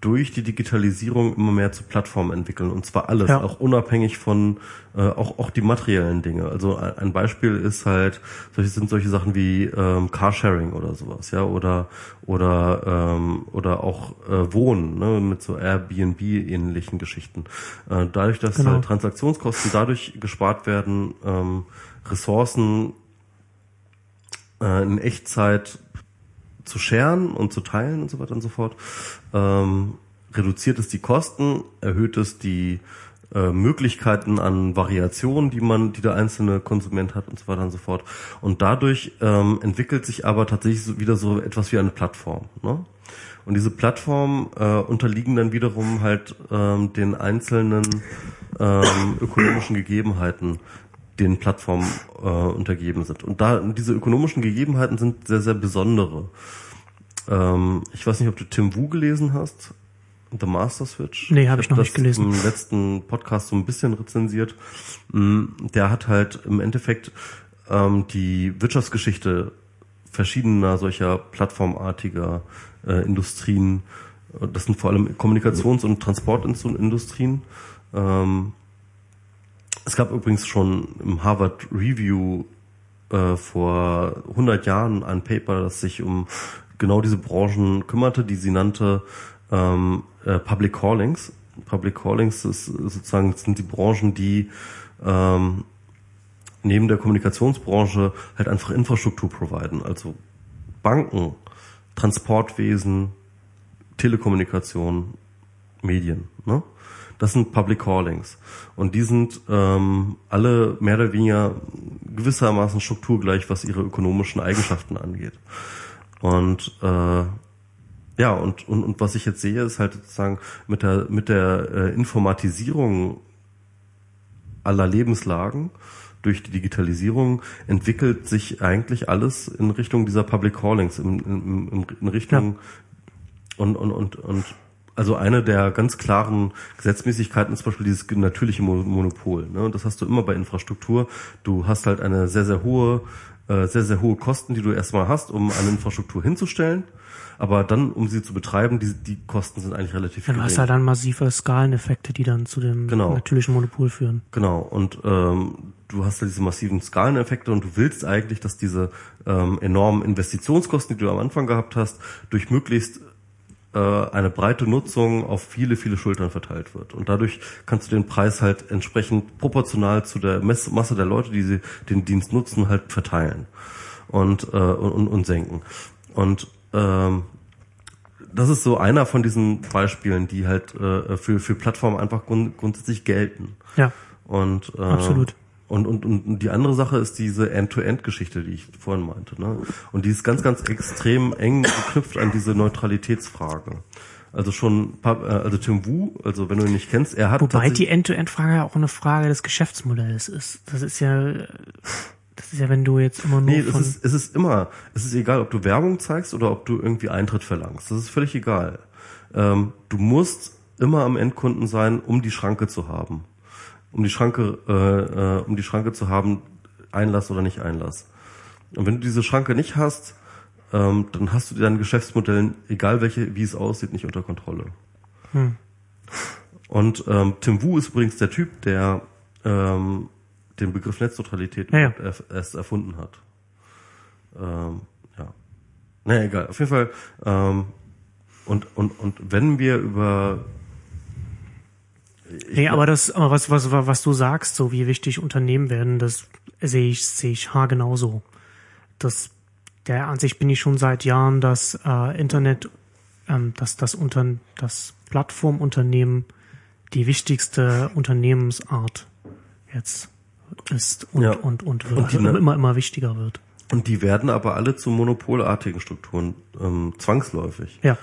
durch die Digitalisierung immer mehr zu Plattformen entwickeln und zwar alles, Ja. auch unabhängig von äh, auch auch die materiellen Dinge. Also ein ein Beispiel ist halt, solche sind solche Sachen wie ähm, Carsharing oder sowas, ja, oder oder ähm, oder auch äh, Wohnen, ne, mit so Airbnb ähnlichen Geschichten. Äh, dadurch, dass Genau. halt Transaktionskosten dadurch gespart werden, ähm, Ressourcen äh, in Echtzeit zu scheren und zu teilen und so weiter und so fort, ähm, reduziert es die Kosten, erhöht es die äh, Möglichkeiten an Variationen, die man, die der einzelne Konsument hat und so weiter und so fort. Und dadurch ähm, entwickelt sich aber tatsächlich wieder so etwas wie eine Plattform. Ne? Und diese Plattformen äh, unterliegen dann wiederum halt ähm, den einzelnen ähm, ökonomischen Gegebenheiten, den Plattformen äh, untergeben sind. Und da diese ökonomischen Gegebenheiten sind sehr, sehr besondere. Ähm, ich weiß nicht, ob du Tim Wu gelesen hast. The Master Switch. Nee, hab ich noch das nicht gelesen. Im letzten Podcast so ein bisschen rezensiert. Mm, Der hat halt im Endeffekt ähm, die Wirtschaftsgeschichte verschiedener solcher plattformartiger äh, Industrien, das sind vor allem Kommunikations- und Transportindustrien, ähm, es gab übrigens schon im Harvard Review äh, vor 100 Jahren ein Paper, das sich um genau diese Branchen kümmerte, die sie nannte ähm, äh, Public Callings. Public Callings ist sozusagen sind die Branchen, die ähm, neben der Kommunikationsbranche halt einfach Infrastruktur providen, also Banken, Transportwesen, Telekommunikation, Medien. Ne? Das sind Public Callings. Und die sind ähm, alle mehr oder weniger gewissermaßen strukturgleich, was ihre ökonomischen Eigenschaften angeht. Und äh, ja, und, und, und was ich jetzt sehe, ist halt sozusagen mit der, mit der äh, Informatisierung aller Lebenslagen durch die Digitalisierung entwickelt sich eigentlich alles in Richtung dieser Public Callings, in, in, in, Richtung und, und, und, und also eine der ganz klaren Gesetzmäßigkeiten ist zum Beispiel dieses natürliche Mo- Monopol. Ne? Und das hast du immer bei Infrastruktur. Du hast halt eine sehr, sehr hohe, äh, sehr, sehr hohe Kosten, die du erstmal hast, um eine Infrastruktur hinzustellen. Aber dann, um sie zu betreiben, die, die Kosten sind eigentlich relativ Ja, du hast halt dann massive Skaleneffekte, die dann zu dem Genau. natürlichen Monopol führen. Genau, und ähm, du hast ja diese massiven Skaleneffekte und du willst eigentlich, dass diese ähm, enormen Investitionskosten, die du am Anfang gehabt hast, durch möglichst äh, eine breite Nutzung auf viele, viele Schultern verteilt wird. Und dadurch kannst du den Preis halt entsprechend proportional zu der Masse der Leute, die sie den Dienst nutzen, halt verteilen. und, äh, und, und senken. Und ähm, das ist so einer von diesen Beispielen, die halt äh, für, für Plattformen einfach grund, grundsätzlich gelten. Ja. Und, äh, Absolut. Und, und, und die andere Sache ist diese End-to-End-Geschichte, die ich vorhin meinte. Ne? Und die ist ganz, ganz extrem eng geknüpft an diese Neutralitätsfrage. Also schon, äh, also Tim Wu, also wenn du ihn nicht kennst, er hat Wobei die End-to-End-Frage ja auch eine Frage des Geschäftsmodells ist. Das ist ja, das ist ja, wenn du jetzt immer nur Nee, von... es ist, es ist immer, es ist egal, ob du Werbung zeigst oder ob du irgendwie Eintritt verlangst. Das ist völlig egal. Ähm, du musst immer am Endkunden sein, um die Schranke zu haben. Um die Schranke, äh, äh, um die Schranke zu haben, Einlass oder nicht Einlass. Und wenn du diese Schranke nicht hast, ähm, dann hast du dein Geschäftsmodell, egal welche, wie es aussieht, nicht unter Kontrolle. Hm. Und ähm, Tim Wu ist übrigens der Typ, der ähm, den Begriff Netzneutralität Ja, ja. erst erfunden hat. Ähm, ja. Naja, egal. Auf jeden Fall. Ähm, und, und, und wenn wir über Nee, aber das, aber was, was, was du sagst, so wie wichtig Unternehmen werden, das sehe ich, sehe ich haargenau so. Das, der an sich bin ich schon seit Jahren, dass äh, Internet, ähm, dass das unter das Plattformunternehmen die wichtigste Unternehmensart jetzt ist und Ja. und und, wird, Und die- also immer immer wichtiger wird. und die werden aber alle zu monopolartigen Strukturen ähm, zwangsläufig. Ja,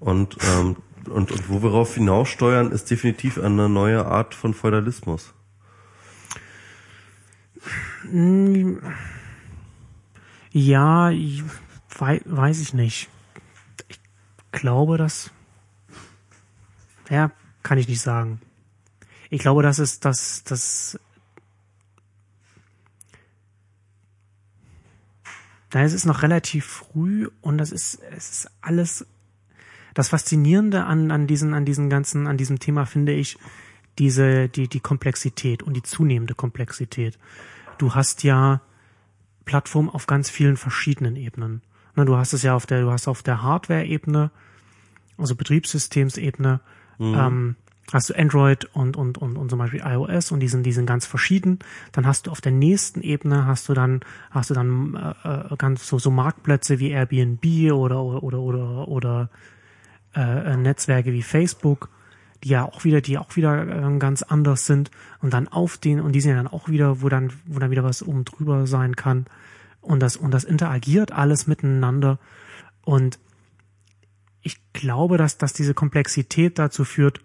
Und, ähm, und, und wo wir darauf hinaussteuern, ist definitiv eine neue Art von Feudalismus. ja, ich, wei, weiß ich nicht. Ich glaube, dass ja, kann ich nicht sagen. Ich glaube, das ist das das Na, es ist noch relativ früh und das ist es ist alles das Faszinierende an an diesen an diesen ganzen an diesem Thema finde ich diese die die Komplexität und die zunehmende Komplexität. Du hast ja Plattformen auf ganz vielen verschiedenen Ebenen. Ne, du hast es ja auf der, du hast auf der Hardware-Ebene, also Betriebssystemsebene, ähm, hast du Android und, und, und, und zum Beispiel iOS und die sind, die sind ganz verschieden. Dann hast du auf der nächsten Ebene hast du dann, hast du dann äh, äh, ganz so, so Marktplätze wie Airbnb oder oder oder, oder äh, Netzwerke wie Facebook, die ja auch wieder, die auch wieder äh, ganz anders sind und dann auf den und die sind ja dann auch wieder, wo dann, wo dann wieder was oben drüber sein kann und das und das interagiert alles miteinander und ich glaube, dass dass diese Komplexität dazu führt,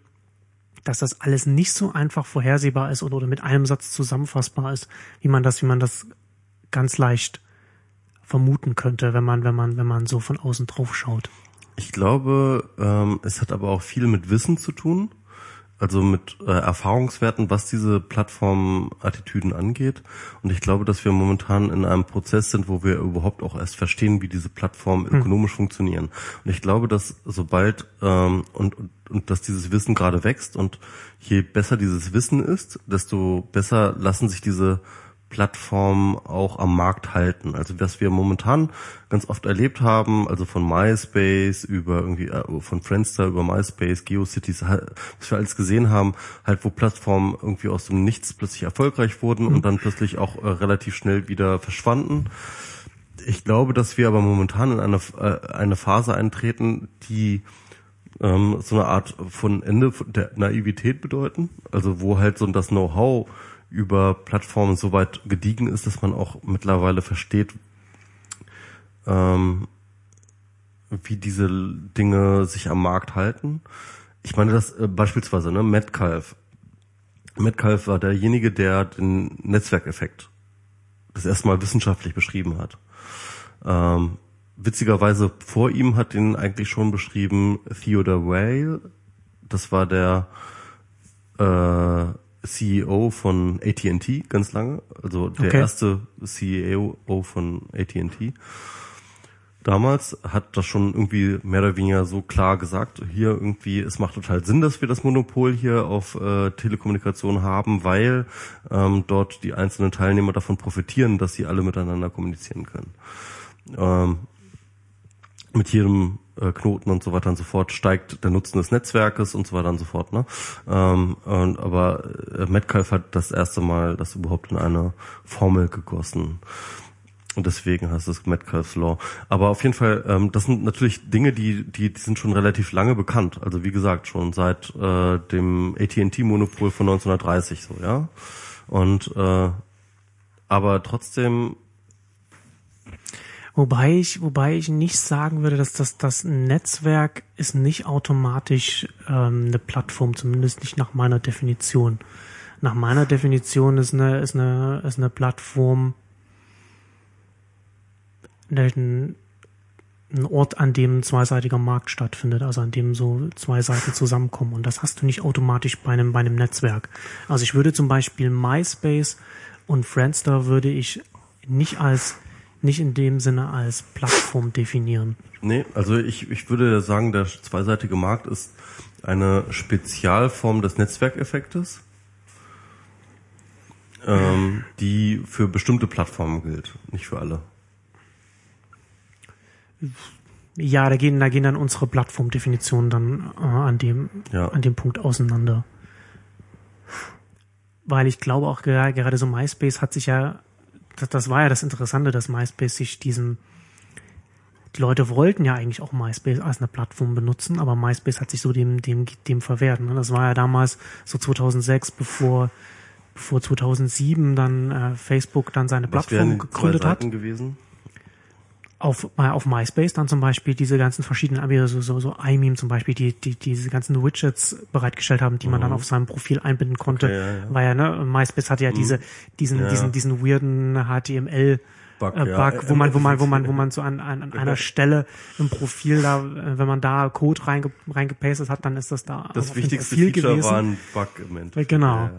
dass das alles nicht so einfach vorhersehbar ist oder, oder mit einem Satz zusammenfassbar ist, wie man das, wie man das ganz leicht vermuten könnte, wenn man, wenn man, wenn man so von außen drauf schaut. Ich glaube, ähm, es hat aber auch viel mit Wissen zu tun, also mit äh, Erfahrungswerten, was diese Plattformattitüden angeht. Und ich glaube, dass wir momentan in einem Prozess sind, wo wir überhaupt auch erst verstehen, wie diese Plattformen ökonomisch funktionieren. Und ich glaube, dass sobald ähm, und, und und dass dieses Wissen gerade wächst und je besser dieses Wissen ist, desto besser lassen sich diese Plattformen auch am Markt halten. Also was wir momentan ganz oft erlebt haben, also von MySpace über irgendwie äh, von Friendster über MySpace, GeoCities, was wir alles gesehen haben, halt wo Plattformen irgendwie aus dem Nichts plötzlich erfolgreich wurden und dann plötzlich auch äh, relativ schnell wieder verschwanden. Ich glaube, dass wir aber momentan in eine, äh, eine Phase eintreten, die ähm, so eine Art von Ende der Naivität bedeuten. Also wo halt so das Know-how über Plattformen so weit gediegen ist, dass man auch mittlerweile versteht, ähm, wie diese Dinge sich am Markt halten. Ich meine, das äh, beispielsweise, ne, Metcalf. Metcalf war derjenige, der den Netzwerkeffekt das erstmal wissenschaftlich beschrieben hat. Ähm, witzigerweise vor ihm hat den eigentlich schon beschrieben Theodore Whale. Das war der äh, CEO von AT&T ganz lange, also der Okay. erste CEO von AT&T. Damals hat das schon irgendwie mehr oder weniger so klar gesagt, hier irgendwie, es macht total Sinn, dass wir das Monopol hier auf äh, Telekommunikation haben, weil ähm, dort die einzelnen Teilnehmer davon profitieren, dass sie alle miteinander kommunizieren können. Ähm, mit jedem äh, Knoten und so weiter und so fort steigt der Nutzen des Netzwerkes und so weiter und so fort. Ne? Ähm, und, aber äh, Metcalf hat das erste Mal das überhaupt in eine Formel gegossen. Und deswegen heißt es Metcalfe's Law. Aber auf jeden Fall, ähm, das sind natürlich Dinge, die, die, die sind schon relativ lange bekannt. Also wie gesagt, schon seit äh, dem AT&T-Monopol von 1930 so, ja. Und äh, aber trotzdem Wobei ich, wobei ich nicht sagen würde, dass das, das Netzwerk ist nicht automatisch ähm, eine Plattform, zumindest nicht nach meiner Definition. Nach meiner Definition ist eine, ist eine, ist eine Plattform ein, ein Ort, an dem ein zweiseitiger Markt stattfindet, also an dem so zwei Seiten zusammenkommen. Und das hast du nicht automatisch bei einem, bei einem Netzwerk. Also ich würde zum Beispiel MySpace und Friendster würde ich nicht als nicht in dem Sinne als Plattform definieren. Nee, also ich, ich würde sagen, der zweiseitige Markt ist eine Spezialform des Netzwerkeffektes, ähm, die für bestimmte Plattformen gilt, nicht für alle. Ja, da gehen, da gehen dann unsere Plattformdefinitionen dann äh, an dem, Ja. an dem Punkt auseinander. Weil ich glaube auch gerade, gerade so MySpace hat sich ja, das, das war ja das Interessante, dass MySpace sich diesem, die Leute wollten ja eigentlich auch MySpace als eine Plattform benutzen, aber MySpace hat sich so dem, dem, dem verwehrt. Ne? Das war ja damals so 2006, bevor, bevor 2007 dann äh, Facebook dann seine Was Plattform gegründet hat gewesen? Auf, auf MySpace dann zum Beispiel diese ganzen verschiedenen Anbieter, so, so, so iMeme zum Beispiel, die, die diese ganzen Widgets bereitgestellt haben, die man dann auf seinem Profil einbinden konnte. Mhm. Okay, ja, ja. Weil ja, ne, MySpace hatte ja diese, diesen, Ja. diesen, diesen weirden HTML Bug, äh, ja. Bug, wo man, wo man, wo man, wo man so an, an, an einer Stelle im Profil da, äh, wenn man da Code reinge, reingepastet hat, dann ist das da Das wichtigste Feature war ein Bug im Endeffekt. Genau. Ja.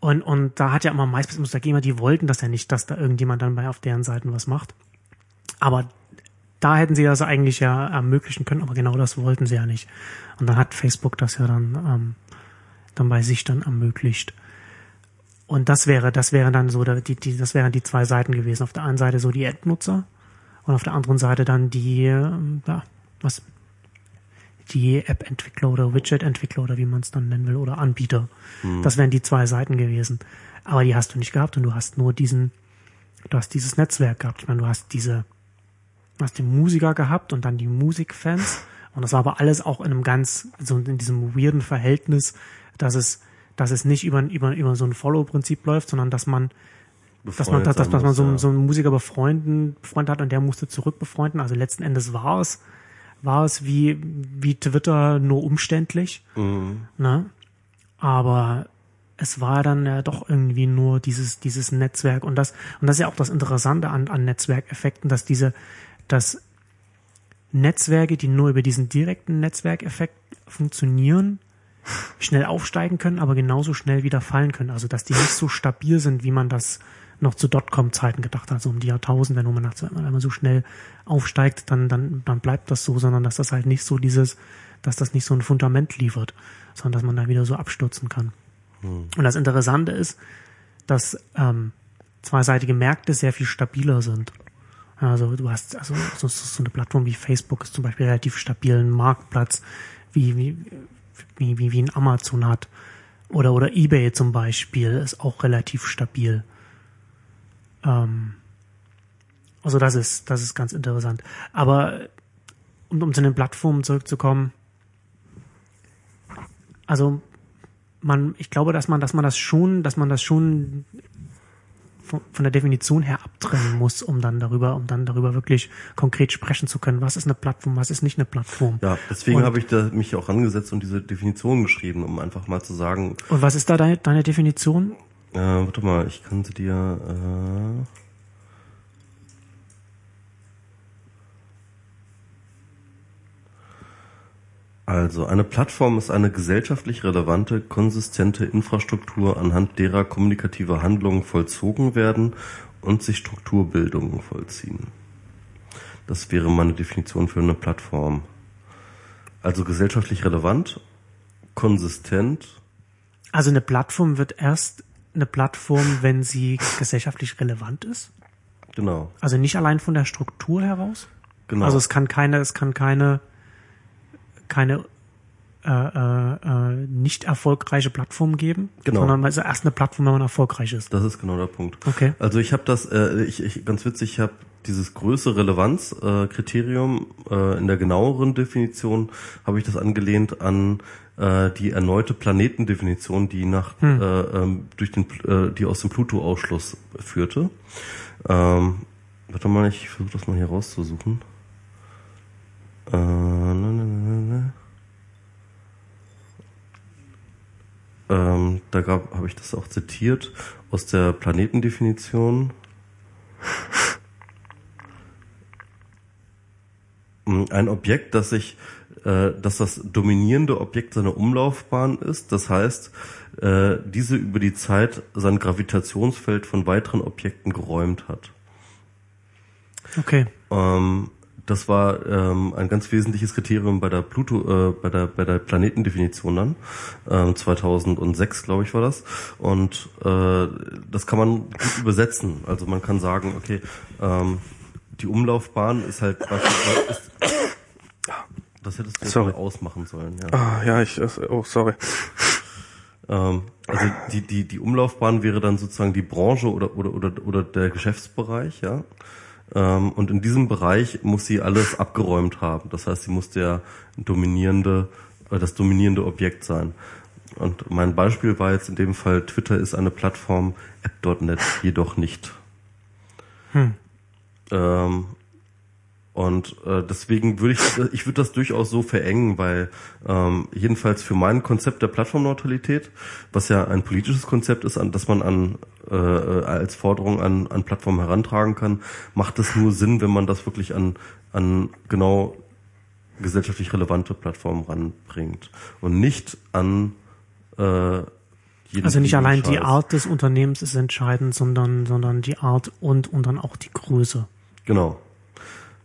Und, und da hat ja immer MySpace muss dagegen, die wollten das ja nicht, dass da irgendjemand dann bei auf deren Seiten was macht. Aber da hätten sie das eigentlich ja ermöglichen können, aber genau das wollten sie ja nicht. Und dann hat Facebook das ja dann, ähm, dann bei sich dann ermöglicht. Und das wäre, das wäre dann so, die, die, das wären die zwei Seiten gewesen. Auf der einen Seite so die Endnutzer und auf der anderen Seite dann die, ähm, ja, was, die App-Entwickler oder Widget-Entwickler oder wie man es dann nennen will oder Anbieter. Das wären die zwei Seiten gewesen. Aber die hast du nicht gehabt und du hast nur diesen, du hast dieses Netzwerk gehabt. Ich meine, du hast diese, du hast den Musiker gehabt und dann die Musikfans. Und das war aber alles auch in einem ganz, so in diesem weirden Verhältnis, dass es, dass es nicht über, über, über so ein Follow-Prinzip läuft, sondern dass man, dass man, dass, dass man so, so einen Musiker befreunden, befreundet hat und der musste zurück befreunden. Also letzten Endes war es, war es wie, wie Twitter nur umständlich. Mhm. Ne? Aber es war dann ja doch irgendwie nur dieses, dieses Netzwerk und das, und das ist ja auch das Interessante an, an Netzwerkeffekten, dass diese, dass Netzwerke, die nur über diesen direkten Netzwerkeffekt funktionieren, schnell aufsteigen können, aber genauso schnell wieder fallen können. Also, dass die nicht so stabil sind, wie man das noch zu Dotcom-Zeiten gedacht hat, so um die Jahrtausende, wenn man nach wenn man so schnell aufsteigt, dann, dann, dann bleibt das so, sondern dass das halt nicht so dieses, dass das nicht so ein Fundament liefert, sondern dass man da wieder so abstürzen kann. Und das Interessante ist, dass ähm, zweiseitige Märkte sehr viel stabiler sind. Also du hast also so, so eine Plattform wie Facebook ist zum Beispiel relativ stabilen Marktplatz, wie, wie, wie, wie, ein Amazon hat. Oder, oder eBay zum Beispiel ist auch relativ stabil. Ähm, also das ist, das ist ganz interessant. Aber um, um zu den Plattformen zurückzukommen, also man, ich glaube, dass man, dass man das schon, dass man das schon von, der Definition her abtrennen muss, um dann darüber, um dann darüber wirklich konkret sprechen zu können. Was ist eine Plattform, was ist nicht eine Plattform? Ja, deswegen habe ich da mich auch angesetzt und diese Definition geschrieben, um einfach mal zu sagen, Und was ist da deine, deine Definition? äh, warte mal, ich kann sie dir, äh, Also, eine Plattform ist eine gesellschaftlich relevante, konsistente Infrastruktur, anhand derer kommunikative Handlungen vollzogen werden und sich Strukturbildungen vollziehen. Das wäre meine Definition für eine Plattform. Also gesellschaftlich relevant, konsistent, Also eine Plattform wird erst eine Plattform, wenn sie gesellschaftlich relevant ist. genau, Also nicht allein von der Struktur heraus. genau. Also es kann keine, es kann keine, keine äh, äh, äh, nicht erfolgreiche Plattform geben, Genau. sondern also erst eine Plattform, wenn man erfolgreich ist. Das ist genau der Punkt. Okay. Also ich habe das, äh, ich, ich ganz witzig, ich habe dieses größere Relevanzkriterium äh, in der genaueren Definition habe ich das angelehnt an äh, die erneute Planetendefinition, die nach hm. äh, ähm, durch den äh, die aus dem Pluto-Ausschluss führte. Ähm, warte mal, ich versuche das mal hier rauszusuchen. Äh, ne, ne, ne. Ähm, da habe ich das auch zitiert aus der Planetendefinition. Ein Objekt, das sich, äh, dass das dominierende Objekt seiner Umlaufbahn ist, das heißt, äh, diese über die Zeit sein Gravitationsfeld von weiteren Objekten geräumt hat. Okay. Ähm, das war ähm, ein ganz wesentliches Kriterium bei der Pluto, äh, bei der bei der Planetendefinition dann. Ähm, 2006, glaube ich, war das. Und äh, das kann man gut übersetzen. Also man kann sagen, okay, ähm, die Umlaufbahn ist halt beispielsweise. Das hättest du sorry. ausmachen sollen. Ja. Ah, ja, ich. Oh, sorry. Ähm, also die die die Umlaufbahn wäre dann sozusagen die Branche oder oder oder oder der Geschäftsbereich, ja. Ähm, und in diesem Bereich muss sie alles abgeräumt haben. Das heißt, sie muss der dominierende, äh, das dominierende Objekt sein. Und mein Beispiel war jetzt in dem Fall, Twitter ist eine Plattform, App.net jedoch nicht. Hm. Ähm, und äh, deswegen würde ich, ich würde das durchaus so verengen, weil ähm, jedenfalls für mein Konzept der Plattformneutralität, was ja ein politisches Konzept ist, an das man an äh, als Forderung an, an Plattformen herantragen kann, macht es nur Sinn, wenn man das wirklich an, an genau gesellschaftlich relevante Plattformen ranbringt und nicht an äh, also nicht allein die Art des Unternehmens ist entscheidend, sondern sondern die Art und und dann auch die Größe. Genau.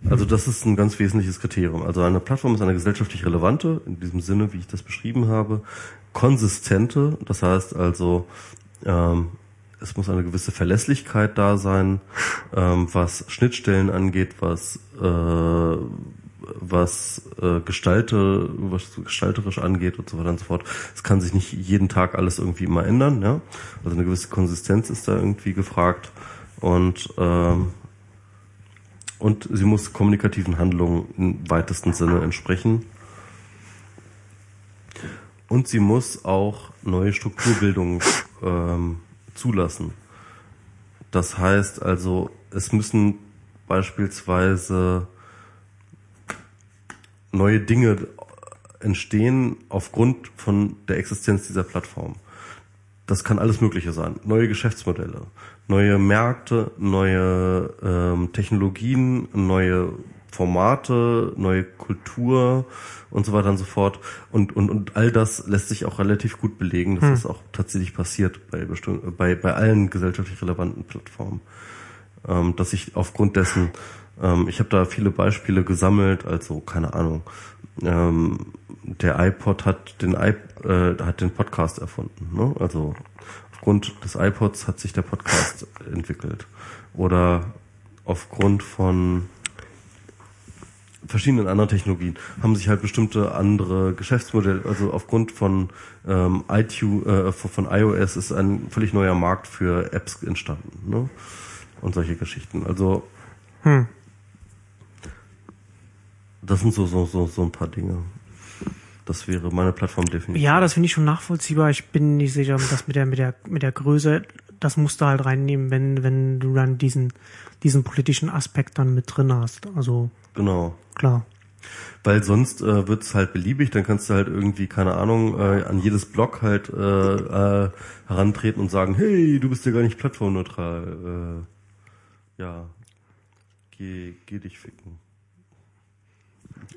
Also das ist ein ganz wesentliches Kriterium. Also eine Plattform ist eine gesellschaftlich relevante, in diesem Sinne, wie ich das beschrieben habe, konsistente, das heißt also, ähm, es muss eine gewisse Verlässlichkeit da sein, ähm, was Schnittstellen angeht, was äh, was äh, Gestalte, was gestalterisch angeht und so weiter und so fort. Es kann sich nicht jeden Tag alles irgendwie immer ändern, ja. Also eine gewisse Konsistenz ist da irgendwie gefragt und ähm, und sie muss kommunikativen Handlungen im weitesten Sinne entsprechen. Und sie muss auch neue Strukturbildungen ähm, zulassen. Das heißt also, es müssen beispielsweise neue Dinge entstehen aufgrund von der Existenz dieser Plattform. Das kann alles Mögliche sein. Neue Geschäftsmodelle, neue Märkte, neue ähm, Technologien, neue Formate, neue Kultur und so weiter und so fort. Und, und, und all das lässt sich auch relativ gut belegen, dass hm. das auch tatsächlich passiert bei, bei, bei allen gesellschaftlich relevanten Plattformen. Ähm, dass ich aufgrund dessen, ähm, ich habe da viele Beispiele gesammelt, also keine Ahnung, ähm, der iPod hat den, iP äh, hat den Podcast erfunden. Ne? Also aufgrund des iPods hat sich der Podcast entwickelt. Oder aufgrund von verschiedenen anderen Technologien haben sich halt bestimmte andere Geschäftsmodelle, also aufgrund von ähm, iTunes, äh, von iOS ist ein völlig neuer Markt für Apps entstanden, ne? Und solche Geschichten. Also hm. das sind so so so so ein paar Dinge. Das wäre meine Plattform definitiv. Ja, das finde ich schon nachvollziehbar. Ich bin nicht sicher, dass mit der, mit der, mit der Größe, das musst du halt reinnehmen, wenn, wenn du dann diesen, diesen politischen Aspekt dann mit drin hast. Also. Genau. Klar. Weil sonst äh, wird es halt beliebig, dann kannst du halt irgendwie, keine Ahnung, äh, an jedes Blog halt äh, äh, herantreten und sagen, hey, du bist ja gar nicht plattformneutral. Äh, ja, geh, geh dich ficken.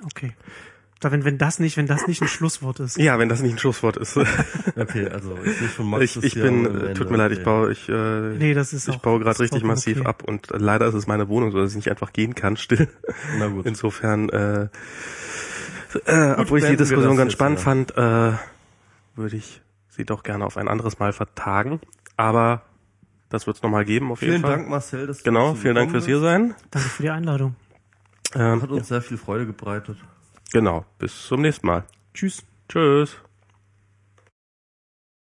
Okay. Da, wenn, wenn das nicht, wenn das nicht ein Schlusswort ist. Ja, wenn das nicht ein Schlusswort ist. okay, also ich bin Max Ich, ich bin, äh, tut mir leid, ich baue, ich, äh, nee, das ist ich baue gerade richtig massiv okay. ab und leider ist es meine Wohnung, so dass ich nicht einfach gehen kann, still. Na gut. Insofern, äh, äh, gut, obwohl ich die Diskussion ganz spannend ja. fand, äh, würde ich sie doch gerne auf ein anderes Mal vertagen. Aber das wird es nochmal geben, auf vielen jeden Fall. Vielen Dank, Marcel. Dass genau, vielen Dank fürs hier sein. Danke für die Einladung. Ähm, hat uns ja. sehr viel Freude gebreitet. Genau. Bis zum nächsten Mal. Tschüss. Tschüss.